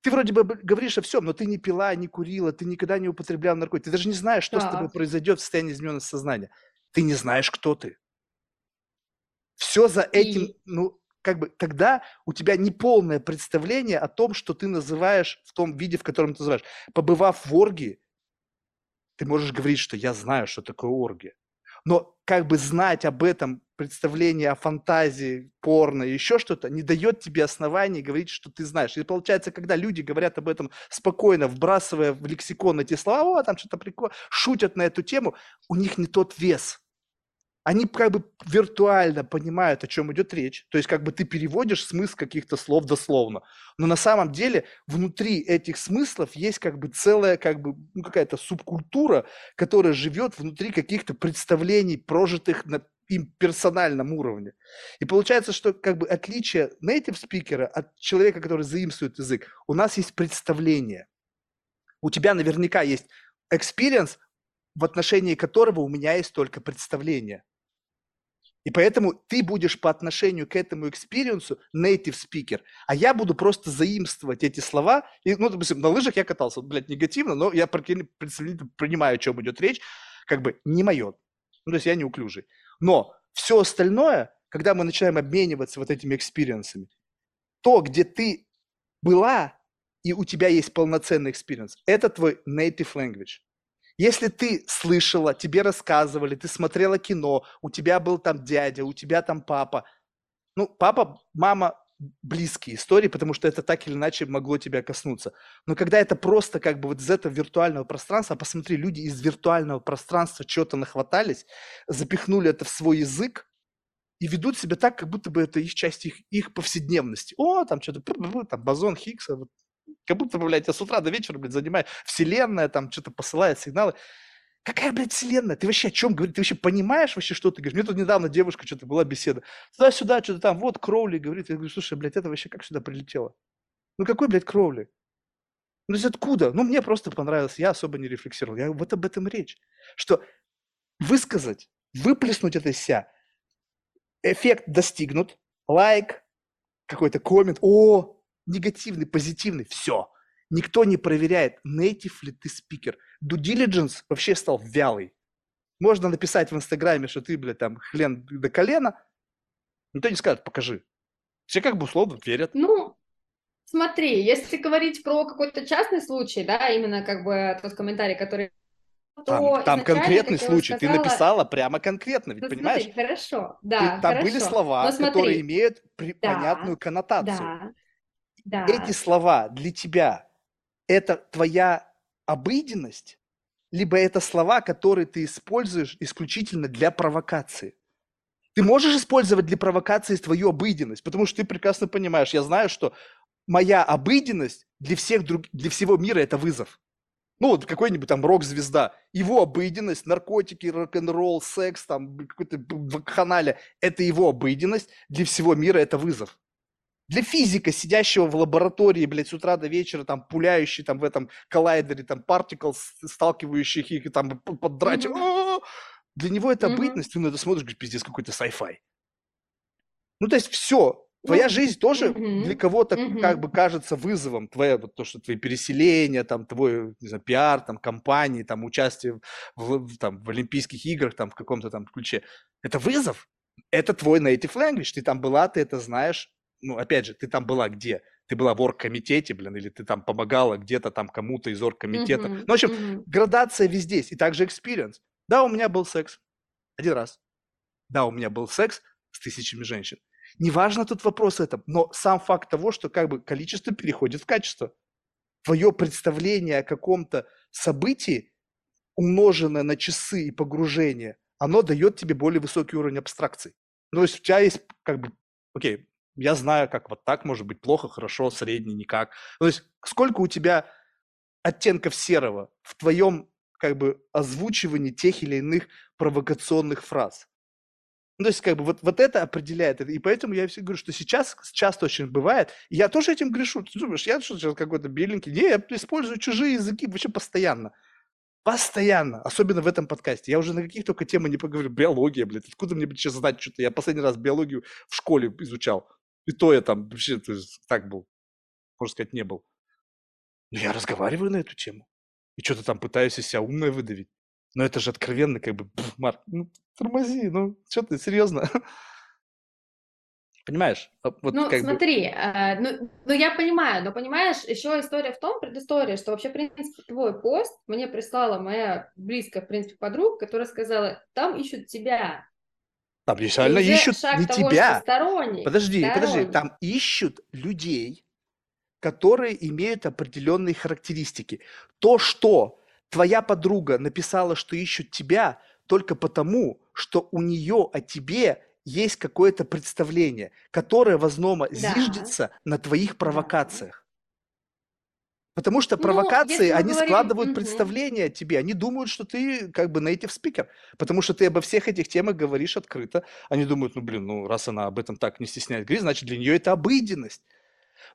Ты вроде бы говоришь о всем, но ты не пила, не курила, ты никогда не употреблял наркотики. Ты даже не знаешь, что так. с тобой произойдет в состоянии измененного сознания. Ты не знаешь, кто ты. Все за этим, И... ну, как бы тогда у тебя неполное представление о том, что ты называешь в том виде, в котором ты называешь. Побывав в оргии, ты можешь говорить, что я знаю, что такое оргия. Но как бы знать об этом представление о фантазии, порно, еще что-то, не дает тебе оснований говорить, что ты знаешь. И получается, когда люди говорят об этом спокойно, вбрасывая в лексикон эти слова, о, там что-то прикольно, шутят на эту тему, у них не тот вес. Они как бы виртуально понимают, о чем идет речь. То есть как бы ты переводишь смысл каких-то слов дословно. Но на самом деле внутри этих смыслов есть как бы целая как бы ну, какая-то субкультура, которая живет внутри каких-то представлений, прожитых на им персональном уровне. И получается, что как бы отличие native speaker а от человека, который заимствует язык, у нас есть представление. У тебя наверняка есть experience, в отношении которого у меня есть только представление. И поэтому ты будешь по отношению к этому experience у native speaker, а я буду просто заимствовать эти слова. И, ну, допустим, на лыжах я катался, блядь, негативно, но я принимаю, о чем идет речь, как бы не мое. Ну, то есть я неуклюжий. Но все остальное, когда мы начинаем обмениваться вот этими experience ами, то, где ты была, и у тебя есть полноценный experience, это твой native language. Если ты слышала, тебе рассказывали, ты смотрела кино, у тебя был там дядя, у тебя там папа. Ну, папа, мама, близкие истории, потому что это так или иначе могло тебя коснуться. Но когда это просто как бы вот из этого виртуального пространства, а посмотри, люди из виртуального пространства что-то нахватались, запихнули это в свой язык и ведут себя так, как будто бы это их часть их, их повседневности. О, там что-то, там бозон Хиггса, вот как будто, блядь, я с утра до вечера, блядь, занимаю. Вселенная там что-то посылает сигналы. Какая, блядь, вселенная? Ты вообще о чем говоришь? Ты вообще понимаешь вообще, что ты говоришь? Мне тут недавно девушка, что-то была беседа. Туда-сюда, что-то там, вот Кроули говорит. Я говорю, слушай, блядь, это вообще как сюда прилетело? Ну какой, блядь, Кроули? Ну, то откуда? Ну, мне просто понравилось, я особо не рефлексировал. Я вот об этом речь. Что высказать, выплеснуть это из себя, эффект достигнут, лайк, какой-то коммент, о, негативный, позитивный, все. Никто не проверяет, native ли ты спикер. Due diligence вообще стал вялый. Можно написать в Инстаграме, что ты, блядь, там, хлен до колена. Никто не скажет, покажи. Все как бы условно верят. Ну, смотри, если говорить про какой-то частный случай, да, именно как бы тот комментарий, который там, там конкретный случай. Сказала... Ты написала прямо конкретно, ведь ну, понимаешь? Смотри, хорошо, да. Ты, там хорошо. были слова, смотри, которые имеют при... да, понятную коннотацию. Да, да. Эти слова для тебя это твоя обыденность, либо это слова, которые ты используешь исключительно для провокации. Ты можешь использовать для провокации твою обыденность, потому что ты прекрасно понимаешь, я знаю, что моя обыденность для, всех друг, для всего мира – это вызов. Ну, вот какой-нибудь там рок-звезда, его обыденность, наркотики, рок-н-ролл, секс, там, какой-то вакханалия – это его обыденность, для всего мира это вызов. Для физика, сидящего в лаборатории, блядь, с утра до вечера, там, пуляющий там в этом коллайдере, там, particles, сталкивающих их, и там, поддрачивающих. Mm-hmm. Для него это mm-hmm. бытность, ты на это смотришь, говоришь, пиздец, какой-то sci-fi. Ну, то есть все, твоя жизнь тоже mm-hmm. для кого-то mm-hmm. как бы кажется вызовом, твое, вот то, что твои переселения, там, твой, не знаю, пиар, там, компании, там, участие в, в, там, в Олимпийских играх, там, в каком-то там ключе. Это вызов. Это твой native language, ты там была, ты это знаешь, ну, опять же, ты там была где? Ты была в оргкомитете, блин, или ты там помогала где-то там кому-то из оргкомитета. Mm-hmm. Ну, в общем, mm-hmm. градация везде есть. И также experience. Да, у меня был секс. Один раз. Да, у меня был секс с тысячами женщин. Неважно тут вопрос этом, но сам факт того, что как бы количество переходит в качество. Твое представление о каком-то событии, умноженное на часы и погружение, оно дает тебе более высокий уровень абстракции. Ну, то есть у тебя есть как бы, окей, я знаю, как вот так может быть плохо, хорошо, средний, никак. То есть сколько у тебя оттенков серого в твоем как бы озвучивании тех или иных провокационных фраз. Ну, то есть, как бы, вот, вот это определяет. И поэтому я все говорю, что сейчас часто очень бывает, и я тоже этим грешу. Ты думаешь, я что сейчас какой-то беленький? Не, я использую чужие языки вообще постоянно. Постоянно, особенно в этом подкасте. Я уже на каких только темы не поговорю. Биология, блядь. Откуда мне сейчас знать что-то? Я последний раз биологию в школе изучал. И то я там вообще так был, можно сказать, не был. Но я разговариваю на эту тему. И что-то там пытаюсь из себя умное выдавить. Но это же откровенно, как бы, [laughs] Марк, ну, тормози, ну, что ты, серьезно? [laughs] Понимаешь? А вот ну, смотри, бы... э, ну, ну, я понимаю, но понимаешь, еще история в том, предыстория, что вообще, в принципе, твой пост мне прислала моя близкая, в принципе, подруга, которая сказала, там ищут тебя, там реально ищут не того, тебя. Сторонний, подожди, сторонний. подожди, там ищут людей, которые имеют определенные характеристики. То, что твоя подруга написала, что ищут тебя, только потому, что у нее о тебе есть какое-то представление, которое, возможно, да. зиждется на твоих провокациях. Потому что ну, провокации, ну, они говорим... складывают угу. представление о тебе. Они думают, что ты как бы native speaker. Потому что ты обо всех этих темах говоришь открыто. Они думают, ну, блин, ну, раз она об этом так не стесняет говорить, значит, для нее это обыденность.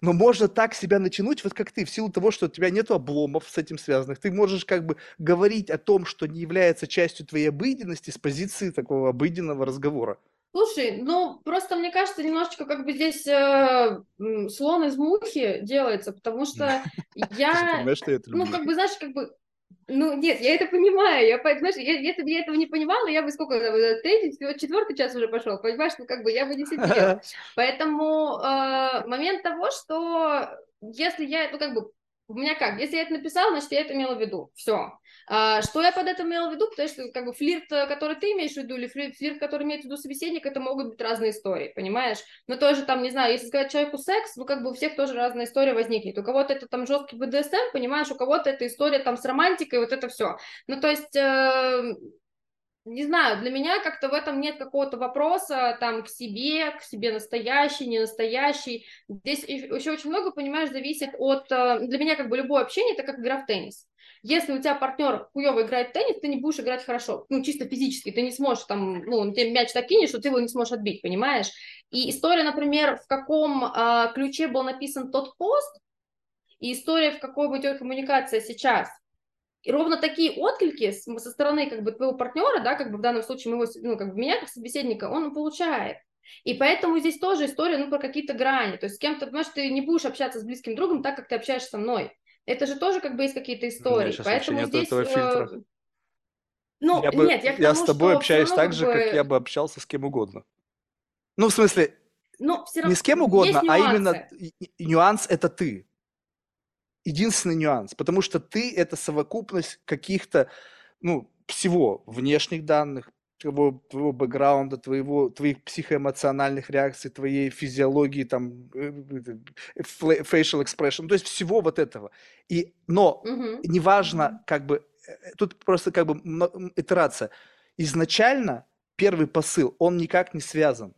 Но можно так себя натянуть, вот как ты, в силу того, что у тебя нет обломов с этим связанных. Ты можешь как бы говорить о том, что не является частью твоей обыденности с позиции такого обыденного разговора. Слушай, ну просто мне кажется, немножечко как бы здесь э, слон из мухи делается, потому [laughs] что я, понимаешь, ну как бы знаешь, как бы ну, нет, я это понимаю, я, знаешь, я, если бы я этого не понимала, я бы сколько, э, третий, четвертый час уже пошел, понимаешь, ну, как бы я бы не сидела. [laughs] Поэтому э, момент того, что если я, ну, как бы, у меня как, если я это написала, значит, я это имела в виду, все. А, что я под этим имела в виду? Потому что как бы флирт, э, который ты имеешь в виду, или флирт, который имеет в виду собеседник, это могут быть разные истории, понимаешь? Но тоже там, не знаю, если сказать человеку секс, ну как бы у всех тоже разная история возникнет. У кого-то это там жесткий БДСМ, понимаешь, у кого-то это история там с романтикой, вот это все. Ну то есть... Э, не знаю, для меня как-то в этом нет какого-то вопроса там к себе, к себе настоящий, не настоящий. Здесь еще очень много, понимаешь, зависит от... Э, для меня как бы любое общение, это как игра в теннис. Если у тебя партнер хуево играет в теннис, ты не будешь играть хорошо, ну, чисто физически, ты не сможешь там, ну, тебе мяч так кинет, что ты его не сможешь отбить, понимаешь? И история, например, в каком а, ключе был написан тот пост, и история, в какой идет коммуникация сейчас. И ровно такие отклики со стороны как бы твоего партнера, да, как бы в данном случае моего, ну, как бы меня как собеседника, он получает. И поэтому здесь тоже история, ну, про какие-то грани. То есть с кем-то, понимаешь, ты не будешь общаться с близким другом так, как ты общаешься со мной. Это же тоже как бы есть какие-то истории. Поэтому нет здесь... этого фильтра. Э, ну, я бы, нет, я, к я тому, с тобой общаюсь так же, как, бы... как я бы общался с кем угодно. Ну, в смысле, ну, все не с кем угодно, а именно нюанс это ты. Единственный нюанс, потому что ты это совокупность каких-то, ну, всего, внешних данных, твоего, твоего бэкграунда, твоего, твоих психоэмоциональных реакций, твоей физиологии, там, э, facial expression, то есть всего вот этого. И, но угу. неважно, как бы, э, тут просто как бы итерация. Изначально первый посыл, он никак не связан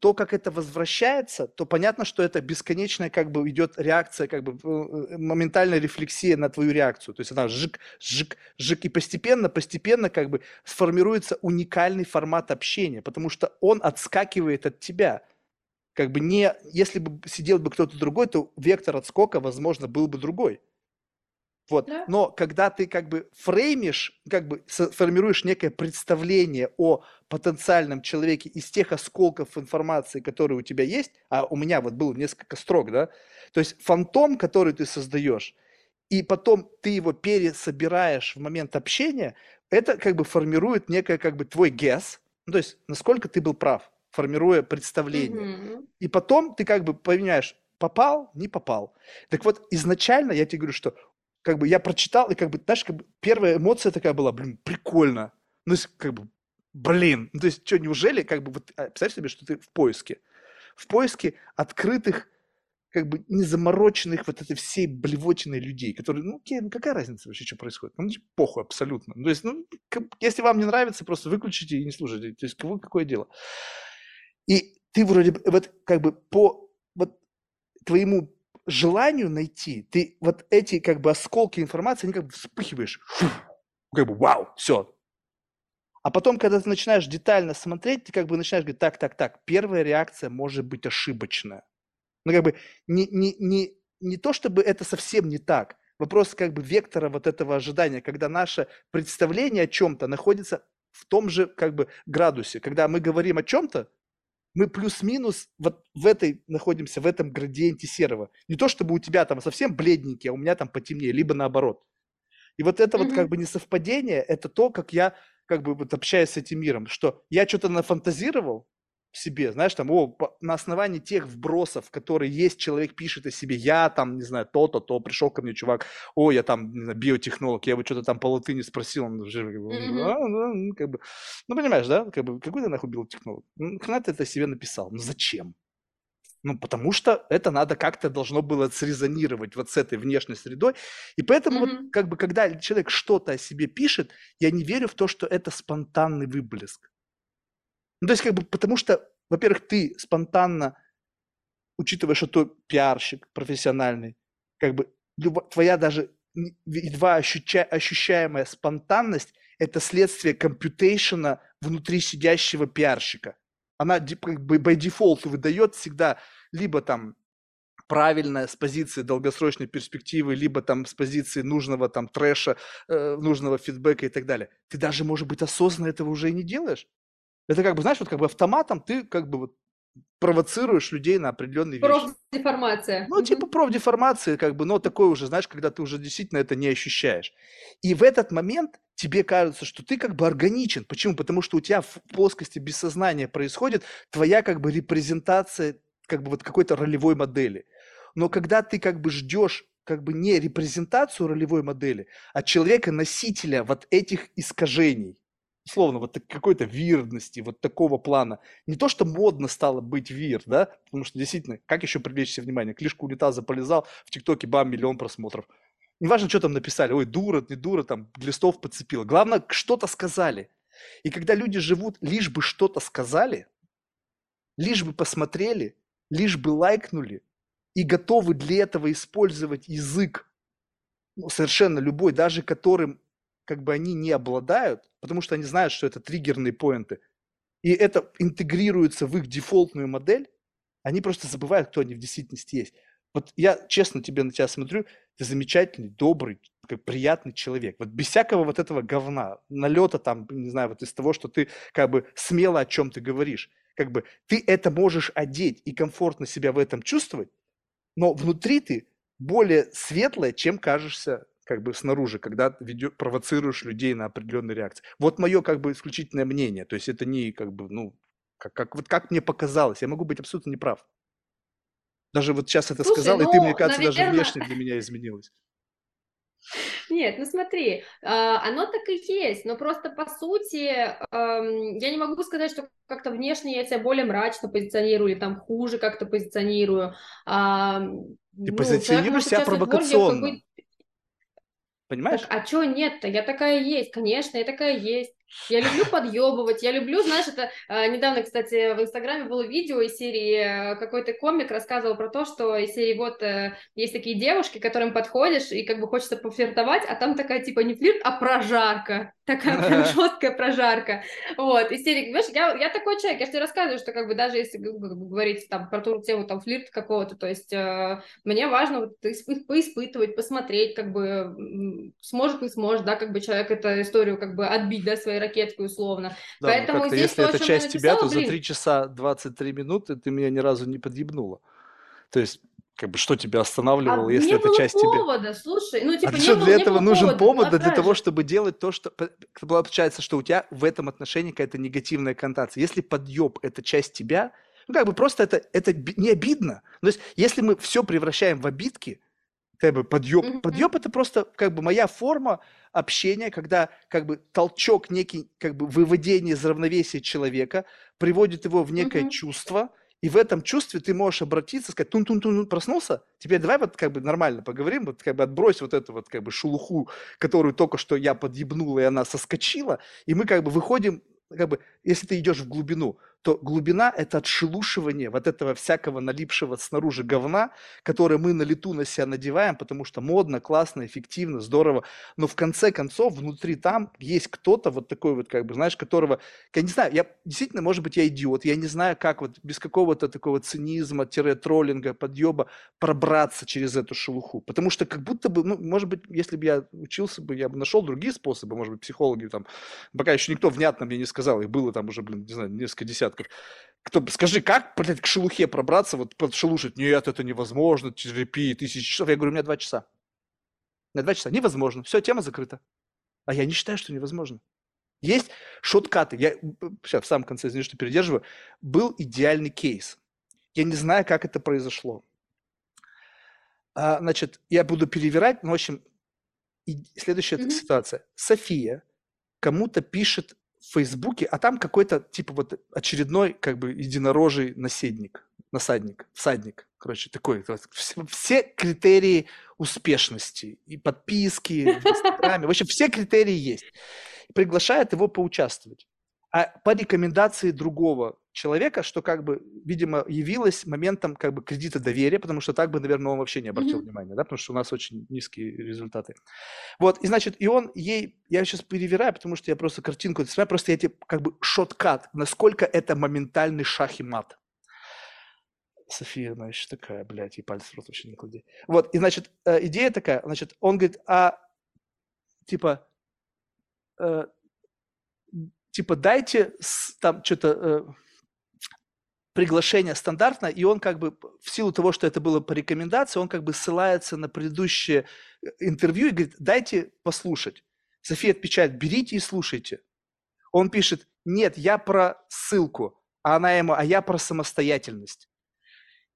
то, как это возвращается, то понятно, что это бесконечная как бы идет реакция, как бы э, моментальная рефлексия на твою реакцию. То есть она жик, жик, жик, и постепенно, постепенно как бы сформируется уникальный формат общения, потому что он отскакивает от тебя. Как бы не, если бы сидел бы кто-то другой, то вектор отскока, возможно, был бы другой. Вот. Да. Но когда ты как бы фреймишь, как бы формируешь некое представление о потенциальном человеке из тех осколков информации, которые у тебя есть, а у меня вот было несколько строк, да, то есть фантом, который ты создаешь, и потом ты его пересобираешь в момент общения, это как бы формирует некое как бы твой guess, ну, то есть насколько ты был прав, формируя представление. Mm-hmm. И потом ты как бы поменяешь, попал, не попал. Так вот, изначально я тебе говорю, что как бы я прочитал, и как бы, знаешь, как бы первая эмоция такая была, блин, прикольно. Ну, есть, как бы, блин, ну, то есть, что, неужели, как бы, вот, а, представь себе, что ты в поиске, в поиске открытых, как бы, незамороченных вот этой всей блевотиной людей, которые, ну, окей, ну, какая разница вообще, что происходит? Ну, похуй абсолютно. Ну, то есть, ну, как, если вам не нравится, просто выключите и не слушайте. То есть, кого, какое дело? И ты вроде вот, как бы, по вот твоему желанию найти, ты вот эти как бы осколки информации, они как бы вспыхиваешь, фу, как бы вау, все. А потом, когда ты начинаешь детально смотреть, ты как бы начинаешь говорить, так, так, так, первая реакция может быть ошибочная. Ну, как бы не, не, не, не то, чтобы это совсем не так. Вопрос как бы вектора вот этого ожидания, когда наше представление о чем-то находится в том же как бы градусе. Когда мы говорим о чем-то, мы плюс-минус вот в этой находимся, в этом градиенте серого. Не то, чтобы у тебя там совсем бледненький, а у меня там потемнее, либо наоборот. И вот это mm-hmm. вот как бы несовпадение, это то, как я как бы вот общаюсь с этим миром, что я что-то нафантазировал, в себе, знаешь, там, о, на основании тех вбросов, которые есть, человек пишет о себе, я там, не знаю, то-то, то, пришел ко мне чувак, о, я там знаю, биотехнолог, я его что-то там по латыни спросил, он же, mm-hmm. а, ну, как бы, ну, понимаешь, да, как бы, какой ты нахуй биотехнолог? Ну, хрена ты это себе написал, ну, зачем? Ну, потому что это надо как-то должно было срезонировать вот с этой внешней средой. И поэтому mm-hmm. вот как бы когда человек что-то о себе пишет, я не верю в то, что это спонтанный выблеск. Ну, то есть, как бы, потому что, во-первых, ты спонтанно, учитывая, что ты пиарщик профессиональный, как бы, твоя даже едва ощуща, ощущаемая спонтанность – это следствие компьютейшена внутри сидящего пиарщика. Она как бы by default выдает всегда либо там правильная с позиции долгосрочной перспективы, либо там с позиции нужного там трэша, э, нужного фидбэка и так далее. Ты даже, может быть, осознанно этого уже и не делаешь. Это как бы, знаешь, вот как бы автоматом ты как бы вот провоцируешь людей на определенные вещи. Профдеформация. Ну, типа профдеформации, как бы, но такое уже, знаешь, когда ты уже действительно это не ощущаешь. И в этот момент тебе кажется, что ты как бы органичен. Почему? Потому что у тебя в плоскости бессознания происходит твоя как бы репрезентация как бы вот какой-то ролевой модели. Но когда ты как бы ждешь как бы не репрезентацию ролевой модели, а человека-носителя вот этих искажений, условно, вот какой-то вирности, вот такого плана. Не то, что модно стало быть вир, да, потому что действительно, как еще привлечь себе внимание? Клишку унитаза полезал, в ТикТоке бам, миллион просмотров. Неважно, что там написали, ой, дура, не дура, там, листов подцепила. Главное, что-то сказали. И когда люди живут, лишь бы что-то сказали, лишь бы посмотрели, лишь бы лайкнули, и готовы для этого использовать язык, ну, совершенно любой, даже которым как бы они не обладают, потому что они знают, что это триггерные поинты, и это интегрируется в их дефолтную модель, они просто забывают, кто они в действительности есть. Вот я честно тебе на тебя смотрю, ты замечательный, добрый, как приятный человек. Вот без всякого вот этого говна, налета там, не знаю, вот из того, что ты как бы смело о чем ты говоришь. Как бы ты это можешь одеть и комфортно себя в этом чувствовать, но внутри ты более светлая, чем кажешься как бы снаружи, когда ведё, провоцируешь людей на определенные реакции. Вот мое как бы исключительное мнение. То есть это не как бы, ну, как, как, вот как мне показалось. Я могу быть абсолютно неправ. Даже вот сейчас это Слушай, сказал, ну, и ты, мне кажется, наверное... даже внешне для меня изменилась. [laughs] Нет, ну смотри, а, оно так и есть, но просто по сути я не могу сказать, что как-то внешне я себя более мрачно позиционирую или там хуже как-то позиционирую. Ты ну, позиционируешь себя провокационно. Понимаешь? Так, а чё нет-то? Я такая есть, конечно, я такая есть. Я люблю подъебывать, я люблю, знаешь, это э, недавно, кстати, в Инстаграме было видео из серии, э, какой-то комик рассказывал про то, что из серии вот э, есть такие девушки, к которым подходишь и как бы хочется пофлиртовать, а там такая типа не флирт, а прожарка, такая прям жесткая прожарка, вот, из серии, знаешь, я, я такой человек, я же тебе рассказываю, что как бы даже если говорить там про ту тему там флирт какого-то, то есть э, мне важно вот испы- поиспытывать, посмотреть, как бы сможет не сможет, да, как бы человек эту историю как бы отбить, да, своей ракеткой условно. Да, ну Поэтому здесь если то, это часть написала, тебя, то блин... за 3 часа 23 минуты ты меня ни разу не подъебнула. То есть как бы что тебя останавливало, а если это часть повода, тебя? слушай, ну типа а не что, было, для этого нужен повода, повод, да, для того, чтобы делать то, что получается, что у тебя в этом отношении какая-то негативная коннотация. Если подъеб это часть тебя, ну как бы просто это это не обидно. То есть если мы все превращаем в обидки, как бы подъеб, mm-hmm. подъеб это просто как бы моя форма общения, когда как бы толчок, некий как бы выводение из равновесия человека приводит его в некое mm-hmm. чувство, и в этом чувстве ты можешь обратиться, сказать, тун-тун-тун, проснулся, теперь давай вот как бы нормально поговорим, вот как бы отбрось вот эту вот как бы шелуху, которую только что я подъебнул, и она соскочила, и мы как бы выходим, как бы, если ты идешь в глубину, то глубина – это отшелушивание вот этого всякого налипшего снаружи говна, которое мы на лету на себя надеваем, потому что модно, классно, эффективно, здорово. Но в конце концов внутри там есть кто-то вот такой вот, как бы, знаешь, которого, я не знаю, я действительно, может быть, я идиот, я не знаю, как вот без какого-то такого цинизма, троллинга, подъеба пробраться через эту шелуху. Потому что как будто бы, ну, может быть, если бы я учился бы, я бы нашел другие способы, может быть, психологи там, пока еще никто внятно мне не сказал, их было там уже, блин, не знаю, несколько десятков десятков. Кто, скажи, как, блядь, к шелухе пробраться, вот подшелушить? Нет, это невозможно, терапии, тысячи часов. Я говорю, у меня два часа. Меня два часа. Невозможно. Все, тема закрыта. А я не считаю, что невозможно. Есть шоткаты. Я сейчас в самом конце, извини, что передерживаю. Был идеальный кейс. Я не знаю, как это произошло. А, значит, я буду перевирать, но, в общем, и следующая mm-hmm. ситуация. София кому-то пишет в Фейсбуке, а там какой-то, типа, вот очередной, как бы, единорожий наседник, насадник, всадник, короче, такой. Все, все критерии успешности, и подписки в Инстаграме, в общем, все критерии есть. Приглашает его поучаствовать. А по рекомендации другого человека, что как бы, видимо, явилось моментом как бы кредита доверия, потому что так бы, наверное, он вообще не обратил mm-hmm. внимания, да, потому что у нас очень низкие результаты. Вот, и значит, и он ей, я сейчас перевираю, потому что я просто картинку смотрю, просто я тебе как бы шоткат, насколько это моментальный шах и мат. София, значит, такая, блядь, и пальцы в рот вообще не клади. Вот, и, значит, э, идея такая, значит, он говорит, а, типа, э, типа, дайте там что-то э, приглашение стандартное, и он как бы, в силу того, что это было по рекомендации, он как бы ссылается на предыдущее э, интервью и говорит, дайте послушать. София отвечает, берите и слушайте. Он пишет, нет, я про ссылку, а она ему, а я про самостоятельность.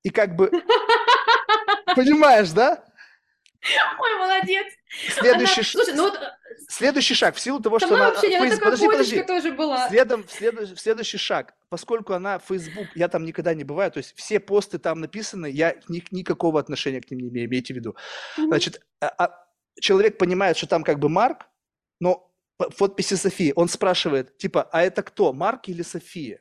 И как бы, [laughs] понимаешь, да? Ой, молодец. Следующий, она... Слушай, ну вот... Следующий шаг, в силу того, что она... Вообще, она подожди, подожди. тоже была. Следом, след... следующий шаг, поскольку она Facebook, я там никогда не бываю, то есть все посты там написаны, я ни, никакого отношения к ним не имею, имейте в виду. Mm-hmm. Значит, а, а, человек понимает, что там как бы Марк, но в подписи Софии он спрашивает, типа, а это кто, Марк или София?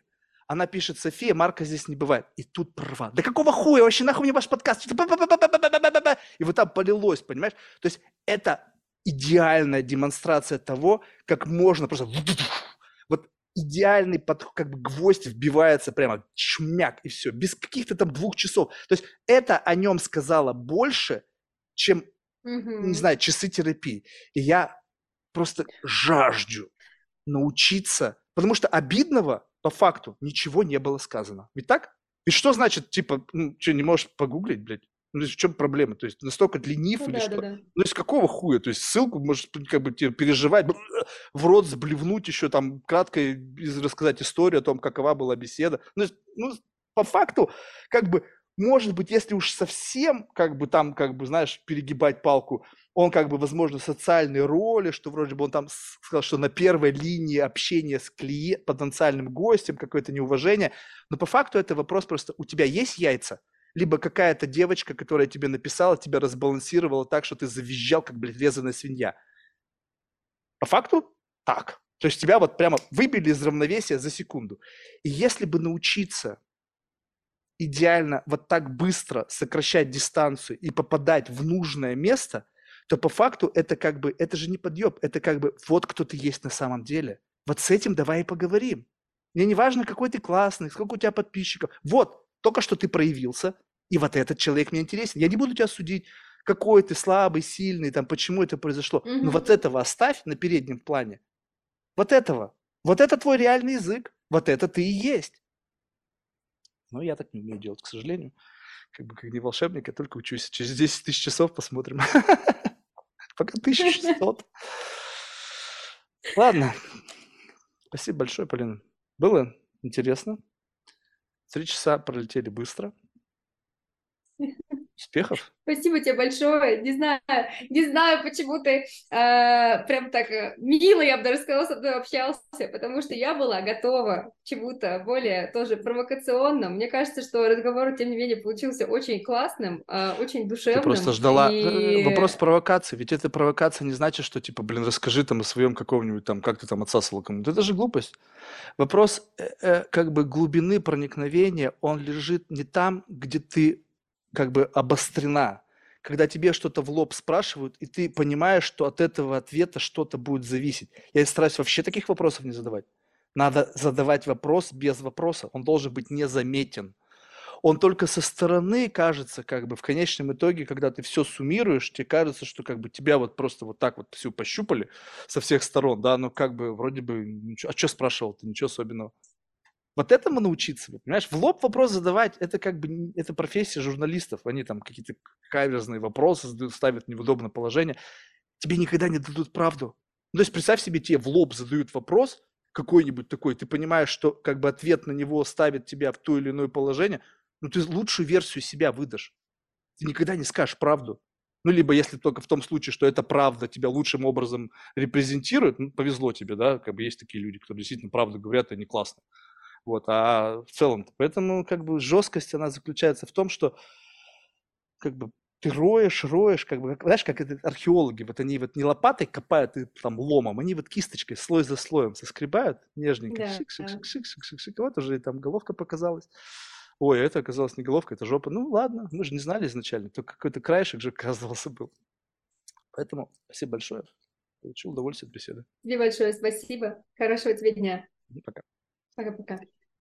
Она пишет, София, Марка здесь не бывает. И тут права. Да какого хуя вообще, нахуй мне ваш подкаст? И вот там полилось, понимаешь? То есть это идеальная демонстрация того, как можно просто... [sniffs] Вот идеальный под, как бы гвоздь вбивается прямо чмяк и все, без каких-то там двух часов. То есть это о нем сказала больше, чем, не знаю, часы терапии. И я просто жажду научиться, потому что обидного по факту ничего не было сказано. Ведь так? И что значит, типа, ну, что, не можешь погуглить, блядь? Ну, в чем проблема? То есть настолько ленив ну, или да, что? Да, да. Ну, из какого хуя? То есть ссылку, может, как бы переживать, в рот сблевнуть еще там кратко рассказать историю о том, какова была беседа. Ну, ну по факту, как бы, может быть, если уж совсем, как бы там, как бы, знаешь, перегибать палку, он как бы, возможно, социальной роли, что вроде бы он там сказал, что на первой линии общения с клиент, потенциальным гостем, какое-то неуважение. Но по факту это вопрос просто, у тебя есть яйца? Либо какая-то девочка, которая тебе написала, тебя разбалансировала так, что ты завизжал, как, блядь, резаная свинья. По факту так. То есть тебя вот прямо выбили из равновесия за секунду. И если бы научиться идеально вот так быстро сокращать дистанцию и попадать в нужное место – то по факту это как бы, это же не подъеб, это как бы вот кто ты есть на самом деле. Вот с этим давай и поговорим. Мне не важно, какой ты классный, сколько у тебя подписчиков. Вот, только что ты проявился, и вот этот человек мне интересен. Я не буду тебя судить, какой ты слабый, сильный, там, почему это произошло. Mm-hmm. Но вот этого оставь на переднем плане. Вот этого. Вот это твой реальный язык. Вот это ты и есть. Но я так не умею делать, к сожалению. Как бы как не волшебник, я только учусь. Через 10 тысяч часов посмотрим. [laughs] Пока 1600. Ладно. Спасибо большое, Полина. Было интересно. Три часа пролетели быстро. Успехов. Спасибо тебе большое. Не знаю, не знаю, почему ты э, прям так э, мило, я бы даже сказала, со мной общался, потому что я была готова к чему-то более тоже провокационным. Мне кажется, что разговор, тем не менее, получился очень классным, э, очень душевным. Ты просто ждала и... Э, вопрос провокации. Ведь эта провокация не значит, что типа, блин, расскажи там о своем каком-нибудь там, как ты там отсасывал кому-то. Это же глупость. Вопрос э, э, как бы глубины проникновения, он лежит не там, где ты как бы обострена, когда тебе что-то в лоб спрашивают, и ты понимаешь, что от этого ответа что-то будет зависеть. Я стараюсь вообще таких вопросов не задавать. Надо задавать вопрос без вопроса. Он должен быть незаметен. Он только со стороны кажется, как бы в конечном итоге, когда ты все суммируешь, тебе кажется, что как бы тебя вот просто вот так вот всю пощупали со всех сторон, да, ну как бы вроде бы, ничего, а что спрашивал ты, ничего особенного. Вот этому научиться, понимаешь? В лоб вопрос задавать, это как бы, это профессия журналистов. Они там какие-то каверзные вопросы задают, ставят неудобное положение. Тебе никогда не дадут правду. Ну, то есть представь себе, тебе в лоб задают вопрос какой-нибудь такой, ты понимаешь, что как бы ответ на него ставит тебя в то или иное положение, ну ты лучшую версию себя выдашь. Ты никогда не скажешь правду. Ну, либо если только в том случае, что это правда тебя лучшим образом репрезентирует, ну, повезло тебе, да, как бы есть такие люди, которые действительно правду говорят, и они классные. Вот, а в целом, поэтому как бы жесткость, она заключается в том, что как бы ты роешь, роешь, как бы, знаешь, как это археологи, вот они вот не лопатой копают и там ломом, они вот кисточкой слой за слоем соскребают нежненько, да, шик, шик, шик, шик, шик, шик, шик, вот уже и там головка показалась. Ой, это оказалось не головка, это жопа. Ну ладно, мы же не знали изначально, только какой-то краешек же [laughs] оказывался был. Поэтому спасибо большое. Получил удовольствие от беседы. Тебе большое спасибо. Хорошего тебе дня. Пока. Paga por cá.